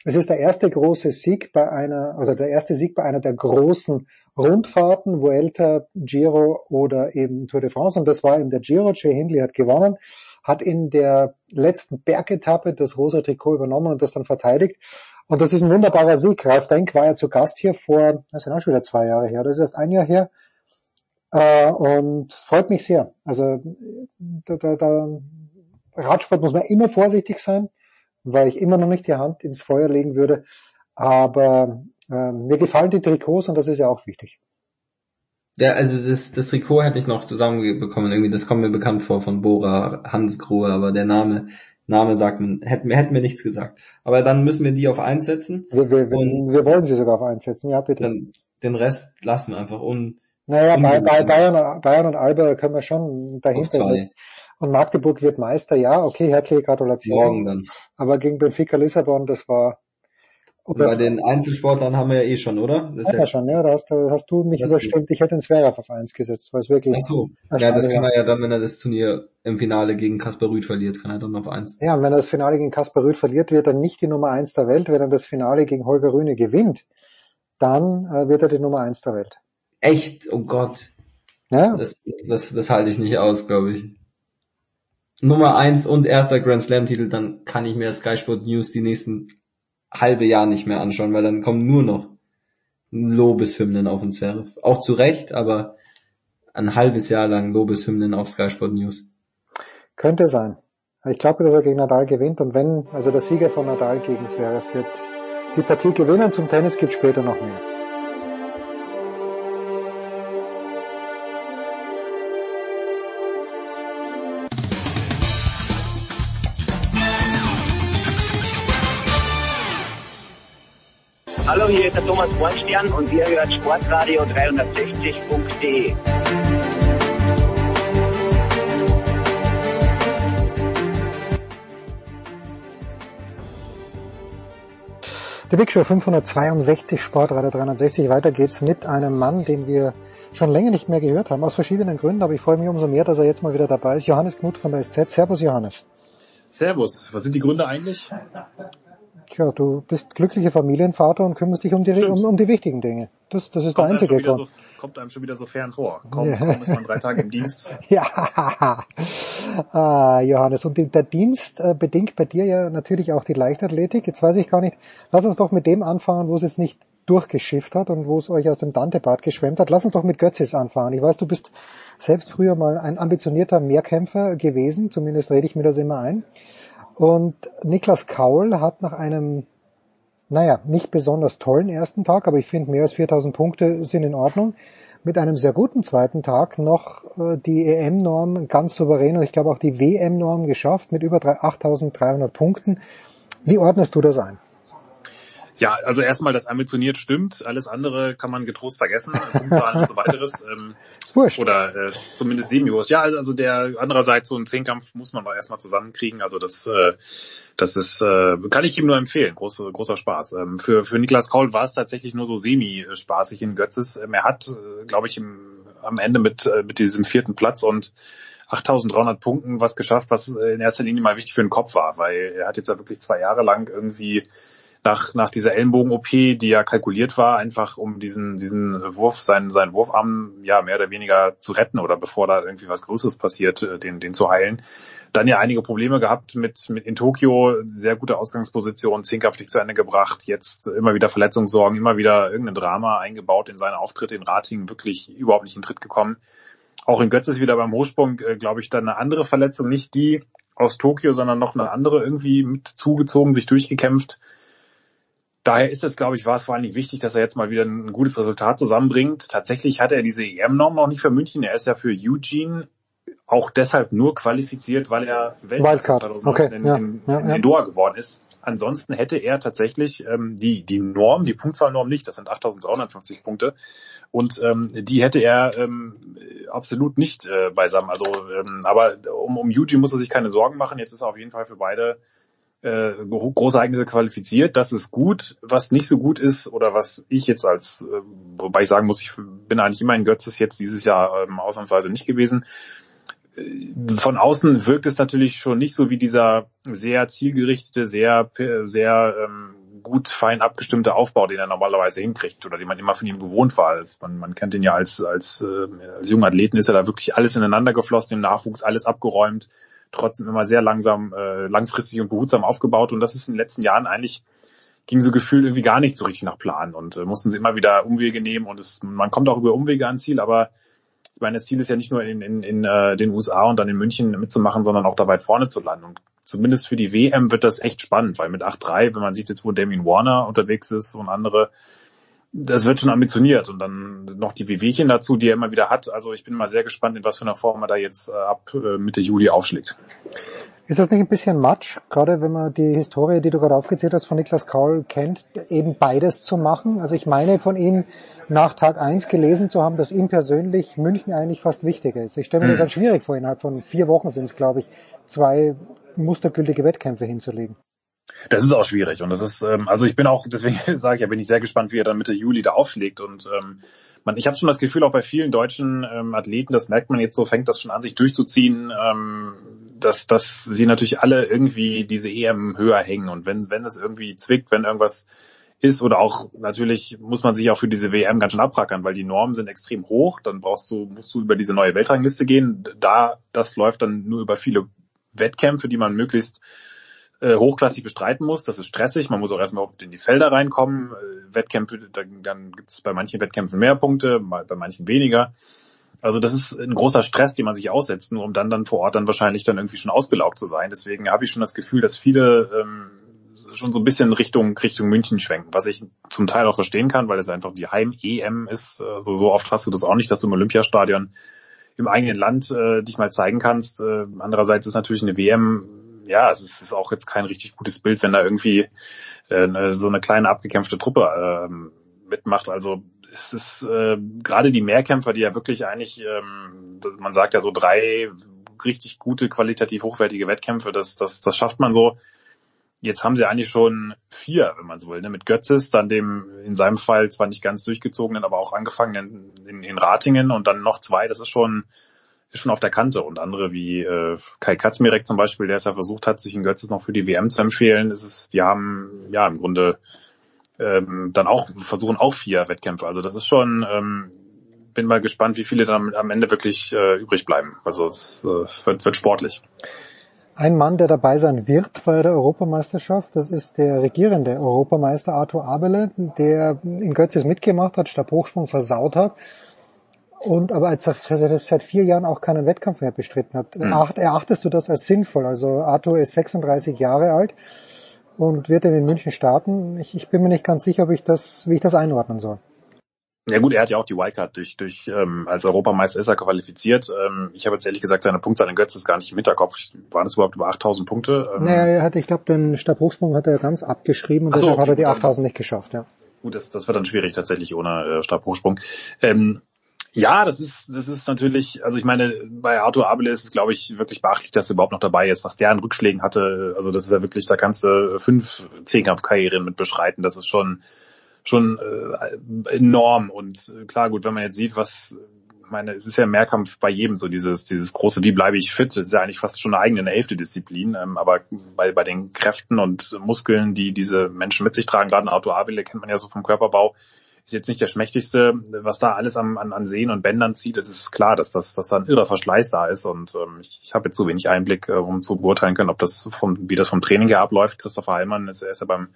es ist der erste große Sieg bei einer, also der erste Sieg bei einer der großen Rundfahrten, Vuelta, Giro oder eben Tour de France. Und das war in der Giro. Jay Hindley hat gewonnen, hat in der letzten Bergetappe das rosa Trikot übernommen und das dann verteidigt. Und das ist ein wunderbarer Sieg. Ralf Denk war ja zu Gast hier vor, das ja auch schon wieder zwei Jahre her, das ist erst ein Jahr her. Äh, und freut mich sehr. Also da, da, da, Radsport muss man immer vorsichtig sein, weil ich immer noch nicht die Hand ins Feuer legen würde. Aber äh, mir gefallen die Trikots und das ist ja auch wichtig. Ja, also das, das Trikot hätte ich noch zusammenbekommen. Irgendwie, das kommt mir bekannt vor von Bora Hans Grohe, aber der Name, Name sagt man, hätten, hätten mir nichts gesagt. Aber dann müssen wir die auf eins setzen. Wir, wir, Und- wir wollen sie sogar auf einsetzen, ja bitte. Dann, den Rest lassen wir einfach un, Naja, bei, bei. Bayern, Bayern und Alba können wir schon dahinter setzen. Und Magdeburg wird Meister, ja, okay, herzliche Gratulation. morgen dann. Aber gegen Benfica Lissabon, das war Und bei den Einzelsportlern haben wir ja eh schon, oder? Das ist ja, schon, ja, da hast du, hast du mich überstimmt. Ich hätte den Zverev auf eins gesetzt, weil es wirklich. Ach so. Ja, das kann er ja dann, wenn er das Turnier im Finale gegen Kaspar Rüth verliert, kann er dann auf eins. Ja, und wenn er das Finale gegen Kaspar Rüth verliert, wird er nicht die Nummer eins der Welt. Wenn er das Finale gegen Holger Rühne gewinnt, dann äh, wird er die Nummer eins der Welt. Echt? Oh Gott. Ja? Das, das, das halte ich nicht aus, glaube ich. Nummer eins und erster Grand Slam Titel, dann kann ich mir Sky Sport News die nächsten halbe Jahr nicht mehr anschauen, weil dann kommen nur noch Lobeshymnen auf den Zverev. Auch zu Recht, aber ein halbes Jahr lang Lobeshymnen auf Sky Sport News. Könnte sein. Ich glaube, dass er gegen Nadal gewinnt und wenn, also der Sieger von Nadal gegen Zverev wird die Partie gewinnen. Zum Tennis gibt später noch mehr. Der Thomas Bornstern und ihr hört Sportradio 360.de. Die Big Show 562 Sportradio 360. Weiter geht's mit einem Mann, den wir schon länger nicht mehr gehört haben, aus verschiedenen Gründen, aber ich freue mich umso mehr, dass er jetzt mal wieder dabei ist. Johannes Knut von der SZ. Servus Johannes. Servus. Was sind die Gründe eigentlich? Tja, du bist glücklicher Familienvater und kümmerst dich um die, um, um die wichtigen Dinge. Das, das ist kommt der einzige Grund. so, kommt einem schon wieder so fern vor. Kaum, Ja. kaum ist man drei Tage im Dienst. Ja, ah, Johannes. Und der Dienst äh, bedingt bei dir ja natürlich auch die Leichtathletik. Jetzt weiß ich gar nicht, lass uns doch mit dem anfangen, wo es jetzt nicht durchgeschifft hat und wo es euch aus dem Dantebad geschwemmt hat. Lass uns doch mit Götzis anfangen. Ich weiß, du bist selbst früher mal ein ambitionierter Mehrkämpfer gewesen, zumindest rede ich mir das immer ein. Und Niklas Kaul hat nach einem, naja, nicht besonders tollen ersten Tag, aber ich finde mehr als 4000 Punkte sind in Ordnung, mit einem sehr guten zweiten Tag noch äh, die EM-Norm ganz souverän und ich glaube auch die WM-Norm geschafft mit über drei- 8300 Punkten. Wie ordnest du das ein? Ja, also erstmal das ambitioniert stimmt, alles andere kann man getrost vergessen, Punktzahlen und so weiteres. Ähm, wurscht. Oder äh, zumindest semi-wurscht. Ja, also der andererseits so ein Zehnkampf muss man doch erstmal zusammenkriegen. Also das, äh, das ist, äh, kann ich ihm nur empfehlen. Große, großer Spaß. Ähm, für, für Niklas Kaul war es tatsächlich nur so semi-spaßig in Götzes. Ähm, er hat, äh, glaube ich, im, am Ende mit, äh, mit diesem vierten Platz und 8300 Punkten was geschafft, was äh, in erster Linie mal wichtig für den Kopf war, weil er hat jetzt ja wirklich zwei Jahre lang irgendwie nach, nach dieser Ellenbogen-OP, die ja kalkuliert war, einfach um diesen, diesen Wurf, seinen, seinen Wurfarm ja mehr oder weniger zu retten oder bevor da irgendwie was Größeres passiert, äh, den, den zu heilen. Dann ja einige Probleme gehabt mit, mit in Tokio, sehr gute Ausgangsposition, nicht zu Ende gebracht, jetzt immer wieder Verletzungssorgen, immer wieder irgendein Drama eingebaut in seine Auftritte in Ratingen, wirklich überhaupt nicht in Tritt gekommen. Auch in Götz ist wieder beim Hochsprung, äh, glaube ich, dann eine andere Verletzung, nicht die aus Tokio, sondern noch eine andere irgendwie mit zugezogen, sich durchgekämpft. Daher ist es, glaube ich, war es vor allen Dingen wichtig, dass er jetzt mal wieder ein gutes Resultat zusammenbringt. Tatsächlich hat er diese EM-Norm noch nicht für München. Er ist ja für Eugene auch deshalb nur qualifiziert, weil er. Weltmeister Okay, in, ja, in, ja, in, ja. in Doha geworden ist. Ansonsten hätte er tatsächlich ähm, die, die Norm, die Punktzahlnorm nicht, das sind 8.350 Punkte, und ähm, die hätte er ähm, absolut nicht äh, beisammen. Also, ähm, aber um, um Yuji muss er sich keine Sorgen machen. Jetzt ist er auf jeden Fall für beide äh, gro- große Ereignisse qualifiziert. Das ist gut. Was nicht so gut ist oder was ich jetzt als, äh, wobei ich sagen muss, ich bin eigentlich immer in Götzes jetzt dieses Jahr ähm, ausnahmsweise nicht gewesen. Äh, Von außen wirkt es natürlich schon nicht so wie dieser sehr zielgerichtete, sehr, sehr ähm, gut fein abgestimmte Aufbau, den er normalerweise hinkriegt oder den man immer von ihm gewohnt war. Als man, man kennt ihn ja als, als, äh, als junger Athleten, ist er da wirklich alles ineinander geflossen, im Nachwuchs alles abgeräumt, trotzdem immer sehr langsam, äh, langfristig und behutsam aufgebaut. Und das ist in den letzten Jahren eigentlich ging so gefühlt irgendwie gar nicht so richtig nach Plan und äh, mussten sie immer wieder Umwege nehmen und es, man kommt auch über Umwege ans Ziel, aber ich meine, das Ziel ist ja nicht nur in, in, in äh, den USA und dann in München mitzumachen, sondern auch da weit vorne zu landen. Und zumindest für die WM wird das echt spannend, weil mit 8-3, wenn man sieht jetzt, wo Damien Warner unterwegs ist und andere, das wird schon ambitioniert. Und dann noch die WWchen dazu, die er immer wieder hat. Also ich bin mal sehr gespannt, in was für einer Form er da jetzt äh, ab äh, Mitte Juli aufschlägt. Ist das nicht ein bisschen Matsch, gerade wenn man die Historie, die du gerade aufgezählt hast, von Niklas Kaul kennt, eben beides zu machen? Also ich meine von ihm nach Tag eins gelesen zu haben, dass ihm persönlich München eigentlich fast wichtiger ist. Ich stelle mir das Mhm. dann schwierig vor, innerhalb von vier Wochen sind es, glaube ich, zwei mustergültige Wettkämpfe hinzulegen. Das ist auch schwierig und das ist, ähm, also ich bin auch, deswegen sage ich ja, bin ich sehr gespannt, wie er dann Mitte Juli da aufschlägt und ähm, man, ich habe schon das Gefühl, auch bei vielen deutschen ähm, Athleten, das merkt man jetzt so, fängt das schon an, sich durchzuziehen, ähm, dass, dass sie natürlich alle irgendwie diese EM höher hängen und wenn, wenn es irgendwie zwickt, wenn irgendwas ist oder auch natürlich muss man sich auch für diese WM ganz schön abrackern, weil die Normen sind extrem hoch, dann brauchst du, musst du über diese neue Weltrangliste gehen, da, das läuft dann nur über viele Wettkämpfe, die man möglichst äh, hochklassig bestreiten muss. Das ist stressig. Man muss auch erstmal in die Felder reinkommen. Äh, Wettkämpfe, dann, dann gibt es bei manchen Wettkämpfen mehr Punkte, bei manchen weniger. Also das ist ein großer Stress, den man sich aussetzt, nur um dann dann vor Ort dann wahrscheinlich dann irgendwie schon ausgelaugt zu sein. Deswegen habe ich schon das Gefühl, dass viele ähm, schon so ein bisschen Richtung Richtung München schwenken, was ich zum Teil auch verstehen kann, weil es einfach die Heim-EM ist. Also so oft hast du das auch nicht, dass du im Olympiastadion im eigenen Land äh, dich mal zeigen kannst. Äh, andererseits ist natürlich eine WM ja, es ist, ist auch jetzt kein richtig gutes Bild, wenn da irgendwie äh, ne, so eine kleine abgekämpfte Truppe ähm, mitmacht. Also es ist äh, gerade die Mehrkämpfer, die ja wirklich eigentlich, ähm, man sagt ja so drei richtig gute, qualitativ hochwertige Wettkämpfe, das, das, das schafft man so. Jetzt haben sie eigentlich schon vier, wenn man so will, ne? mit Götzes, dann dem in seinem Fall zwar nicht ganz durchgezogenen, aber auch angefangenen in, in Ratingen und dann noch zwei. Das ist schon ist schon auf der Kante und andere wie äh, Kai Katzmirek zum Beispiel, der es ja versucht hat, sich in Götzes noch für die WM zu empfehlen, ist es, die haben ja im Grunde ähm, dann auch versuchen auch vier Wettkämpfe. Also das ist schon, ähm, bin mal gespannt, wie viele dann am Ende wirklich äh, übrig bleiben. Also es äh, wird, wird sportlich. Ein Mann, der dabei sein wird bei der Europameisterschaft, das ist der regierende Europameister Arthur Abele, der in Götzis mitgemacht hat, Stabhochsprung versaut hat und aber als er seit vier Jahren auch keinen Wettkampf mehr bestritten hat. Mhm. Erachtest du das als sinnvoll? Also Arthur ist 36 Jahre alt und wird in München starten. Ich, ich bin mir nicht ganz sicher, ob ich das, wie ich das einordnen soll. Ja gut, er hat ja auch die Wildcard durch, durch ähm, als Europameister ist er qualifiziert. Ähm, ich habe jetzt ehrlich gesagt seine Punktzahl in Götz ist gar nicht im Hinterkopf. Waren es überhaupt über 8000 Punkte? Ähm, naja, er hat, ich glaube, den Stabhochsprung hat er ganz abgeschrieben und so, deshalb okay, hat er die 8000 nicht geschafft. Ja. Gut, das, das wird dann schwierig tatsächlich ohne äh, Stabhochsprung. Ähm, ja, das ist, das ist natürlich, also ich meine, bei Arthur Abele ist es, glaube ich, wirklich beachtlich, dass er überhaupt noch dabei ist, was der an Rückschlägen hatte. Also das ist ja wirklich, da kannst du fünf Zehnkampfkarrieren mit beschreiten. Das ist schon, schon äh, enorm. Und äh, klar, gut, wenn man jetzt sieht, was ich meine, es ist ja Mehrkampf bei jedem so dieses, dieses große, wie bleibe ich fit, das ist ja eigentlich fast schon eine eigene eine elfte Disziplin, ähm, aber bei, bei den Kräften und Muskeln, die diese Menschen mit sich tragen, gerade Auto Abele kennt man ja so vom Körperbau, ist jetzt nicht der schmächtigste, was da alles an, an, an Sehnen und Bändern zieht, es ist klar, dass, dass, dass da ein irrer Verschleiß da ist. Und ähm, ich, ich habe jetzt so wenig Einblick, äh, um zu beurteilen können, ob das vom, wie das vom Training her abläuft. Christopher Heilmann ist, ist ja beim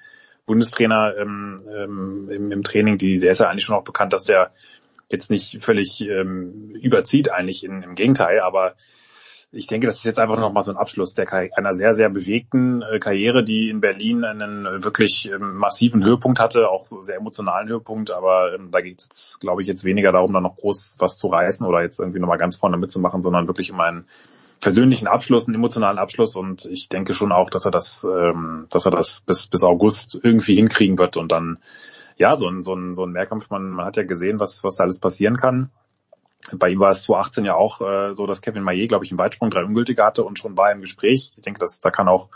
Bundestrainer ähm, ähm, im, im Training, die, der ist ja eigentlich schon auch bekannt, dass der jetzt nicht völlig ähm, überzieht eigentlich in, im Gegenteil, aber ich denke, das ist jetzt einfach nochmal so ein Abschluss der einer sehr, sehr bewegten äh, Karriere, die in Berlin einen wirklich ähm, massiven Höhepunkt hatte, auch so sehr emotionalen Höhepunkt, aber ähm, da geht es jetzt, glaube ich, jetzt weniger darum, da noch groß was zu reißen oder jetzt irgendwie nochmal ganz vorne mitzumachen, sondern wirklich um einen persönlichen Abschluss, einen emotionalen Abschluss. Und ich denke schon auch, dass er das, ähm, dass er das bis, bis August irgendwie hinkriegen wird. Und dann, ja, so ein, so ein, so ein Mehrkampf, man, man hat ja gesehen, was, was da alles passieren kann. Bei ihm war es 2018 ja auch äh, so, dass Kevin Maillet, glaube ich, im Weitsprung drei Ungültige hatte und schon war im Gespräch. Ich denke, dass da kann auch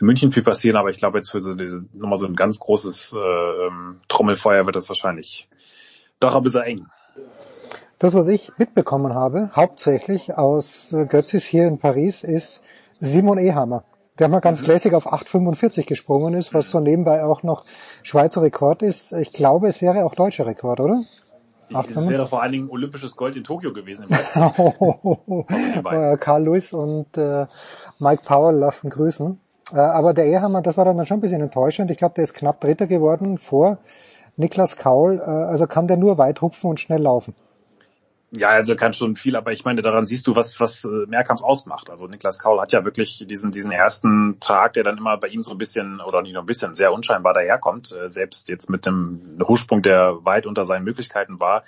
in München viel passieren, aber ich glaube jetzt für so dieses, nochmal so ein ganz großes äh, ähm, Trommelfeuer wird das wahrscheinlich doch ein bisschen eng. Das, was ich mitbekommen habe, hauptsächlich aus äh, Götzis hier in Paris, ist Simon Ehammer, der mal ganz mhm. lässig auf 8,45 gesprungen ist, was so nebenbei auch noch Schweizer Rekord ist. Ich glaube, es wäre auch deutscher Rekord, oder? Es wäre vor allen Dingen olympisches Gold in Tokio gewesen. Karl Lewis und äh, Mike Powell lassen grüßen. Äh, aber der Ehammer, das war dann schon ein bisschen enttäuschend. Ich glaube, der ist knapp Dritter geworden vor Niklas Kaul. Äh, also kann der nur weit hupfen und schnell laufen. Ja, also kann schon viel, aber ich meine, daran siehst du, was, was äh, Mehrkampf ausmacht. Also Niklas Kaul hat ja wirklich diesen, diesen ersten Tag, der dann immer bei ihm so ein bisschen, oder nicht nur ein bisschen, sehr unscheinbar daherkommt, äh, selbst jetzt mit dem Hochsprung, der weit unter seinen Möglichkeiten war.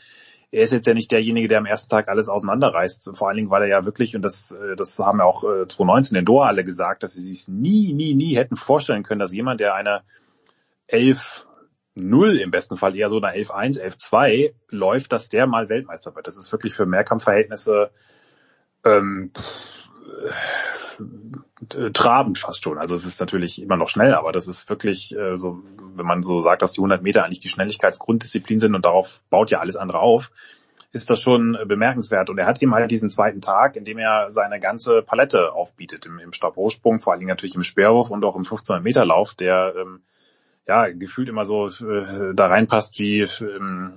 Er ist jetzt ja nicht derjenige, der am ersten Tag alles auseinanderreißt. Vor allen Dingen, weil er ja wirklich, und das, äh, das haben ja auch 2019 in Doha alle gesagt, dass sie sich nie, nie, nie hätten vorstellen können, dass jemand, der eine elf Null im besten Fall eher so eine 11-1, 11-2 läuft, dass der mal Weltmeister wird. Das ist wirklich für Mehrkampfverhältnisse ähm, äh, trabend fast schon. Also es ist natürlich immer noch schnell, aber das ist wirklich äh, so, wenn man so sagt, dass die 100 Meter eigentlich die Schnelligkeitsgrunddisziplin sind und darauf baut ja alles andere auf, ist das schon bemerkenswert. Und er hat eben halt diesen zweiten Tag, in dem er seine ganze Palette aufbietet im, im Stabhochsprung, vor allen Dingen natürlich im Speerwurf und auch im 1500 Meter Lauf, der ähm, ja, gefühlt immer so äh, da reinpasst wie, ähm,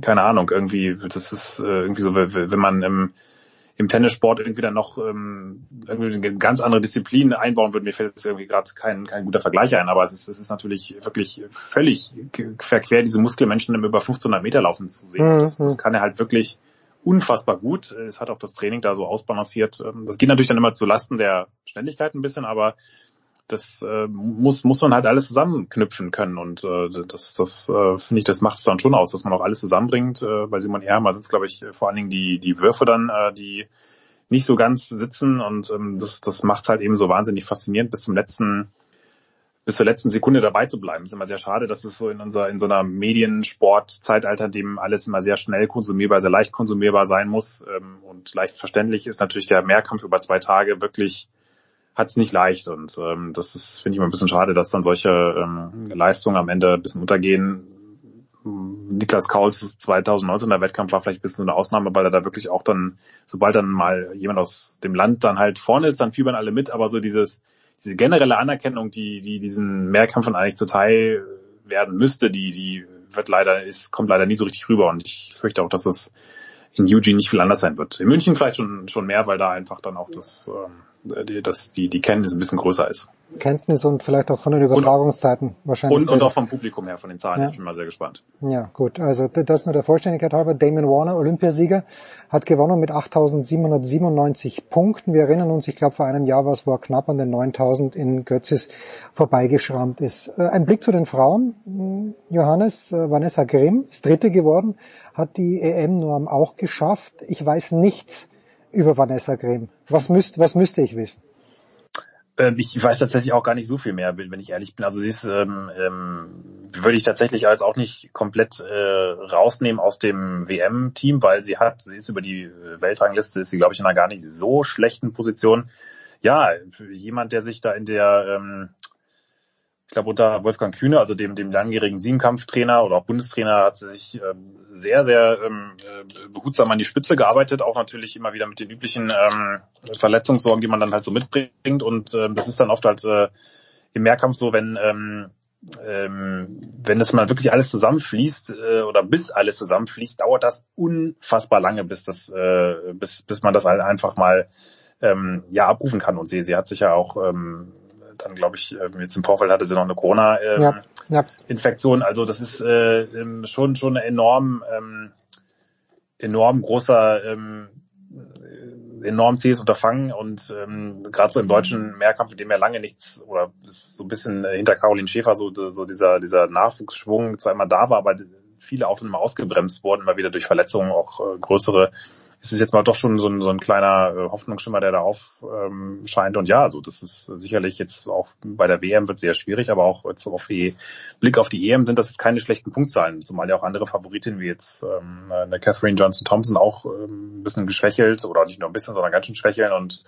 keine Ahnung, irgendwie, das ist äh, irgendwie so, wenn man im, im Tennissport irgendwie dann noch ähm, irgendwie eine ganz andere Disziplin einbauen würde. Mir fällt jetzt irgendwie gerade kein, kein guter Vergleich ein, aber es ist, es ist natürlich wirklich völlig verquer, diese Muskelmenschen im über 1500 Meter laufen zu sehen. Mhm. Das, das kann er halt wirklich unfassbar gut. Es hat auch das Training da so ausbalanciert. Ähm, das geht natürlich dann immer zu Lasten der Schnelligkeit ein bisschen, aber das äh, muss muss man halt alles zusammenknüpfen können und äh, das das äh, finde ich das macht es dann schon aus, dass man auch alles zusammenbringt. Äh, bei Simon Ermer sind es glaube ich vor allen Dingen die die Würfe dann, äh, die nicht so ganz sitzen und ähm, das das macht es halt eben so wahnsinnig faszinierend bis zum letzten bis zur letzten Sekunde dabei zu bleiben. ist immer sehr schade, dass es so in unserer in so einer Mediensport-Zeitalter, dem alles immer sehr schnell konsumierbar, sehr leicht konsumierbar sein muss ähm, und leicht verständlich ist natürlich der Mehrkampf über zwei Tage wirklich hat es nicht leicht und ähm, das ist, finde ich, immer ein bisschen schade, dass dann solche ähm, Leistungen am Ende ein bisschen untergehen. Niklas Kauls 2019er Wettkampf war vielleicht ein bisschen so eine Ausnahme, weil er da wirklich auch dann, sobald dann mal jemand aus dem Land dann halt vorne ist, dann fiebern alle mit, aber so dieses, diese generelle Anerkennung, die, die diesen Mehrkämpfern eigentlich zuteil werden müsste, die, die wird leider, ist, kommt leider nie so richtig rüber und ich fürchte auch, dass es in Eugene nicht viel anders sein wird. In München vielleicht schon, schon mehr, weil da einfach dann auch das, ähm, die, das, die, die Kenntnis ein bisschen größer ist. Kenntnis und vielleicht auch von den Übertragungszeiten und, wahrscheinlich. Und, und auch vom Publikum her, von den Zahlen. Ja. Ich bin mal sehr gespannt. Ja, gut. Also das nur der Vollständigkeit halber. Damon Warner, Olympiasieger, hat gewonnen mit 8.797 Punkten. Wir erinnern uns, ich glaube vor einem Jahr war es, wo er knapp an den 9.000 in Götzis vorbeigeschrammt ist. Äh, Ein Blick zu den Frauen. Johannes, äh, Vanessa Grimm ist Dritte geworden, hat die EM-Norm auch geschafft. Ich weiß nichts über Vanessa Grimm. Was, müsst, was müsste ich wissen? Ähm, ich weiß tatsächlich auch gar nicht so viel mehr, wenn ich ehrlich bin. Also sie ist, ähm, ähm, würde ich tatsächlich als auch nicht komplett äh, rausnehmen aus dem WM-Team, weil sie hat, sie ist über die Weltrangliste, ist sie glaube ich in einer gar nicht so schlechten Position. Ja, jemand, der sich da in der, ähm, glaube unter Wolfgang Kühne, also dem, dem langjährigen Siebenkampftrainer oder auch Bundestrainer, hat sie sich ähm, sehr, sehr ähm, äh, behutsam an die Spitze gearbeitet, auch natürlich immer wieder mit den üblichen ähm, Verletzungssorgen, die man dann halt so mitbringt. Und ähm, das ist dann oft halt äh, im Mehrkampf so, wenn ähm, ähm, wenn das mal wirklich alles zusammenfließt äh, oder bis alles zusammenfließt, dauert das unfassbar lange, bis das, äh, bis, bis man das halt einfach mal ähm, ja abrufen kann. Und sie, sie hat sich ja auch ähm, dann glaube ich, ähm, jetzt im Vorfeld hatte sie noch eine Corona-Infektion. Ja, ja. Also das ist äh, ähm, schon schon ein enorm ähm, enorm großer ähm, enorm zähes Unterfangen und ähm, gerade so im deutschen Mehrkampf, in dem ja lange nichts oder so ein bisschen hinter Caroline Schäfer so, so dieser dieser Nachwuchsschwung zwar immer da war, aber viele auch dann mal ausgebremst wurden, immer wieder durch Verletzungen, auch äh, größere ist es jetzt mal doch schon so ein, so ein kleiner äh, Hoffnungsschimmer, der da aufscheint. Ähm, und ja, also das ist sicherlich jetzt auch bei der WM wird sehr schwierig, aber auch jetzt auf die Blick auf die EM sind das keine schlechten Punktzahlen, zumal ja auch andere Favoritinnen wie jetzt ähm, eine Catherine Johnson Thompson auch ähm, ein bisschen geschwächelt oder nicht nur ein bisschen, sondern ganz schön schwächeln und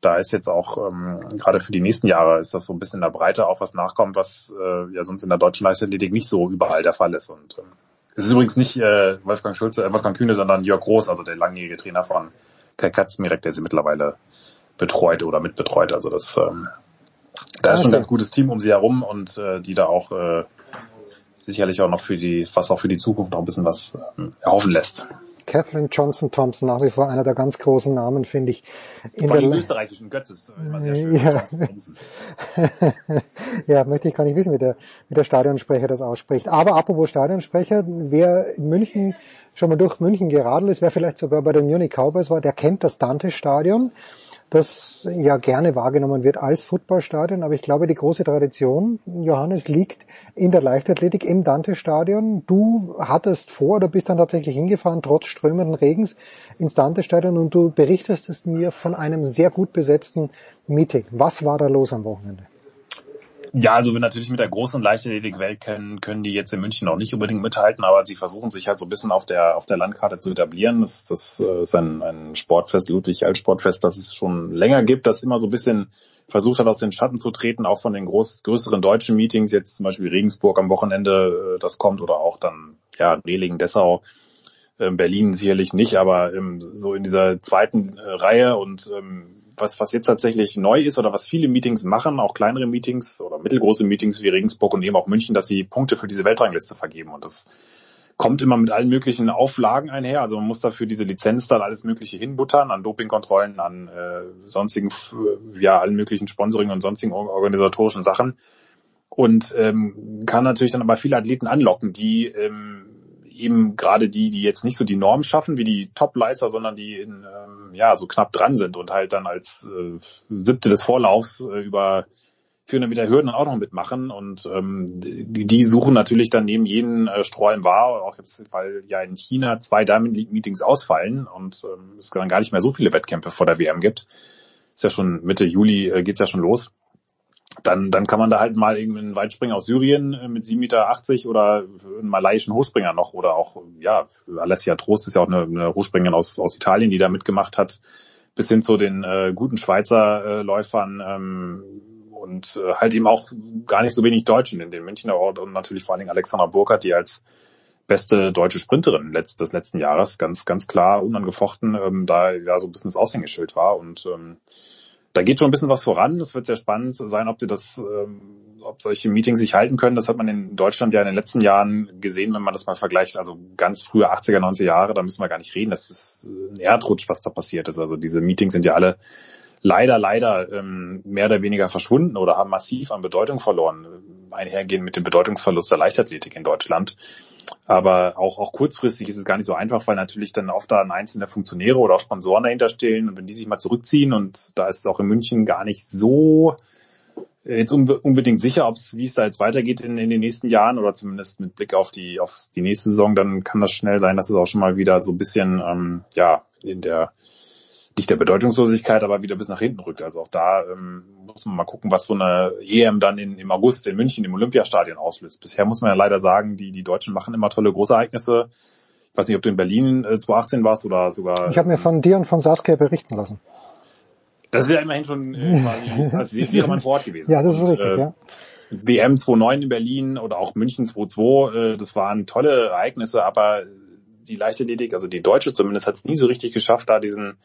da ist jetzt auch ähm, gerade für die nächsten Jahre ist das so ein bisschen in der Breite auch was nachkommt, was äh, ja sonst in der deutschen Leichtathletik nicht so überall der Fall ist und ähm, es ist übrigens nicht äh, Wolfgang Schulze, äh, Wolfgang Kühne, sondern Jörg Groß, also der langjährige Trainer von Kai Katzmirek, der sie mittlerweile betreut oder mitbetreut. Also das ähm, da ist schon ein ganz gutes Team um sie herum und äh, die da auch äh, sicherlich auch noch für die, was auch für die Zukunft noch ein bisschen was äh, erhoffen lässt. Catherine Johnson Thompson, nach wie vor einer der ganz großen Namen, finde ich. In Vor der österreichischen Götzes, immer sehr schön. Ja. ja, möchte ich gar nicht wissen, wie der, wie der Stadionsprecher das ausspricht. Aber apropos Stadionsprecher, wer in München schon mal durch München geradelt ist, wer vielleicht sogar bei den Munich Cowboys war, der kennt das Dante-Stadion das ja gerne wahrgenommen wird als Footballstadion, aber ich glaube, die große Tradition, Johannes, liegt in der Leichtathletik im Dante-Stadion. Du hattest vor oder bist dann tatsächlich hingefahren, trotz strömenden Regens, ins Dante-Stadion und du berichtest mir von einem sehr gut besetzten Meeting. Was war da los am Wochenende? Ja, also natürlich mit der großen Leichtathletik-Welt können, können die jetzt in München noch nicht unbedingt mithalten, aber sie versuchen sich halt so ein bisschen auf der, auf der Landkarte zu etablieren. Das, das äh, ist ein, ein Sportfest, Ludwig Altsportfest, das es schon länger gibt, das immer so ein bisschen versucht hat, aus den Schatten zu treten, auch von den groß, größeren deutschen Meetings, jetzt zum Beispiel Regensburg am Wochenende, äh, das kommt, oder auch dann, ja, Rehlingen, Dessau, äh, Berlin sicherlich nicht, aber ähm, so in dieser zweiten äh, Reihe und ähm, was, was jetzt tatsächlich neu ist oder was viele Meetings machen, auch kleinere Meetings oder mittelgroße Meetings wie Regensburg und eben auch München, dass sie Punkte für diese Weltrangliste vergeben. Und das kommt immer mit allen möglichen Auflagen einher. Also man muss dafür diese Lizenz dann alles Mögliche hinbuttern, an Dopingkontrollen, an äh, sonstigen, ja, allen möglichen Sponsoring und sonstigen organisatorischen Sachen. Und ähm, kann natürlich dann aber viele Athleten anlocken, die ähm, eben gerade die, die jetzt nicht so die Norm schaffen wie die Top-Leister, sondern die in, ähm, ja so knapp dran sind und halt dann als äh, siebte des Vorlaufs äh, über 400 Meter Hürden auch noch mitmachen und ähm, die, die suchen natürlich dann neben jeden äh, Streu im War, auch jetzt, weil ja in China zwei Diamond League Meetings ausfallen und ähm, es dann gar nicht mehr so viele Wettkämpfe vor der WM gibt. Ist ja schon Mitte Juli äh, geht's ja schon los dann, dann kann man da halt mal irgendeinen Weitspringer aus Syrien äh, mit 7,80 Meter oder einen malaiischen Hochspringer noch oder auch, ja, Alessia Trost ist ja auch eine, eine Hochspringerin aus, aus Italien, die da mitgemacht hat, bis hin zu den äh, guten Schweizer äh, Läufern ähm, und äh, halt eben auch gar nicht so wenig Deutschen in den Münchner Ort und natürlich vor allen Dingen Alexandra Burkhardt, die als beste deutsche Sprinterin letzt, des letzten Jahres, ganz, ganz klar, unangefochten, ähm, da ja so ein bisschen das Aushängeschild war und ähm, da geht schon ein bisschen was voran. Es wird sehr spannend sein, ob die das, ähm, ob solche Meetings sich halten können. Das hat man in Deutschland ja in den letzten Jahren gesehen, wenn man das mal vergleicht. Also ganz frühe 80er, 90er Jahre, da müssen wir gar nicht reden. Das ist ein Erdrutsch, was da passiert ist. Also diese Meetings sind ja alle leider, leider ähm, mehr oder weniger verschwunden oder haben massiv an Bedeutung verloren, einhergehend mit dem Bedeutungsverlust der Leichtathletik in Deutschland. Aber auch, auch kurzfristig ist es gar nicht so einfach, weil natürlich dann oft da ein einzelner Funktionäre oder auch Sponsoren dahinter stehen. Und wenn die sich mal zurückziehen und da ist es auch in München gar nicht so jetzt unbe unbedingt sicher, ob es wie es da jetzt weitergeht in, in den nächsten Jahren oder zumindest mit Blick auf die auf die nächste Saison, dann kann das schnell sein, dass es auch schon mal wieder so ein bisschen ähm, ja in der nicht der Bedeutungslosigkeit, aber wieder bis nach hinten rückt. Also auch da ähm, muss man mal gucken, was so eine EM dann in, im August in München im Olympiastadion auslöst. Bisher muss man ja leider sagen, die, die Deutschen machen immer tolle Großereignisse. Ich weiß nicht, ob du in Berlin äh, 2018 warst oder sogar. Ich habe mir von dir und von Saskia berichten lassen. Das ist ja immerhin schon äh, quasi, als wäre man vor Ort gewesen. Ja, das ist und, richtig, äh, ja. WM 29 in Berlin oder auch München 22, äh, das waren tolle Ereignisse, aber die Leichtathletik, also die Deutsche zumindest, hat es nie so richtig geschafft, da diesen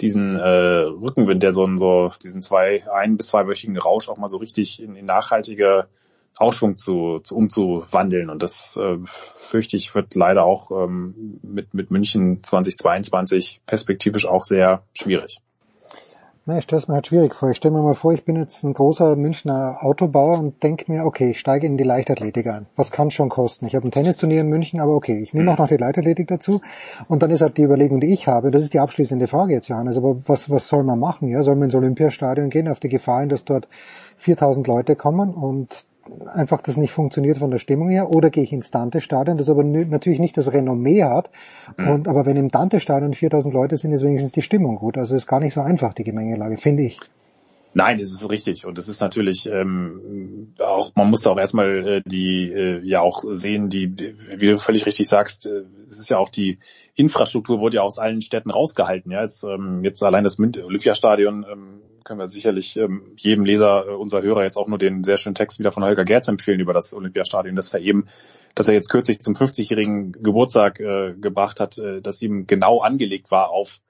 diesen äh, Rückenwind, der so, so diesen zwei, ein bis zweiwöchigen Rausch auch mal so richtig in, in nachhaltige Aufschwung zu, zu umzuwandeln. Und das äh, fürchte ich wird leider auch ähm, mit, mit München 2022 perspektivisch auch sehr schwierig. Na, ich stelle es mir halt schwierig vor. Ich stelle mir mal vor, ich bin jetzt ein großer Münchner Autobauer und denke mir, okay, ich steige in die Leichtathletik ein. Was kann schon kosten? Ich habe ein Tennisturnier in München, aber okay, ich nehme auch noch die Leichtathletik dazu. Und dann ist halt die Überlegung, die ich habe, das ist die abschließende Frage jetzt, Johannes, aber was, was soll man machen? Ja, soll man ins Olympiastadion gehen, auf die Gefahr hin, dass dort 4000 Leute kommen und einfach das nicht funktioniert von der Stimmung her, oder gehe ich ins Dante-Stadion, das aber natürlich nicht das Renommee hat. Mhm. Und aber wenn im Dante-Stadion 4000 Leute sind, ist wenigstens die Stimmung gut. Also ist gar nicht so einfach die Gemengelage, finde ich. Nein, es ist richtig und es ist natürlich ähm, auch man muss auch erstmal äh, die äh, ja auch sehen, die wie du völlig richtig sagst, äh, es ist ja auch die Infrastruktur wurde ja aus allen Städten rausgehalten. Ja, jetzt, ähm, jetzt allein das Olympiastadion ähm, können wir sicherlich ähm, jedem Leser äh, unser Hörer jetzt auch nur den sehr schönen Text wieder von Holger Gerz empfehlen über das Olympiastadion, das vereben, dass er jetzt kürzlich zum 50-jährigen Geburtstag äh, gebracht hat, äh, das eben genau angelegt war auf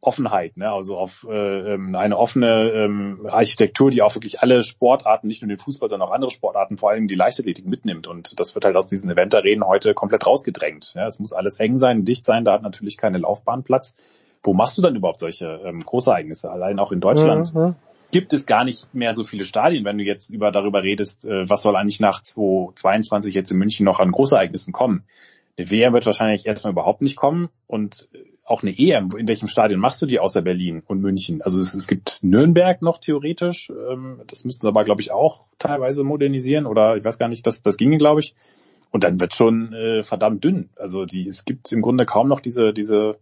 Offenheit, ne? also auf äh, ähm, eine offene ähm, Architektur, die auch wirklich alle Sportarten, nicht nur den Fußball, sondern auch andere Sportarten, vor allem die Leichtathletik mitnimmt. Und das wird halt aus diesen Eventarenen heute komplett rausgedrängt. Ja? Es muss alles eng sein, dicht sein, da hat natürlich keine Laufbahn Platz. Wo machst du dann überhaupt solche ähm, Großereignisse? Allein auch in Deutschland Mhm. gibt es gar nicht mehr so viele Stadien, wenn du jetzt über darüber redest, äh, was soll eigentlich nach 2022 jetzt in München noch an Großereignissen kommen. Eine WM wird wahrscheinlich erstmal überhaupt nicht kommen und äh, auch eine EM, in welchem Stadion machst du die außer Berlin und München? Also es, es gibt Nürnberg noch theoretisch, ähm, das müssten sie aber glaube ich auch teilweise modernisieren oder ich weiß gar nicht, das, das ginge glaube ich. Und dann wird schon äh, verdammt dünn. Also die, es gibt im Grunde kaum noch diese, diese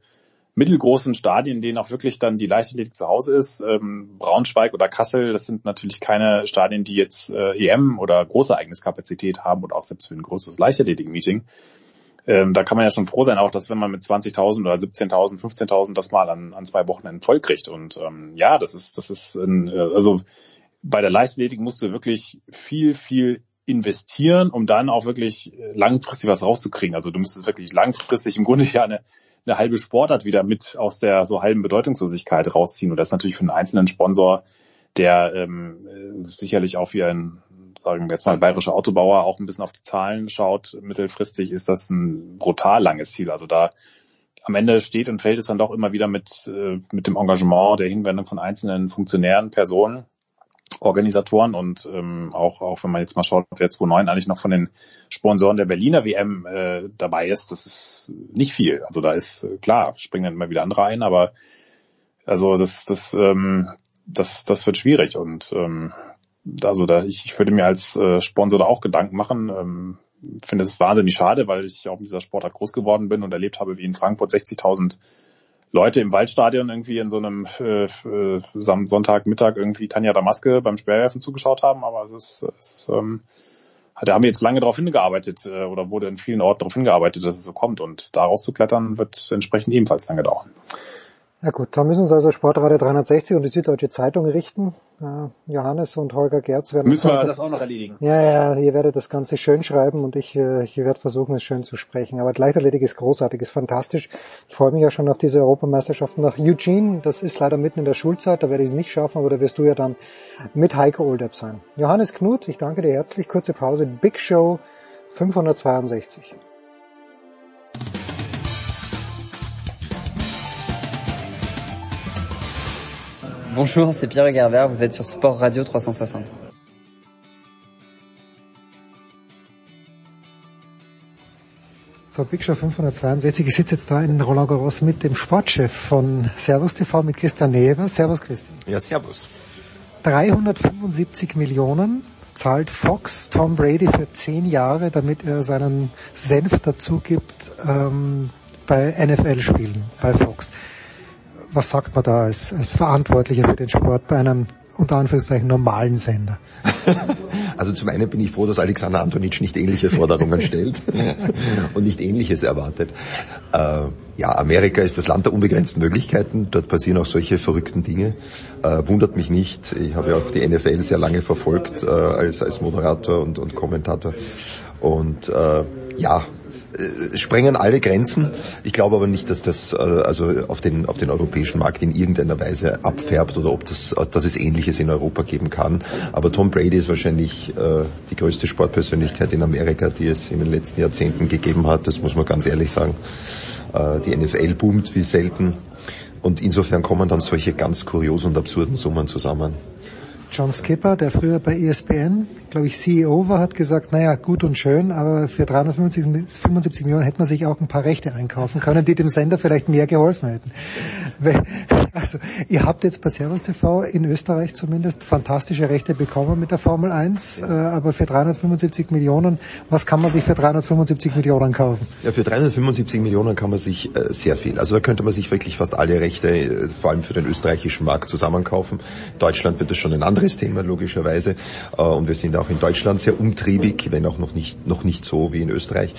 mittelgroßen Stadien, in denen auch wirklich dann die Leichtathletik zu Hause ist. Ähm, Braunschweig oder Kassel, das sind natürlich keine Stadien, die jetzt äh, EM oder große Ereigniskapazität haben oder auch selbst für ein großes Leichtathletik-Meeting. Ähm, da kann man ja schon froh sein, auch dass wenn man mit 20.000 oder 17.000, 15.000 das mal an, an zwei Wochenenden voll kriegt. Und ähm, ja, das ist, das ist, ein, äh, also bei der Leichtathletik musst du wirklich viel, viel investieren, um dann auch wirklich langfristig was rauszukriegen. Also du müsstest wirklich langfristig im Grunde ja eine, eine halbe Sportart wieder mit aus der so halben Bedeutungslosigkeit rausziehen. Und das ist natürlich für einen einzelnen Sponsor, der ähm, äh, sicherlich auch wie ein, sagen wir jetzt mal, bayerischer Autobauer auch ein bisschen auf die Zahlen schaut, mittelfristig ist das ein brutal langes Ziel. Also da am Ende steht und fällt es dann doch immer wieder mit, äh, mit dem Engagement der Hinwendung von einzelnen Funktionären, Personen, Organisatoren und ähm, auch, auch wenn man jetzt mal schaut, wer 2009 eigentlich noch von den Sponsoren der Berliner WM äh, dabei ist, das ist nicht viel. Also da ist, äh, klar, springen dann immer wieder andere ein, aber also das, das, ähm, das, das wird schwierig und ähm, also da ich, ich würde mir als äh, Sponsor da auch Gedanken machen. Ähm, finde es wahnsinnig schade, weil ich auch in dieser Sportart groß geworden bin und erlebt habe, wie in Frankfurt 60.000 Leute im Waldstadion irgendwie in so einem äh, äh, Sonntagmittag irgendwie Tanja Damaske beim Speerwerfen zugeschaut haben, aber es ist, es ist ähm, da haben wir jetzt lange darauf hingearbeitet äh, oder wurde in vielen Orten darauf hingearbeitet, dass es so kommt und daraus zu klettern wird entsprechend ebenfalls lange dauern. Ja gut, da müssen Sie also Sportradio 360 und die Süddeutsche Zeitung richten. Johannes und Holger Gerz werden Müssen das wir das auch noch erledigen. Ja, ja, ihr werdet das Ganze schön schreiben und ich, äh, ich werde versuchen, es schön zu sprechen. Aber Leichtathletik ist großartig, ist fantastisch. Ich freue mich ja schon auf diese Europameisterschaften nach Eugene. Das ist leider mitten in der Schulzeit, da werde ich es nicht schaffen, aber da wirst du ja dann mit Heiko Olderb sein. Johannes Knut, ich danke dir herzlich. Kurze Pause. Big Show 562. Bonjour, c'est Pierre Gerber, vous êtes sur Sport Radio 360. So, Big Show 562. Ich sitze jetzt da in Roland Garros mit dem Sportchef von Servus TV, mit Christian Never. Servus Christian. Ja, servus. 375 Millionen zahlt Fox Tom Brady für zehn Jahre, damit er seinen Senf dazu gibt ähm, bei NFL-Spielen bei Fox was sagt man da als, als Verantwortlicher für den Sport einem unter Anführungszeichen normalen Sender? Also zum einen bin ich froh, dass Alexander Antonitsch nicht ähnliche Forderungen stellt und nicht ähnliches erwartet. Äh, ja, Amerika ist das Land der unbegrenzten Möglichkeiten. Dort passieren auch solche verrückten Dinge. Äh, wundert mich nicht. Ich habe ja auch die NFL sehr lange verfolgt äh, als, als Moderator und, und Kommentator. Und äh, ja, sprengen alle Grenzen. Ich glaube aber nicht, dass das äh, also auf den auf den europäischen Markt in irgendeiner Weise abfärbt oder ob das dass es Ähnliches in Europa geben kann. Aber Tom Brady ist wahrscheinlich äh, die größte Sportpersönlichkeit in Amerika, die es in den letzten Jahrzehnten gegeben hat. Das muss man ganz ehrlich sagen. Äh, die NFL boomt wie selten. Und insofern kommen dann solche ganz kuriosen und absurden Summen zusammen. John Skipper, der früher bei ESPN, glaube ich, CEO war, hat gesagt, naja, gut und schön, aber für 375 75 Millionen hätte man sich auch ein paar Rechte einkaufen können, die dem Sender vielleicht mehr geholfen hätten. Also, ihr habt jetzt bei Servus TV in Österreich zumindest fantastische Rechte bekommen mit der Formel 1, äh, aber für 375 Millionen, was kann man sich für 375 Millionen kaufen? Ja, für 375 Millionen kann man sich äh, sehr viel. Also da könnte man sich wirklich fast alle Rechte, äh, vor allem für den österreichischen Markt, zusammenkaufen. In Deutschland wird das schon ein anderes Thema, logischerweise. Äh, und wir sind auch in Deutschland sehr umtriebig, wenn auch noch nicht, noch nicht so wie in Österreich.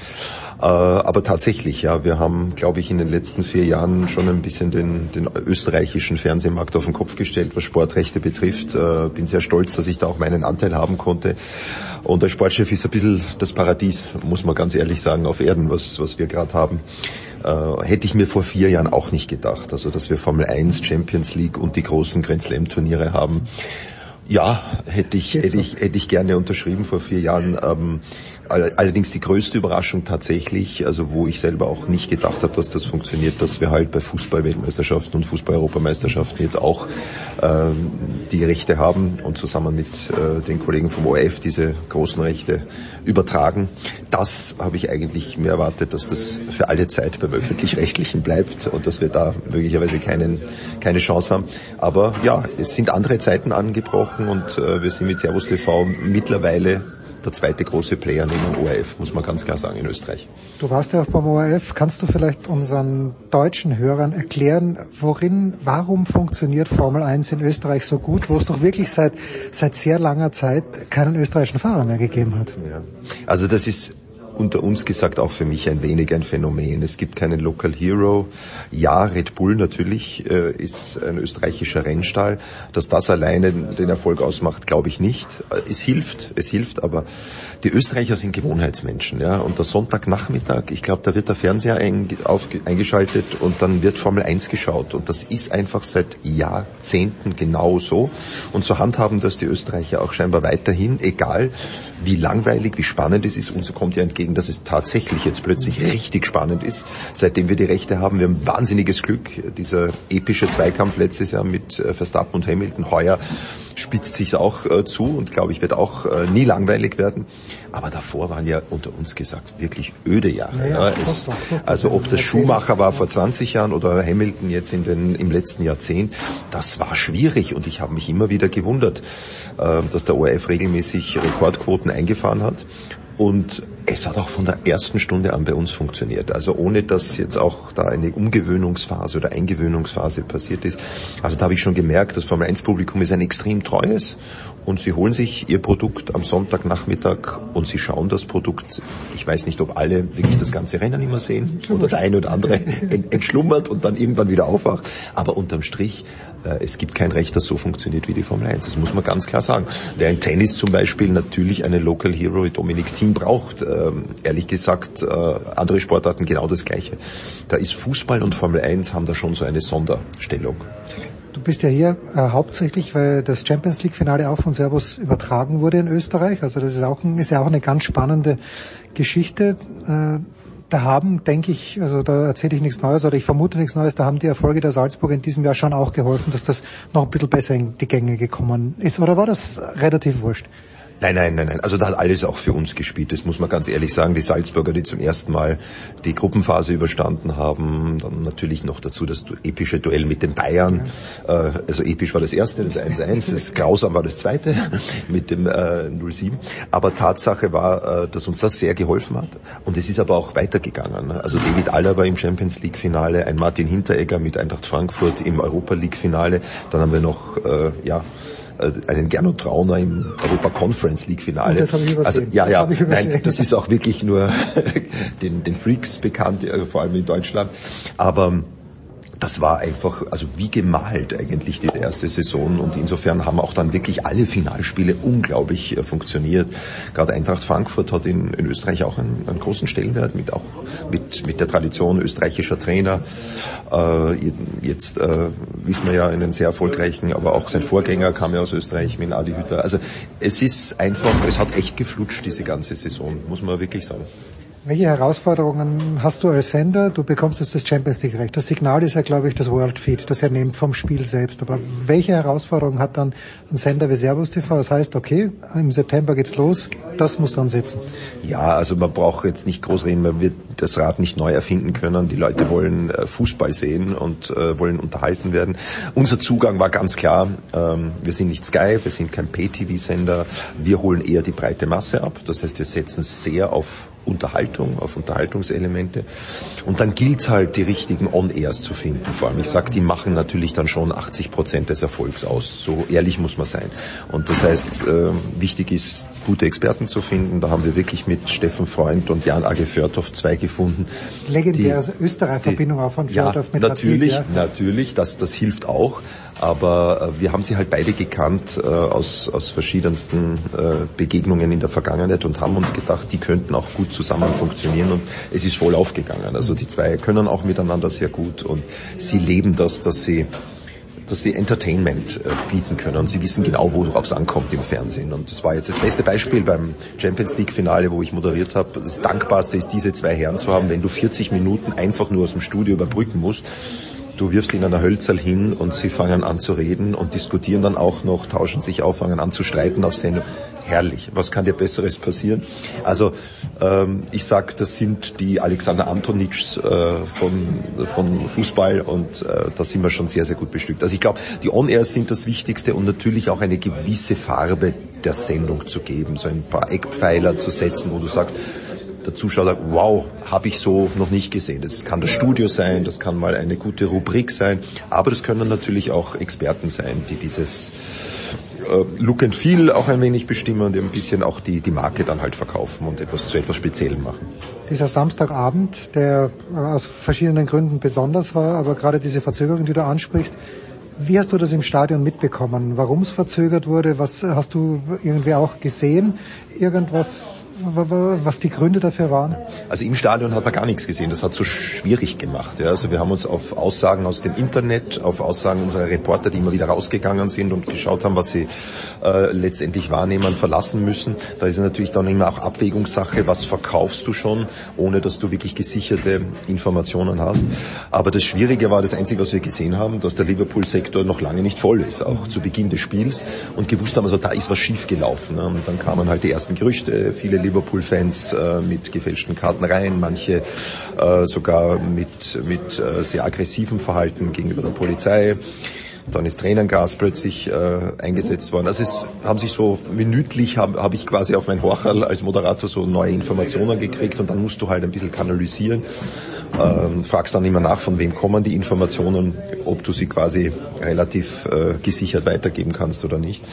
Äh, aber tatsächlich, ja, wir haben, glaube ich, in den letzten vier Jahren schon ein bisschen den, den österreichischen Fernsehmarkt auf den Kopf gestellt, was Sportrechte betrifft. Äh, bin sehr stolz, dass ich da auch meinen Anteil haben konnte. Und der Sportchef ist ein bisschen das Paradies, muss man ganz ehrlich sagen, auf Erden, was, was wir gerade haben. Äh, hätte ich mir vor vier Jahren auch nicht gedacht. Also, dass wir Formel 1, Champions League und die großen Grand Slam Turniere haben. Ja, hätte ich, hätte ich, hätte ich gerne unterschrieben vor vier Jahren. Ähm, Allerdings die größte Überraschung tatsächlich, also wo ich selber auch nicht gedacht habe, dass das funktioniert, dass wir halt bei Fußball-Weltmeisterschaften und Fußball-Europameisterschaften jetzt auch ähm, die Rechte haben und zusammen mit äh, den Kollegen vom ORF diese großen Rechte übertragen. Das habe ich eigentlich mehr erwartet, dass das für alle Zeit beim öffentlich-rechtlichen bleibt und dass wir da möglicherweise keinen, keine Chance haben. Aber ja, es sind andere Zeiten angebrochen und äh, wir sind mit Servus TV mittlerweile der zweite große Player neben dem ORF, muss man ganz klar sagen, in Österreich. Du warst ja auch beim ORF. Kannst du vielleicht unseren deutschen Hörern erklären, worin, warum funktioniert Formel 1 in Österreich so gut, wo es doch wirklich seit, seit sehr langer Zeit keinen österreichischen Fahrer mehr gegeben hat? Ja. Also das ist unter uns gesagt auch für mich ein wenig ein Phänomen. Es gibt keinen Local Hero. Ja, Red Bull natürlich äh, ist ein österreichischer Rennstall. Dass das alleine den Erfolg ausmacht, glaube ich nicht. Es hilft, es hilft, aber die Österreicher sind Gewohnheitsmenschen. Ja? Und der Sonntagnachmittag, ich glaube, da wird der Fernseher eingeschaltet und dann wird Formel 1 geschaut. Und das ist einfach seit Jahrzehnten genau so. Und so handhaben das die Österreicher auch scheinbar weiterhin, egal wie langweilig, wie spannend es ist. Und so kommt ja entgegen, dass es tatsächlich jetzt plötzlich richtig spannend ist, seitdem wir die Rechte haben. Wir haben wahnsinniges Glück. Dieser epische Zweikampf letztes Jahr mit äh, Verstappen und Hamilton heuer spitzt sich auch äh, zu und glaube ich wird auch äh, nie langweilig werden. Aber davor waren ja unter uns gesagt wirklich öde Jahre. Ja, ja. Es, also ob das Schumacher war vor 20 Jahren oder Hamilton jetzt in den, im letzten Jahrzehnt, das war schwierig und ich habe mich immer wieder gewundert, äh, dass der ORF regelmäßig Rekordquoten eingefahren hat. Und Es hat auch von der ersten Stunde an bei uns funktioniert. Also ohne dass jetzt auch da eine Umgewöhnungsphase oder Eingewöhnungsphase passiert ist. Also da habe ich schon gemerkt, das Formel 1 Publikum ist ein extrem treues und sie holen sich ihr Produkt am Sonntagnachmittag und sie schauen das Produkt. Ich weiß nicht, ob alle wirklich das ganze Rennen immer sehen oder der eine oder andere entschlummert und dann irgendwann wieder aufwacht. Aber unterm Strich, äh, es gibt kein Recht, das so funktioniert wie die Formel 1. Das muss man ganz klar sagen. Wer in Tennis zum Beispiel natürlich einen Local Hero wie Dominik Thiem braucht, ähm, ehrlich gesagt, äh, andere Sportarten genau das Gleiche. Da ist Fußball und Formel 1 haben da schon so eine Sonderstellung. Du bist ja hier äh, hauptsächlich, weil das Champions League Finale auch von Servus übertragen wurde in Österreich. Also das ist auch, ist ja auch eine ganz spannende Geschichte. Äh, da haben, denke ich, also da erzähle ich nichts Neues oder ich vermute nichts Neues, da haben die Erfolge der Salzburg in diesem Jahr schon auch geholfen, dass das noch ein bisschen besser in die Gänge gekommen ist. Oder war das relativ wurscht? Nein, nein, nein, nein. Also da hat alles auch für uns gespielt. Das muss man ganz ehrlich sagen. Die Salzburger, die zum ersten Mal die Gruppenphase überstanden haben. Dann natürlich noch dazu das epische Duell mit den Bayern. Ja. Äh, also episch war das erste, das 1-1. Das grausam war das zweite mit dem äh, 0-7. Aber Tatsache war, äh, dass uns das sehr geholfen hat. Und es ist aber auch weitergegangen. Also David Alaba im Champions League Finale, ein Martin Hinteregger mit Eintracht Frankfurt im Europa League Finale. Dann haben wir noch, äh, ja, äh, einen Gernot Trauner im Europa Conference League Finale. Das habe ich übersehen. Also ja, ja, das nein, das ist auch wirklich nur den, den Freaks bekannt, äh, vor allem in Deutschland. Aber das war einfach, also wie gemalt eigentlich diese erste Saison und insofern haben auch dann wirklich alle Finalspiele unglaublich äh, funktioniert. Gerade Eintracht Frankfurt hat in, in Österreich auch einen, einen, großen Stellenwert mit auch mit, mit der Tradition österreichischer Trainer. Äh, jetzt äh, wissen wir ja einen sehr erfolgreichen, aber auch sein Vorgänger kam ja aus Österreich mit Adi Hütter. Also es ist einfach, es hat echt geflutscht diese ganze Saison, muss man wirklich sagen. Welche Herausforderungen hast du als Sender? Du bekommst jetzt das Champions League Recht. Das Signal ist ja, glaube ich, das World Feed, das er nimmt vom Spiel selbst. Aber welche Herausforderungen hat dann ein Sender wie Servus TV? Das heißt, okay, im September geht's los, das muss dann sitzen. Ja, also man braucht jetzt nicht groß reden, man wird das Rad nicht neu erfinden können. Die Leute wollen äh, Fußball sehen und äh, wollen unterhalten werden. Unser Zugang war ganz klar, ähm, wir sind nicht Sky, wir sind kein Pay-TV-Sender, wir holen eher die breite Masse ab. Das heißt, wir setzen sehr auf Unterhaltung, auf Unterhaltungselemente. Und dann gilt halt, die richtigen On-Airs zu finden. Vor allem, ich sag, die machen natürlich dann schon 80 Prozent des Erfolgs aus. So ehrlich muss man sein. Und das heißt, äh, wichtig ist, gute Experten zu finden. Da haben wir wirklich mit Steffen Freund und Jan Age Förthoff zwei gefunden. Legendäre Österreich-Verbindung auch von Förthoff ja, mit natürlich, Vertrieb, ja. natürlich, das, das hilft auch aber äh, wir haben sie halt beide gekannt äh, aus, aus verschiedensten äh, Begegnungen in der Vergangenheit und haben uns gedacht, die könnten auch gut zusammen funktionieren und es ist voll aufgegangen. Also die zwei können auch miteinander sehr gut und sie leben das, dass sie dass sie Entertainment äh, bieten können und sie wissen genau, worauf es ankommt im Fernsehen. Und das war jetzt das beste Beispiel beim Champions League Finale, wo ich moderiert habe. Das Dankbarste ist, diese zwei Herren zu haben, wenn du 40 Minuten einfach nur aus dem Studio überbrücken musst du wirfst ihnen eine Hölzerl hin und sie fangen an zu reden und diskutieren dann auch noch, tauschen sich auf, fangen an zu streiten auf Sendung. Herrlich, was kann dir Besseres passieren? Also ähm, ich sag, das sind die Alexander Antonitschs äh, von, von Fußball und äh, da sind wir schon sehr, sehr gut bestückt. Also ich glaube, die On-Airs sind das Wichtigste und natürlich auch eine gewisse Farbe der Sendung zu geben, so ein paar Eckpfeiler zu setzen, wo du sagst, der Zuschauer sagt, wow, habe ich so noch nicht gesehen. Das kann das Studio sein, das kann mal eine gute Rubrik sein, aber das können natürlich auch Experten sein, die dieses äh, Look and Feel auch ein wenig bestimmen und ein bisschen auch die, die Marke dann halt verkaufen und etwas zu etwas Speziellem machen. Dieser Samstagabend, der aus verschiedenen Gründen besonders war, aber gerade diese Verzögerung, die du ansprichst, wie hast du das im Stadion mitbekommen? Warum es verzögert wurde? Was hast du irgendwie auch gesehen? Irgendwas was die Gründe dafür waren? Also im Stadion hat man gar nichts gesehen. Das hat so schwierig gemacht. Ja. Also wir haben uns auf Aussagen aus dem Internet, auf Aussagen unserer Reporter, die immer wieder rausgegangen sind und geschaut haben, was sie äh, letztendlich wahrnehmen, verlassen müssen. Da ist natürlich dann immer auch Abwägungssache, was verkaufst du schon, ohne dass du wirklich gesicherte Informationen hast. Aber das Schwierige war, das Einzige, was wir gesehen haben, dass der Liverpool-Sektor noch lange nicht voll ist, auch zu Beginn des Spiels und gewusst haben, also da ist was schief gelaufen. Und dann kamen halt die ersten Gerüchte, viele Liverpool-Fans äh, mit gefälschten Karten rein, manche äh, sogar mit, mit äh, sehr aggressivem Verhalten gegenüber der Polizei. Dann ist Tränengas plötzlich äh, eingesetzt worden. Also es haben sich so minütlich, habe hab ich quasi auf mein Horcherl als Moderator so neue Informationen gekriegt und dann musst du halt ein bisschen kanalisieren. Ähm, fragst dann immer nach, von wem kommen die Informationen, ob du sie quasi relativ äh, gesichert weitergeben kannst oder nicht.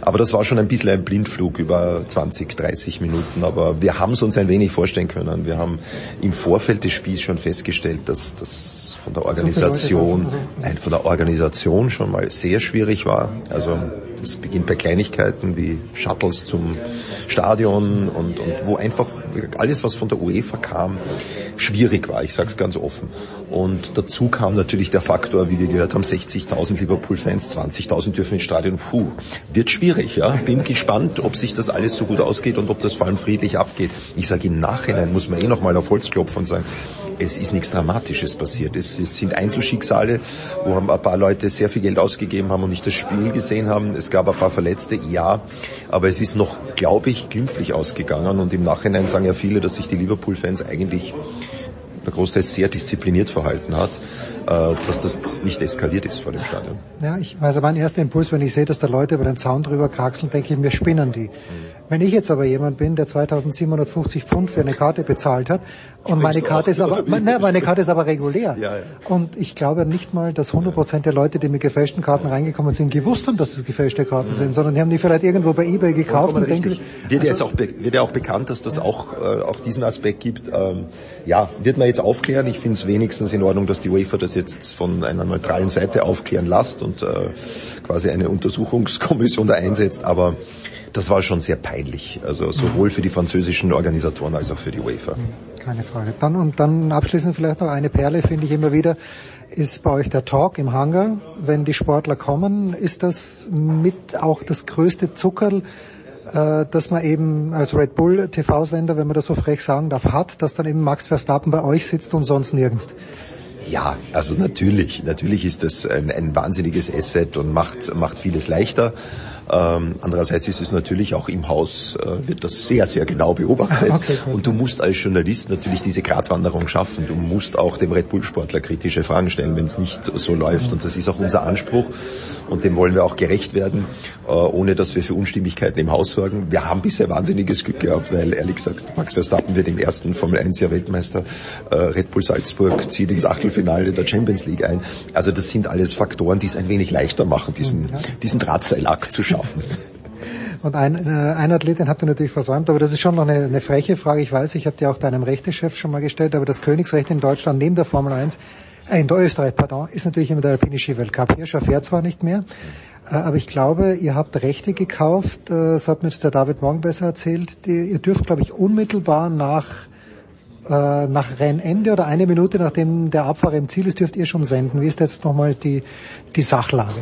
Aber das war schon ein bisschen ein Blindflug über 20, 30 Minuten. Aber wir haben es uns ein wenig vorstellen können. Wir haben im Vorfeld des Spiels schon festgestellt, dass das von der Organisation, nein, von der Organisation schon mal sehr schwierig war. Also es beginnt bei Kleinigkeiten wie Shuttles zum Stadion und, und wo einfach alles, was von der UEFA kam, schwierig war. Ich sage es ganz offen. Und dazu kam natürlich der Faktor, wie wir gehört haben, 60.000 Liverpool-Fans, 20.000 dürfen ins Stadion. Puh, wird schwierig. Ja, bin gespannt, ob sich das alles so gut ausgeht und ob das vor allem friedlich abgeht. Ich sage im Nachhinein muss man eh noch mal auf Holz klopfen und sagen, es ist nichts Dramatisches passiert. Es, es sind Einzelschicksale, wo ein paar Leute sehr viel Geld ausgegeben haben und nicht das Spiel gesehen haben. Es gab ein paar Verletzte, ja, aber es ist noch, glaube ich, glimpflich ausgegangen und im Nachhinein sagen ja viele, dass sich die Liverpool-Fans eigentlich der Großteil sehr diszipliniert verhalten hat, dass das nicht eskaliert ist vor dem Stadion. Ja, ich weiß, mein erster Impuls, wenn ich sehe, dass da Leute über den Zaun drüber kraxeln, denke ich mir, spinnen die. Wenn ich jetzt aber jemand bin, der 2750 Pfund für eine Karte bezahlt hat und meine Karte ist aber, ne, meine Karte ist aber regulär. Ja, ja. Und ich glaube nicht mal, dass 100% der Leute, die mit gefälschten Karten reingekommen sind, gewusst haben, dass das gefälschte Karten sind, sondern die haben die vielleicht irgendwo bei eBay gekauft und denken, wird ja jetzt auch, wird ja auch bekannt, dass das auch, äh, auch diesen Aspekt gibt. Ähm, ja, wird man jetzt aufklären. Ich finde es wenigstens in Ordnung, dass die UEFA das jetzt von einer neutralen Seite aufklären lässt und äh, quasi eine Untersuchungskommission da einsetzt, aber das war schon sehr peinlich. Also sowohl für die französischen Organisatoren als auch für die UEFA. Keine Frage. Dann und dann abschließend vielleicht noch eine Perle, finde ich immer wieder, ist bei euch der Talk im Hangar, wenn die Sportler kommen, ist das mit auch das größte Zuckerl, äh, dass man eben als Red Bull TV-Sender, wenn man das so frech sagen darf, hat, dass dann eben Max Verstappen bei euch sitzt und sonst nirgends. Ja, also natürlich, natürlich ist das ein, ein wahnsinniges Asset und macht, macht vieles leichter. Ähm, andererseits ist es natürlich auch im Haus, äh, wird das sehr, sehr genau beobachtet. Okay, und du musst als Journalist natürlich diese Gratwanderung schaffen. Du musst auch dem Red Bull-Sportler kritische Fragen stellen, wenn es nicht so läuft. Und das ist auch unser Anspruch. Und dem wollen wir auch gerecht werden, äh, ohne dass wir für Unstimmigkeiten im Haus sorgen. Wir haben bisher wahnsinniges Glück gehabt, weil ehrlich gesagt, Max Verstappen wird im ersten Formel 1 Jahr Weltmeister. Äh, Red Bull Salzburg zieht ins Achtelfinale der Champions League ein. Also das sind alles Faktoren, die es ein wenig leichter machen, diesen, diesen Drahtseilakt zu schaffen schaffen. Und ein, äh, ein Athlet, den habt ihr natürlich versäumt, aber das ist schon noch eine, eine freche Frage. Ich weiß, ich habe dir auch deinem Rechtechef schon mal gestellt, aber das Königsrecht in Deutschland neben der Formel 1, äh, in Österreich, pardon, ist natürlich immer der Alpine Ski-Weltcup. Hirscher fährt zwar nicht mehr, äh, aber ich glaube, ihr habt Rechte gekauft, äh, das hat mir jetzt der David Morgen besser erzählt, die, ihr dürft, glaube ich, unmittelbar nach äh, nach Rennende oder eine Minute nachdem der Abfahrer im Ziel ist, dürft ihr schon senden. Wie ist jetzt nochmal die, die Sachlage?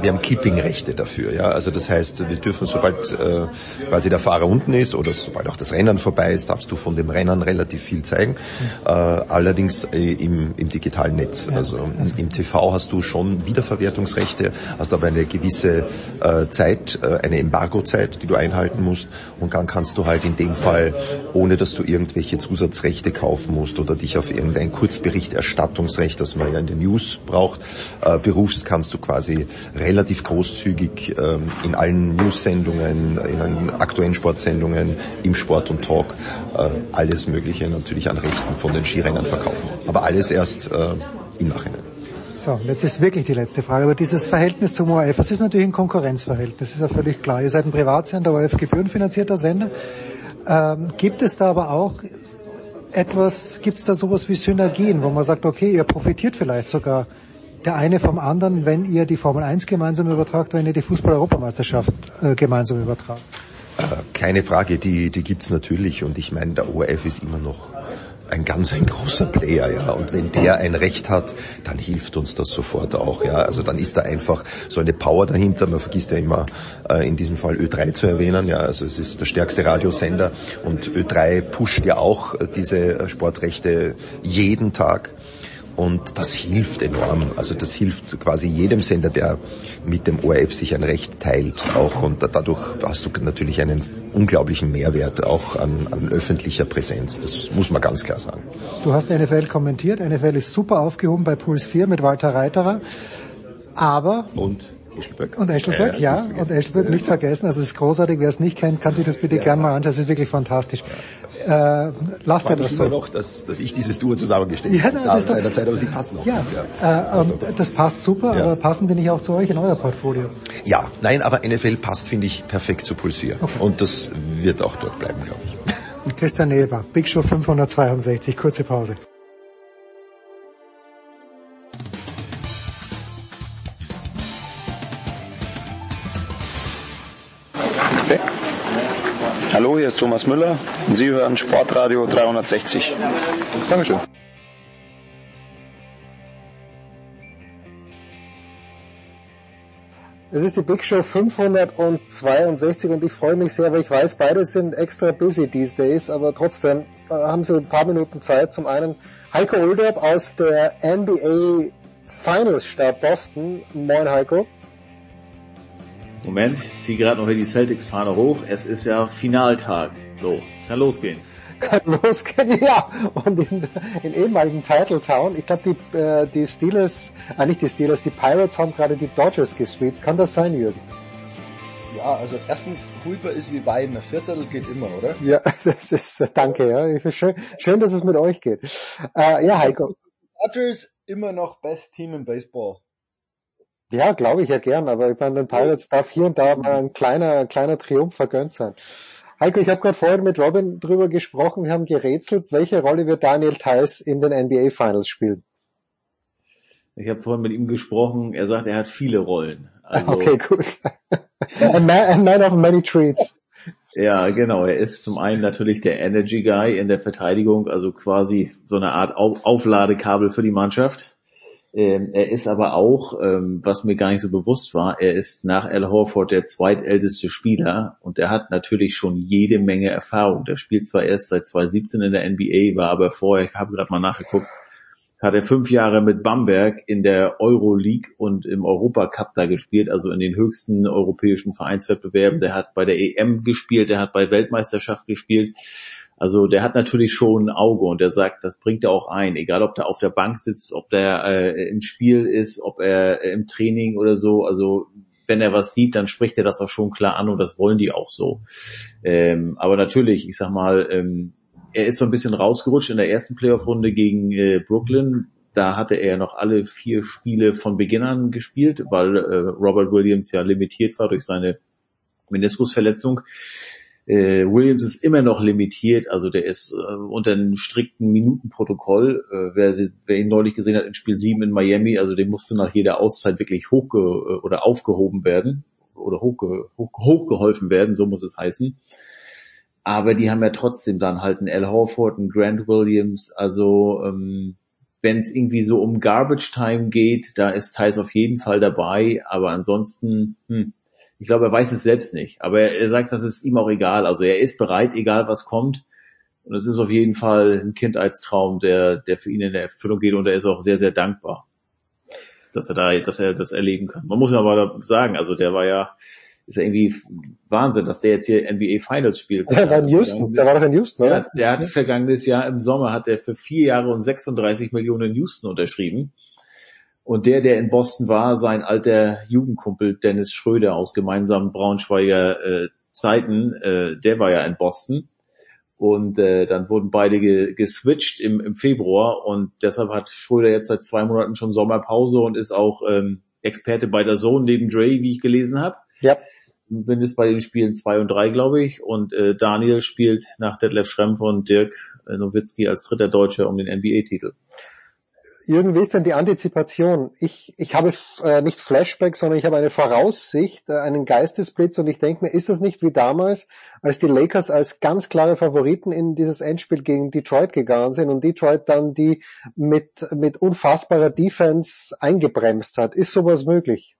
Wir haben Keeping-Rechte dafür, ja. Also das heißt, wir dürfen, sobald äh, quasi der Fahrer unten ist oder sobald auch das Rennen vorbei ist, darfst du von dem Rennen relativ viel zeigen. Mhm. Äh, allerdings äh, im, im digitalen Netz. Ja. Also im TV hast du schon Wiederverwertungsrechte, hast aber eine gewisse äh, Zeit, äh, eine Embargo-Zeit, die du einhalten musst. Und dann kannst du halt in dem Fall, ohne dass du irgendwelche Zusatzrechte Rechte kaufen musst oder dich auf irgendein Kurzberichterstattungsrecht, das man ja in den News braucht, äh, berufst, kannst du quasi relativ großzügig äh, in allen News-Sendungen, in allen aktuellen Sportsendungen, im Sport und Talk äh, alles Mögliche natürlich an Rechten von den Skirennern verkaufen. Aber alles erst äh, im Nachhinein. So, jetzt ist wirklich die letzte Frage. Aber dieses Verhältnis zum ORF, das ist natürlich ein Konkurrenzverhältnis, das ist ja völlig klar. Ihr seid ein Privatsender, ORF gebührenfinanzierter Sender. Ähm, gibt es da aber auch etwas, gibt es da sowas wie Synergien, wo man sagt, okay, ihr profitiert vielleicht sogar der eine vom anderen, wenn ihr die Formel 1 gemeinsam übertragt, wenn ihr die Fußball-Europameisterschaft äh, gemeinsam übertragt? Äh, keine Frage, die, die gibt's natürlich und ich meine, der ORF ist immer noch ein ganz ein großer Player, ja. Und wenn der ein Recht hat, dann hilft uns das sofort auch, ja. Also dann ist da einfach so eine Power dahinter. Man vergisst ja immer äh, in diesem Fall Ö3 zu erwähnen, ja. Also es ist der stärkste Radiosender und Ö3 pusht ja auch diese Sportrechte jeden Tag. Und das hilft enorm. Also das hilft quasi jedem Sender, der mit dem ORF sich ein Recht teilt auch. Und dadurch hast du natürlich einen unglaublichen Mehrwert auch an, an öffentlicher Präsenz. Das muss man ganz klar sagen. Du hast NFL kommentiert. NFL ist super aufgehoben bei Puls 4 mit Walter Reiterer. Aber und Eschelberg. Und Eschelberg, ja. ja. Und Eschelberg nicht vergessen. Also es ist großartig. Wer es nicht kennt, kann sich das bitte ja. gerne mal anschauen. Das ist wirklich fantastisch. Ja. Äh, lasst er das so. noch, dass, dass ich dieses Duo zusammengestellt ja, das habe. Ist doch, Zeit, aber sie passen auch. Ja, ja. Äh, ähm, das passt super, aber passen die nicht auch zu euch in euer Portfolio? Ja, nein, aber NFL passt, finde ich, perfekt zu Pulsier. Okay. Und das wird auch dort bleiben, glaube ich. Christian Neber, Big Show 562, kurze Pause. Hallo, hier ist Thomas Müller und Sie hören Sportradio 360. Dankeschön. Es ist die Big Show 562 und ich freue mich sehr, weil ich weiß, beide sind extra busy these days, aber trotzdem äh, haben Sie ein paar Minuten Zeit. Zum einen Heiko Ulderb aus der NBA Finals Stadt Boston. Moin Heiko. Moment, ich ziehe gerade noch hier die Celtics-Fahne hoch. Es ist ja Finaltag. So, es kann losgehen. Kann losgehen, ja. Und in, in ehemaligen Title Town, ich glaube die, äh, die Steelers, äh, nicht die Steelers, die Pirates haben gerade die Dodgers gesweept. Kann das sein, Jürgen? Ja, also erstens, Hulper ist wie Wein, ein Viertel geht immer, oder? Ja, das ist, danke, ja. Schön, schön dass es mit euch geht. Äh, ja, Heiko. Dodgers immer noch Best Team im Baseball. Ja, glaube ich ja gern, aber ich meine, den Pirates darf hier und da mal ein kleiner, kleiner Triumph vergönnt sein. Heiko, ich habe gerade vorhin mit Robin drüber gesprochen, wir haben gerätselt, welche Rolle wird Daniel Theiss in den NBA Finals spielen? Ich habe vorhin mit ihm gesprochen, er sagt, er hat viele Rollen. Also, okay, gut. a, man, a man of many treats. Ja, genau. Er ist zum einen natürlich der Energy Guy in der Verteidigung, also quasi so eine Art Aufladekabel für die Mannschaft. Ähm, er ist aber auch, ähm, was mir gar nicht so bewusst war, er ist nach Al Horford der zweitälteste Spieler und er hat natürlich schon jede Menge Erfahrung. Der spielt zwar erst seit 2017 in der NBA, war aber vorher, ich habe gerade mal nachgeguckt, hat er fünf Jahre mit Bamberg in der Euroleague und im Europacup da gespielt, also in den höchsten europäischen Vereinswettbewerben. Der hat bei der EM gespielt, der hat bei Weltmeisterschaft gespielt. Also der hat natürlich schon ein Auge und der sagt, das bringt er auch ein, egal ob der auf der Bank sitzt, ob der äh, im Spiel ist, ob er äh, im Training oder so. Also wenn er was sieht, dann spricht er das auch schon klar an und das wollen die auch so. Ähm, aber natürlich, ich sag mal, ähm, er ist so ein bisschen rausgerutscht in der ersten Playoff-Runde gegen äh, Brooklyn. Da hatte er noch alle vier Spiele von Beginn an gespielt, weil äh, Robert Williams ja limitiert war durch seine Meniskusverletzung. Äh, Williams ist immer noch limitiert, also der ist äh, unter einem strikten Minutenprotokoll. Äh, wer, wer ihn neulich gesehen hat in Spiel 7 in Miami, also dem musste nach jeder Auszeit wirklich hochge äh, oder aufgehoben werden oder hochge hoch, hochgeholfen werden, so muss es heißen. Aber die haben ja trotzdem dann halt einen Al Horford, einen Grant Williams, also ähm, wenn es irgendwie so um Garbage Time geht, da ist Thais auf jeden Fall dabei, aber ansonsten, hm, ich glaube, er weiß es selbst nicht. Aber er, er sagt, das ist ihm auch egal. Also er ist bereit, egal was kommt. Und es ist auf jeden Fall ein Kindheitstraum, der, der für ihn in der Erfüllung geht und er ist auch sehr, sehr dankbar, dass er da, dass er das erleben kann. Man muss ja aber sagen, also der war ja, ist ja irgendwie Wahnsinn, dass der jetzt hier NBA Finals spielt. Der war in Houston, der war doch in Houston, oder? Ja, der hat vergangenes Jahr im Sommer hat er für vier Jahre und 36 Millionen in Houston unterschrieben. Und der, der in Boston war, sein alter Jugendkumpel Dennis Schröder aus gemeinsamen Braunschweiger äh, Zeiten, äh, der war ja in Boston. Und äh, dann wurden beide ge geswitcht im, im Februar und deshalb hat Schröder jetzt seit zwei Monaten schon Sommerpause und ist auch ähm, Experte bei der Zone neben Dre, wie ich gelesen habe. Ja. Mindestens bei den Spielen zwei und drei, glaube ich. Und äh, Daniel spielt nach Detlef Schrempf und Dirk Nowitzki als dritter Deutscher um den NBA-Titel. Jürgen, wie ist denn die Antizipation? Ich, ich habe äh, nicht Flashback, sondern ich habe eine Voraussicht, äh, einen Geistesblitz und ich denke mir, ist das nicht wie damals, als die Lakers als ganz klare Favoriten in dieses Endspiel gegen Detroit gegangen sind und Detroit dann die mit, mit unfassbarer Defense eingebremst hat? Ist sowas möglich?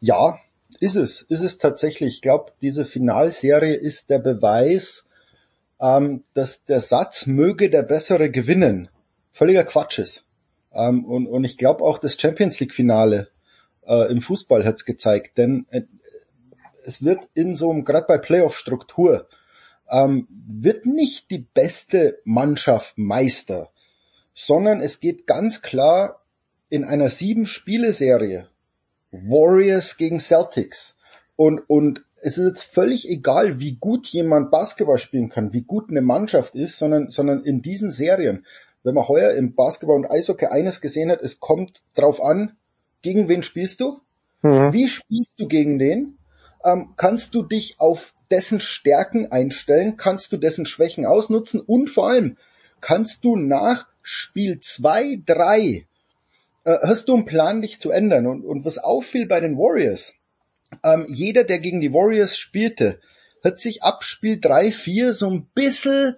Ja, ist es. Ist es tatsächlich. Ich glaube, diese Finalserie ist der Beweis, ähm, dass der Satz möge der Bessere gewinnen völliger Quatsch ist. Ähm, und, und ich glaube auch das Champions League Finale äh, im Fußball hat's gezeigt, denn äh, es wird in so einem, gerade bei Playoff-Struktur, ähm, wird nicht die beste Mannschaft Meister, sondern es geht ganz klar in einer sieben Spiele Serie Warriors gegen Celtics. Und, und es ist jetzt völlig egal, wie gut jemand Basketball spielen kann, wie gut eine Mannschaft ist, sondern, sondern in diesen Serien, wenn man heuer im Basketball und Eishockey eines gesehen hat, es kommt drauf an, gegen wen spielst du? Mhm. Wie spielst du gegen den? Ähm, kannst du dich auf dessen Stärken einstellen? Kannst du dessen Schwächen ausnutzen? Und vor allem, kannst du nach Spiel zwei, drei äh, hast du einen Plan, dich zu ändern? Und, und was auffiel bei den Warriors, ähm, jeder, der gegen die Warriors spielte, hat sich ab Spiel drei, vier so ein bisschen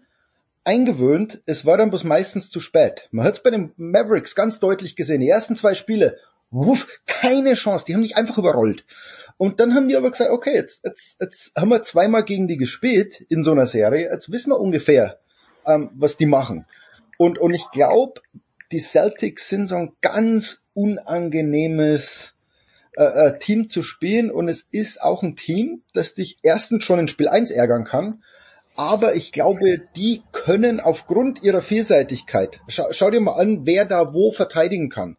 eingewöhnt. Es war dann bloß meistens zu spät. Man hat es bei den Mavericks ganz deutlich gesehen. Die ersten zwei Spiele, wuff, keine Chance. Die haben dich einfach überrollt. Und dann haben die aber gesagt, okay, jetzt, jetzt, jetzt haben wir zweimal gegen die gespielt in so einer Serie. Jetzt wissen wir ungefähr, ähm, was die machen. Und, und ich glaube, die Celtics sind so ein ganz unangenehmes äh, äh, Team zu spielen und es ist auch ein Team, das dich erstens schon in Spiel 1 ärgern kann, aber ich glaube, die können aufgrund ihrer Vielseitigkeit, schau, schau dir mal an, wer da wo verteidigen kann.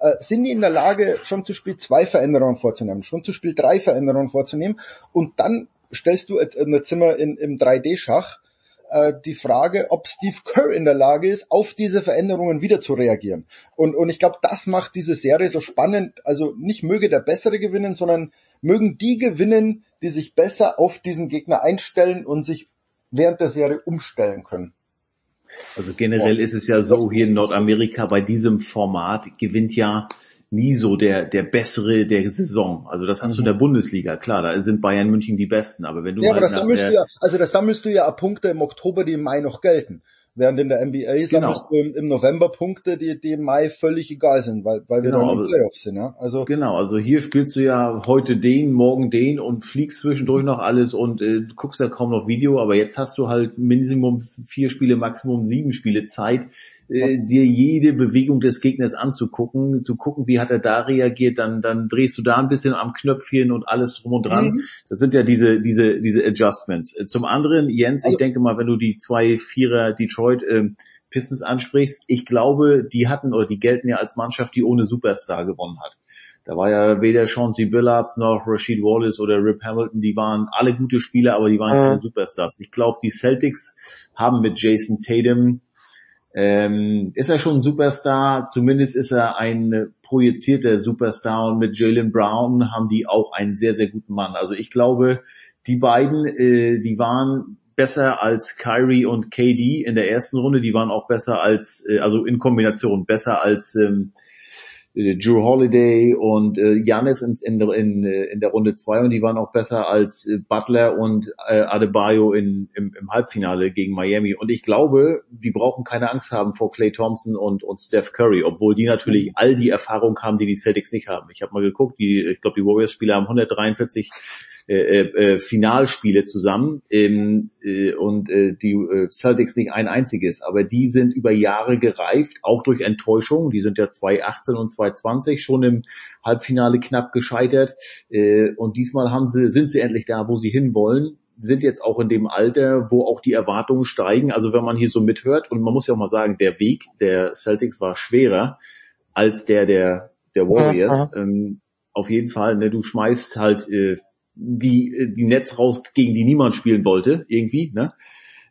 Äh, sind die in der Lage, schon zu Spiel 2 Veränderungen vorzunehmen, schon zu Spiel 3 Veränderungen vorzunehmen und dann stellst du jetzt in der Zimmer in, im 3D-Schach äh, die Frage, ob Steve Kerr in der Lage ist, auf diese Veränderungen wieder zu reagieren. Und, und ich glaube, das macht diese Serie so spannend. Also nicht möge der Bessere gewinnen, sondern mögen die gewinnen, die sich besser auf diesen Gegner einstellen und sich während der Serie umstellen können. Also generell ist es ja so, hier in Nordamerika bei diesem Format gewinnt ja nie so der, der bessere der Saison. Also das hast du in der Bundesliga, klar, da sind Bayern München die Besten, aber wenn du Ja, aber halt das nach sammelst du ja, also das sammelst du ja Punkte im Oktober, die im Mai noch gelten. Während in der NBA sammelst Genau. du im, im November Punkte, die, die im Mai völlig egal sind, weil, weil wir Genau, aber- den Playoffs sind, ja. Also, Genau, also hier spielst du ja heute den, morgen den und fliegst zwischendurch noch alles und äh, guckst ja kaum noch Video, aber jetzt hast du halt Minimum vier Spiele, Maximum sieben Spiele Zeit, äh, dir jede Bewegung des Gegners anzugucken, zu gucken, wie hat er da reagiert, dann, dann drehst du da ein bisschen am Knöpfchen und alles drum und dran. Mhm. Das sind ja diese, diese, diese Adjustments. Äh, Zum anderen, Jens, ich denke mal, wenn du die zwei Vierer Detroit ähm, Pistons ansprichst, ich glaube, die hatten oder die gelten ja als Mannschaft, die ohne Superstar gewonnen hat. Da war ja weder Chauncey Billups noch Rashid Wallace oder Rip Hamilton, die waren alle gute Spieler, aber die waren keine Superstars. Ich glaube, die Celtics haben mit Jason Tatum, ähm, ist er schon ein Superstar, zumindest ist er ein projizierter Superstar. Und mit Jalen Brown haben die auch einen sehr, sehr guten Mann. Also ich glaube, die beiden, äh, die waren besser als Kyrie und KD in der ersten Runde, die waren auch besser als, äh, also in Kombination besser als ähm, äh, Drew Holiday und äh, Giannis in, in, äh, in der Runde zwei und die waren auch besser als äh, Butler und äh, Adebayo in, im, im Halbfinale gegen Miami. Und ich glaube, die brauchen keine Angst haben vor Clay Thompson und, und Steph Curry, obwohl die natürlich all die Erfahrung haben, die die Celtics nicht haben. Ich habe mal geguckt, die, ich glaube, die Warriors-Spieler haben 143 äh, äh, Finalspiele zusammen ähm, äh, und äh, die äh, Celtics nicht ein einziges, aber die sind über Jahre gereift, auch durch Enttäuschung. Die sind ja 2018 und 2020 schon im Halbfinale knapp gescheitert äh, und diesmal haben sie sind sie endlich da, wo sie hinwollen sind jetzt auch in dem Alter, wo auch die Erwartungen steigen. Also wenn man hier so mithört und man muss ja auch mal sagen, der Weg der Celtics war schwerer als der der der Warriors. Ähm, auf jeden Fall, ne, du schmeißt halt äh, die, äh, die Nets raus, gegen die niemand spielen wollte, irgendwie, ne?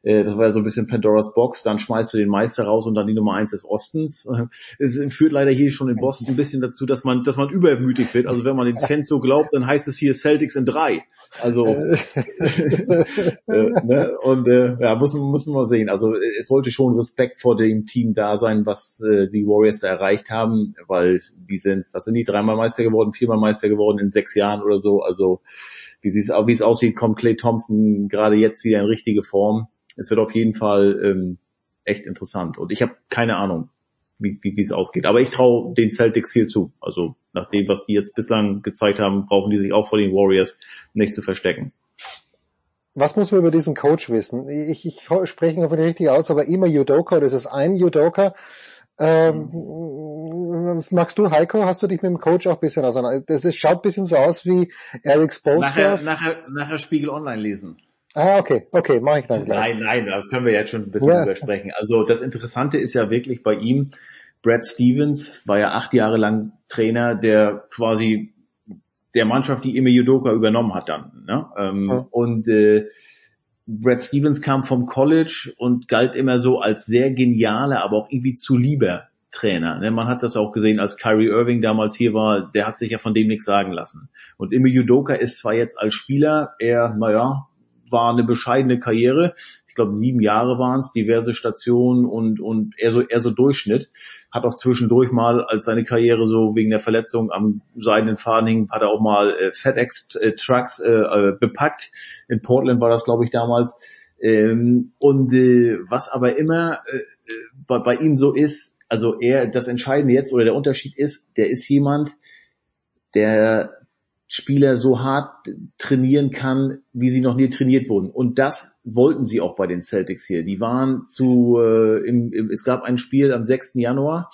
Äh, Das war ja so ein bisschen Pandoras Box, dann schmeißt du den Meister raus und dann die Nummer eins des Ostens. Es führt leider hier schon in Boston ein bisschen dazu, dass man, dass man übermütig wird. Also wenn man den Fans so glaubt, dann heißt es hier Celtics in drei. Also äh, ne? und äh, ja, müssen, müssen wir sehen. Also äh, es sollte schon Respekt vor dem Team da sein, was äh, die Warriors da erreicht haben, weil die sind, was sind die, dreimal Meister geworden, viermal Meister geworden in sechs Jahren oder so. Also wie es aussieht, kommt Clay Thompson gerade jetzt wieder in richtige Form. Es wird auf jeden Fall ähm, echt interessant. Und ich habe keine Ahnung, wie wie wie es ausgeht. Aber ich traue den Celtics viel zu. Also nach dem, was die jetzt bislang gezeigt haben, brauchen die sich auch vor den Warriors nicht zu verstecken. Was muss man über diesen Coach wissen? Ich, ich spreche ihn hoffentlich richtig aus, aber immer Judoka, das ist ein Judoka. Ähm, was magst du, Heiko? Hast du dich mit dem Coach auch ein bisschen auseinander? Das ist, schaut ein bisschen so aus wie Eric Nachher, Spoelstra. nachher, nachher Spiegel Online lesen. Ah, okay, okay, mache ich dann gleich. Nein, nein, da können wir jetzt schon ein bisschen Ja. drüber sprechen. Also das Interessante ist ja wirklich bei ihm, Brad Stevens war ja acht Jahre lang Trainer, der quasi der Mannschaft, die Ime Yudoka übernommen hat dann. Ne? Ähm, Ja. Und äh, Brad Stevens kam vom College und galt immer so als sehr genialer, aber auch irgendwie zu lieber Trainer. Ne? Man hat das auch gesehen, als Kyrie Irving damals hier war, der hat sich ja von dem nichts sagen lassen. Und Ime Yudoka ist zwar jetzt als Spieler eher, naja, war eine bescheidene Karriere. Ich glaube, sieben Jahre waren es, diverse Stationen und, und eher so, eher so Durchschnitt. Hat auch zwischendurch mal, als seine Karriere so wegen der Verletzung am seidenen Faden hing, hat er auch mal äh, FedEx-Trucks äh, äh, bepackt. In Portland war das, glaube ich, damals. Ähm, und äh, was aber immer äh, äh, bei, bei ihm so ist, also er, das Entscheidende jetzt oder der Unterschied ist, der ist jemand, der Spieler so hart trainieren kann, wie sie noch nie trainiert wurden. Und das wollten sie auch bei den Celtics hier. Die waren zu, äh, im, im, es gab ein Spiel am 6. Januar,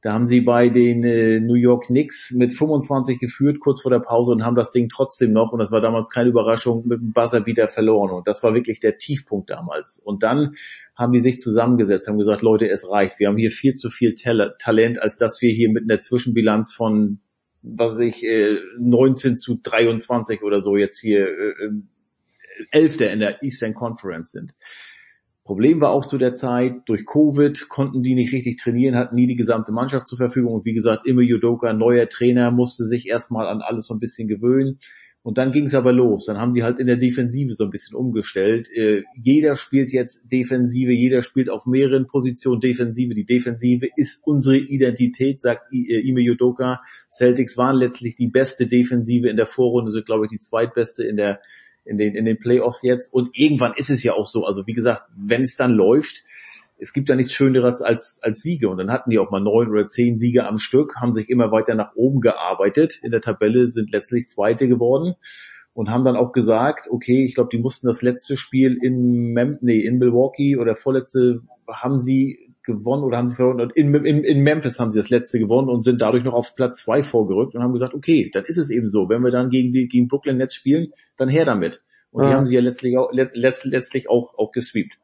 da haben sie bei den äh, New York Knicks mit 25 geführt, kurz vor der Pause und haben das Ding trotzdem noch, und das war damals keine Überraschung, mit dem Buzzerbeater verloren. Und das war wirklich der Tiefpunkt damals. Und dann haben die sich zusammengesetzt, haben gesagt, Leute, es reicht. Wir haben hier viel zu viel Tal Talent, als dass wir hier mit einer Zwischenbilanz von was ich, äh, 19 zu 23 oder so jetzt hier äh, äh, Elfter in der Eastern Conference sind. Problem war auch zu der Zeit, durch Covid konnten die nicht richtig trainieren, hatten nie die gesamte Mannschaft zur Verfügung und wie gesagt, immer Judoka, neuer Trainer, musste sich erstmal an alles so ein bisschen gewöhnen. Und dann ging es aber los. Dann haben die halt in der Defensive so ein bisschen umgestellt. Äh, jeder spielt jetzt Defensive, jeder spielt auf mehreren Positionen Defensive. Die Defensive ist unsere Identität, sagt I- äh, Ime Yudoka. Celtics waren letztlich die beste Defensive in der Vorrunde, sind glaube ich die zweitbeste in der in den in den Playoffs jetzt. Und irgendwann ist es ja auch so. Also wie gesagt, wenn es dann läuft, es gibt ja nichts Schöneres als, als Siege. Und dann hatten die auch mal neun oder zehn Siege am Stück, haben sich immer weiter nach oben gearbeitet in der Tabelle, sind letztlich Zweite geworden und haben dann auch gesagt, okay, ich glaube, die mussten das letzte Spiel in, Mem nee, in Milwaukee oder vorletzte haben sie gewonnen oder haben sie verloren und in, in, in Memphis haben sie das letzte gewonnen und sind dadurch noch auf Platz zwei vorgerückt und haben gesagt, okay, dann ist es eben so, wenn wir dann gegen die gegen Brooklyn Nets spielen, dann her damit. Und die Ja. haben sie ja letztlich auch, let, letzt, letztlich auch, auch gesweept.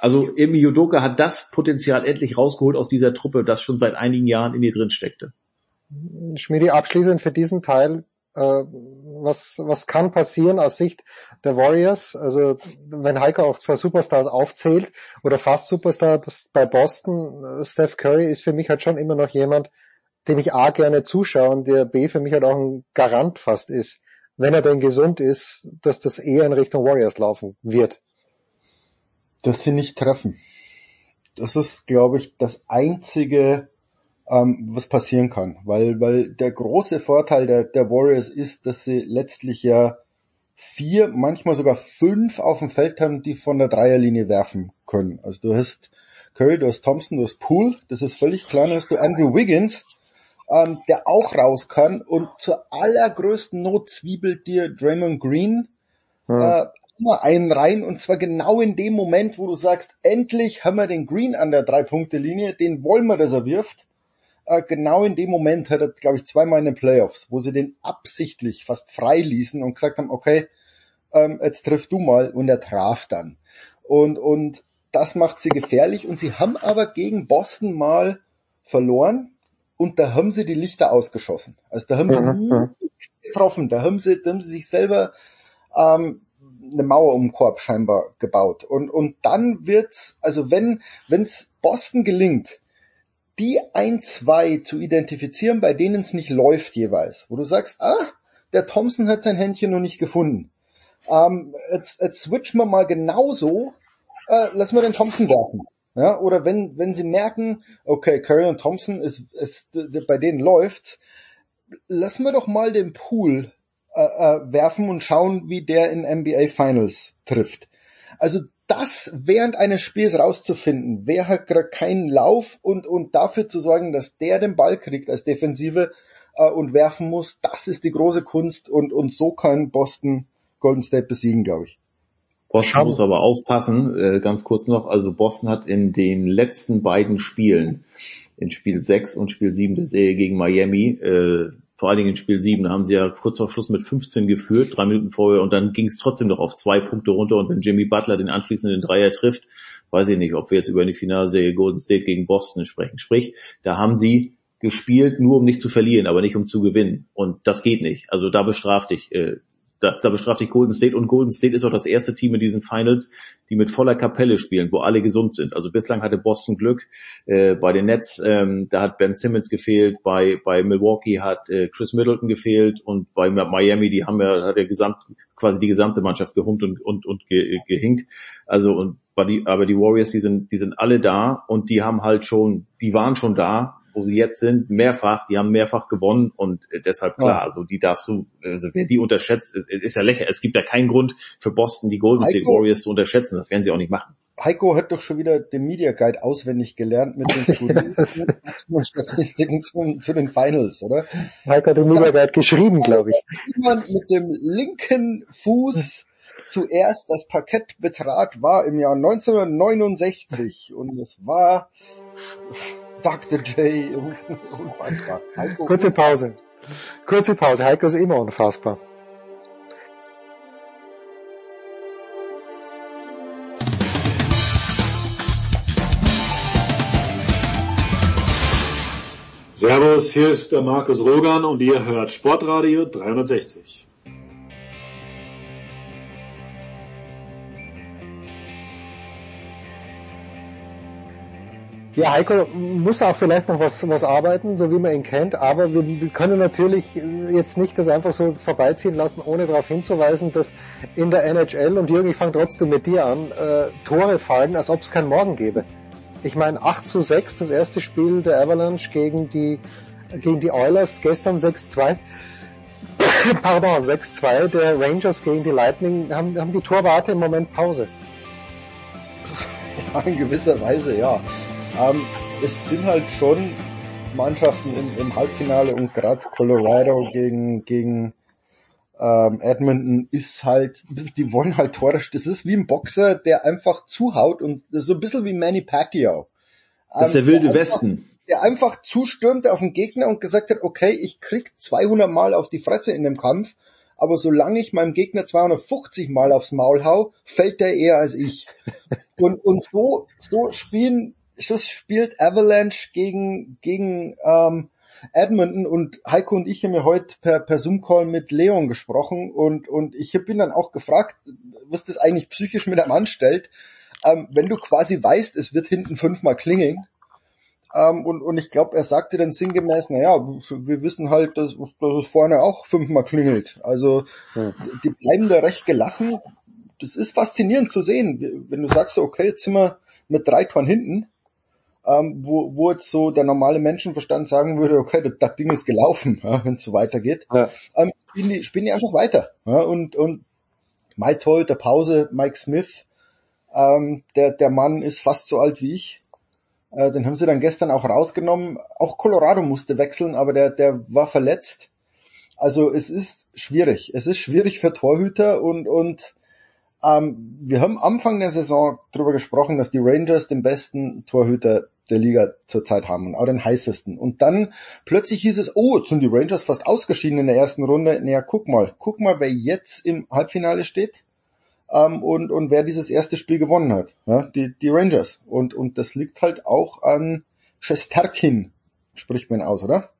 Also Emi Yudoka hat das Potenzial endlich rausgeholt aus dieser Truppe, das schon seit einigen Jahren in ihr drin steckte. Schmidi, abschließend für diesen Teil, äh, was, was kann passieren aus Sicht der Warriors? Also wenn Heiko auch zwei Superstars aufzählt oder fast Superstars bei Boston, äh, Steph Curry ist für mich halt schon immer noch jemand, dem ich A gerne zuschaue und der B für mich halt auch ein Garant fast ist, wenn er denn gesund ist, dass das eher in Richtung Warriors laufen wird. Dass sie nicht treffen. Das ist, glaube ich, das einzige, ähm, was passieren kann, weil weil der große Vorteil der, der Warriors ist, dass sie letztlich ja vier, manchmal sogar fünf auf dem Feld haben, die von der Dreierlinie werfen können. Also du hast Curry, du hast Thompson, du hast Poole, das ist völlig klar, dann hast du Andrew Wiggins, ähm, der auch raus kann. Und zur allergrößten Not zwiebelt dir Draymond Green äh, immer einen rein und zwar genau in dem Moment, wo du sagst, endlich haben wir den Green an der Drei-Punkte-Linie, den wollen wir, dass er wirft. Äh, genau in dem Moment hat er, glaube ich, zweimal in den Playoffs, wo sie den absichtlich fast frei ließen und gesagt haben, okay, ähm, jetzt triff du mal und er traf dann. Und, und das macht sie gefährlich und sie haben aber gegen Boston mal verloren und da haben sie die Lichter ausgeschossen. Also da haben sie Mhm, mhm. nichts getroffen, da haben sie, da haben sie sich selber ähm, eine Mauer um den Korb scheinbar gebaut. Und, und dann wird's, also wenn wenn's Boston gelingt, die ein, zwei zu identifizieren, bei denen es nicht läuft jeweils, wo du sagst, ah, der Thompson hat sein Händchen noch nicht gefunden. Ähm, jetzt, jetzt switchen wir mal genauso, äh, lassen wir den Thompson werfen. Ja, oder wenn, wenn sie merken, okay, Curry und Thompson ist, ist, bei denen läuft's, lassen wir doch mal den Pool äh, äh, werfen und schauen, wie der in NBA Finals trifft. Also das während eines Spiels rauszufinden, wer hat gerade keinen Lauf und, und dafür zu sorgen, dass der den Ball kriegt als Defensive äh, und werfen muss, das ist die große Kunst und, und so kann Boston Golden State besiegen, glaube ich. Boston muss aber aufpassen, äh, ganz kurz noch, also Boston hat in den letzten beiden Spielen, in Spiel 6 und Spiel 7 der Serie gegen Miami, äh, vor allen Dingen in Spiel 7, da haben sie ja kurz vor Schluss mit 15 geführt, drei Minuten vorher, und dann ging es trotzdem noch auf zwei Punkte runter, und wenn Jimmy Butler den anschließenden Dreier trifft, weiß ich nicht, ob wir jetzt über eine Finalserie Golden State gegen Boston sprechen. Sprich, da haben sie gespielt, nur um nicht zu verlieren, aber nicht um zu gewinnen. Und das geht nicht. Also da bestraft dich, äh, da, da bestraft dich Golden State und Golden State ist auch das erste Team in diesen Finals, die mit voller Kapelle spielen, wo alle gesund sind. Also bislang hatte Boston Glück. Äh, bei den Nets, ähm, da hat Ben Simmons gefehlt, bei, bei Milwaukee hat äh, Chris Middleton gefehlt und bei Miami, die haben ja, hat ja gesamt, quasi die gesamte Mannschaft gehumpt und, und, und ge, gehinkt. Also und aber die, aber die Warriors, die sind, die sind alle da und die haben halt schon, die waren schon da wo sie jetzt sind, mehrfach, die haben mehrfach gewonnen und äh, deshalb klar, also die darfst du, also wer die unterschätzt, äh, ist ja lächerlich. Es gibt ja keinen Grund für Boston die Golden State Heiko- Warriors zu unterschätzen, das werden sie auch nicht machen. Heiko hat doch schon wieder den Media Guide auswendig gelernt mit den Statistiken zu, zu den Finals, oder? Heiko hat den Media Guide geschrieben, glaube ich. Jemand mit dem linken Fuß zuerst das Parkett betrat, war im Jahr 1969 und es war Dr. J. Unfassbar. Heiko, Kurze Pause. Kurze Pause. Heiko ist immer unfassbar. Servus, hier ist der Markus Rogan und ihr hört Sportradio 360. Ja, Heiko muss auch vielleicht noch was, was arbeiten, so wie man ihn kennt, aber wir, wir können natürlich jetzt nicht das einfach so vorbeiziehen lassen, ohne darauf hinzuweisen, dass in der NHL, und Jürgen, ich fange trotzdem mit dir an, äh, Tore fallen, als ob es keinen Morgen gäbe. Ich meine, 8 zu 6, das erste Spiel der Avalanche gegen die, gegen die Oilers, gestern 6-2. Pardon, 6-2 der Rangers gegen die Lightning, haben, haben die Torwarte im Moment Pause. Ja, in gewisser Weise, ja. Ähm, es sind halt schon Mannschaften im, im Halbfinale und gerade Colorado gegen, gegen ähm, Edmonton ist halt, die wollen halt Tore. Das ist wie ein Boxer, der einfach zuhaut und das ist so ein bisschen wie Manny Pacquiao. Das ist der Ähm, wilde einfach- Westen. Der einfach zustürmte auf den Gegner und gesagt hat, okay, ich krieg 200 Mal auf die Fresse in dem Kampf, aber solange ich meinem Gegner 250 Mal aufs Maul hau, fällt der eher als ich. Und, und so, so spielen, spielt Avalanche gegen, gegen ähm, Edmonton und Heiko und ich haben ja heute per, per Zoom-Call mit Leon gesprochen und, und ich bin dann auch gefragt, was das eigentlich psychisch mit einem anstellt, ähm, wenn du quasi weißt, es wird hinten fünfmal klingeln, ähm, und, und ich glaube, er sagte dann sinngemäß, naja, wir wissen halt, dass, dass es vorne auch fünfmal klingelt. Also die bleiben da recht gelassen. Das ist faszinierend zu sehen, wenn du sagst, okay, jetzt sind wir mit drei Toren hinten, ähm, wo, wo jetzt so der normale Menschenverstand sagen würde, okay, das, das Ding ist gelaufen, ja, wenn es so weitergeht. Ähm, spielen, die, spielen die einfach weiter. Ja, und, und Mike Toll, der Pause, Mike Smith, ähm, der, der Mann ist fast so alt wie ich. Äh, den haben sie dann gestern auch rausgenommen. Auch Colorado musste wechseln, aber der, der war verletzt. Also es ist schwierig. Es ist schwierig für Torhüter und, und ähm, wir haben Anfang der Saison darüber gesprochen, dass die Rangers den besten Torhüter der Liga zurzeit haben und auch den heißesten. Und dann plötzlich hieß es, oh, sind die Rangers fast ausgeschieden in der ersten Runde. Naja, guck mal, guck mal, wer jetzt im Halbfinale steht ähm, und, und wer dieses erste Spiel gewonnen hat. Ja, die, die Rangers. Und, und das liegt halt auch an Shesterkin, spricht man aus, oder?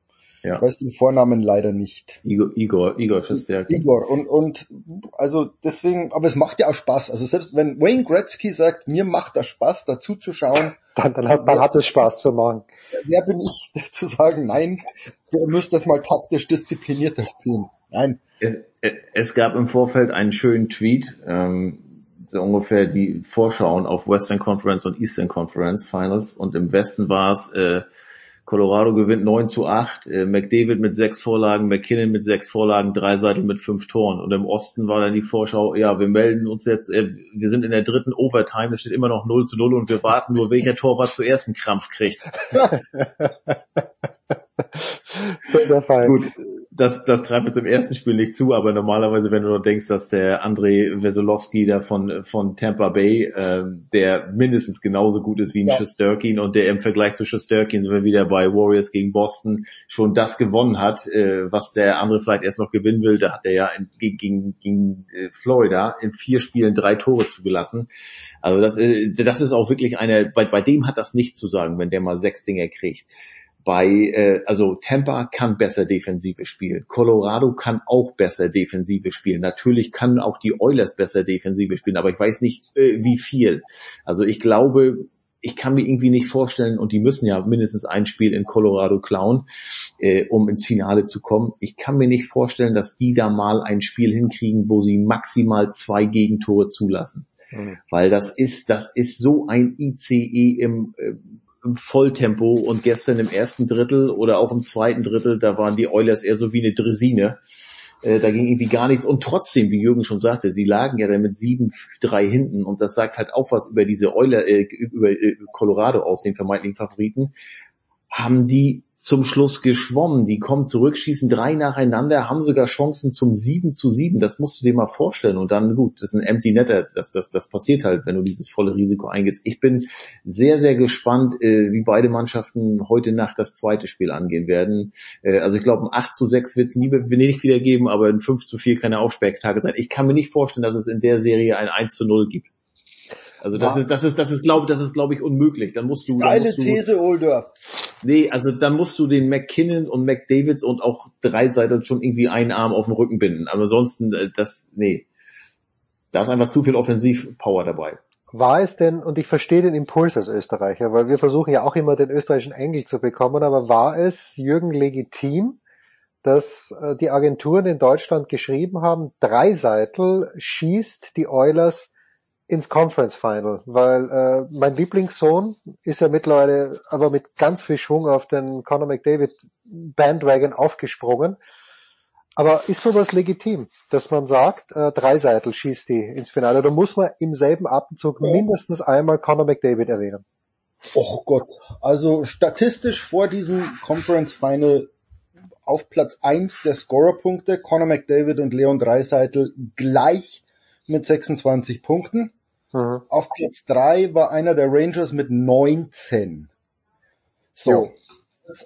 Ja. Ich weiß den Vornamen leider nicht. Igor, Igor, Igor Shesterkin. Igor. Und, und also deswegen, aber es macht ja auch Spaß. Also selbst wenn Wayne Gretzky sagt, mir macht das Spaß, dazu zu schauen, Dann, dann, hat, dann hat es Spaß zu machen. wer bin ich zu sagen, nein, ihr müsst das mal taktisch disziplinierter spielen. Nein. Es, es gab im Vorfeld einen schönen Tweet, ähm, so ungefähr die Vorschauen auf Western Conference und Eastern Conference Finals und im Westen war es äh, Colorado gewinnt 9 zu 8, äh, McDavid mit sechs Vorlagen, McKinnon mit sechs Vorlagen, Dreiseitel mit fünf Toren. Und im Osten war dann die Vorschau, ja, wir melden uns jetzt, äh, wir sind in der dritten Overtime, es steht immer noch 0 zu 0 und wir warten nur, welcher Torwart zuerst einen Krampf kriegt. Sehr, sehr fein. Gut, das, das treibt jetzt im ersten Spiel nicht zu, aber normalerweise, wenn du noch denkst, dass der Andrei Wesolowski da von, von Tampa Bay, ähm, der mindestens genauso gut ist wie ein Ja. Schusterkin und der im Vergleich zu Schusterkin sind wir wieder bei Warriors gegen Boston schon das gewonnen hat, äh, was der andere vielleicht erst noch gewinnen will, da hat er ja in, gegen, gegen, gegen äh, Florida in vier Spielen drei Tore zugelassen. Also das, äh, das ist auch wirklich eine, bei, bei dem hat das nichts zu sagen, wenn der mal sechs Dinge kriegt Bei, äh, also Tampa kann besser Defensive spielen. Colorado kann auch besser Defensive spielen. Natürlich kann auch die Oilers besser Defensive spielen, aber ich weiß nicht, äh, wie viel. Also ich glaube, ich kann mir irgendwie nicht vorstellen, und die müssen ja mindestens ein Spiel in Colorado klauen, äh, um ins Finale zu kommen. Ich kann mir nicht vorstellen, dass die da mal ein Spiel hinkriegen, wo sie maximal zwei Gegentore zulassen. Mhm. Weil das ist, das ist so ein ICE im, äh, Volltempo und gestern im ersten Drittel oder auch im zweiten Drittel, da waren die Oilers eher so wie eine Dresine. Äh, da ging irgendwie gar nichts. Und trotzdem, wie Jürgen schon sagte, sie lagen ja dann mit 7-3 hinten und das sagt halt auch was über diese Euler, äh, über äh, Colorado aus, den vermeintlichen Favoriten haben die zum Schluss geschwommen. Die kommen zurück, schießen drei nacheinander, haben sogar Chancen zum 7 zu 7. Das musst du dir mal vorstellen. Und dann, gut, das ist ein Empty Netter. Das, das, das passiert halt, wenn du dieses volle Risiko eingehst. Ich bin sehr, sehr gespannt, äh, wie beide Mannschaften heute Nacht das zweite Spiel angehen werden. Äh, also ich glaube, ein 8 zu 6 wird es nie Venedig wieder geben, aber ein 5 zu 4 kann ja auch Spektakel sein. Ich kann mir nicht vorstellen, dass es in der Serie ein 1 zu 0 gibt. Also das ist, das ist, das ist, glaube, das ist, glaube ich, unmöglich. Dann musst du. Geile musst du, These, Older. Nee, also dann musst du den McKinnon und McDavids und auch drei Seiten schon irgendwie einen Arm auf den Rücken binden. Aber ansonsten, äh, das, nee. Da ist einfach zu viel Offensivpower dabei. War es denn, und ich verstehe den Impuls als Österreicher, weil wir versuchen ja auch immer den österreichischen Engel zu bekommen, aber war es Jürgen legitim, dass äh, die Agenturen in Deutschland geschrieben haben, Dreiseitel schießt die Oilers ins Conference Final, weil äh, mein Lieblingssohn ist ja mittlerweile aber mit ganz viel Schwung auf den Conor McDavid Bandwagon aufgesprungen. Aber ist sowas legitim, dass man sagt, äh, Dreiseitel schießt die ins Finale? Da muss man im selben Atemzug ja. mindestens einmal Conor McDavid erwähnen. Oh Gott, also statistisch vor diesem Conference Final auf Platz eins der Scorerpunkte Conor McDavid und Leon Dreiseitel gleich mit 26 Punkten. Mhm. Auf Platz 3 war einer der Rangers mit 19. So. Jo.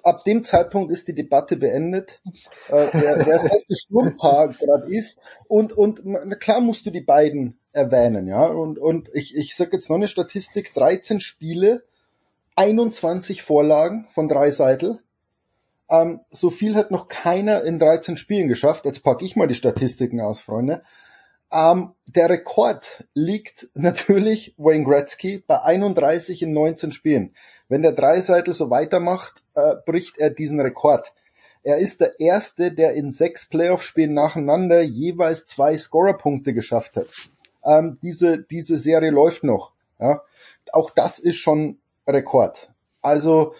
Ab dem Zeitpunkt ist die Debatte beendet, äh, wer, wer das beste Sturmpaar gerade ist. Und, und na klar musst du die beiden erwähnen, ja. Und, und ich, ich sage jetzt noch eine Statistik, 13 Spiele, 21 Vorlagen von drei Seitel. Ähm, so viel hat noch keiner in 13 Spielen geschafft. Jetzt packe ich mal die Statistiken aus, Freunde. Ähm, der Rekord liegt natürlich Wayne Gretzky bei 31 in 19 Spielen. Wenn der Dreiseitel so weitermacht, äh, bricht er diesen Rekord. Er ist der Erste, der in sechs Playoff-Spielen nacheinander jeweils zwei Scorerpunkte geschafft hat. Ähm, diese, diese Serie läuft noch. Ja? Auch das ist schon Rekord. Also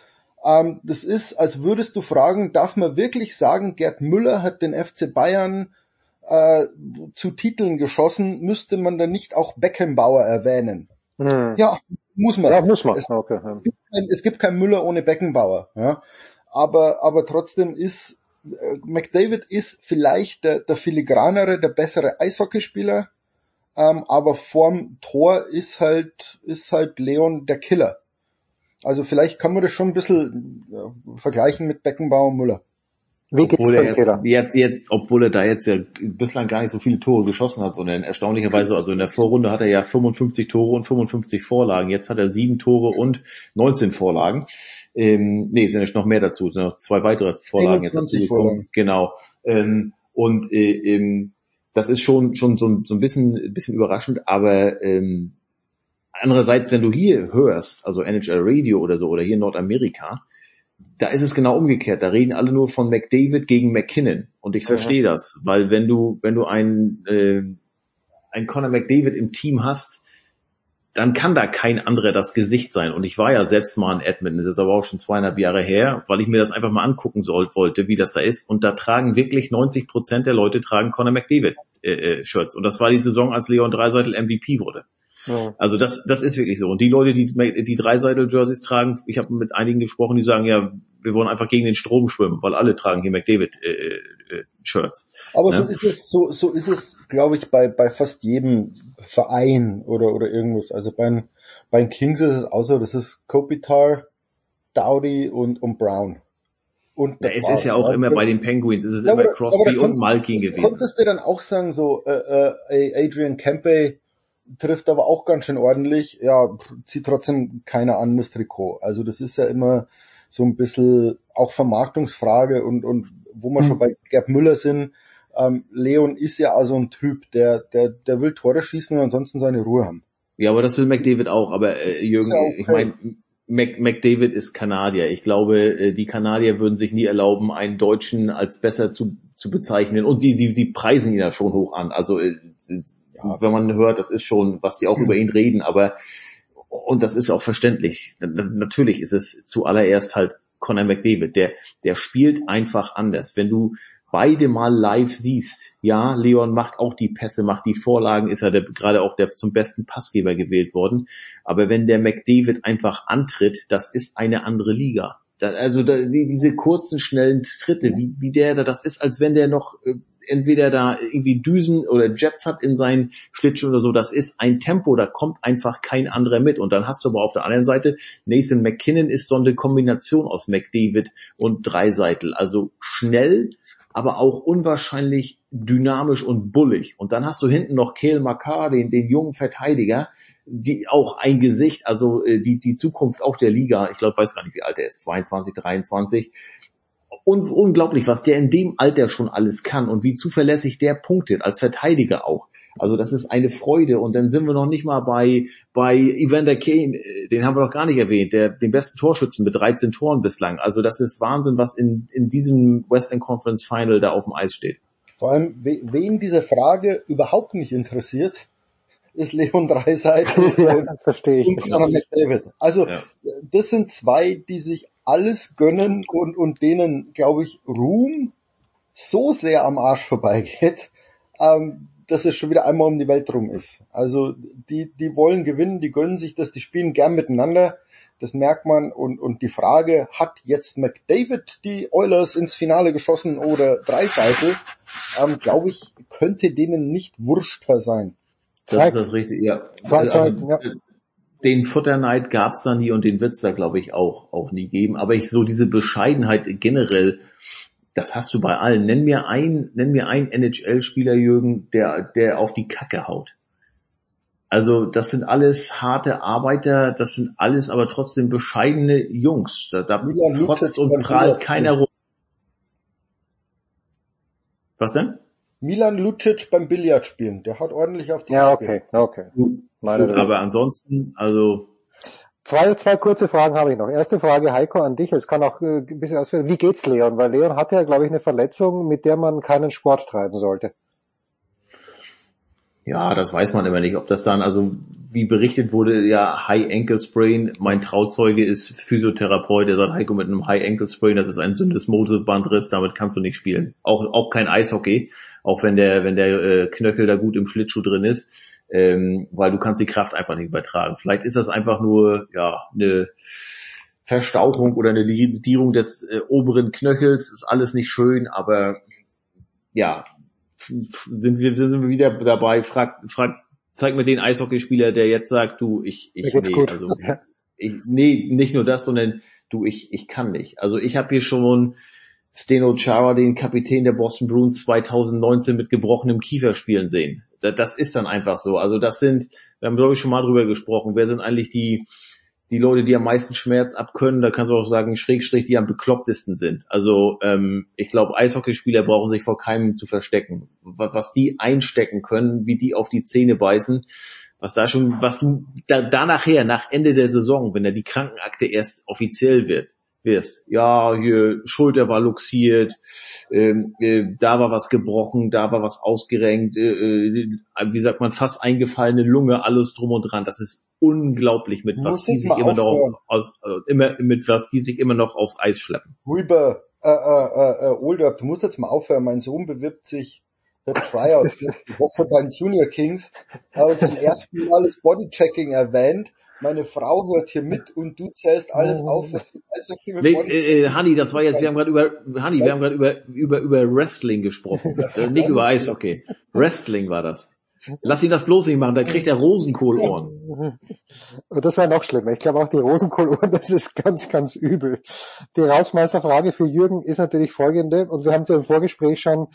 ähm, das ist, als würdest du fragen, darf man wirklich sagen, Gerd Müller hat den FC Bayern äh, zu Titeln geschossen, müsste man dann nicht auch Beckenbauer erwähnen? Hm. Ja, muss man. Ja, muss man. Es, okay. es, gibt, kein, es gibt kein Müller ohne Beckenbauer. Ja? Aber, aber trotzdem ist äh, McDavid ist vielleicht der, der filigranere, der bessere Eishockeyspieler, ähm, aber vorm Tor ist halt, ist halt Leon der Killer. Also vielleicht kann man das schon ein bisschen ja, vergleichen mit Beckenbauer und Müller. Wie geht's obwohl, er jetzt, jetzt, jetzt, obwohl er da jetzt ja bislang gar nicht so viele Tore geschossen hat, sondern erstaunlicherweise, also in der Vorrunde hat er ja 55 Tore und 55 Vorlagen. Jetzt hat er sieben Tore und 19 Vorlagen. Ähm, nee, sind ja noch mehr dazu, sind noch zwei weitere Vorlagen jetzt dazu gekommen. Genau. Ähm, und äh, ähm, das ist schon schon so, so ein bisschen bisschen überraschend, aber ähm, andererseits, wenn du hier hörst, also NHL Radio oder so oder hier in Nordamerika, da ist es genau umgekehrt. Da reden alle nur von McDavid gegen McKinnon. Und ich verstehe ja. das, weil wenn du, wenn du ein, äh, ein Conor McDavid im Team hast, dann kann da kein anderer das Gesicht sein. Und ich war ja selbst mal in Edmonton, das ist aber auch schon zweieinhalb Jahre her, weil ich mir das einfach mal angucken sollte, wollte, wie das da ist. Und da tragen wirklich 90 Prozent der Leute tragen Conor McDavid äh, äh, Shirts. Und das war die Saison, als Leon Dreiseitel MVP wurde. Ja. Also das, das ist wirklich so. Und die Leute, die die Dreiseitel-Jerseys tragen, ich habe mit einigen gesprochen, die sagen, ja, wir wollen einfach gegen den Strom schwimmen, weil alle tragen hier McDavid-Shirts. Äh, äh, Aber ne? so ist es, so, so ist es, glaube ich, bei, bei fast jedem Verein oder, oder irgendwas. Also bei, bei den Kings ist es auch so, das ist Kopitar, Dowdy und, und Brown. Und ja, es ist ja auch immer bei den Penguins, es ist ja, immer Crosby und Malkin gewesen. Konntest du dann auch sagen, so äh, äh, Adrian Kempe trifft aber auch ganz schön ordentlich, ja, zieht trotzdem keiner an das Trikot. Also das ist ja immer, so ein bisschen auch Vermarktungsfrage und, und wo wir mhm. schon bei Gerd Müller sind, ähm, Leon ist ja also ein Typ, der, der, der will Tore schießen und ansonsten seine Ruhe haben. Ja, aber das will McDavid auch. Aber äh, Jürgen, ja okay. ich meine, Mac, McDavid ist Kanadier. Ich glaube, äh, die Kanadier würden sich nie erlauben, einen Deutschen als besser zu, zu bezeichnen. Und sie, sie, sie preisen ihn ja schon hoch an. Also äh, ja. wenn man hört, das ist schon, was die auch mhm. über ihn reden. Aber und das ist auch verständlich. Natürlich ist es zuallererst halt Conor McDavid. Der, der spielt einfach anders. Wenn du beide mal live siehst, ja, Leon macht auch die Pässe, macht die Vorlagen, ist er der, gerade auch der zum besten Passgeber gewählt worden. Aber wenn der McDavid einfach antritt, das ist eine andere Liga. Das, also da, die, diese kurzen, schnellen Tritte, wie, wie der da, das ist, als wenn der noch äh, entweder da irgendwie Düsen oder Jets hat in seinen Schlittschuhen oder so. Das ist ein Tempo, da kommt einfach kein anderer mit. Und dann hast du aber auf der anderen Seite Nathan McKinnon ist so eine Kombination aus McDavid und Dreiseitel. Also schnell, aber auch unwahrscheinlich dynamisch und bullig. Und dann hast du hinten noch Kale Makar, den, den jungen Verteidiger, die auch ein Gesicht, also äh, die, die Zukunft auch der Liga, ich glaube, weiß gar nicht, wie alt er ist, 22, 23. Un unglaublich, was der in dem Alter schon alles kann und wie zuverlässig der punktet, als Verteidiger auch. Also das ist eine Freude und dann sind wir noch nicht mal bei bei Evander Kane, äh, den haben wir noch gar nicht erwähnt, der den besten Torschützen mit 13 Toren bislang. Also das ist Wahnsinn, was in in diesem Western Conference Final da auf dem Eis steht. Vor allem, wen diese Frage überhaupt nicht interessiert, ist Leon Dreiseitel ja, verstehe ich. und Conor McDavid. Also ja. das sind zwei, die sich alles gönnen und, und denen, glaube ich, Ruhm so sehr am Arsch vorbeigeht, ähm, dass es schon wieder einmal um die Welt rum ist. Also die, die wollen gewinnen, die gönnen sich das, die spielen gern miteinander. Das merkt man und, und die Frage, hat jetzt McDavid die Oilers ins Finale geschossen oder Dreiseitel, ähm, glaube ich, könnte denen nicht wurschter sein. Das ist das richtig, ja. Zwei also, Zeiten, ja. Den Futterneid gab's da nie und den wird's da, glaube ich, auch, auch nie geben. Aber ich so diese Bescheidenheit generell, das hast du bei allen. Nenn mir ein, nenn mir einen NHL-Spieler, Jürgen, der, der auf die Kacke haut. Also das sind alles harte Arbeiter, das sind alles aber trotzdem bescheidene Jungs. Da, da trotzt und prahlt keiner rum. Was denn? Milan Lucic beim Billard spielen. Der hat ordentlich auf die Ja, okay, okay. Meine aber ansonsten, also Zwei, zwei kurze Fragen habe ich noch. Erste Frage, Heiko, an dich. Es kann auch äh, ein bisschen ausführen. Wie geht's Leon? Weil Leon hatte ja, glaube ich, eine Verletzung, mit der man keinen Sport treiben sollte. Ja, das weiß man immer nicht. Ob das dann, also wie berichtet wurde, ja, High Ankle Sprain. Mein Trauzeuge ist Physiotherapeut. Der sagt, Heiko, mit einem High Ankle Sprain, das ist ein Syndesmosebandriss, damit kannst du nicht spielen. Auch, auch kein Eishockey, auch wenn der, wenn der äh, Knöchel da gut im Schlittschuh drin ist ähm, weil du kannst die Kraft einfach nicht übertragen. Vielleicht ist das einfach nur ja eine Verstauchung oder eine Lidierung des äh, oberen Knöchels, ist alles nicht schön, aber ja, sind wir, sind wir wieder dabei, frag, frag, zeig mir den Eishockeyspieler, der jetzt sagt, du, ich, ich, nee, gut. also, ich, nee, nicht nur das, sondern du, ich, ich kann nicht. Also ich habe hier schon Steno Chara, den Kapitän der Boston Bruins 2019 mit gebrochenem Kiefer spielen sehen. Das ist dann einfach so. Also das sind, wir haben glaube ich schon mal drüber gesprochen, wer sind eigentlich die, die Leute, die am meisten Schmerz abkönnen, da kannst du auch sagen, Schrägstrich, die am beklopptesten sind. Also ähm, ich glaube, Eishockeyspieler brauchen sich vor keinem zu verstecken. Was, die einstecken können, wie die auf die Zähne beißen, was da schon, was du da, da nachher, nach Ende der Saison, wenn da die Krankenakte erst offiziell wird, wirst. Ja, hier Schulter war luxiert, ähm, äh, da war was gebrochen, da war was ausgerenkt, äh, äh, wie sagt man, fast eingefallene Lunge, alles drum und dran. Das ist unglaublich, mit was die sich immer noch aus, äh, immer mit was die sich immer noch aufs Eis schleppen. Huber, äh, äh, äh, äh Older, du musst jetzt mal aufhören. Mein Sohn bewirbt sich der Tryout die Woche bei den Junior Kings, aber zum ersten Mal das Bodychecking erwähnt meine Frau hört hier mit und du zählst alles auf. Nee, äh, äh, Hanni, das war jetzt, wir haben gerade über, Hanni, wir haben gerade über, über, über Wrestling gesprochen. nicht über Eishockey. Wrestling war das. Lass ihn das bloß nicht machen, da kriegt er Rosenkohlohren. Das wäre noch schlimmer. Ich glaube auch die Rosenkohlohren, das ist ganz, ganz übel. Die Rausmeisterfrage für Jürgen ist natürlich folgende, und wir haben es ja im Vorgespräch schon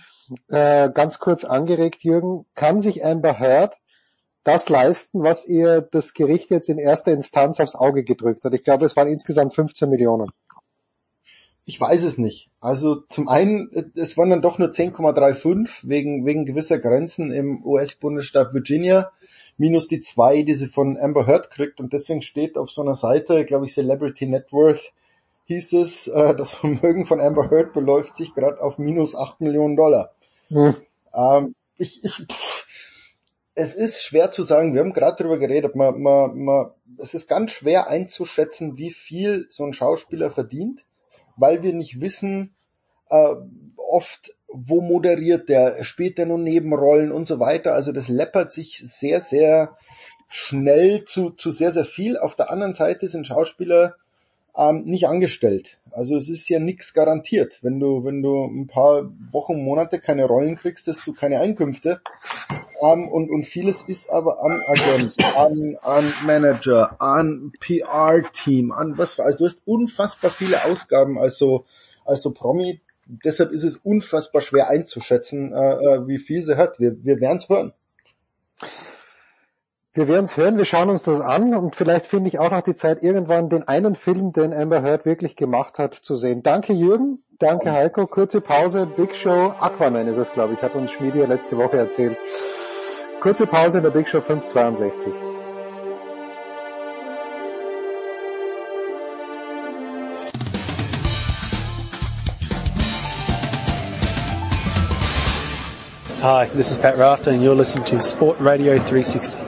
äh, ganz kurz angeregt, Jürgen. Kann sich Amber Heard das leisten, was ihr das Gericht jetzt in erster Instanz aufs Auge gedrückt hat. Ich glaube, es waren insgesamt 15 Millionen. ich weiß es nicht. Also zum einen, es waren dann doch nur 10,35 wegen, wegen gewisser Grenzen im US-Bundesstaat Virginia, minus die zwei, die sie von Amber Heard kriegt. Und deswegen steht auf so einer Seite, glaube ich, Celebrity Net Worth, hieß es, äh, das Vermögen von Amber Heard beläuft sich gerade auf minus 8 Millionen Dollar. Hm. Ähm, ich, ich, pff, es ist schwer zu sagen, wir haben gerade darüber geredet, man, man, man, es ist ganz schwer einzuschätzen, wie viel so ein Schauspieler verdient, weil wir nicht wissen, äh, oft, wo moderiert der, spielt der nur Nebenrollen und so weiter. Also das läppert sich sehr, sehr schnell zu, zu sehr, sehr viel. Auf der anderen Seite sind Schauspieler ähm, nicht angestellt. Also es ist ja nichts garantiert. Wenn du, wenn du ein paar Wochen, Monate keine Rollen kriegst, hast du keine Einkünfte. Ähm, und, und vieles ist aber an Agent, an, an Manager, an PR-Team, an was, also du hast unfassbar viele Ausgaben als so, als so Promi. Deshalb ist es unfassbar schwer einzuschätzen, äh, äh wie viel sie hat. Wir, wir werden es hören. Wir werden es hören, wir schauen uns das an und vielleicht finde ich auch noch die Zeit, irgendwann den einen Film, den Amber Heard wirklich gemacht hat, zu sehen. Danke Jürgen, danke Heiko, kurze Pause, Big Show, Aquaman ist es, glaube ich, hat uns Schmiedi ja letzte Woche erzählt. Kurze Pause in der Big Show 562. Hi, this is Pat Rafter and you're listening to Sport Radio 360.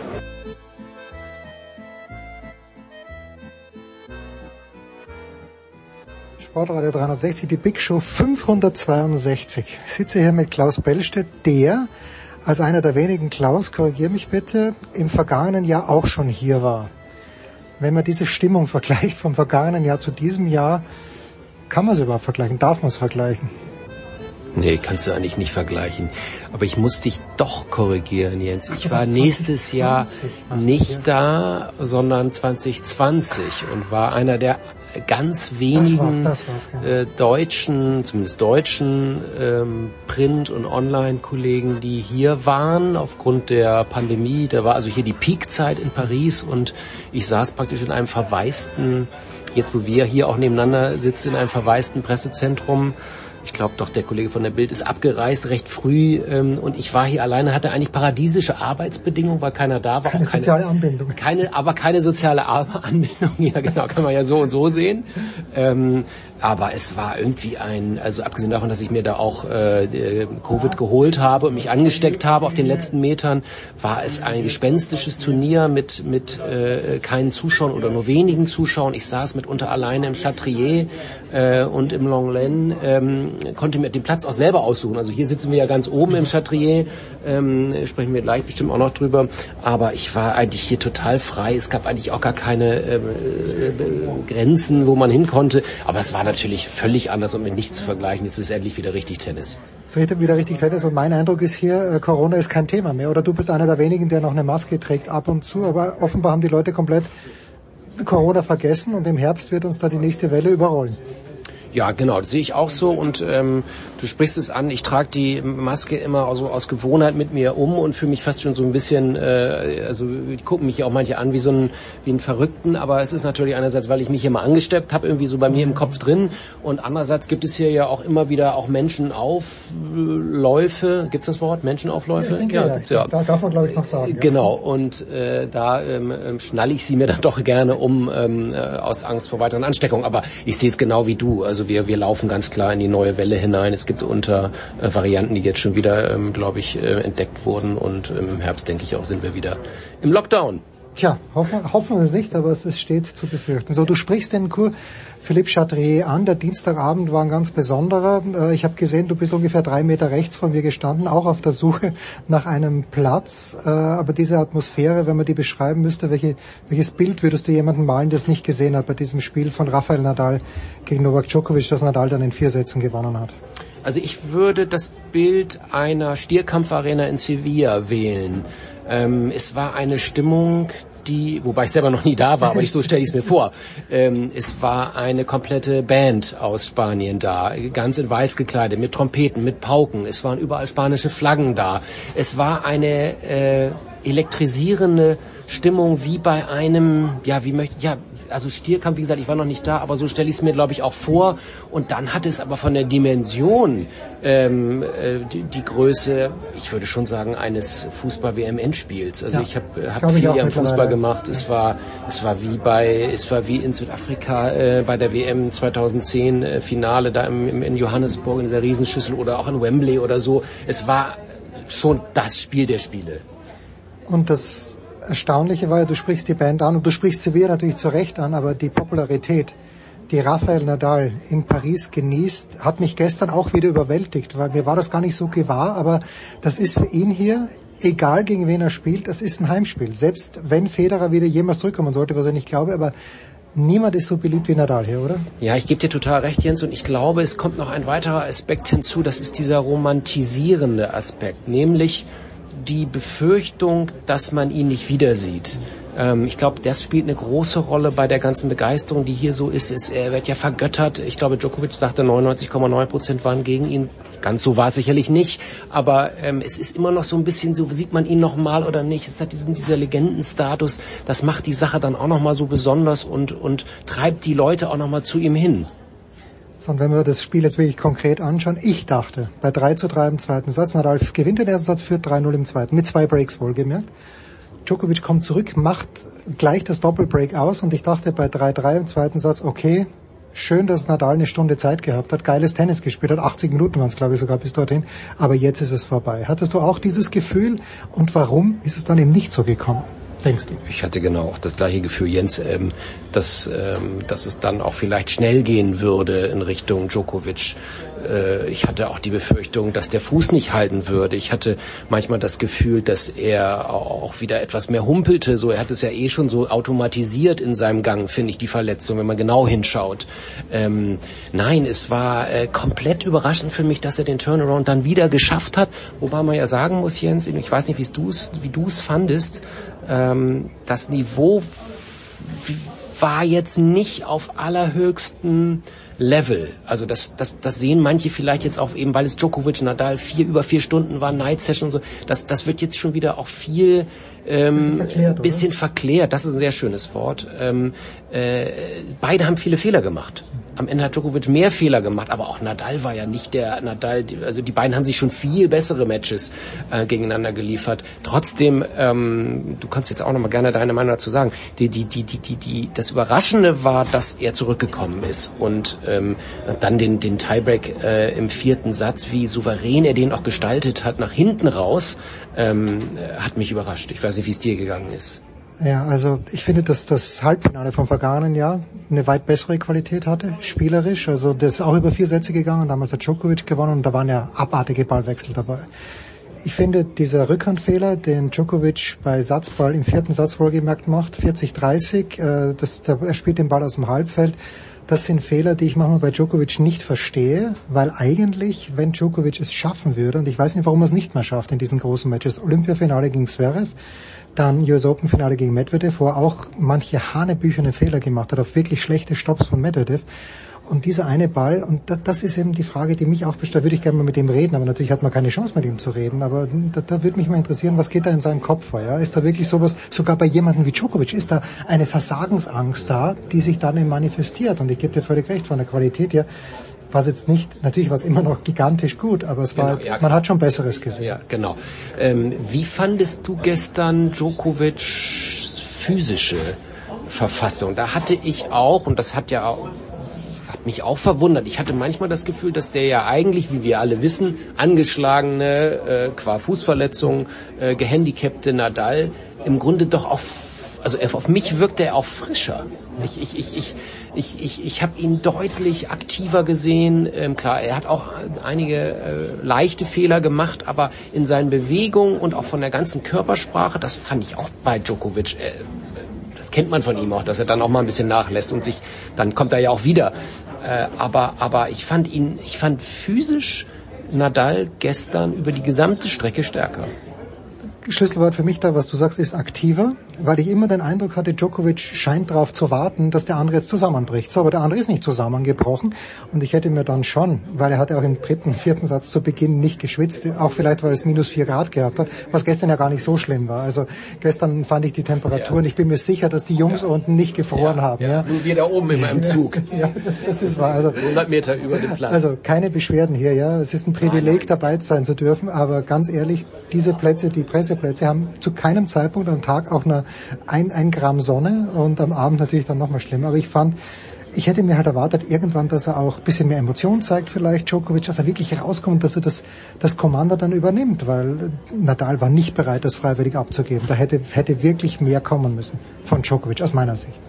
Sportradio 360, die Big Show 562. Ich sitze hier mit Klaus Bellstedt, der als einer der wenigen, Klaus, korrigier mich bitte, im vergangenen Jahr auch schon hier war. Wenn man diese Stimmung vergleicht vom vergangenen Jahr zu diesem Jahr, kann man es überhaupt vergleichen? Darf man es vergleichen? Nee, kannst du eigentlich nicht vergleichen. Aber ich muss dich doch korrigieren, Jens. Ich war nächstes Jahr nicht da, sondern 2020 und war einer der ganz wenigen das war's, das war's, äh, deutschen, zumindest deutschen ähm, Print- und Online-Kollegen, die hier waren aufgrund der Pandemie. Da war also hier die Peakzeit in Paris und ich saß praktisch in einem verwaisten, jetzt wo wir hier auch nebeneinander sitzen, in einem verwaisten Pressezentrum ich glaube doch, der Kollege von der Bild ist abgereist recht früh ähm, und ich war hier alleine, hatte eigentlich paradiesische Arbeitsbedingungen, weil keiner da war. Keine, keine soziale Anbindung. Keine, aber keine soziale Anbindung, ja genau, kann man ja so und so sehen. Ähm, aber es war irgendwie ein, also abgesehen davon, dass ich mir da auch äh, Covid geholt habe und mich angesteckt habe auf den letzten Metern, war es ein gespenstisches Turnier mit mit äh, keinen Zuschauern oder nur wenigen Zuschauern. Ich saß mitunter alleine im Chatrier äh, und im Longlen, ähm, konnte mir den Platz auch selber aussuchen. Also hier sitzen wir ja ganz oben im Chatrier, ähm, sprechen wir gleich bestimmt auch noch drüber. Aber ich war eigentlich hier total frei. Es gab eigentlich auch gar keine äh, Grenzen, wo man hin konnte. Aber es war natürlich völlig anders und mit nichts zu vergleichen. Jetzt ist endlich wieder richtig Tennis. Es wieder richtig Tennis und mein Eindruck ist hier, äh, Corona ist kein Thema mehr. Oder du bist einer der wenigen, der noch eine Maske trägt ab und zu. Aber offenbar haben die Leute komplett Corona vergessen und im Herbst wird uns da die nächste Welle überrollen. Ja, genau, das sehe ich auch so und ähm, du sprichst es an, ich trage die Maske immer so aus Gewohnheit mit mir um und fühle mich fast schon so ein bisschen, äh, also die gucken mich ja auch manche an wie so ein, wie ein Verrückten, aber es ist natürlich einerseits, weil ich mich hier mal angesteppt habe, irgendwie so bei mir im Kopf drin und andererseits gibt es hier ja auch immer wieder auch Menschenaufläufe, gibt's das Wort, Menschenaufläufe? Ja, ja. ja. Da darf man glaube ich noch sagen. Genau, und äh, da ähm, ähm, schnalle ich sie mir dann doch gerne um ähm, äh, aus Angst vor weiteren Ansteckungen, aber ich sehe es genau wie du, also wir, wir laufen ganz klar in die neue Welle hinein. Es gibt unter äh, Varianten, die jetzt schon wieder, ähm, glaube ich, äh, entdeckt wurden und im Herbst, denke ich auch, sind wir wieder im Lockdown. Tja, hoffen, hoffen wir es nicht, aber es steht zu befürchten. So, du sprichst den Kur Philippe Chatrier an. Der Dienstagabend war ein ganz besonderer. Äh, ich habe gesehen, du bist ungefähr drei Meter rechts von mir gestanden, auch auf der Suche nach einem Platz. Äh, aber diese Atmosphäre, wenn man die beschreiben müsste, welche, welches Bild würdest du jemanden malen, der es nicht gesehen hat bei diesem Spiel von Rafael Nadal gegen Novak Djokovic, das Nadal dann in vier Sätzen gewonnen hat? Also ich würde das Bild einer Stierkampfarena in Sevilla wählen. Ähm, es war eine Stimmung, die, wobei ich selber noch nie da war, aber ich, so stelle ich es mir vor. Ähm, es war eine komplette Band aus Spanien da, ganz in weiß gekleidet, mit Trompeten, mit Pauken. Es waren überall spanische Flaggen da. Es war eine äh, elektrisierende Stimmung wie bei einem, ja, wie möchte, ja, also Stierkampf, wie gesagt, ich war noch nicht da, aber so stelle ich es mir, glaube ich, auch vor. Und dann hat es aber von der Dimension ähm, äh, die, die Größe, ich würde schon sagen, eines Fußball-WM-Endspiels. Also Ja. ich habe hab ich viel am Fußball gemacht. Es war, es war wie bei, es war wie in Südafrika äh, bei der WM 2010 äh, Finale da im, im, in Johannesburg in dieser Riesenschüssel oder auch in Wembley oder so. Es war schon das Spiel der Spiele. Und das Erstaunliche war ja, du sprichst die Band an und du sprichst Sevilla natürlich zu Recht an, aber die Popularität, die Rafael Nadal in Paris genießt, hat mich gestern auch wieder überwältigt, weil mir war das gar nicht so gewahr, aber das ist für ihn hier, egal gegen wen er spielt, das ist ein Heimspiel. Selbst wenn Federer wieder jemals zurückkommen sollte, was ich nicht glaube, aber niemand ist so beliebt wie Nadal hier, oder? Ja, ich gebe dir total recht, Jens, und ich glaube, es kommt noch ein weiterer Aspekt hinzu, das ist dieser romantisierende Aspekt, nämlich die Befürchtung, dass man ihn nicht wieder sieht. Ähm, ich glaube, das spielt eine große Rolle bei der ganzen Begeisterung, die hier so ist. ist er wird ja vergöttert. Ich glaube, Djokovic sagte, 99,9 Prozent waren gegen ihn. Ganz so war es sicherlich nicht, aber ähm, es ist immer noch so ein bisschen so, sieht man ihn noch mal oder nicht? Es hat diesen dieser Legendenstatus. Das macht die Sache dann auch noch mal so besonders und und treibt die Leute auch noch mal zu ihm hin. Und wenn wir das Spiel jetzt wirklich konkret anschauen, ich dachte, bei 3 zu 3 im zweiten Satz, Nadal gewinnt den ersten Satz, führt 3-0 im zweiten, mit zwei Breaks wohlgemerkt. Djokovic kommt zurück, macht gleich das Doppelbreak aus und ich dachte bei 3-3 im zweiten Satz, okay, schön, dass Nadal eine Stunde Zeit gehabt hat, geiles Tennis gespielt hat, 80 Minuten waren es glaube ich sogar bis dorthin, aber jetzt ist es vorbei. Hattest du auch dieses Gefühl und warum ist es dann eben nicht so gekommen? Denkst du? Ich hatte genau das gleiche Gefühl, Jens, ähm, dass, ähm, dass es dann auch vielleicht schnell gehen würde in Richtung Djokovic. Äh, ich hatte auch die Befürchtung, dass der Fuß nicht halten würde. Ich hatte manchmal das Gefühl, dass er auch wieder etwas mehr humpelte. So, er hat es ja eh schon so automatisiert in seinem Gang, finde ich, die Verletzung, wenn man genau hinschaut. Ähm, nein, es war äh, komplett überraschend für mich, dass er den Turnaround dann wieder geschafft hat. Wobei man ja sagen muss, Jens, ich weiß nicht, wie du es fandest, ähm, das Niveau war jetzt nicht auf allerhöchstem Level. Also das, das, das sehen manche vielleicht jetzt auch eben, weil es Djokovic, Nadal vier über vier Stunden war, Night Session und so. Das, das wird jetzt schon wieder auch viel ähm, Bisschen verklärt, bisschen verklärt. Das ist ein sehr schönes Wort. Ähm, äh, beide haben viele Fehler gemacht. Am Ende hat Djokovic mehr Fehler gemacht, aber auch Nadal war ja nicht der Nadal. Also die beiden haben sich schon viel bessere Matches äh, gegeneinander geliefert. Trotzdem, ähm, du kannst jetzt auch noch mal gerne deine Meinung dazu sagen. Die, die, die, die, die, die, das Überraschende war, dass er zurückgekommen ist und ähm, dann den, den Tiebreak äh, im vierten Satz, wie souverän er den auch gestaltet hat, nach hinten raus, ähm, äh, hat mich überrascht. Ich weiß nicht, wie es dir gegangen ist. Ja, also ich finde, dass das Halbfinale vom vergangenen Jahr eine weit bessere Qualität hatte, spielerisch. Also das ist auch über vier Sätze gegangen, damals hat Djokovic gewonnen und da waren ja abartige Ballwechsel dabei. Ich finde, dieser Rückhandfehler, den Djokovic bei Satzball im vierten Satz wohlgemerkt macht, 40-30, äh, er spielt den Ball aus dem Halbfeld, das sind Fehler, die ich manchmal bei Djokovic nicht verstehe, weil eigentlich, wenn Djokovic es schaffen würde, und ich weiß nicht, warum er es nicht mehr schafft in diesen großen Matches, Olympiafinale gegen Zverev, dann US Open Finale gegen Medvedev, wo er auch manche hanebücherne Fehler gemacht hat, auf wirklich schlechte Stops von Medvedev. Und dieser eine Ball, und da, das ist eben die Frage, die mich auch bestellt, würde ich gerne mal mit ihm reden, aber natürlich hat man keine Chance mit ihm zu reden, aber da, da würde mich mal interessieren, was geht da in seinem Kopf vor, ja? Ist da wirklich sowas, sogar bei jemandem wie Djokovic, ist da eine Versagensangst da, die sich dann eben manifestiert? Und ich gebe dir völlig recht, von der Qualität her, war es jetzt nicht, natürlich war es immer noch gigantisch gut, aber es war, Genau, ja, man hat schon Besseres gesehen. Ja, genau. Ähm, wie fandest du gestern Djokovic's physische Verfassung? Da hatte ich auch, und das hat ja auch hat mich auch verwundert. Ich hatte manchmal das Gefühl, dass der ja eigentlich, wie wir alle wissen, angeschlagene, äh, qua Fußverletzung, äh, gehandicapte Nadal im Grunde doch auf also auf mich wirkte er auch frischer. Ich, ich, ich, ich, ich, ich, ich habe ihn deutlich aktiver gesehen. Ähm, klar, er hat auch einige äh, leichte Fehler gemacht, aber in seinen Bewegungen und auch von der ganzen Körpersprache, das fand ich auch bei Djokovic. Äh, das kennt man von ihm auch, dass er dann auch mal ein bisschen nachlässt und sich, dann kommt er ja auch wieder. Äh, aber, aber ich fand ihn, ich fand physisch Nadal gestern über die gesamte Strecke stärker. Schlüsselwort für mich da, was du sagst, ist aktiver, weil ich immer den Eindruck hatte, Djokovic scheint darauf zu warten, dass der andere jetzt zusammenbricht. So, aber der andere ist nicht zusammengebrochen und ich hätte mir dann schon, weil er hatte auch im dritten, vierten Satz zu Beginn nicht geschwitzt, auch vielleicht, weil es minus vier Grad gehabt hat, was gestern ja gar nicht so schlimm war. Also gestern fand ich die Temperaturen, ja. ich bin mir sicher, dass die Jungs ja. unten nicht gefroren ja. haben. Ja. Nur wir da oben immer im Zug. ja, das, das ist wahr. Also, 100 Meter über dem Platz. Also keine Beschwerden hier, ja. Es ist ein Privileg, dabei sein zu dürfen, aber ganz ehrlich, diese Plätze, die Presseplätze haben zu keinem Zeitpunkt am Tag auch nur ein, ein Gramm Sonne und am Abend natürlich dann nochmal schlimmer. Aber ich fand, ich hätte mir halt erwartet, irgendwann, dass er auch ein bisschen mehr Emotion zeigt, vielleicht Djokovic, dass er wirklich rauskommt, dass er das, das Kommando dann übernimmt, weil Nadal war nicht bereit, das freiwillig abzugeben. Da hätte, hätte wirklich mehr kommen müssen von Djokovic, aus meiner Sicht.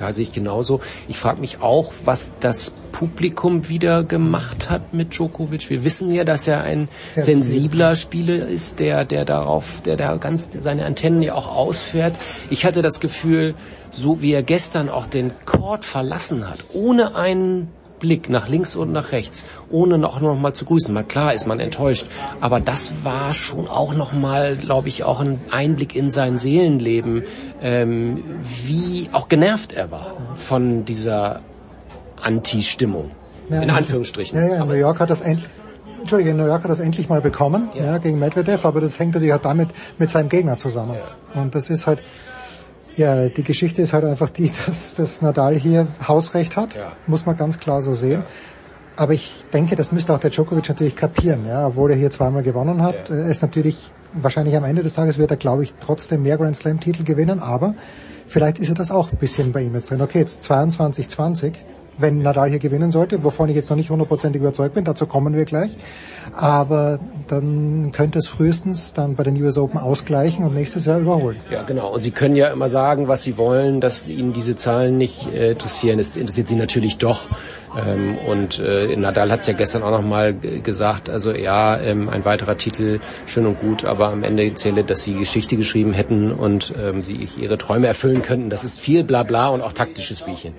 Ja, sehe ich genauso. Ich frage mich auch, was das Publikum wieder gemacht hat mit Djokovic. Wir wissen ja, dass er ein Sehr sensibler Spieler ist, der, der darauf, der da ganz seine Antennen ja auch ausfährt. Ich hatte das Gefühl, so wie er gestern auch den Court verlassen hat, ohne einen Blick nach links und nach rechts, ohne noch, noch mal zu grüßen. Mal klar ist man enttäuscht, aber das war schon auch noch mal, glaube ich, auch ein Einblick in sein Seelenleben, ähm, wie auch genervt er war von dieser Anti-Stimmung. Ja, in Anführungsstrichen. Ja, ja, in New York hat das endlich Entschuldige, New York hat das endlich mal bekommen, ja. ja. gegen Medvedev, aber das hängt natürlich auch damit mit seinem Gegner zusammen. Ja. Und das ist halt, ja, die Geschichte ist halt einfach die, dass, dass Nadal hier Hausrecht hat, ja. muss man ganz klar so sehen. Ja. Aber ich denke, das müsste auch der Djokovic natürlich kapieren, ja, obwohl er hier zweimal gewonnen hat. Ja. Er ist natürlich, wahrscheinlich am Ende des Tages wird er, glaube ich, trotzdem mehr Grand Slam Titel gewinnen, aber vielleicht ist er das auch ein bisschen bei ihm jetzt drin. Okay, jetzt 22, 20 wenn Nadal hier gewinnen sollte, wovon ich jetzt noch nicht hundertprozentig überzeugt bin, dazu kommen wir gleich. Aber dann könnte es frühestens dann bei den US Open ausgleichen und nächstes Jahr überholen. Ja, genau. Und Sie können ja immer sagen, was Sie wollen, dass Ihnen diese Zahlen nicht äh, interessieren. Es interessiert Sie natürlich doch. Ähm, und äh, Nadal hat es ja gestern auch nochmal gesagt, also ja, ähm, ein weiterer Titel, schön und gut, aber am Ende zähle, dass sie Geschichte geschrieben hätten und ähm, sie ihre Träume erfüllen könnten. Das ist viel Blabla und auch taktisches Spielchen.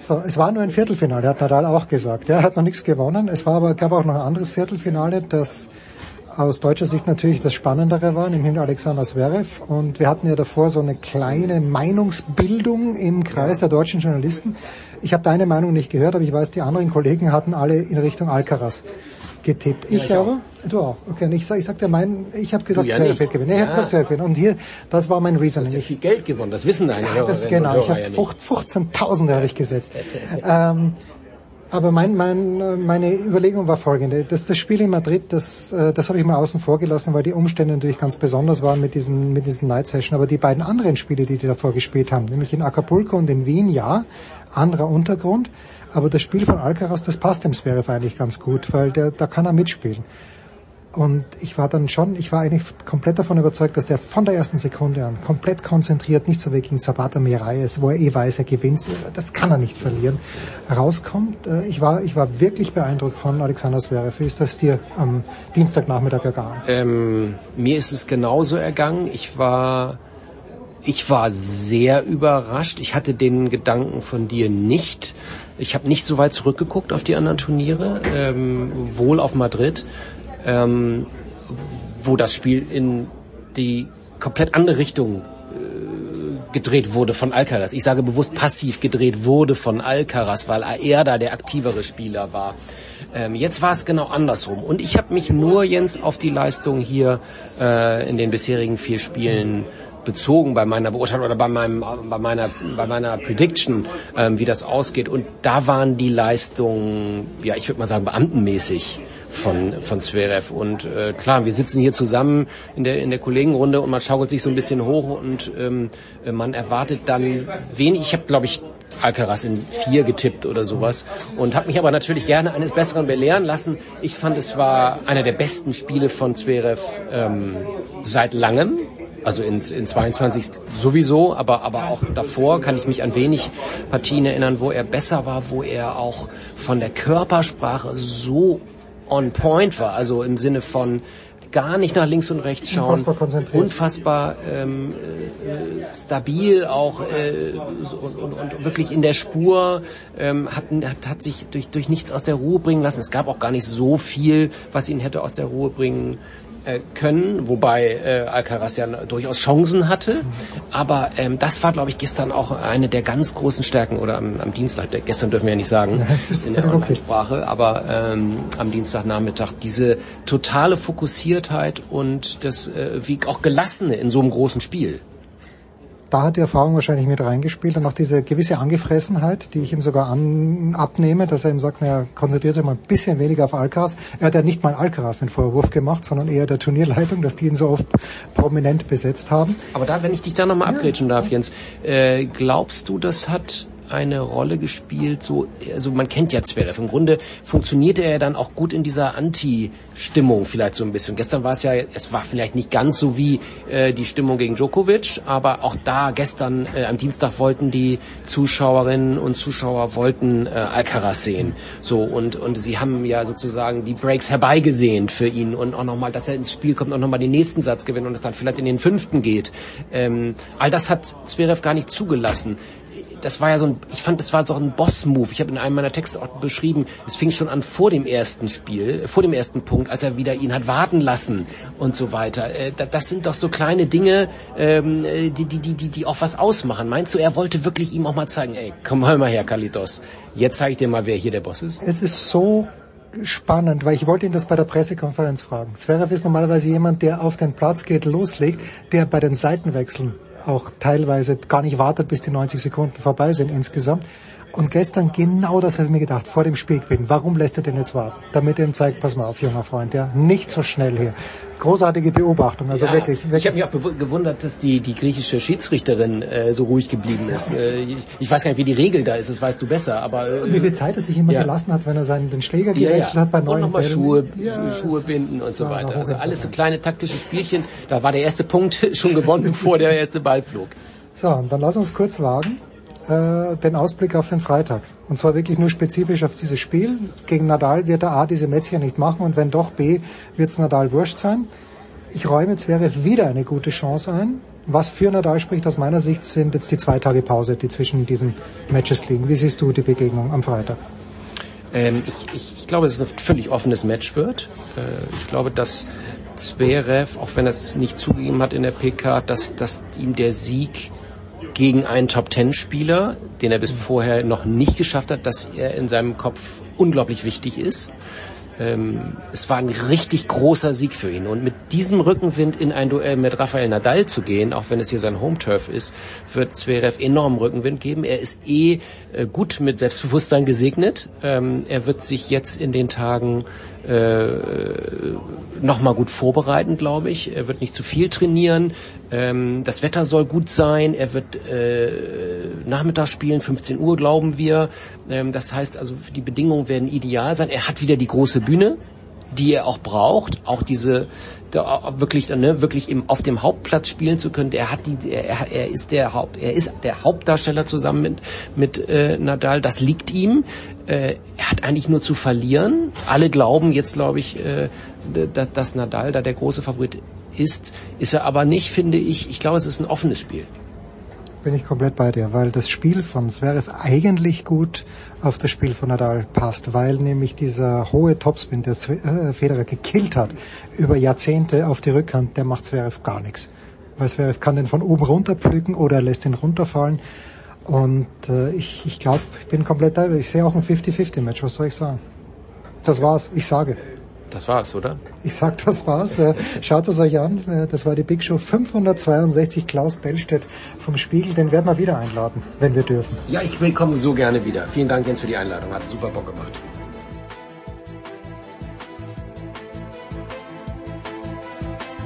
So, es war nur ein Viertelfinale, hat Nadal auch gesagt. Er hat noch nichts gewonnen. Es war aber, gab auch noch ein anderes Viertelfinale, das aus deutscher Sicht natürlich das Spannendere war, nämlich Alexander Zverev. Und wir hatten ja davor so eine kleine Meinungsbildung im Kreis der deutschen Journalisten. Ich habe deine Meinung nicht gehört, aber ich weiß, die anderen Kollegen hatten alle in Richtung Alcaraz getippt. Ich ja, ich aber, auch. du auch. Okay, und ich, sag, ich sagte mein, ich habe gesagt, ja wird gewinnen. Ich ja. habe gesagt, gewinnen. Und hier, das war mein Reasoning. Du hast ja viel Geld gewonnen, das wissen deine Hörer. Das, genau, ich habe 15.000 habe ich gesetzt. ähm, aber mein, mein, meine Überlegung war folgende. Das, das Spiel in Madrid, das, äh, das habe ich mal außen vor gelassen, weil die Umstände natürlich ganz besonders waren mit diesen, mit diesen Night Session. Aber die beiden anderen Spiele, die die davor gespielt haben, nämlich in Acapulco und in Wien, ja, anderer Untergrund. Aber das Spiel von Alcaraz, das passt dem Zverev eigentlich ganz gut, weil der, da kann er mitspielen. Und ich war dann schon, ich war eigentlich komplett davon überzeugt, dass der von der ersten Sekunde an komplett konzentriert, nicht so wie gegen Sabata Mirai ist, wo er eh weiß, er gewinnt, das kann er nicht verlieren, rauskommt. Äh, ich war, ich war wirklich beeindruckt von Alexander Zverev. Ist das dir am Dienstagnachmittag ergangen? Ähm, mir ist es genauso ergangen. Ich war, ich war sehr überrascht. Ich hatte den Gedanken von dir nicht. Ich habe nicht so weit zurückgeguckt auf die anderen Turniere, ähm, wohl auf Madrid, ähm, wo das Spiel in die komplett andere Richtung äh, gedreht wurde von Alcaraz. Ich sage bewusst passiv gedreht wurde von Alcaraz, weil er da der aktivere Spieler war. Ähm, jetzt war es genau andersrum. Und ich habe mich nur, Jens, auf die Leistung hier äh, in den bisherigen vier Spielen bezogen bei meiner Beurteilung oder bei meinem bei meiner bei meiner Prediction, ähm, wie das ausgeht. Und da waren die Leistungen, ja, ich würde mal sagen, beamtenmäßig von von Zverev und äh, klar wir sitzen hier zusammen in der in der Kollegenrunde und man schaukelt sich so ein bisschen hoch und ähm, man erwartet dann wenig ich habe glaube ich Alcaraz in vier getippt oder sowas und habe mich aber natürlich gerne eines Besseren belehren lassen. Ich fand, es war einer der besten Spiele von Zverev ähm, seit langem also in, in 22 sowieso, aber, aber auch davor kann ich mich an wenig Partien erinnern, wo er besser war, wo er auch von der Körpersprache so on point war, also im Sinne von gar nicht nach links und rechts schauen, unfassbar konzentriert, unfassbar ähm, äh, stabil auch äh, und, und, und wirklich in der Spur, ähm, hat, hat, hat sich durch, durch nichts aus der Ruhe bringen lassen. Es gab auch gar nicht so viel, was ihn hätte aus der Ruhe bringen können, wobei äh, Alcaraz ja durchaus Chancen hatte. Aber ähm, das war, glaube ich, gestern auch eine der ganz großen Stärken oder am, am Dienstag. Gestern dürfen wir ja nicht sagen in der Online-Sprache, aber ähm, am Dienstagnachmittag diese totale Fokussiertheit und das äh, wie auch gelassene in so einem großen Spiel da hat die Erfahrung wahrscheinlich mit reingespielt und auch diese gewisse Angefressenheit, die ich ihm sogar an, abnehme, dass er ihm sagt, naja, konzentriert sich mal ein bisschen weniger auf Alcaraz. Er hat ja nicht mal Alcaraz den Vorwurf gemacht, sondern eher der Turnierleitung, dass die ihn so oft prominent besetzt haben. Aber da, wenn ich dich da nochmal ja. abgrätschen darf, Jens, äh, glaubst du, das hat eine Rolle gespielt. So, also man kennt ja Zverev. Im Grunde funktionierte er dann auch gut in dieser Anti-Stimmung vielleicht so ein bisschen. Gestern war es ja, es war vielleicht nicht ganz so wie äh, die Stimmung gegen Djokovic, aber auch da gestern äh, am Dienstag wollten die Zuschauerinnen und Zuschauer wollten äh, Alcaraz sehen. So und und sie haben ja sozusagen die Breaks herbeigesehnt für ihn und auch nochmal, dass er ins Spiel kommt und nochmal den nächsten Satz gewinnt und es dann vielleicht in den fünften geht. Ähm, all das hat Zverev gar nicht zugelassen das war ja so ein, ich fand, das war so ein Boss-Move. Ich habe in einem meiner Texte auch beschrieben, es fing schon an vor dem ersten Spiel, vor dem ersten Punkt, als er wieder ihn hat warten lassen und so weiter. Äh, das sind doch so kleine Dinge, ähm, die, die, die, die, die auch was ausmachen. Meinst du, er wollte wirklich ihm auch mal zeigen, ey, komm mal her, Kalitos. Jetzt zeige ich dir mal, wer hier der Boss ist. Es ist so spannend, weil ich wollte ihn das bei der Pressekonferenz fragen. Zverev ist normalerweise jemand, der auf den Platz geht, loslegt, der bei den Seitenwechseln auch teilweise gar nicht wartet, bis die 90 Sekunden vorbei sind insgesamt. Und gestern genau das habe ich mir gedacht, vor dem Spielgewinn. Warum lässt er den jetzt warten? Damit er ihm zeigt, pass mal auf, junger Freund, ja, nicht so schnell hier großartige Beobachtung. Also ja, wirklich, wirklich. Ich habe mich auch gewundert, dass die, die griechische Schiedsrichterin äh, so ruhig geblieben ist. Äh, ich, ich, weiß gar nicht, wie die Regel da ist, das weißt du besser. Aber äh, wie viel Zeit es sich immer ja. gelassen hat, wenn er seinen den Schläger gewechselt ja, hat bei neuen Und nochmal Schuhe, Schuhe binden und so weiter. Also alles so kleine taktische Spielchen. Da war der erste Punkt schon gewonnen, bevor der erste Ball flog. So, und dann lass uns kurz wagen äh, den Ausblick auf den Freitag. Und zwar wirklich nur spezifisch auf dieses Spiel. Gegen Nadal wird er A diese Mätzchen nicht machen und wenn doch B, wird es Nadal wurscht sein. Ich räume Zverev wieder eine gute Chance ein. Was für Nadal spricht aus meiner Sicht sind jetzt die zwei Tage Pause, die zwischen diesen Matches liegen. Wie siehst du die Begegnung am Freitag? Ähm, ich, ich, ich glaube, dass es ein völlig offenes Match wird. Äh, ich glaube, dass Zverev, auch wenn er es nicht zugegeben hat in der PK, dass, dass ihm der Sieg gegen einen Top-Ten-Spieler, den er bis vorher noch nicht geschafft hat, dass er in seinem Kopf unglaublich wichtig ist. Ähm, es war ein richtig großer Sieg für ihn. Und mit diesem Rückenwind in ein Duell mit Rafael Nadal zu gehen, auch wenn es hier sein Home-Turf ist, wird Zverev enormen Rückenwind geben. Er ist eh äh, gut mit Selbstbewusstsein gesegnet. Ähm, er wird sich jetzt in den Tagen äh, nochmal gut vorbereiten, glaube ich. Er wird nicht zu viel trainieren. Ähm, das Wetter soll gut sein. Er wird äh, Nachmittag spielen, 15 Uhr glauben wir. Ähm, das heißt also, die Bedingungen werden ideal sein. Er hat wieder die große Bühne, die er auch braucht. Auch diese da wirklich ne, wirklich eben auf dem Hauptplatz spielen zu können. Er hat die, er, er ist der Haupt, er ist der Hauptdarsteller zusammen mit mit äh, Nadal. Das liegt ihm. Äh, er hat eigentlich nur zu verlieren. Alle glauben jetzt, glaube ich, äh, dass, dass Nadal da der große Favorit ist. Ist er aber nicht, finde ich. Ich glaube, es ist ein offenes Spiel bin ich komplett bei dir, weil das Spiel von Zverev eigentlich gut auf das Spiel von Nadal passt, weil nämlich dieser hohe Topspin, der äh, Federer gekillt hat, über Jahrzehnte auf die Rückhand, der macht Zverev gar nichts. Weil Zverev kann den von oben runter pflücken oder er lässt ihn runterfallen. Und äh, ich, ich glaube, ich bin komplett da. Ich sehe auch ein 50-50-Match, was soll ich sagen? Das war's, ich sage. Das war's, oder? Ich sag, das war's. Schaut es euch an. Das war die Big Show 562. Klaus Bellstedt vom Spiegel. Den werden wir wieder einladen, wenn wir dürfen. Ja, ich willkommen so gerne wieder. Vielen Dank Jens für die Einladung. Hat super Bock gemacht.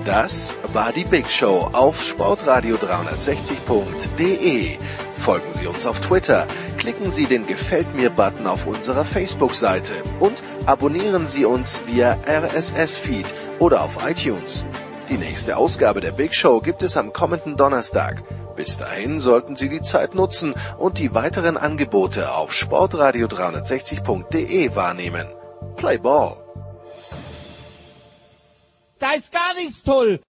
Das war die Big Show auf sportradio360.de. Folgen Sie uns auf Twitter, klicken Sie den Gefällt mir Button auf unserer Facebook-Seite und abonnieren Sie uns via RSS-Feed oder auf iTunes. Die nächste Ausgabe der Big Show gibt es am kommenden Donnerstag. Bis dahin sollten Sie die Zeit nutzen und die weiteren Angebote auf sportradio360.de wahrnehmen. Play Ball! Da ist gar nichts toll!